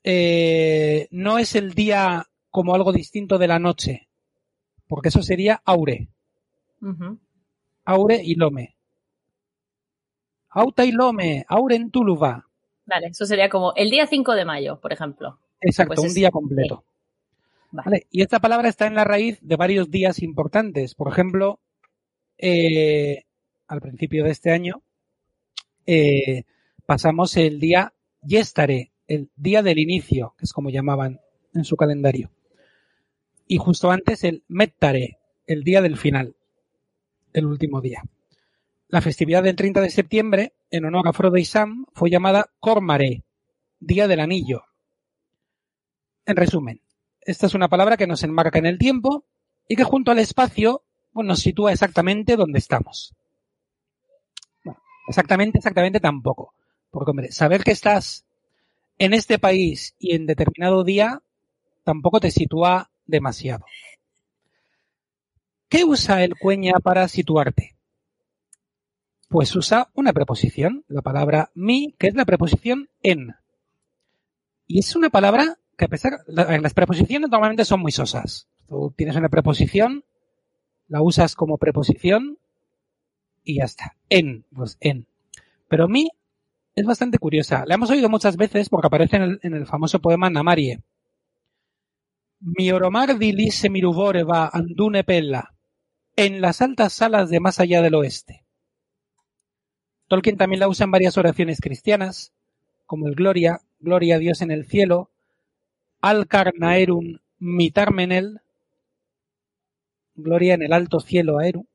[SPEAKER 10] Eh, no es el día como algo distinto de la noche, porque eso sería aure. Aure y lome. Auta y lome, aure en Tuluva.
[SPEAKER 4] Vale, eso sería como el día 5 de mayo, por ejemplo.
[SPEAKER 10] Exacto, pues un día completo. Vale. Y esta palabra está en la raíz de varios días importantes. Por ejemplo, eh, al principio de este año eh, pasamos el día Yestare, el día del inicio, que es como llamaban en su calendario. Y justo antes el Mettare, el día del final, el último día. La festividad del 30 de septiembre, en honor a Frodo y Sam, fue llamada Cormare, día del anillo. En resumen, esta es una palabra que nos enmarca en el tiempo y que junto al espacio pues, nos sitúa exactamente donde estamos. Bueno, exactamente, exactamente tampoco. Porque, hombre, saber que estás en este país y en determinado día tampoco te sitúa demasiado. ¿Qué usa el cueña para situarte? Pues usa una preposición, la palabra mi, que es la preposición en. Y es una palabra que a pesar, las preposiciones normalmente son muy sosas. Tú tienes una preposición, la usas como preposición y ya está. En, pues en. Pero mi es bastante curiosa. La hemos oído muchas veces porque aparece en el, famoso poema Namarie. Mi oromar dilise va andune pella, en las altas salas de más allá del oeste. Tolkien también la usa en varias oraciones cristianas, como el Gloria, Gloria a Dios en el cielo, Alcar Naerum mitarmenel, Gloria en el alto cielo a Eru,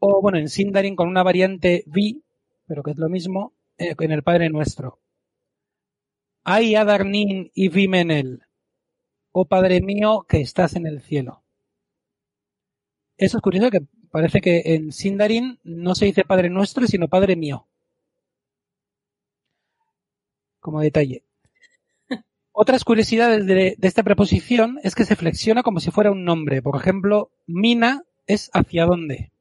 [SPEAKER 10] o bueno, en Sindarin con una variante Vi, pero que es lo mismo, en el Padre Nuestro. Ay Adarnin y Vimenel, oh Padre mío que estás en el cielo. Eso es curioso que parece que en Sindarin no se dice Padre Nuestro, sino Padre mío. Como detalle. Otras curiosidades de, esta preposición es que se flexiona como si fuera un nombre. Por ejemplo, mina es hacia dónde.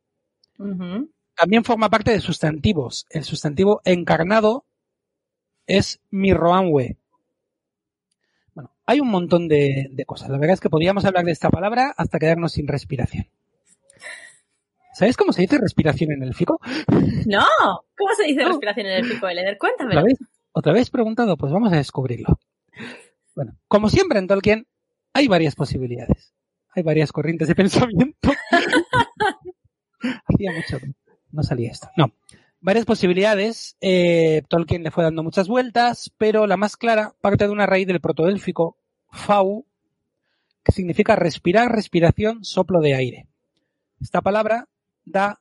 [SPEAKER 10] También forma parte de sustantivos. El sustantivo encarnado es mirroanwe. Bueno, hay un montón de, cosas. La verdad es que podríamos hablar de esta palabra hasta quedarnos sin respiración. ¿Sabéis cómo se dice respiración en el fico?
[SPEAKER 4] No, ¿cómo se dice respiración en el fico, Eleder? Cuéntame.
[SPEAKER 10] ¿Otra vez? ¿Otra vez preguntado? Pues vamos a descubrirlo. Bueno, como siempre en Tolkien, hay varias posibilidades. Hay varias corrientes de pensamiento. Hacía mucho no salía esto. No. Varias posibilidades. Eh, Tolkien le fue dando muchas vueltas, pero la más clara parte de una raíz del protoélfico fau, que significa respirar, respiración, soplo de aire. Esta palabra da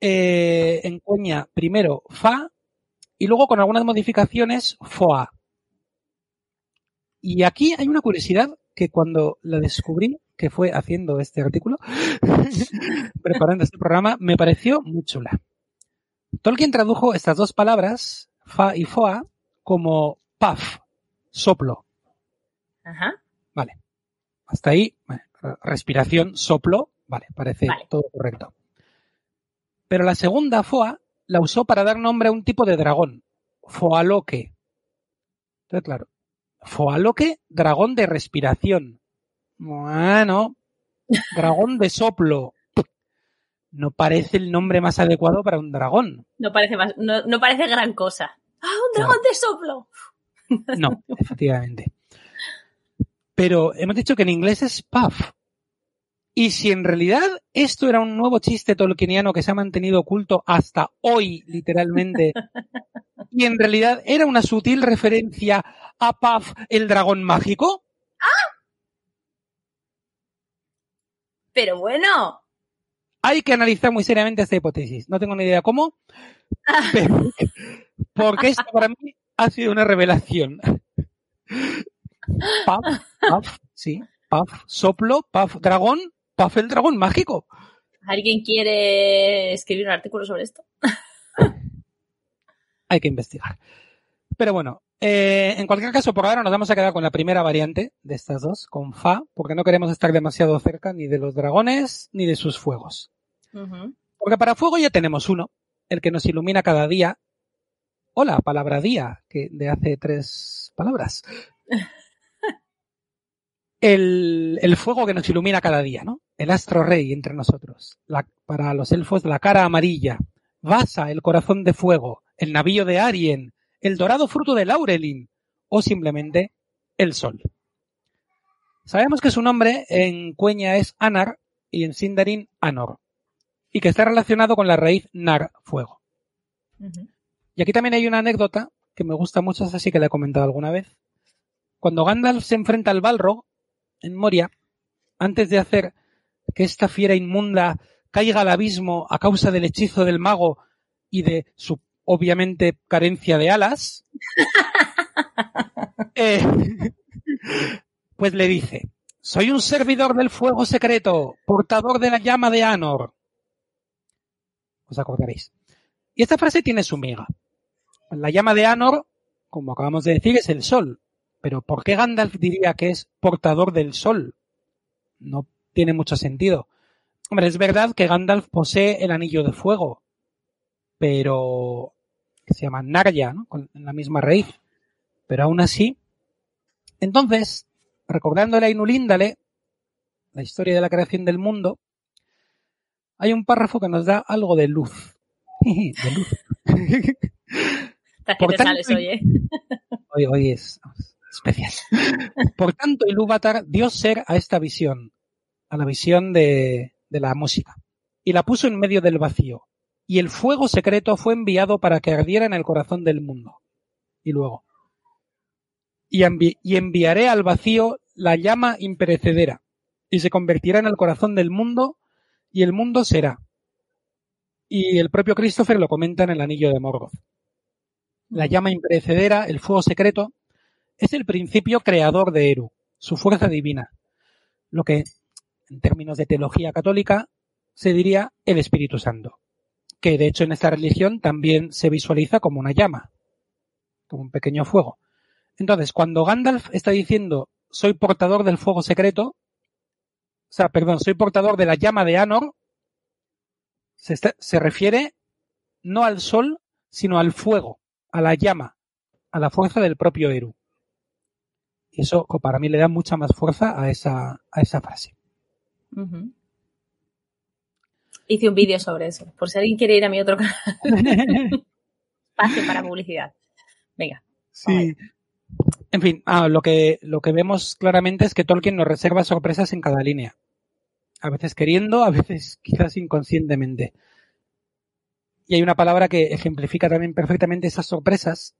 [SPEAKER 10] eh, en cuña primero fa y luego con algunas modificaciones foa. Y aquí hay una curiosidad que cuando la descubrí que fue haciendo este artículo, preparando este programa, me pareció muy chula. Tolkien tradujo estas dos palabras, fa y foa, como puff, soplo.
[SPEAKER 4] Ajá.
[SPEAKER 10] Vale. Hasta ahí, respiración, soplo, vale, parece todo correcto. Pero la segunda foa la usó para dar nombre a un tipo de dragón, foaloque. Entonces, claro, foaloque, dragón de respiración. Bueno, dragón de soplo. No parece el nombre más adecuado para un dragón.
[SPEAKER 4] No parece más, no, parece gran cosa. ¡Ah, un dragón de soplo!
[SPEAKER 10] No, efectivamente. Pero hemos dicho que en inglés es puff. Y si en realidad esto era un nuevo chiste tolkieniano que se ha mantenido oculto hasta hoy, literalmente, y en realidad era una sutil referencia a Puff, el dragón mágico. ¡Ah!
[SPEAKER 4] Pero bueno.
[SPEAKER 10] Hay que analizar muy seriamente esta hipótesis. No tengo ni idea cómo, pero, porque esto para mí ha sido una revelación. Puff, Puff, sí, Puff, soplo, Puff, dragón, Puff el dragón mágico.
[SPEAKER 4] ¿Alguien quiere escribir un artículo sobre esto?
[SPEAKER 10] Hay que investigar. Pero bueno, eh, en cualquier caso, por ahora nos vamos a quedar con la primera variante de estas dos, con Fa, porque no queremos estar demasiado cerca ni de los dragones ni de sus fuegos. Porque para fuego ya tenemos uno, el que nos ilumina cada día. Hola, palabra día, que de hace tres palabras. El, el, fuego que nos ilumina cada día, ¿no? El astro rey entre nosotros. La, para los elfos, la cara amarilla. Vasa, el corazón de fuego. El navío de Arien. El dorado fruto de Laurelin. O simplemente el sol. Sabemos que su nombre en Cueña es Anar y en Sindarin Anor. Y que está relacionado con la raíz Nar, fuego. Y aquí también hay una anécdota que me gusta mucho, así que la he comentado alguna vez. Cuando Gandalf se enfrenta al Balrog, en Moria, antes de hacer que esta fiera inmunda caiga al abismo a causa del hechizo del mago y de su obviamente carencia de alas, eh, pues le dice, soy un servidor del fuego secreto, portador de la llama de Anor. Os acordaréis. Y esta frase tiene su miga. La llama de Anor, como acabamos de decir, es el sol. Pero ¿por qué Gandalf diría que es portador del sol? No tiene mucho sentido. Hombre, es verdad que Gandalf posee el anillo de fuego, pero se llama Narya, ¿no? Con la misma raíz. Pero aún así, entonces, recordándole a Inulíndale la historia de la creación del mundo, hay un párrafo que nos da algo de luz. de luz.
[SPEAKER 4] Por tanto, hoy, ¿eh?
[SPEAKER 10] hoy, hoy es, especial. Por tanto, Ilúvatar dio ser a esta visión, a la visión de, de la música, y la puso en medio del vacío, y el fuego secreto fue enviado para que ardiera en el corazón del mundo. Y luego, y, y enviaré al vacío la llama imperecedera, y se convertirá en el corazón del mundo, y el mundo será. Y el propio Christopher lo comenta en el anillo de Morgoth. La llama imperecedera, el fuego secreto, es el principio creador de Eru, su fuerza divina, lo que, en términos de teología católica, se diría el Espíritu Santo, que de hecho en esta religión también se visualiza como una llama, como un pequeño fuego. Entonces, cuando Gandalf está diciendo soy portador del fuego secreto, o sea, perdón, soy portador de la llama de Anor, se, refiere no al sol, sino al fuego, a la llama, a la fuerza del propio Eru. Y eso para mí le da mucha más fuerza a esa, a esa frase.
[SPEAKER 4] Hice un vídeo sobre eso, por si alguien quiere ir a mi otro canal. Pase para publicidad. Venga.
[SPEAKER 10] Sí. En fin, ah, lo, que, lo que vemos claramente es que Tolkien nos reserva sorpresas en cada línea. A veces queriendo, a veces quizás inconscientemente. Y hay una palabra que ejemplifica también perfectamente esas sorpresas,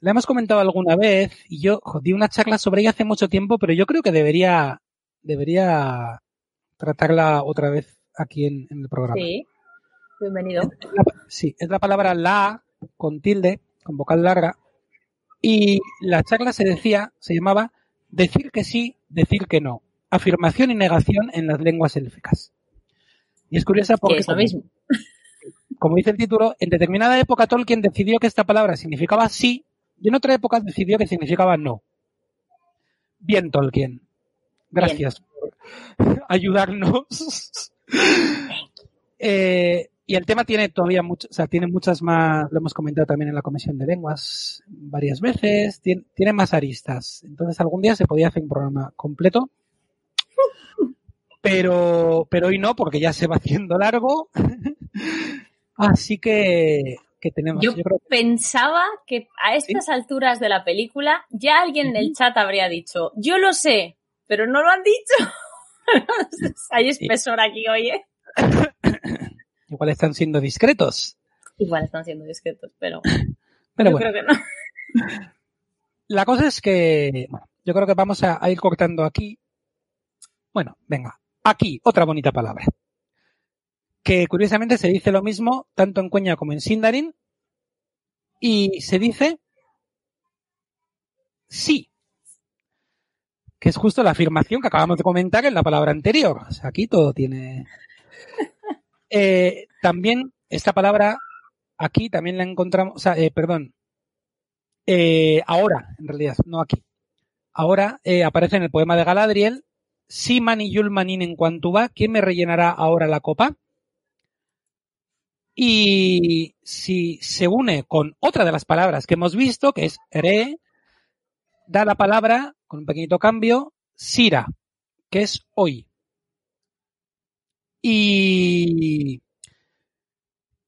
[SPEAKER 10] la hemos comentado alguna vez y yo di una charla sobre ella hace mucho tiempo, pero yo creo que debería, debería tratarla otra vez aquí en, el programa.
[SPEAKER 4] Sí, bienvenido.
[SPEAKER 10] sí, es la palabra la con tilde, con vocal larga. Y la charla se decía, se llamaba decir que sí, decir que no. Afirmación y negación en las lenguas élficas. Y es curiosa porque...
[SPEAKER 4] Es lo mismo.
[SPEAKER 10] Como dice el título, en determinada época Tolkien decidió que esta palabra significaba sí y en otra época decidió que significaba no. Bien, Tolkien. Gracias ayudarnos. Eh, y el tema tiene todavía mucho, o sea, tiene muchas más, lo hemos comentado también en la Comisión de Lenguas varias veces, tiene, tiene más aristas. Entonces algún día se podía hacer un programa completo. Pero, pero hoy no, porque ya se va haciendo largo. Así que tenemos.
[SPEAKER 4] Yo, pensaba que a estas alturas de la película ya alguien en el chat habría dicho, yo lo sé, pero no lo han dicho. Hay espesor aquí, oye.
[SPEAKER 10] Igual están siendo discretos.
[SPEAKER 4] Igual están siendo discretos, pero,
[SPEAKER 10] Pero
[SPEAKER 4] yo
[SPEAKER 10] bueno,
[SPEAKER 4] creo que no.
[SPEAKER 10] la cosa es que bueno, yo creo que vamos a, a ir cortando aquí. Bueno, venga, aquí otra bonita palabra. Que curiosamente se dice lo mismo tanto en Cueña como en Sindarin. Y se dice sí. Que es justo la afirmación que acabamos de comentar en la palabra anterior. O sea, aquí todo tiene. Eh, también esta palabra aquí también la encontramos, o sea, eh, perdón, eh, ahora, en realidad, no aquí. Ahora aparece en el poema de Galadriel, Siman y Yulmanin en cuanto va, ¿quién me rellenará ahora la copa? Y si se une con otra de las palabras que hemos visto, que es re, da la palabra, con un pequeñito cambio, sira, que es hoy. Y,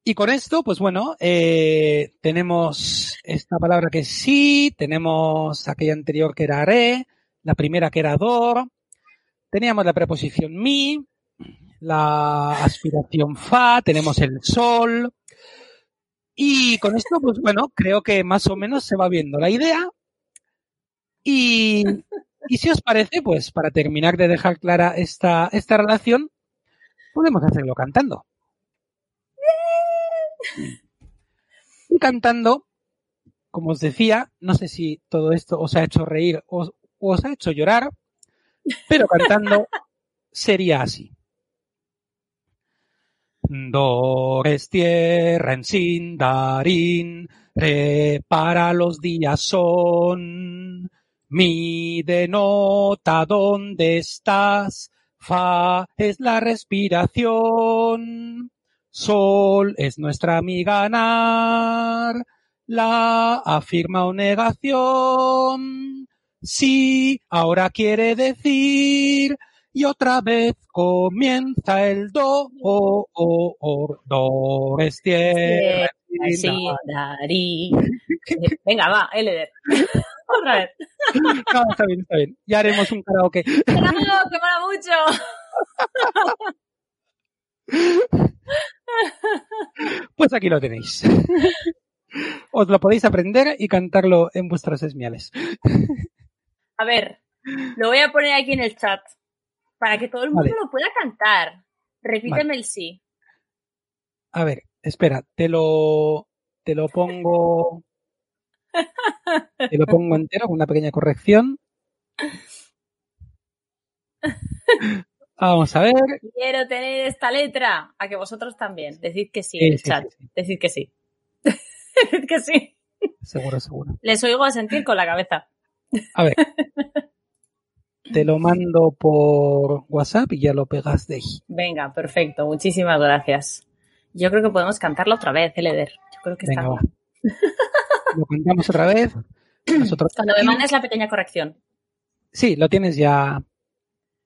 [SPEAKER 10] y con esto, pues bueno, eh, tenemos esta palabra que es sí, tenemos aquella anterior que era re, la primera que era dor, teníamos la preposición mi, la aspiración fa, tenemos el sol. Y con esto, pues bueno, creo que más o menos se va viendo la idea. Y, y si os parece, pues para terminar de dejar clara esta, esta relación, podemos hacerlo cantando. Y cantando, como os decía, no sé si todo esto os ha hecho reír o, os ha hecho llorar, pero cantando sería así. Do es tierra en Sindarin, re para los días son, mi denota dónde estás, fa es la respiración, sol es nuestra amiga nar, la afirma o negación, sí ahora quiere decir, y otra vez comienza el do, o, o, o, do, es tierra.
[SPEAKER 4] Sí. Venga, va, Eleder. Otra vez.
[SPEAKER 10] No, está bien, está bien. Ya haremos un karaoke.
[SPEAKER 4] ¡No, que mola mucho!
[SPEAKER 10] Pues aquí lo tenéis. Os lo podéis aprender y cantarlo en vuestras esmiales.
[SPEAKER 4] A ver, lo voy a poner aquí en el chat para que todo el mundo
[SPEAKER 10] Vale.
[SPEAKER 4] lo pueda cantar. Repíteme el sí.
[SPEAKER 10] A ver, espera, te lo, te lo pongo, te lo pongo entero con una pequeña corrección. Vamos a ver.
[SPEAKER 4] Quiero tener esta letra. A que vosotros también. Decid que sí
[SPEAKER 10] Sí,
[SPEAKER 4] en el
[SPEAKER 10] sí,
[SPEAKER 4] chat.
[SPEAKER 10] sí.
[SPEAKER 4] Decid que sí. Decid que sí.
[SPEAKER 10] Seguro, seguro.
[SPEAKER 4] Les oigo a sentir con la cabeza.
[SPEAKER 10] A ver. Te lo mando por WhatsApp y ya lo pegas de ahí.
[SPEAKER 4] Venga, perfecto. Muchísimas gracias. Yo creo que podemos cantarlo otra vez, Eleder. Yo creo que está
[SPEAKER 10] Venga, va. Lo cantamos otra vez. Nosotros
[SPEAKER 4] Cuando me mandes la pequeña corrección.
[SPEAKER 10] Sí, lo tienes ya,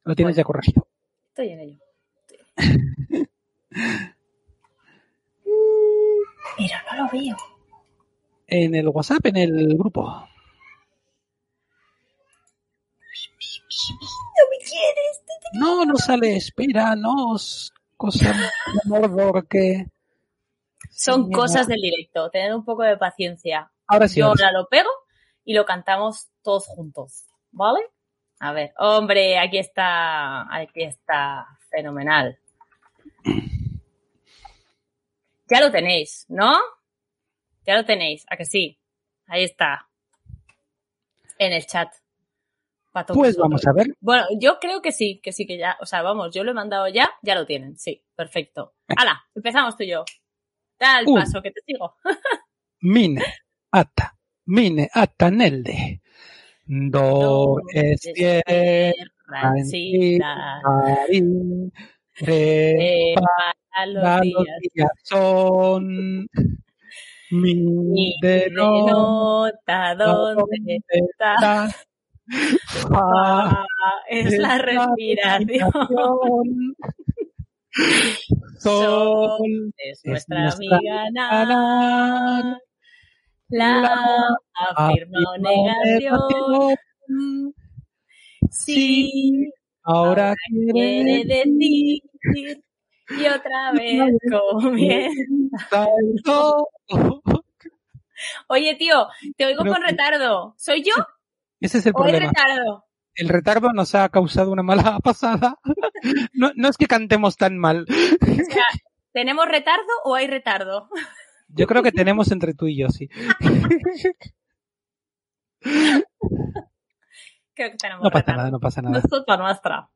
[SPEAKER 10] lo tienes ya corregido.
[SPEAKER 4] Estoy en ello. Pero no lo veo.
[SPEAKER 10] En el WhatsApp, en el grupo.
[SPEAKER 4] No me quieres.
[SPEAKER 10] No, no sale, espera, no, cosa de Mordor que...
[SPEAKER 4] Son cosas del directo. Tener un poco de paciencia.
[SPEAKER 10] Ahora sí,
[SPEAKER 4] Yo
[SPEAKER 10] ahora sí.
[SPEAKER 4] lo pego y lo cantamos todos juntos. ¿Vale? A ver, hombre, aquí está. Aquí está. Fenomenal. Ya lo tenéis, ¿no? Ya lo tenéis, ¿a que sí? Ahí está. En el chat.
[SPEAKER 10] Pues
[SPEAKER 4] vosotros.
[SPEAKER 10] vamos a ver.
[SPEAKER 4] Bueno, yo creo que sí, que sí, que ya. O sea, vamos, yo lo he mandado ya, ya lo tienen. Sí, perfecto. ¡Hala! Empezamos tú y yo. Da el
[SPEAKER 10] Un.
[SPEAKER 4] paso, que te sigo.
[SPEAKER 10] Mine, ata, mine, ata, nelde. Do, es tierra, en
[SPEAKER 4] eh, para los
[SPEAKER 10] para los
[SPEAKER 4] días.
[SPEAKER 10] son, mi
[SPEAKER 4] Mi
[SPEAKER 10] denota
[SPEAKER 4] dónde está.
[SPEAKER 10] fa,
[SPEAKER 4] Ah, es la respiración.
[SPEAKER 10] respiración. Sol
[SPEAKER 4] Es
[SPEAKER 10] es
[SPEAKER 4] nuestra
[SPEAKER 10] nuestra
[SPEAKER 4] amiga
[SPEAKER 10] ganar.
[SPEAKER 4] Nar. La afirma o negación. Sí,
[SPEAKER 10] Ahora, quiere
[SPEAKER 4] decir y otra vez comienza. Oye, tío, te oigo con retardo. ¿Soy yo?
[SPEAKER 10] Ese es el
[SPEAKER 4] ¿O hay
[SPEAKER 10] problema.
[SPEAKER 4] retardo?
[SPEAKER 10] El retardo nos ha causado una mala pasada. No, no es que cantemos tan mal.
[SPEAKER 4] O sea, ¿tenemos retardo o hay retardo?
[SPEAKER 10] Yo creo que tenemos entre tú y yo, sí.
[SPEAKER 4] Creo que tenemos
[SPEAKER 10] No pasa
[SPEAKER 4] retardo.
[SPEAKER 10] nada, no pasa
[SPEAKER 4] No
[SPEAKER 10] nada.
[SPEAKER 4] es culpa nuestra.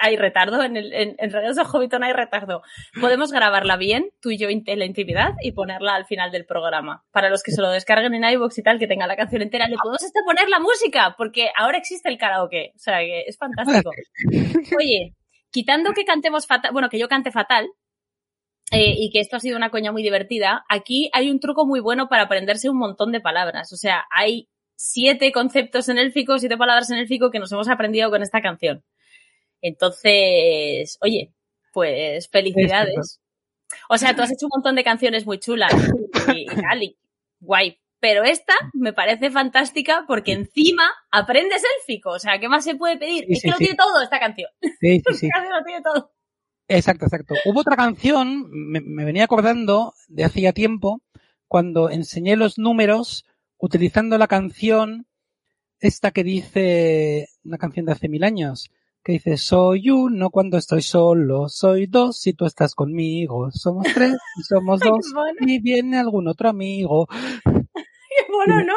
[SPEAKER 4] Hay retardo en el en, en Regreso a Hobbiton hay retardo. Podemos grabarla bien, tú y yo en la intimidad, y ponerla al final del programa. Para los que se lo descarguen en iVoox y tal, que tenga la canción entera, le podemos hasta poner la música, porque ahora existe el karaoke. O sea, que es fantástico. Oye, quitando que cantemos fatal, bueno, que yo cante fatal, eh, y que esto ha sido una coña muy divertida, aquí hay un truco muy bueno para aprenderse un montón de palabras. O sea, hay siete conceptos en élfico, siete palabras en élfico que nos hemos aprendido con esta canción. Entonces, oye, pues felicidades. O sea, tú has hecho un montón de canciones muy chulas y, y tal, y guay. Pero esta me parece fantástica porque encima aprendes élfico. O sea, ¿qué más se puede pedir?
[SPEAKER 10] Sí,
[SPEAKER 4] es
[SPEAKER 10] sí,
[SPEAKER 4] que lo
[SPEAKER 10] sí.
[SPEAKER 4] tiene todo esta canción.
[SPEAKER 10] Sí, sí,
[SPEAKER 4] lo tiene todo.
[SPEAKER 10] Exacto, exacto. Hubo otra canción, me, me venía acordando de hacía tiempo, cuando enseñé los números utilizando la canción, esta que dice, una canción de hace mil años, que dice, soy uno cuando estoy solo, soy dos si tú estás conmigo, somos tres y somos dos y viene algún otro amigo.
[SPEAKER 4] Qué mono, ¿no?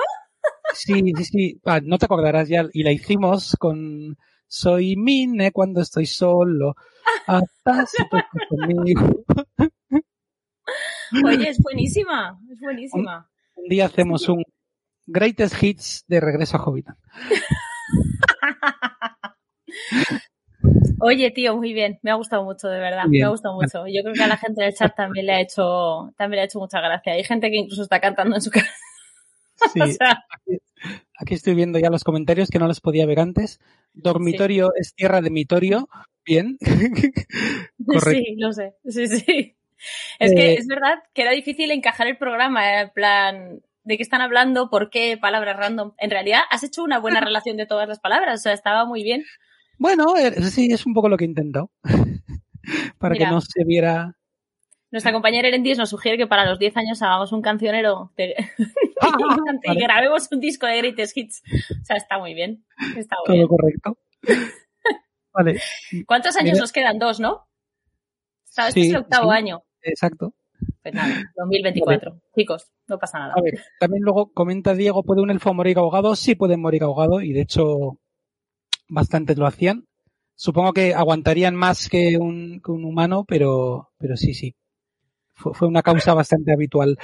[SPEAKER 10] Sí, sí, sí, Ah, no te acordarás ya, y la hicimos con soy Mine cuando estoy solo, hasta si conmigo.
[SPEAKER 4] Oye, es buenísima. Es buenísima.
[SPEAKER 10] Un día hacemos un Greatest Hits de regreso a Hobbiton.
[SPEAKER 4] Oye, tío, muy bien. Me ha gustado mucho, de verdad.
[SPEAKER 10] Bien.
[SPEAKER 4] Me ha gustado mucho. Yo creo que a la gente del chat también le ha hecho, también le ha hecho mucha gracia. Hay gente que incluso está cantando en su casa.
[SPEAKER 10] Sí,
[SPEAKER 4] O sea,
[SPEAKER 10] aquí estoy viendo ya los comentarios que no los podía ver antes. Dormitorio es tierra de mitorio. Bien. Correcto.
[SPEAKER 4] sí, lo sé. Sí, sí. Es que
[SPEAKER 10] Eh,
[SPEAKER 4] es verdad que era difícil encajar el programa en plan de qué están hablando, por qué, palabras random. En realidad, has hecho una buena relación de todas las palabras. O sea, estaba muy bien.
[SPEAKER 10] Bueno, eh, sí, es un poco lo que he intentado. Para
[SPEAKER 4] Mira.
[SPEAKER 10] que no se viera.
[SPEAKER 4] Nuestra compañera Erendis nos sugiere que para los 10 años hagamos un cancionero de- y
[SPEAKER 10] Vale.
[SPEAKER 4] grabemos un disco de Greatest Hits. O sea, está muy bien. Está muy
[SPEAKER 10] Todo
[SPEAKER 4] bien.
[SPEAKER 10] correcto. Vale,
[SPEAKER 4] ¿Cuántos años
[SPEAKER 10] Mira.
[SPEAKER 4] nos quedan? Dos, ¿no? ¿Sabes? Este
[SPEAKER 10] Sí,
[SPEAKER 4] es el octavo
[SPEAKER 10] sí.
[SPEAKER 4] año.
[SPEAKER 10] exacto.
[SPEAKER 4] Pues nada, 2024. Chicos, no pasa nada.
[SPEAKER 10] A ver, también luego comenta Diego, ¿puede un elfo morir ahogado? Sí pueden morir ahogado y de hecho bastantes lo hacían. Supongo que aguantarían más que un, que un humano, pero, pero sí, sí. Fue, una causa bastante habitual.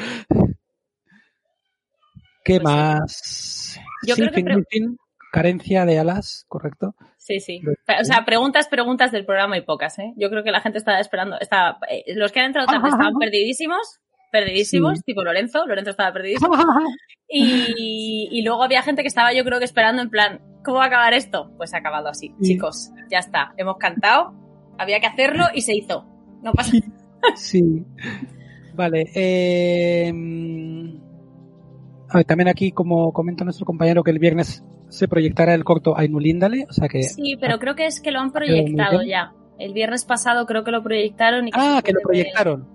[SPEAKER 10] ¿Qué
[SPEAKER 4] Pues
[SPEAKER 10] más?
[SPEAKER 4] Yo
[SPEAKER 10] sí,
[SPEAKER 4] creo que pre-
[SPEAKER 10] Fingerfin, carencia de alas, correcto.
[SPEAKER 4] Sí, sí. O sea, preguntas, preguntas del programa y pocas, ¿eh? Yo creo que la gente estaba esperando. Estaba, eh, los que han entrado tarde estaban perdidísimos. Perdidísimos,
[SPEAKER 10] Sí.
[SPEAKER 4] tipo Lorenzo. Lorenzo estaba perdidísimo. Y, y luego había gente que estaba, yo creo que esperando en plan, ¿cómo va a acabar esto? Pues ha acabado así.
[SPEAKER 10] Sí.
[SPEAKER 4] Chicos, ya está. Hemos cantado, había que hacerlo y se hizo. No pasa
[SPEAKER 10] Sí. Vale. eh, a ver, también aquí, como comenta nuestro compañero, que el viernes se proyectará el corto Ainulíndale, o sea que...
[SPEAKER 4] Sí, pero creo que es que lo han proyectado ya. El viernes pasado creo que lo proyectaron y que,
[SPEAKER 10] Ah, que lo
[SPEAKER 4] ver-
[SPEAKER 10] proyectaron.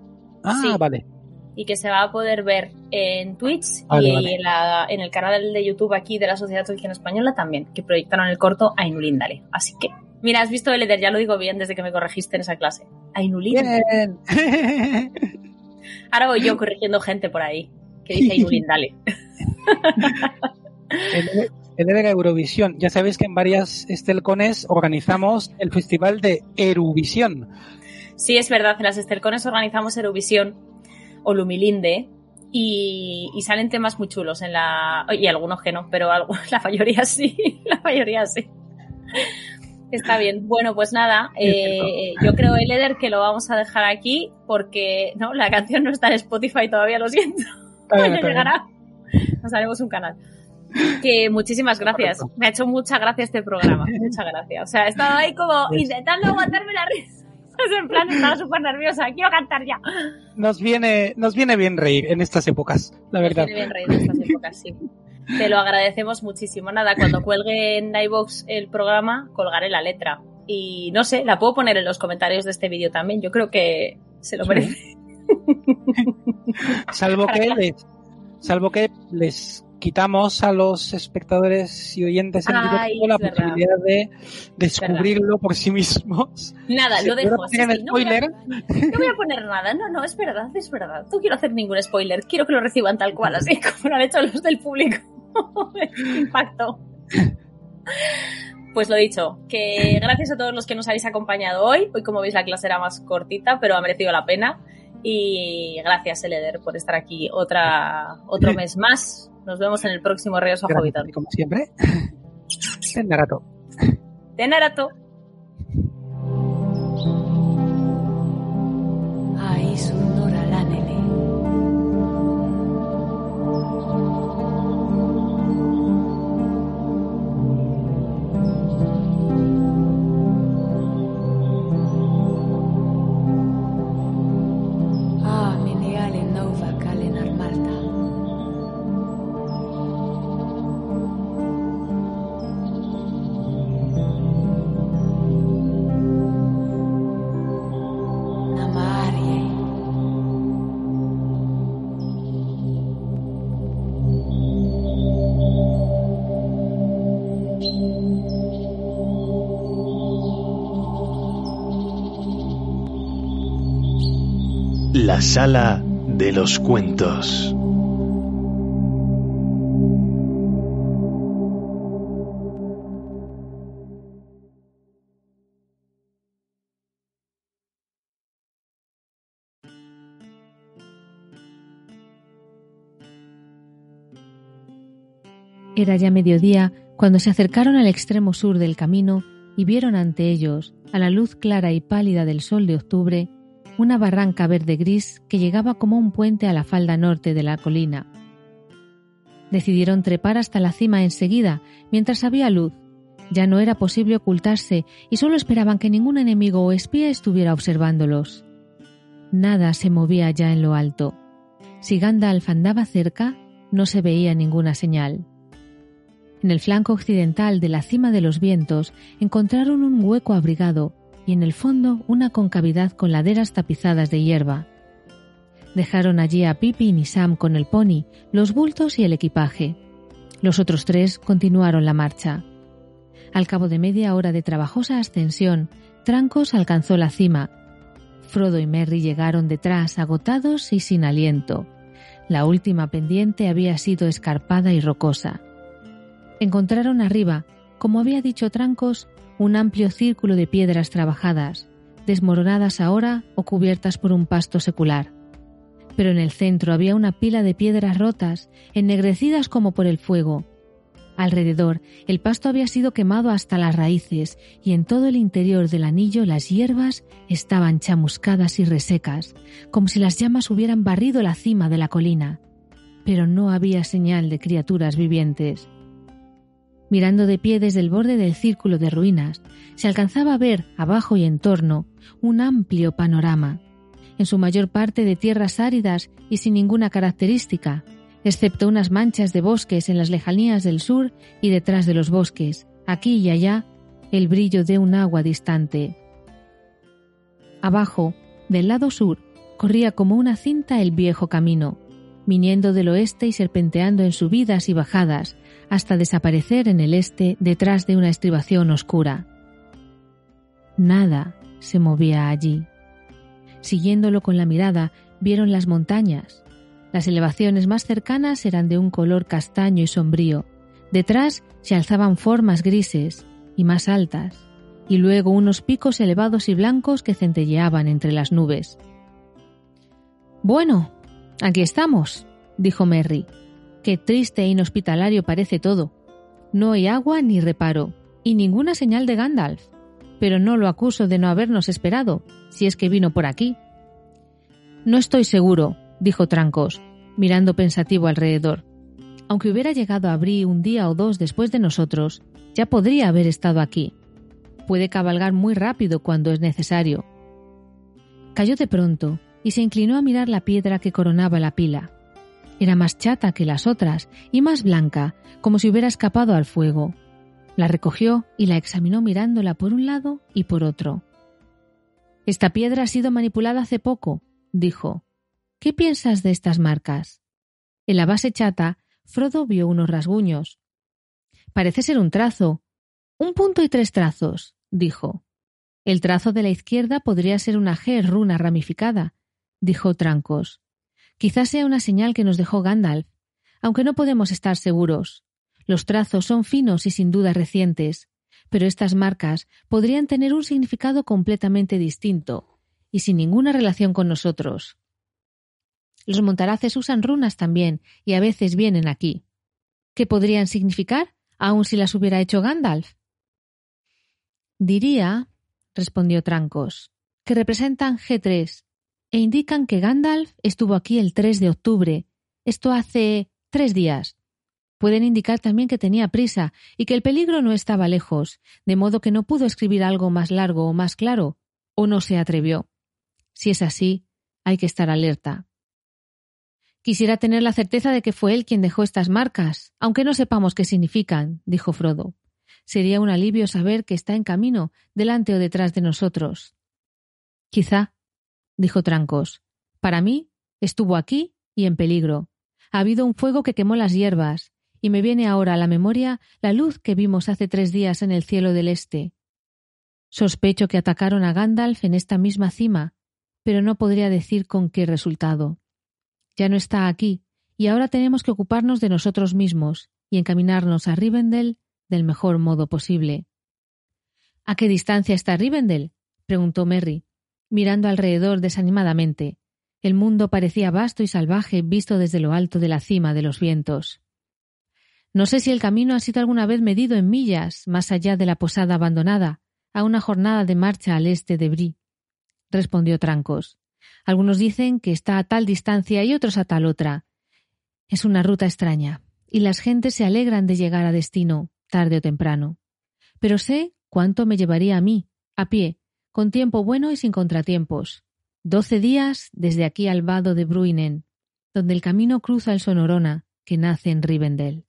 [SPEAKER 10] Ah,
[SPEAKER 4] Sí.
[SPEAKER 10] vale.
[SPEAKER 4] y que se va a poder ver en Twitch
[SPEAKER 10] Vale,
[SPEAKER 4] y
[SPEAKER 10] vale.
[SPEAKER 4] En, la- en el canal de YouTube aquí de la Sociedad Tolkien Española también, que proyectaron el corto Ainulíndale. Así que, mira, has visto el Eder, ya lo digo bien desde que me corregiste en esa clase. Ainulíndale.
[SPEAKER 10] Bien.
[SPEAKER 4] Ahora voy yo corrigiendo gente por ahí que dice Ainulíndale.
[SPEAKER 10] el, el Edega Eurovisión. Ya sabéis que en varias estelcones organizamos el festival de Eruvisión.
[SPEAKER 4] Sí, es verdad, en las Estercones organizamos Eurovisión o Lumilinde y, y salen temas muy chulos en la... Y algunos que no, pero algo- la mayoría sí, la mayoría sí. Está bien. Bueno, pues nada, eh, yo creo, Eleder, que lo vamos a dejar aquí porque no, la canción no está en Spotify todavía, lo siento. Llegará. Nos haremos un canal. Que muchísimas gracias. Me ha hecho mucha gracia este programa. Muchas gracias. O sea, he estado ahí como
[SPEAKER 10] Pues-
[SPEAKER 4] intentando aguantarme la risa. En plan, estaba súper nerviosa. Quiero cantar ya.
[SPEAKER 10] Nos viene, nos viene bien reír en estas épocas, la
[SPEAKER 4] Nos
[SPEAKER 10] verdad.
[SPEAKER 4] viene bien reír de estas épocas, sí. Te lo agradecemos muchísimo. Nada, cuando cuelgue en iVox el programa, colgaré la letra. Y no sé, la puedo poner en los comentarios de este vídeo también. Yo creo que se lo merece.
[SPEAKER 10] salvo que les, salvo que les quitamos a los espectadores y oyentes en directo la posibilidad de descubrirlo por sí mismos.
[SPEAKER 4] Nada, lo dejo. no, voy a, no, voy a, poner nada. No, no, es verdad, es verdad. No quiero hacer ningún spoiler. Quiero que lo reciban tal cual, así como lo han hecho los del público. Impacto. Pues lo dicho, que gracias a todos los que nos habéis acompañado hoy. Hoy, como veis, la clase era más cortita, pero ha merecido la pena. Y gracias, Eleder, por estar aquí otra, otro mes más. Nos vemos en el próximo a Hobbiton.
[SPEAKER 10] Como siempre, Tenarato.
[SPEAKER 4] Tenarato.
[SPEAKER 9] Ahí
[SPEAKER 1] La sala de los cuentos.
[SPEAKER 11] Era ya mediodía cuando se acercaron al extremo sur del camino y vieron ante ellos, a la luz clara y pálida del sol de octubre, una barranca verde gris que llegaba como un puente a la falda norte de la colina. Decidieron trepar hasta la cima enseguida, mientras había luz. Ya no era posible ocultarse y solo esperaban que ningún enemigo o espía estuviera observándolos. Nada se movía ya en lo alto. Si Gandalf andaba cerca, no se veía ninguna señal. En el flanco occidental de la cima de los vientos encontraron un hueco abrigado en el fondo una concavidad con laderas tapizadas de hierba. Dejaron allí a Pippin y Sam con el pony, los bultos y el equipaje. Los otros tres continuaron la marcha. Al cabo de media hora de trabajosa ascensión, Trancos alcanzó la cima. Frodo y Merry llegaron detrás, agotados y sin aliento. La última pendiente había sido escarpada y rocosa. Encontraron arriba, como había dicho Trancos, un amplio círculo de piedras trabajadas, desmoronadas ahora o cubiertas por un pasto secular. Pero en el centro había una pila de piedras rotas, ennegrecidas como por el fuego. Alrededor, el pasto había sido quemado hasta las raíces y en todo el interior del anillo las hierbas estaban chamuscadas y resecas, como si las llamas hubieran barrido la cima de la colina. Pero no había señal de criaturas vivientes. Mirando de pie desde el borde del círculo de ruinas, se alcanzaba a ver, abajo y en torno, un amplio panorama, en su mayor parte de tierras áridas y sin ninguna característica, excepto unas manchas de bosques en las lejanías del sur y detrás de los bosques, aquí y allá, el brillo de un agua distante. Abajo, del lado sur, corría como una cinta el viejo camino, viniendo del oeste y serpenteando en subidas y bajadas, hasta desaparecer en el este detrás de una estribación oscura. Nada se movía allí. Siguiéndolo con la mirada, vieron las montañas. Las elevaciones más cercanas eran de un color castaño y sombrío. Detrás se alzaban formas grises y más altas, y luego unos picos elevados y blancos que centelleaban entre las nubes. Bueno, aquí estamos, dijo Merry. Qué triste e inhospitalario parece todo. No hay agua ni reparo, y ninguna señal de Gandalf. Pero no lo acuso de no habernos esperado, si es que vino por aquí. No estoy seguro, dijo Trancos, mirando pensativo alrededor. Aunque hubiera llegado a Bri un día o dos después de nosotros, ya podría haber estado aquí. Puede cabalgar muy rápido cuando es necesario. Cayó de pronto y se inclinó a mirar la piedra que coronaba la pila. Era más chata que las otras y más blanca, como si hubiera escapado al fuego. La recogió y la examinó mirándola por un lado y por otro. Esta piedra ha sido manipulada hace poco, dijo. ¿Qué piensas de estas marcas? En la base chata, Frodo vio unos rasguños. Parece ser un trazo. Un punto y tres trazos, dijo. El trazo de la izquierda podría ser una G runa ramificada, dijo Trancos. Quizás sea una señal que nos dejó Gandalf, aunque no podemos estar seguros. Los trazos son finos y sin duda recientes, pero estas marcas podrían tener un significado completamente distinto y sin ninguna relación con nosotros. Los montaraces usan runas también y a veces vienen aquí. ¿Qué podrían significar, aun si las hubiera hecho Gandalf? Diría, respondió Trancos, que representan G3 e indican que Gandalf estuvo aquí el 3 de octubre, esto hace tres días. Pueden indicar también que tenía prisa y que el peligro no estaba lejos, de modo que no pudo escribir algo más largo o más claro, o no se atrevió. Si es así, hay que estar alerta. Quisiera tener la certeza de que fue él quien dejó estas marcas, aunque no sepamos qué significan, dijo Frodo. Sería un alivio saber que está en camino, delante o detrás de nosotros. Quizá, dijo Trancos. Para mí, estuvo aquí y en peligro. Ha habido un fuego que quemó las hierbas, y me viene ahora a la memoria la luz que vimos hace tres días en el cielo del este. Sospecho que atacaron a Gandalf en esta misma cima, pero no podría decir con qué resultado. Ya no está aquí, y ahora tenemos que ocuparnos de nosotros mismos y encaminarnos a Rivendell del mejor modo posible. ¿A qué distancia está Rivendell? preguntó Merry, mirando alrededor desanimadamente. El mundo parecía vasto y salvaje visto desde lo alto de la cima de los vientos. No sé si el camino ha sido alguna vez medido en millas, más allá de la posada abandonada, a una jornada de marcha al este de Brie, respondió Trancos. Algunos dicen que está a tal distancia y otros a tal otra. Es una ruta extraña, y las gentes se alegran de llegar a destino, tarde o temprano. Pero sé cuánto me llevaría a mí, a pie, con tiempo bueno y sin contratiempos. Doce días desde aquí al vado de Bruinen, donde el camino cruza el Sonorona, que nace en Rivendell.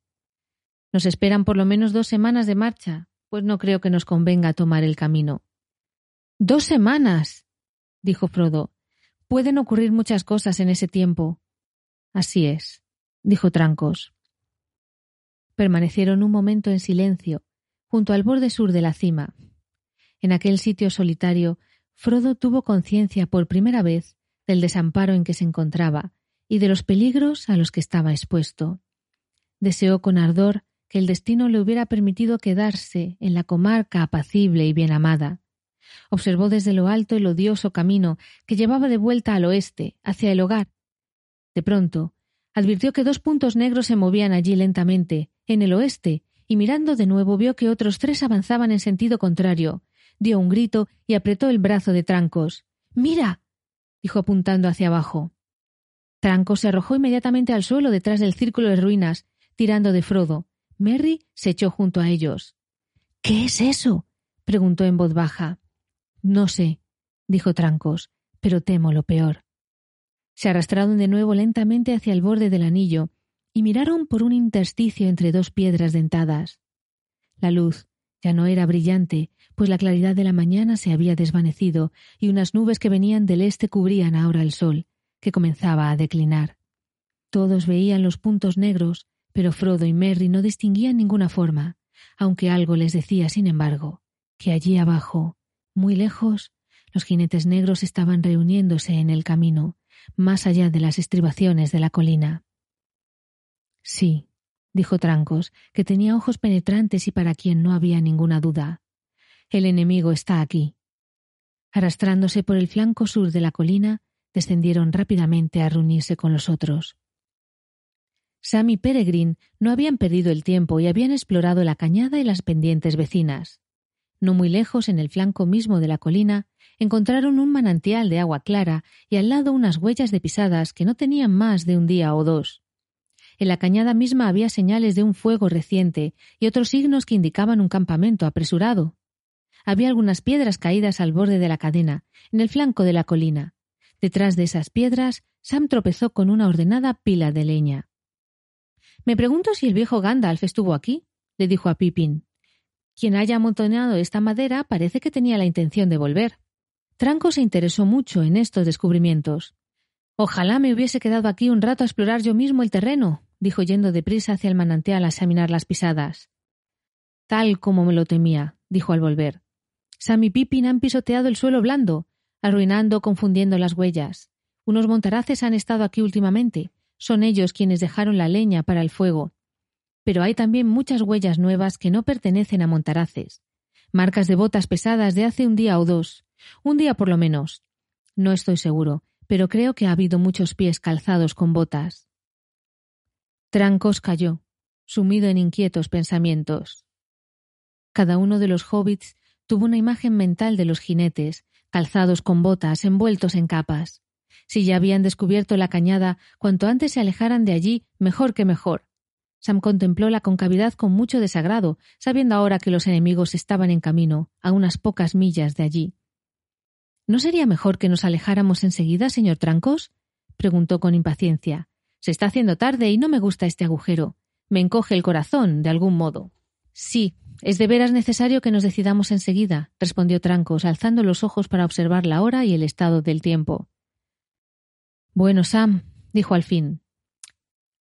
[SPEAKER 11] Nos esperan por lo menos dos semanas de marcha, pues no creo que nos convenga tomar el camino. Dos semanas. dijo Frodo. Pueden ocurrir muchas cosas en ese tiempo. Así es, dijo Trancos. Permanecieron un momento en silencio, junto al borde sur de la cima. En aquel sitio solitario, Frodo tuvo conciencia por primera vez del desamparo en que se encontraba y de los peligros a los que estaba expuesto. Deseó con ardor que el destino le hubiera permitido quedarse en la comarca apacible y bien amada. Observó desde lo alto el odioso camino que llevaba de vuelta al oeste, hacia el hogar. De pronto, advirtió que dos puntos negros se movían allí lentamente, en el oeste, y mirando de nuevo vio que otros tres avanzaban en sentido contrario. Dio un grito y apretó el brazo de Trancos. ¡Mira! dijo apuntando hacia abajo. Trancos se arrojó inmediatamente al suelo detrás del círculo de ruinas, tirando de Frodo. Merry se echó junto a ellos. ¿Qué es eso? preguntó en voz baja. No sé, dijo Trancos, pero temo lo peor. Se arrastraron de nuevo lentamente hacia el borde del anillo y miraron por un intersticio entre dos piedras dentadas. La luz ya no era brillante, pues la claridad de la mañana se había desvanecido y unas nubes que venían del este cubrían ahora el sol, que comenzaba a declinar. Todos veían los puntos negros pero Frodo y Merry no distinguían ninguna forma, aunque algo les decía, sin embargo, que allí abajo, muy lejos, los jinetes negros estaban reuniéndose en el camino, más allá de las estribaciones de la colina. Sí, dijo Trancos, que tenía ojos penetrantes y para quien no había ninguna duda. El enemigo está aquí. Arrastrándose por el flanco sur de la colina, descendieron rápidamente a reunirse con los otros. Sam y Peregrine no habían perdido el tiempo y habían explorado la cañada y las pendientes vecinas. No muy lejos, en el flanco mismo de la colina, encontraron un manantial de agua clara y al lado unas huellas de pisadas que no tenían más de un día o dos. En la cañada misma había señales de un fuego reciente y otros signos que indicaban un campamento apresurado. Había algunas piedras caídas al borde de la cadena, en el flanco de la colina. Detrás de esas piedras, Sam tropezó con una ordenada pila de leña. Me pregunto si el viejo Gandalf estuvo aquí, le dijo a Pippin. Quien haya amontonado esta madera parece que tenía la intención de volver. Tranco se interesó mucho en estos descubrimientos. Ojalá me hubiese quedado aquí un rato a explorar yo mismo el terreno, dijo yendo deprisa hacia el manantial a examinar las pisadas. Tal como me lo temía, dijo al volver. Sam y Pippin han pisoteado el suelo blando, arruinando, confundiendo las huellas. Unos montaraces han estado aquí últimamente. Son ellos quienes dejaron la leña para el fuego. Pero hay también muchas huellas nuevas que no pertenecen a montaraces. Marcas de botas pesadas de hace un día o dos. Un día por lo menos. No estoy seguro, pero creo que ha habido muchos pies calzados con botas. Trancos cayó, sumido en inquietos pensamientos. Cada uno de los hobbits tuvo una imagen mental de los jinetes, calzados con botas, envueltos en capas. Si ya habían descubierto la cañada, cuanto antes se alejaran de allí, mejor que mejor. Sam contempló la concavidad con mucho desagrado, sabiendo ahora que los enemigos estaban en camino, a unas pocas millas de allí. ¿No sería mejor que nos alejáramos enseguida, señor Trancos? preguntó con impaciencia. Se está haciendo tarde y no me gusta este agujero. Me encoge el corazón, de algún modo. Sí, es de veras necesario que nos decidamos enseguida, respondió Trancos, alzando los ojos para observar la hora y el estado del tiempo. Bueno, Sam, dijo al fin.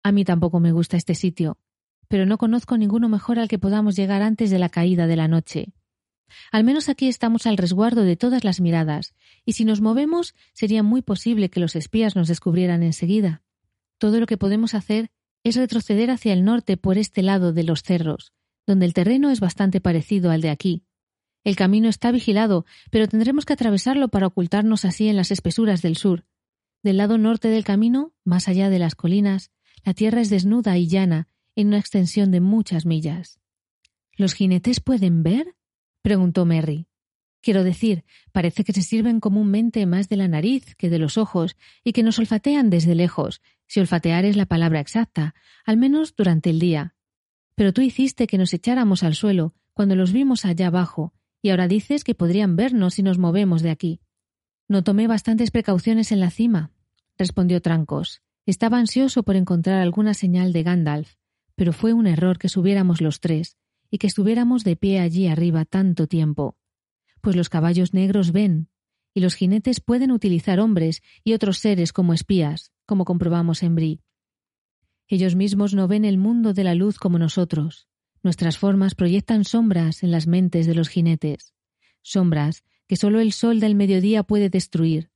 [SPEAKER 11] A mí tampoco me gusta este sitio, pero no conozco ninguno mejor al que podamos llegar antes de la caída de la noche. Al menos aquí estamos al resguardo de todas las miradas, y si nos movemos sería muy posible que los espías nos descubrieran enseguida. Todo lo que podemos hacer es retroceder hacia el norte por este lado de los cerros, donde el terreno es bastante parecido al de aquí. El camino está vigilado, pero tendremos que atravesarlo para ocultarnos así en las espesuras del sur, del lado norte del camino, más allá de las colinas, la tierra es desnuda y llana, en una extensión de muchas millas. ¿Los jinetes pueden ver? preguntó Merry. Quiero decir, parece que se sirven comúnmente más de la nariz que de los ojos y que nos olfatean desde lejos, si olfatear es la palabra exacta, al menos durante el día. Pero tú hiciste que nos echáramos al suelo cuando los vimos allá abajo, y ahora dices que podrían vernos si nos movemos de aquí. No tomé bastantes precauciones en la cima, respondió Trancos. Estaba ansioso por encontrar alguna señal de Gandalf, pero fue un error que subiéramos los tres y que estuviéramos de pie allí arriba tanto tiempo. Pues los caballos negros ven, y los jinetes pueden utilizar hombres y otros seres como espías, como comprobamos en Brie. Ellos mismos no ven el mundo de la luz como nosotros. Nuestras formas proyectan sombras en las mentes de los jinetes, sombras que sólo el sol del mediodía puede destruir,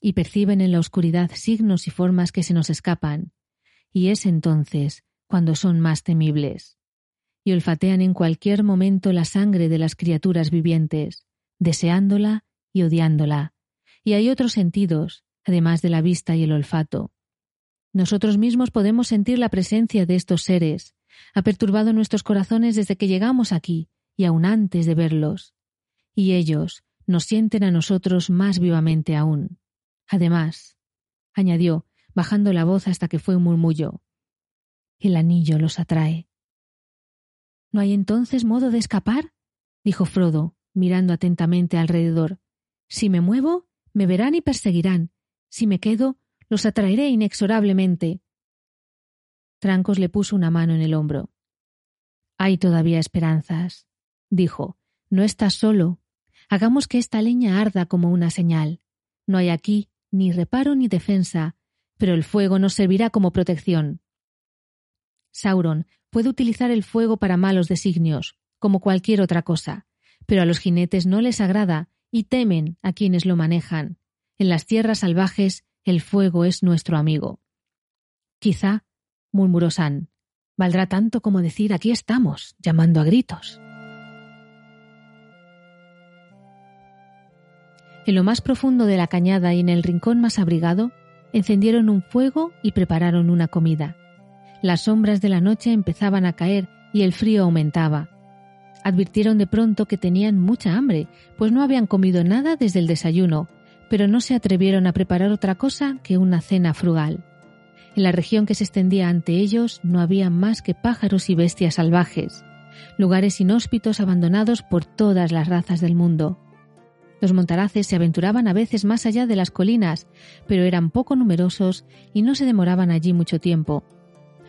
[SPEAKER 11] y perciben en la oscuridad signos y formas que se nos escapan, y es entonces cuando son más temibles, y olfatean en cualquier momento la sangre de las criaturas vivientes, deseándola y odiándola, y hay otros sentidos, además de la vista y el olfato. Nosotros mismos podemos sentir la presencia de estos seres, ha perturbado nuestros corazones desde que llegamos aquí y aún antes de verlos. Y ellos, nos sienten a nosotros más vivamente aún. Además, añadió, bajando la voz hasta que fue un murmullo, el anillo los atrae. ¿No hay entonces modo de escapar? dijo Frodo, mirando atentamente alrededor. Si me muevo, me verán y perseguirán. Si me quedo, los atraeré inexorablemente. Trancos le puso una mano en el hombro. Hay todavía esperanzas, dijo. No estás solo. Hagamos que esta leña arda como una señal. No hay aquí ni reparo ni defensa, pero el fuego nos servirá como protección. Sauron puede utilizar el fuego para malos designios, como cualquier otra cosa, pero a los jinetes no les agrada y temen a quienes lo manejan. En las tierras salvajes el fuego es nuestro amigo. Quizá, murmuró San, valdrá tanto como decir aquí estamos, llamando a gritos. En lo más profundo de la cañada y en el rincón más abrigado, encendieron un fuego y prepararon una comida. Las sombras de la noche empezaban a caer y el frío aumentaba. Advirtieron de pronto que tenían mucha hambre, pues no habían comido nada desde el desayuno, pero no se atrevieron a preparar otra cosa que una cena frugal. En la región que se extendía ante ellos no había más que pájaros y bestias salvajes, lugares inhóspitos abandonados por todas las razas del mundo. Los montaraces se aventuraban a veces más allá de las colinas, pero eran poco numerosos y no se demoraban allí mucho tiempo.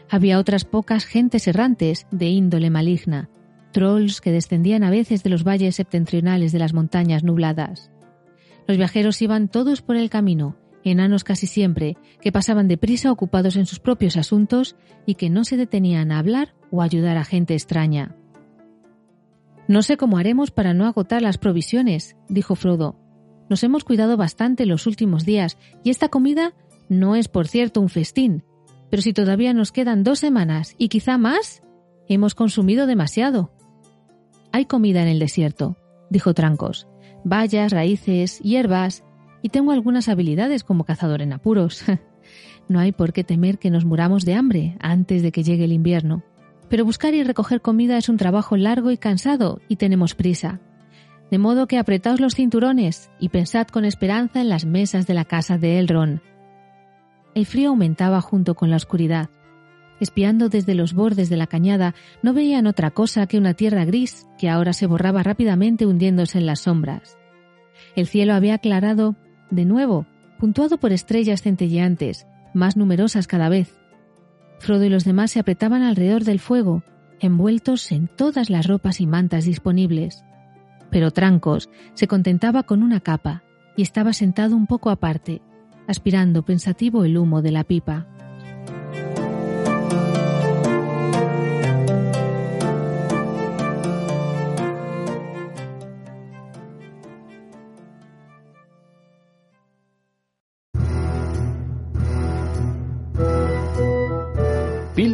[SPEAKER 11] Había otras pocas gentes errantes de índole maligna, trolls que descendían a veces de los valles septentrionales de las montañas nubladas. Los viajeros iban todos por el camino, enanos casi siempre, que pasaban deprisa ocupados en sus propios asuntos y que no se detenían a hablar o ayudar a gente extraña. No sé cómo haremos para no agotar las provisiones, dijo Frodo. Nos hemos cuidado bastante los últimos días y esta comida no es, por cierto, un festín. Pero si todavía nos quedan dos semanas y quizá más, hemos consumido demasiado. Hay comida en el desierto, dijo Trancos. Bayas, raíces, hierbas, y tengo algunas habilidades como cazador en apuros. no hay por qué temer que nos muramos de hambre antes de que llegue el invierno. Pero buscar y recoger comida es un trabajo largo y cansado y tenemos prisa. De modo que apretaos los cinturones y pensad con esperanza en las mesas de la casa de Elrond. El frío aumentaba junto con la oscuridad. Espiando desde los bordes de la cañada, no veían otra cosa que una tierra gris que ahora se borraba rápidamente hundiéndose en las sombras. El cielo había aclarado de nuevo, puntuado por estrellas centelleantes, más numerosas cada vez. Frodo y los demás se apretaban alrededor del fuego, envueltos en todas las ropas y mantas disponibles. Pero Trancos se contentaba con una capa y estaba sentado un poco aparte, aspirando pensativo el humo de la pipa.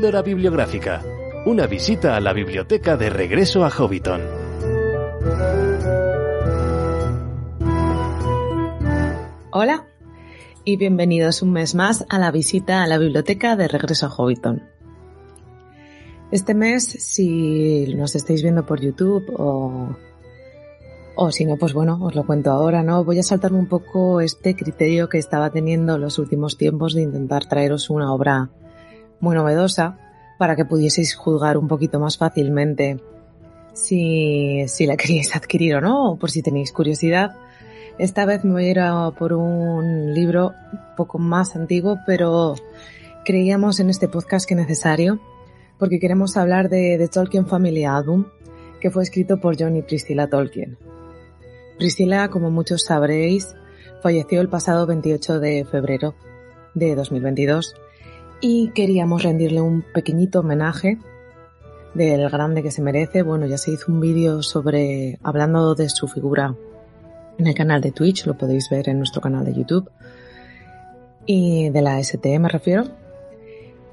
[SPEAKER 1] Píldora bibliográfica. Una visita a la biblioteca de regreso a Hobbiton.
[SPEAKER 3] Hola y bienvenidos un mes más a la visita a la biblioteca de regreso a Hobbiton. Este mes, si nos estáis viendo por YouTube o, o si no, pues bueno, os lo cuento ahora, ¿no? Voy a saltarme un poco este criterio que estaba teniendo los últimos tiempos de intentar traeros una obra muy novedosa para que pudieseis juzgar un poquito más fácilmente si, si la queríais adquirir o no, o por si tenéis curiosidad. Esta vez me voy a ir a por un libro un poco más antiguo, pero creíamos en este podcast que es necesario, porque queremos hablar de The Tolkien Family Album, que fue escrito por John y Priscilla Tolkien. Priscilla, como muchos sabréis, falleció el pasado 28 de febrero de 2022 y queríamos rendirle un pequeñito homenaje del grande que se merece. Bueno, ya se hizo un vídeo sobre hablando de su figura en el canal de Twitch, lo podéis ver en nuestro canal de YouTube y de la ST me refiero.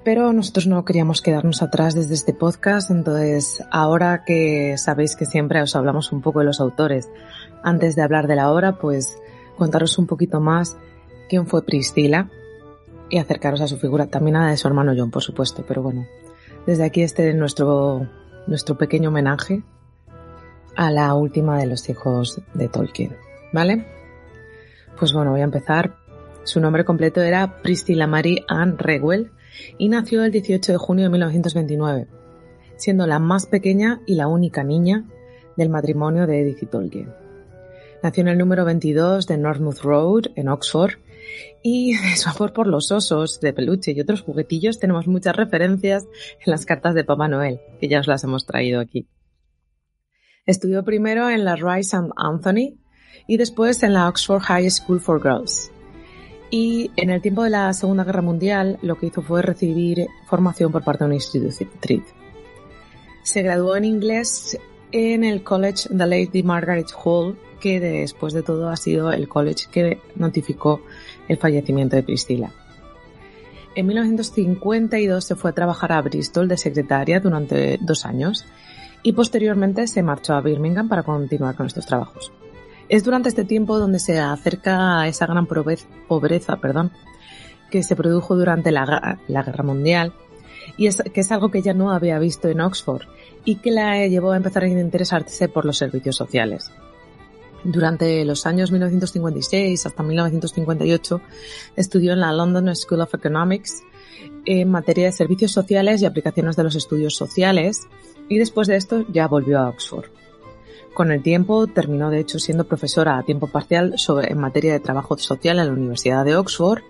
[SPEAKER 3] Pero nosotros no queríamos quedarnos atrás desde este podcast, entonces ahora que sabéis que siempre os hablamos un poco de los autores antes de hablar de la obra, pues contaros un poquito más quién fue Priscila, y acercaros a su figura, también a la de su hermano John, por supuesto, pero bueno, desde aquí este nuestro, nuestro pequeño homenaje a la última de los hijos de Tolkien, ¿vale? Pues bueno, voy a empezar. Su nombre completo era Priscilla Marie Anne Rewell y nació el 18 de junio de 1929, siendo la más pequeña y la única niña del matrimonio de Edith y Tolkien. Nació en el número 22 de Northmouth Road, en Oxford, y de su amor por los osos de peluche y otros juguetillos tenemos muchas referencias en las cartas de Papá Noel, que ya os las hemos traído aquí. Estudió primero en la Rice and Anthony y después en la Oxford High School for Girls. Y en el tiempo de la Segunda Guerra Mundial lo que hizo fue recibir formación por parte de un instituto. Se graduó en inglés en el College The Lady Margaret Hall, que después de todo ha sido el college que notificó el fallecimiento de Priscila. En 1952 se fue a trabajar a Bristol de secretaria durante dos años y posteriormente se marchó a Birmingham para continuar con estos trabajos. Es durante este tiempo donde se acerca a esa gran pobreza perdón, que se produjo durante la, Guerra Mundial y es, que es algo que ella no había visto en Oxford y que la llevó a empezar a interesarse por los servicios sociales. Durante los años 1956 hasta 1958 estudió en la London School of Economics en materia de servicios sociales y aplicaciones de los estudios sociales y después de esto ya volvió a Oxford. Con el tiempo terminó de hecho siendo profesora a tiempo parcial en materia de trabajo social en la Universidad de Oxford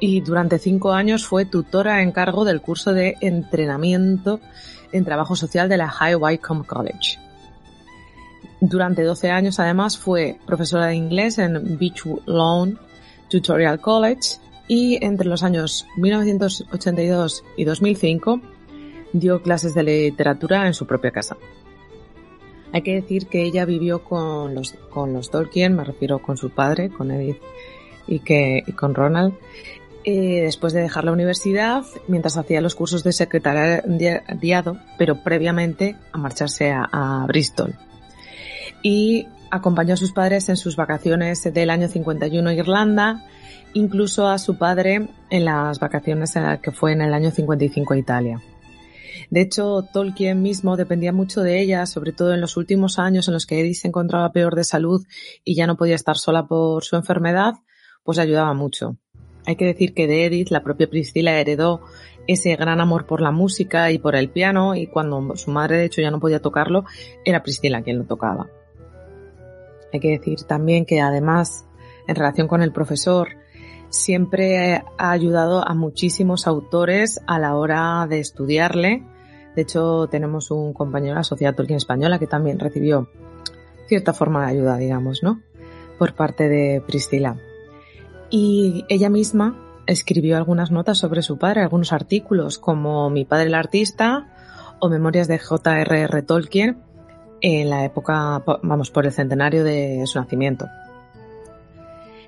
[SPEAKER 3] y durante cinco años fue tutora en cargo del curso de entrenamiento en trabajo social de la High Wycombe College. Durante 12 años, además, fue profesora de inglés en Beach Lawn Tutorial College y entre los años 1982 y 2005 dio clases de literatura en su propia casa. Hay que decir que ella vivió con los, con los Tolkien, me refiero con su padre, con Edith y, que, y con Ronald, después de dejar la universidad, mientras hacía los cursos de secretariado, pero previamente a marcharse a, Bristol. Y acompañó a sus padres en sus vacaciones del año 51 en Irlanda, incluso a su padre en las vacaciones que fue en el año 55 a Italia. De hecho, Tolkien mismo dependía mucho de ella, sobre todo en los últimos años en los que Edith se encontraba peor de salud y ya no podía estar sola por su enfermedad, pues ayudaba mucho. Hay que decir que de Edith la propia Priscila heredó ese gran amor por la música y por el piano y cuando su madre de hecho ya no podía tocarlo, era Priscila quien lo tocaba. Hay que decir también que además, en relación con el profesor, siempre ha ayudado a muchísimos autores a la hora de estudiarle. De hecho, tenemos un compañero de la Sociedad Tolkien Española que también recibió cierta forma de ayuda, digamos, ¿no? Por parte de Priscila. Y ella misma escribió algunas notas sobre su padre, algunos artículos como Mi padre el artista o Memorias de J.R.R. Tolkien en la época, vamos, por el centenario de su nacimiento.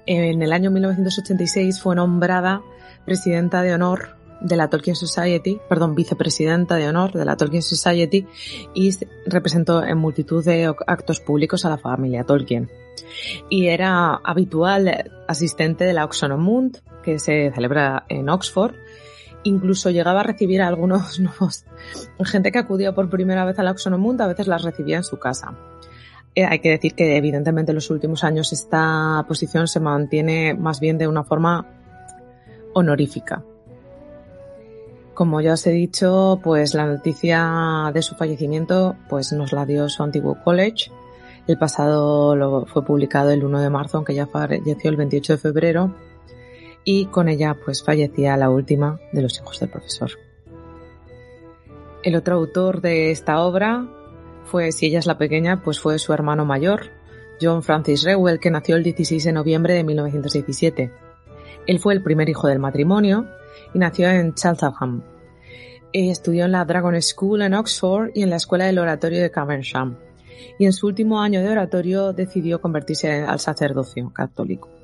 [SPEAKER 3] En el año 1986 fue nombrada presidenta de honor de la Tolkien Society, perdón, vicepresidenta de honor de la Tolkien Society y representó en multitud de actos públicos a la familia Tolkien. Y era habitual asistente de la Oxonomund, que se celebra en Oxford. Incluso llegaba a recibir a algunos nuevos, gente que acudía por primera vez a la Oxonomund, a veces las recibía en su casa. Eh, hay que decir que evidentemente en los últimos años esta posición se mantiene más bien de una forma honorífica. Como ya os he dicho, pues la noticia de su fallecimiento pues nos la dio su antiguo college. El pasado lo fue publicado el 1 de marzo, aunque ya falleció el 28 de febrero. Y con ella pues fallecía la última de los hijos del profesor. El otro autor de esta obra fue, si ella es la pequeña, pues fue su hermano mayor, John Francis Rewell, que nació el 16 de noviembre de 1917. Él fue el primer hijo del matrimonio y nació en Cheltenham. Estudió en la Dragon School en Oxford y en la Escuela del Oratorio de Caversham. Y en su último año de oratorio decidió convertirse al sacerdocio católico.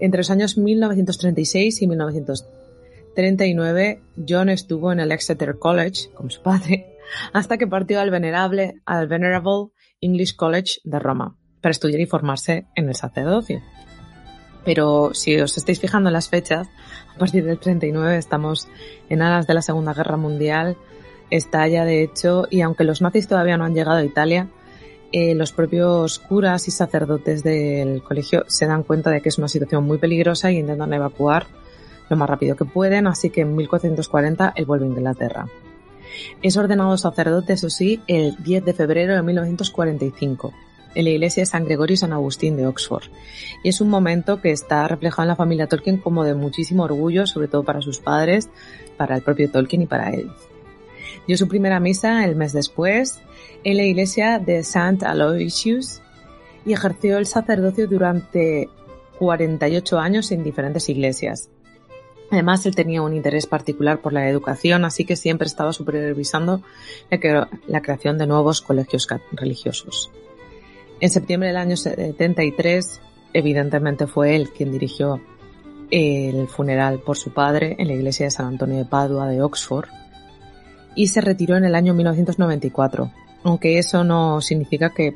[SPEAKER 3] Entre los años 1936 y 1939, John estuvo en el Exeter College, como su padre, hasta que partió al venerable, al Venerable English College de Roma para estudiar y formarse en el sacerdocio. Pero si os estáis fijando en las fechas, a partir del 39 estamos en alas de la Segunda Guerra Mundial, estalla de hecho, y aunque los nazis todavía no han llegado a Italia, eh, los propios curas y sacerdotes del colegio se dan cuenta de que es una situación muy peligrosa y intentan evacuar lo más rápido que pueden, así que en 1440 él vuelve a Inglaterra. Es ordenado sacerdote, eso sí, el 10 de febrero de 1945 en la iglesia de San Gregorio y San Agustín de Oxford. Y es un momento que está reflejado en la familia Tolkien como de muchísimo orgullo, sobre todo para sus padres, para el propio Tolkien y para él. Dio su primera misa el mes después en la iglesia de St. Aloysius y ejerció el sacerdocio durante 48 años en diferentes iglesias. Además, él tenía un interés particular por la educación, así que siempre estaba supervisando la, creación de nuevos colegios religiosos. En septiembre del año 73, evidentemente fue él quien dirigió el funeral por su padre en la iglesia de San Antonio de Padua de Oxford y se retiró en el año 1994, aunque eso no significa que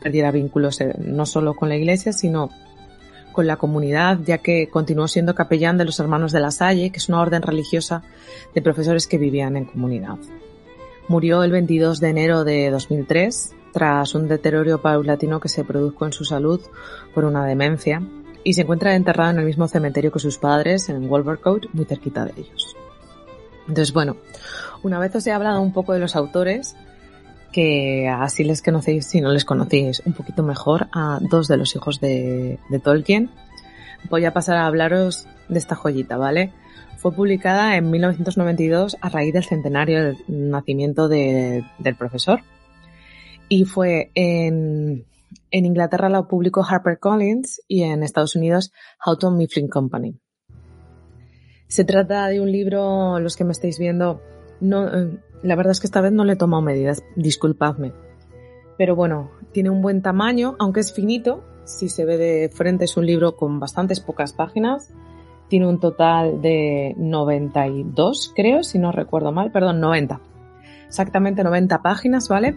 [SPEAKER 3] perdiera vínculos eh, no solo con la iglesia, sino con la comunidad, ya que continuó siendo capellán de los Hermanos de la Salle, que es una orden religiosa de profesores que vivían en comunidad. Murió el 22 de enero de 2003 tras un deterioro paulatino que se produjo en su salud por una demencia y se encuentra enterrado en el mismo cementerio que sus padres en Wolvercote, muy cerquita de ellos. Entonces, bueno, una vez os he hablado un poco de los autores, que así les conocéis, si no les conocéis un poquito mejor, a dos de los hijos de, Tolkien. Voy a pasar a hablaros de esta joyita, ¿vale? fue publicada en 1992 a raíz del centenario del nacimiento del profesor. Y fue en, en Inglaterra la publicó HarperCollins y en Estados Unidos Houghton Mifflin Company. Se trata de un libro, los que me estáis viendo, no, eh, la verdad es que esta vez no le he tomado medidas, disculpadme. Pero bueno, tiene un buen tamaño, aunque es finito. Si se ve de frente es un libro con bastantes pocas páginas. Tiene un total de 92, creo, si no recuerdo mal, perdón, 90. Exactamente 90 páginas, ¿vale?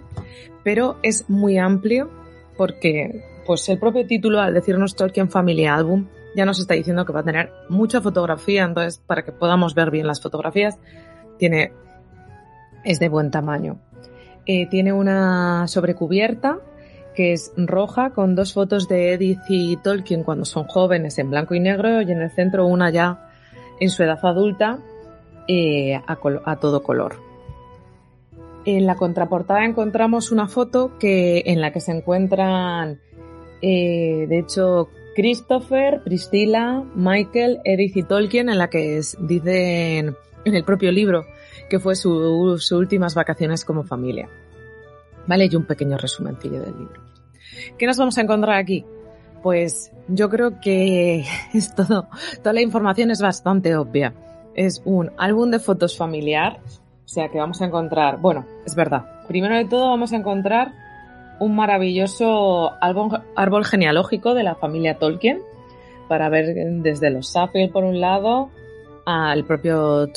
[SPEAKER 3] Pero es muy amplio porque pues el propio título al decirnos Tolkien Family Album ya nos está diciendo que va a tener mucha fotografía, entonces para que podamos ver bien las fotografías tiene es de buen tamaño. Eh, tiene una sobrecubierta que es roja con dos fotos de Edith y Tolkien cuando son jóvenes en blanco y negro y en el centro una ya en su edad adulta eh, a, todo color. En la contraportada encontramos una foto que, en la que se encuentran, eh, de hecho, Christopher, Priscilla, Michael, Edith y Tolkien, en la que dicen en el propio libro que fue sus últimas vacaciones como familia. ¿Vale? Y un pequeño resumencillo del libro. ¿Qué nos vamos a encontrar aquí? Pues yo creo que es todo, toda la información es bastante obvia. Es un álbum de fotos familiar, o sea que vamos a encontrar, bueno, es verdad. Primero de todo vamos a encontrar un maravilloso árbol, árbol genealógico de la familia Tolkien para ver desde los Safir por un lado al propio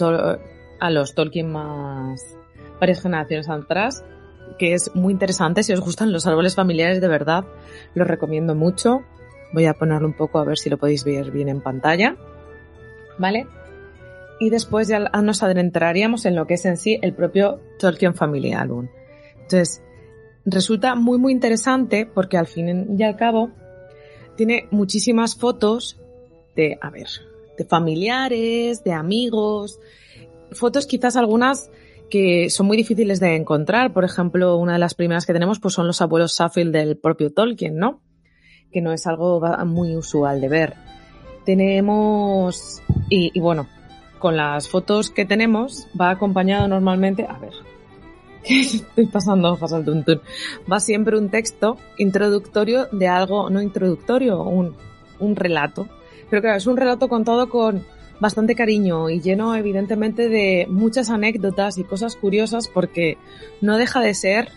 [SPEAKER 3] a los Tolkien más varias generaciones atrás, que es muy interesante. Si os gustan los árboles familiares de verdad, los recomiendo mucho. Voy a ponerlo un poco a ver si lo podéis ver bien en pantalla. ¿Vale? Y después ya nos adentraríamos en lo que es en sí el propio Tolkien Family Album. Entonces, resulta muy muy interesante porque al fin y al cabo tiene muchísimas fotos de, a ver, de familiares, de amigos, fotos quizás algunas que son muy difíciles de encontrar. Por ejemplo, una de las primeras que tenemos pues son los abuelos Saffield del propio Tolkien, ¿no? Que no es algo muy usual de ver. Tenemos, y, bueno, con las fotos que tenemos va acompañado normalmente, a ver, estoy pasando hojas al tuntún, va siempre un texto introductorio de algo, no introductorio, un, un relato. Pero claro, es un relato contado con bastante cariño y lleno evidentemente de muchas anécdotas y cosas curiosas porque no deja de ser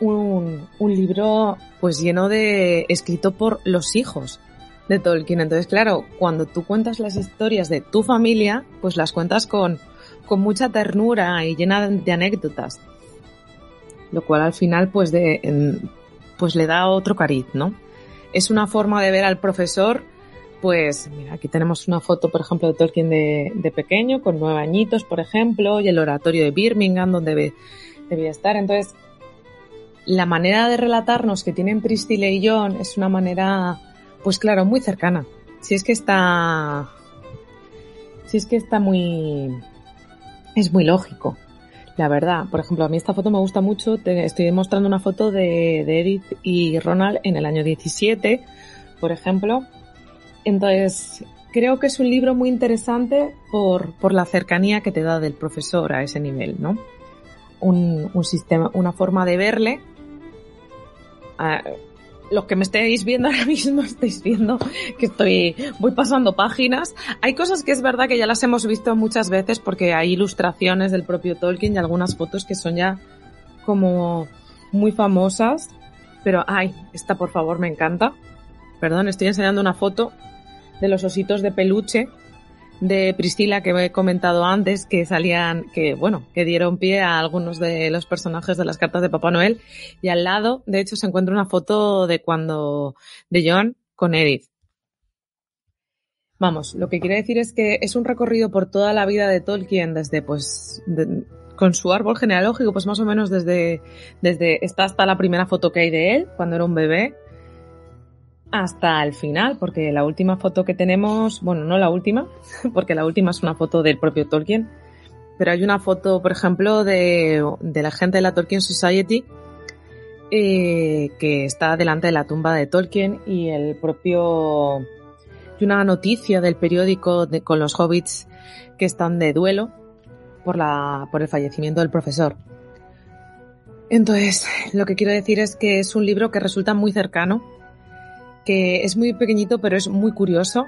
[SPEAKER 3] un, un libro pues lleno de escrito por los hijos de Tolkien. Entonces, claro, cuando tú cuentas las historias de tu familia, pues las cuentas con, con mucha ternura y llena de anécdotas. Lo cual al final pues de pues le da otro cariz, ¿no? Es una forma de ver al profesor pues mira, aquí tenemos una foto, por ejemplo, de Tolkien de, pequeño, con nueve añitos, por ejemplo, y el oratorio de Birmingham, donde debía estar. Entonces, la manera de relatarnos que tienen Priscilla y John es una manera, pues claro, muy cercana. Si es que está, si es que está muy, es muy lógico. La verdad, por ejemplo, a mí esta foto me gusta mucho. estoy mostrando una foto de, Edith y Ronald en el año 17, por ejemplo, entonces, creo que es un libro muy interesante por, por la cercanía que te da del profesor a ese nivel, ¿no? Un, sistema, una forma de verle. Uh, los que me estéis viendo ahora mismo estáis viendo que estoy, voy pasando páginas. Hay cosas que es verdad que ya las hemos visto muchas veces porque hay ilustraciones del propio Tolkien y algunas fotos que son ya como muy famosas. Pero, ay, esta por favor me encanta. Perdón, estoy enseñando una foto de los ositos de peluche de Priscila que he comentado antes, que salían, que bueno, que dieron pie a algunos de los personajes de las cartas de Papá Noel. Y al lado, de hecho, se encuentra una foto de cuando, de John con Edith. Vamos, lo que quiere decir es que es un recorrido por toda la vida de Tolkien desde, pues, con su árbol genealógico, pues más o menos desde, desde, está hasta la primera foto que hay de él, cuando era un bebé, hasta el final, porque la última foto que tenemos, bueno, no la última, porque la última es una foto del propio Tolkien, pero hay una foto, por ejemplo, de, la gente de la Tolkien Society eh, que está delante de la tumba de Tolkien y el propio que una noticia del periódico de, con los hobbits que están de duelo por, la, por el fallecimiento del profesor. Entonces, lo que quiero decir es que es un libro que resulta muy cercano, que es muy pequeñito pero es muy curioso.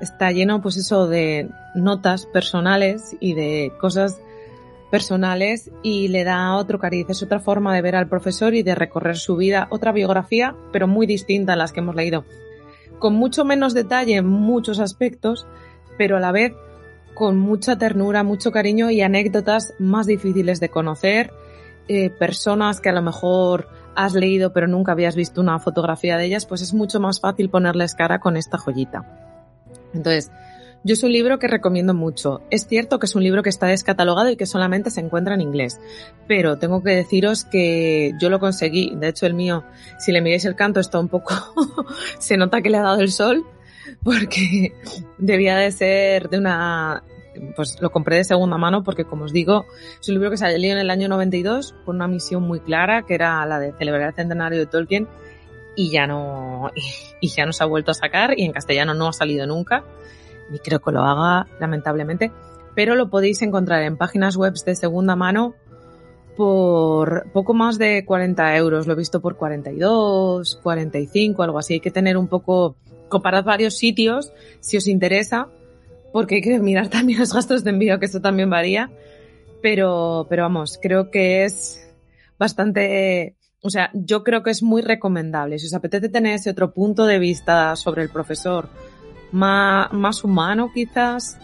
[SPEAKER 3] Está lleno, pues eso, de notas personales y de cosas personales y le da otro cariz, es otra forma de ver al profesor y de recorrer su vida, otra biografía, pero muy distinta a las que hemos leído. Con mucho menos detalle en muchos aspectos, pero a la vez con mucha ternura, mucho cariño y anécdotas más difíciles de conocer, eh, personas que a lo mejor has leído pero nunca habías visto una fotografía de ellas, pues es mucho más fácil ponerles cara con esta joyita. Entonces, yo es un libro que recomiendo mucho. Es cierto que es un libro que está descatalogado y que solamente se encuentra en inglés, pero tengo que deciros que yo lo conseguí. De hecho, el mío, si le miráis el canto, está un poco, se nota que le ha dado el sol, porque debía de ser de una, pues lo compré de segunda mano porque, como os digo, es un libro que salió en el año 92 con una misión muy clara, que era la de celebrar el centenario de Tolkien, y ya no, y ya no se ha vuelto a sacar, y en castellano no ha salido nunca ni creo que lo haga, lamentablemente, pero lo podéis encontrar en páginas web de segunda mano por poco más de 40 euros. Lo he visto por 42, 45, algo así. Hay que tener un poco, comparad varios sitios si os interesa, porque hay que mirar también los gastos de envío, que eso también varía. Pero, pero vamos, creo que es bastante, o sea, yo creo que es muy recomendable. Si os apetece tener ese otro punto de vista sobre el profesor, más, más humano quizás,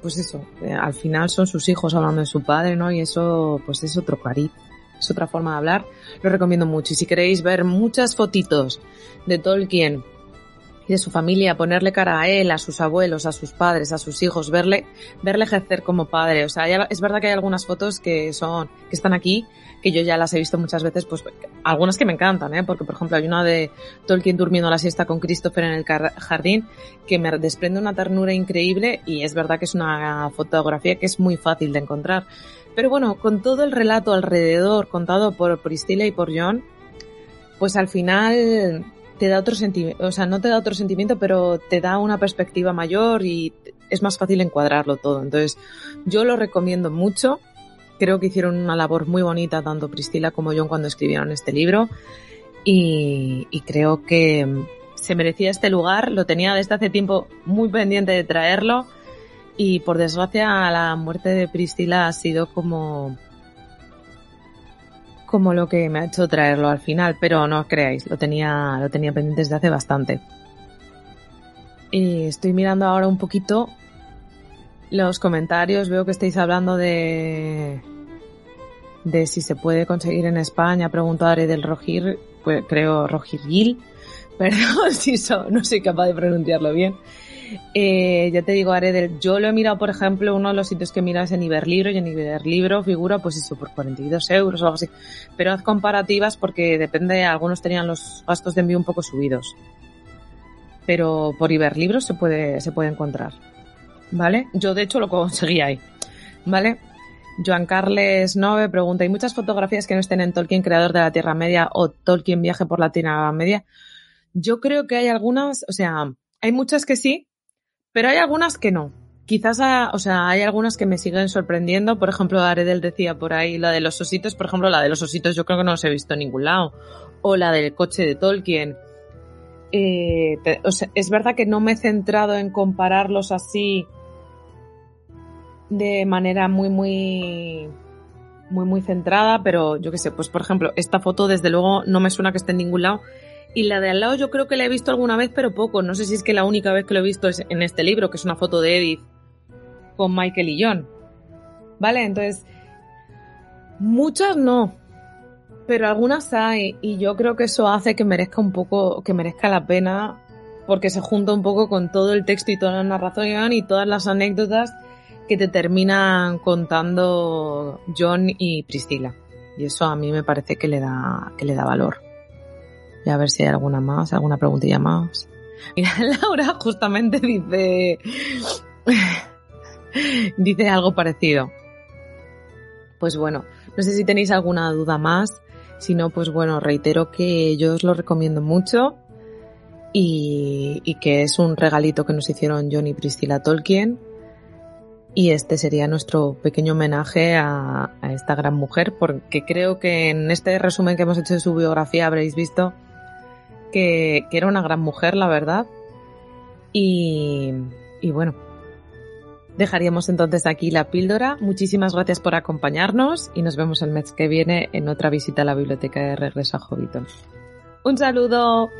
[SPEAKER 3] pues eso, eh, al final son sus hijos hablando de su padre, ¿no? Y eso, pues es otro cariz, es otra forma de hablar. Lo recomiendo mucho. Y si queréis ver muchas fotitos de Tolkien y de su familia, ponerle cara a él, a sus abuelos, a sus padres, a sus hijos, verle, verle ejercer como padre. O sea, es verdad que hay algunas fotos que son, que están aquí, que yo ya las he visto muchas veces, pues algunas que me encantan, ¿eh? porque por ejemplo hay una de Tolkien durmiendo la siesta con Christopher en el jardín que me desprende una ternura increíble y es verdad que es una fotografía que es muy fácil de encontrar. Pero bueno, con todo el relato alrededor contado por Priscilla y por John, pues al final te da otro sentimiento, o sea, no te da otro sentimiento, pero te da una perspectiva mayor y es más fácil encuadrarlo todo. Entonces, yo lo recomiendo mucho. Creo que hicieron una labor muy bonita tanto Priscila como John cuando escribieron este libro y, creo que se merecía este lugar. Lo tenía desde hace tiempo muy pendiente de traerlo y por desgracia la muerte de Priscila ha sido como como lo que me ha hecho traerlo al final, pero no os creáis, lo tenía, lo tenía pendiente desde hace bastante. Y estoy mirando ahora un poquito los comentarios, veo que estáis hablando de de si se puede conseguir en España, preguntaré del Rojir, pues creo Rojirgil, perdón si no soy capaz de pronunciarlo bien. Eh, ya te digo, Aredel, yo lo he mirado, por ejemplo, uno de los sitios que miras en Iberlibro y en Iberlibro figura pues eso por 42 euros o algo así. Pero haz comparativas porque depende, algunos tenían los gastos de envío un poco subidos. Pero por Iberlibro se puede, se puede encontrar. ¿Vale? Yo de hecho lo conseguí ahí. ¿Vale? Joan Carles Nove pregunta, ¿hay muchas fotografías que no estén en Tolkien, creador de la Tierra Media, o Tolkien viaje por la Tierra Media? Yo creo que hay algunas, o sea, hay muchas que sí, pero hay algunas que no. Quizás, o sea, hay algunas que me siguen sorprendiendo. Por ejemplo, Aredel decía por ahí la de los ositos. Por ejemplo, la de los ositos yo creo que no los he visto en ningún lado. O la del coche de Tolkien. Eh, es verdad que no me he centrado en compararlos así de manera muy, muy, muy, muy centrada, pero yo qué sé, pues por ejemplo, esta foto desde luego no me suena que esté en ningún lado y la de al lado yo creo que la he visto alguna vez, pero poco. No sé si es que la única vez que lo he visto es en este libro, que es una foto de Edith con Michael y John. ¿Vale? Entonces, muchas no, pero algunas hay y yo creo que eso hace que merezca un poco, que merezca la pena porque se junta un poco con todo el texto y toda la narración y todas las anécdotas que te terminan contando John y Priscila. Y eso a mí me parece que le da, que le da valor. Y a ver si hay alguna más, alguna preguntilla más. Mira, Laura justamente dice, dice algo parecido. Pues bueno, no sé si tenéis alguna duda más. Si no, pues bueno, reitero que yo os lo recomiendo mucho.
[SPEAKER 2] y, que es un regalito que nos hicieron John y Priscilla Tolkien. Y este sería nuestro pequeño homenaje a, esta gran mujer, porque creo que en este resumen que hemos hecho de su biografía habréis visto que, era una gran mujer, la verdad. Y, bueno, dejaríamos entonces aquí la píldora. Muchísimas gracias por acompañarnos y nos vemos el mes que viene en otra visita a la biblioteca de regreso a Hobbiton. Un saludo.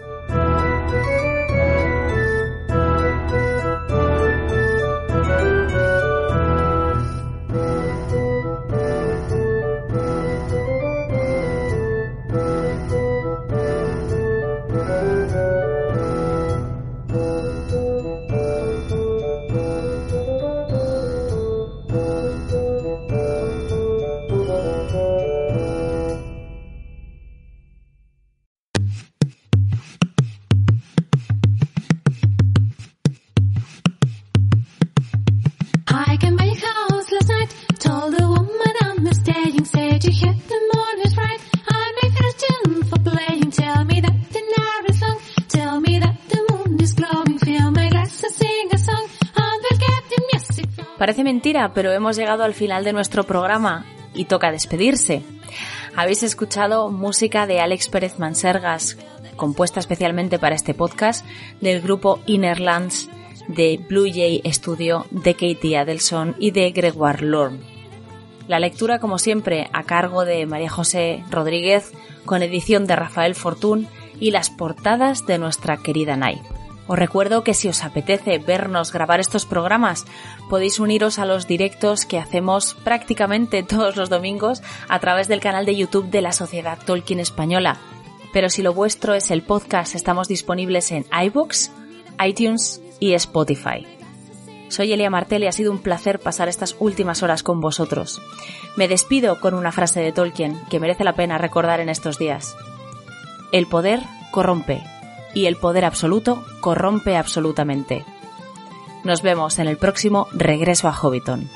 [SPEAKER 2] Parece mentira, pero hemos llegado al final de nuestro programa y toca despedirse. Habéis escuchado música de Alex Pérez Mansergas, compuesta especialmente para este podcast, del grupo Innerlands, de Blue Jay Studio, de Katie Adelson y de Gregoire Lorne. La lectura, como siempre, a cargo de María José Rodríguez, con edición de Rafael Fortún y las portadas de nuestra querida Nay. Os recuerdo que si os apetece vernos grabar estos programas, podéis uniros a los directos que hacemos prácticamente todos los domingos a través del canal de YouTube de la Sociedad Tolkien Española. Pero si lo vuestro es el podcast, estamos disponibles en iBooks, iTunes y Spotify. Soy Elia Martel y ha sido un placer pasar estas últimas horas con vosotros. Me despido con una frase de Tolkien que merece la pena recordar en estos días. El poder corrompe y el poder absoluto corrompe absolutamente. Nos vemos en el próximo Regreso a Hobbiton.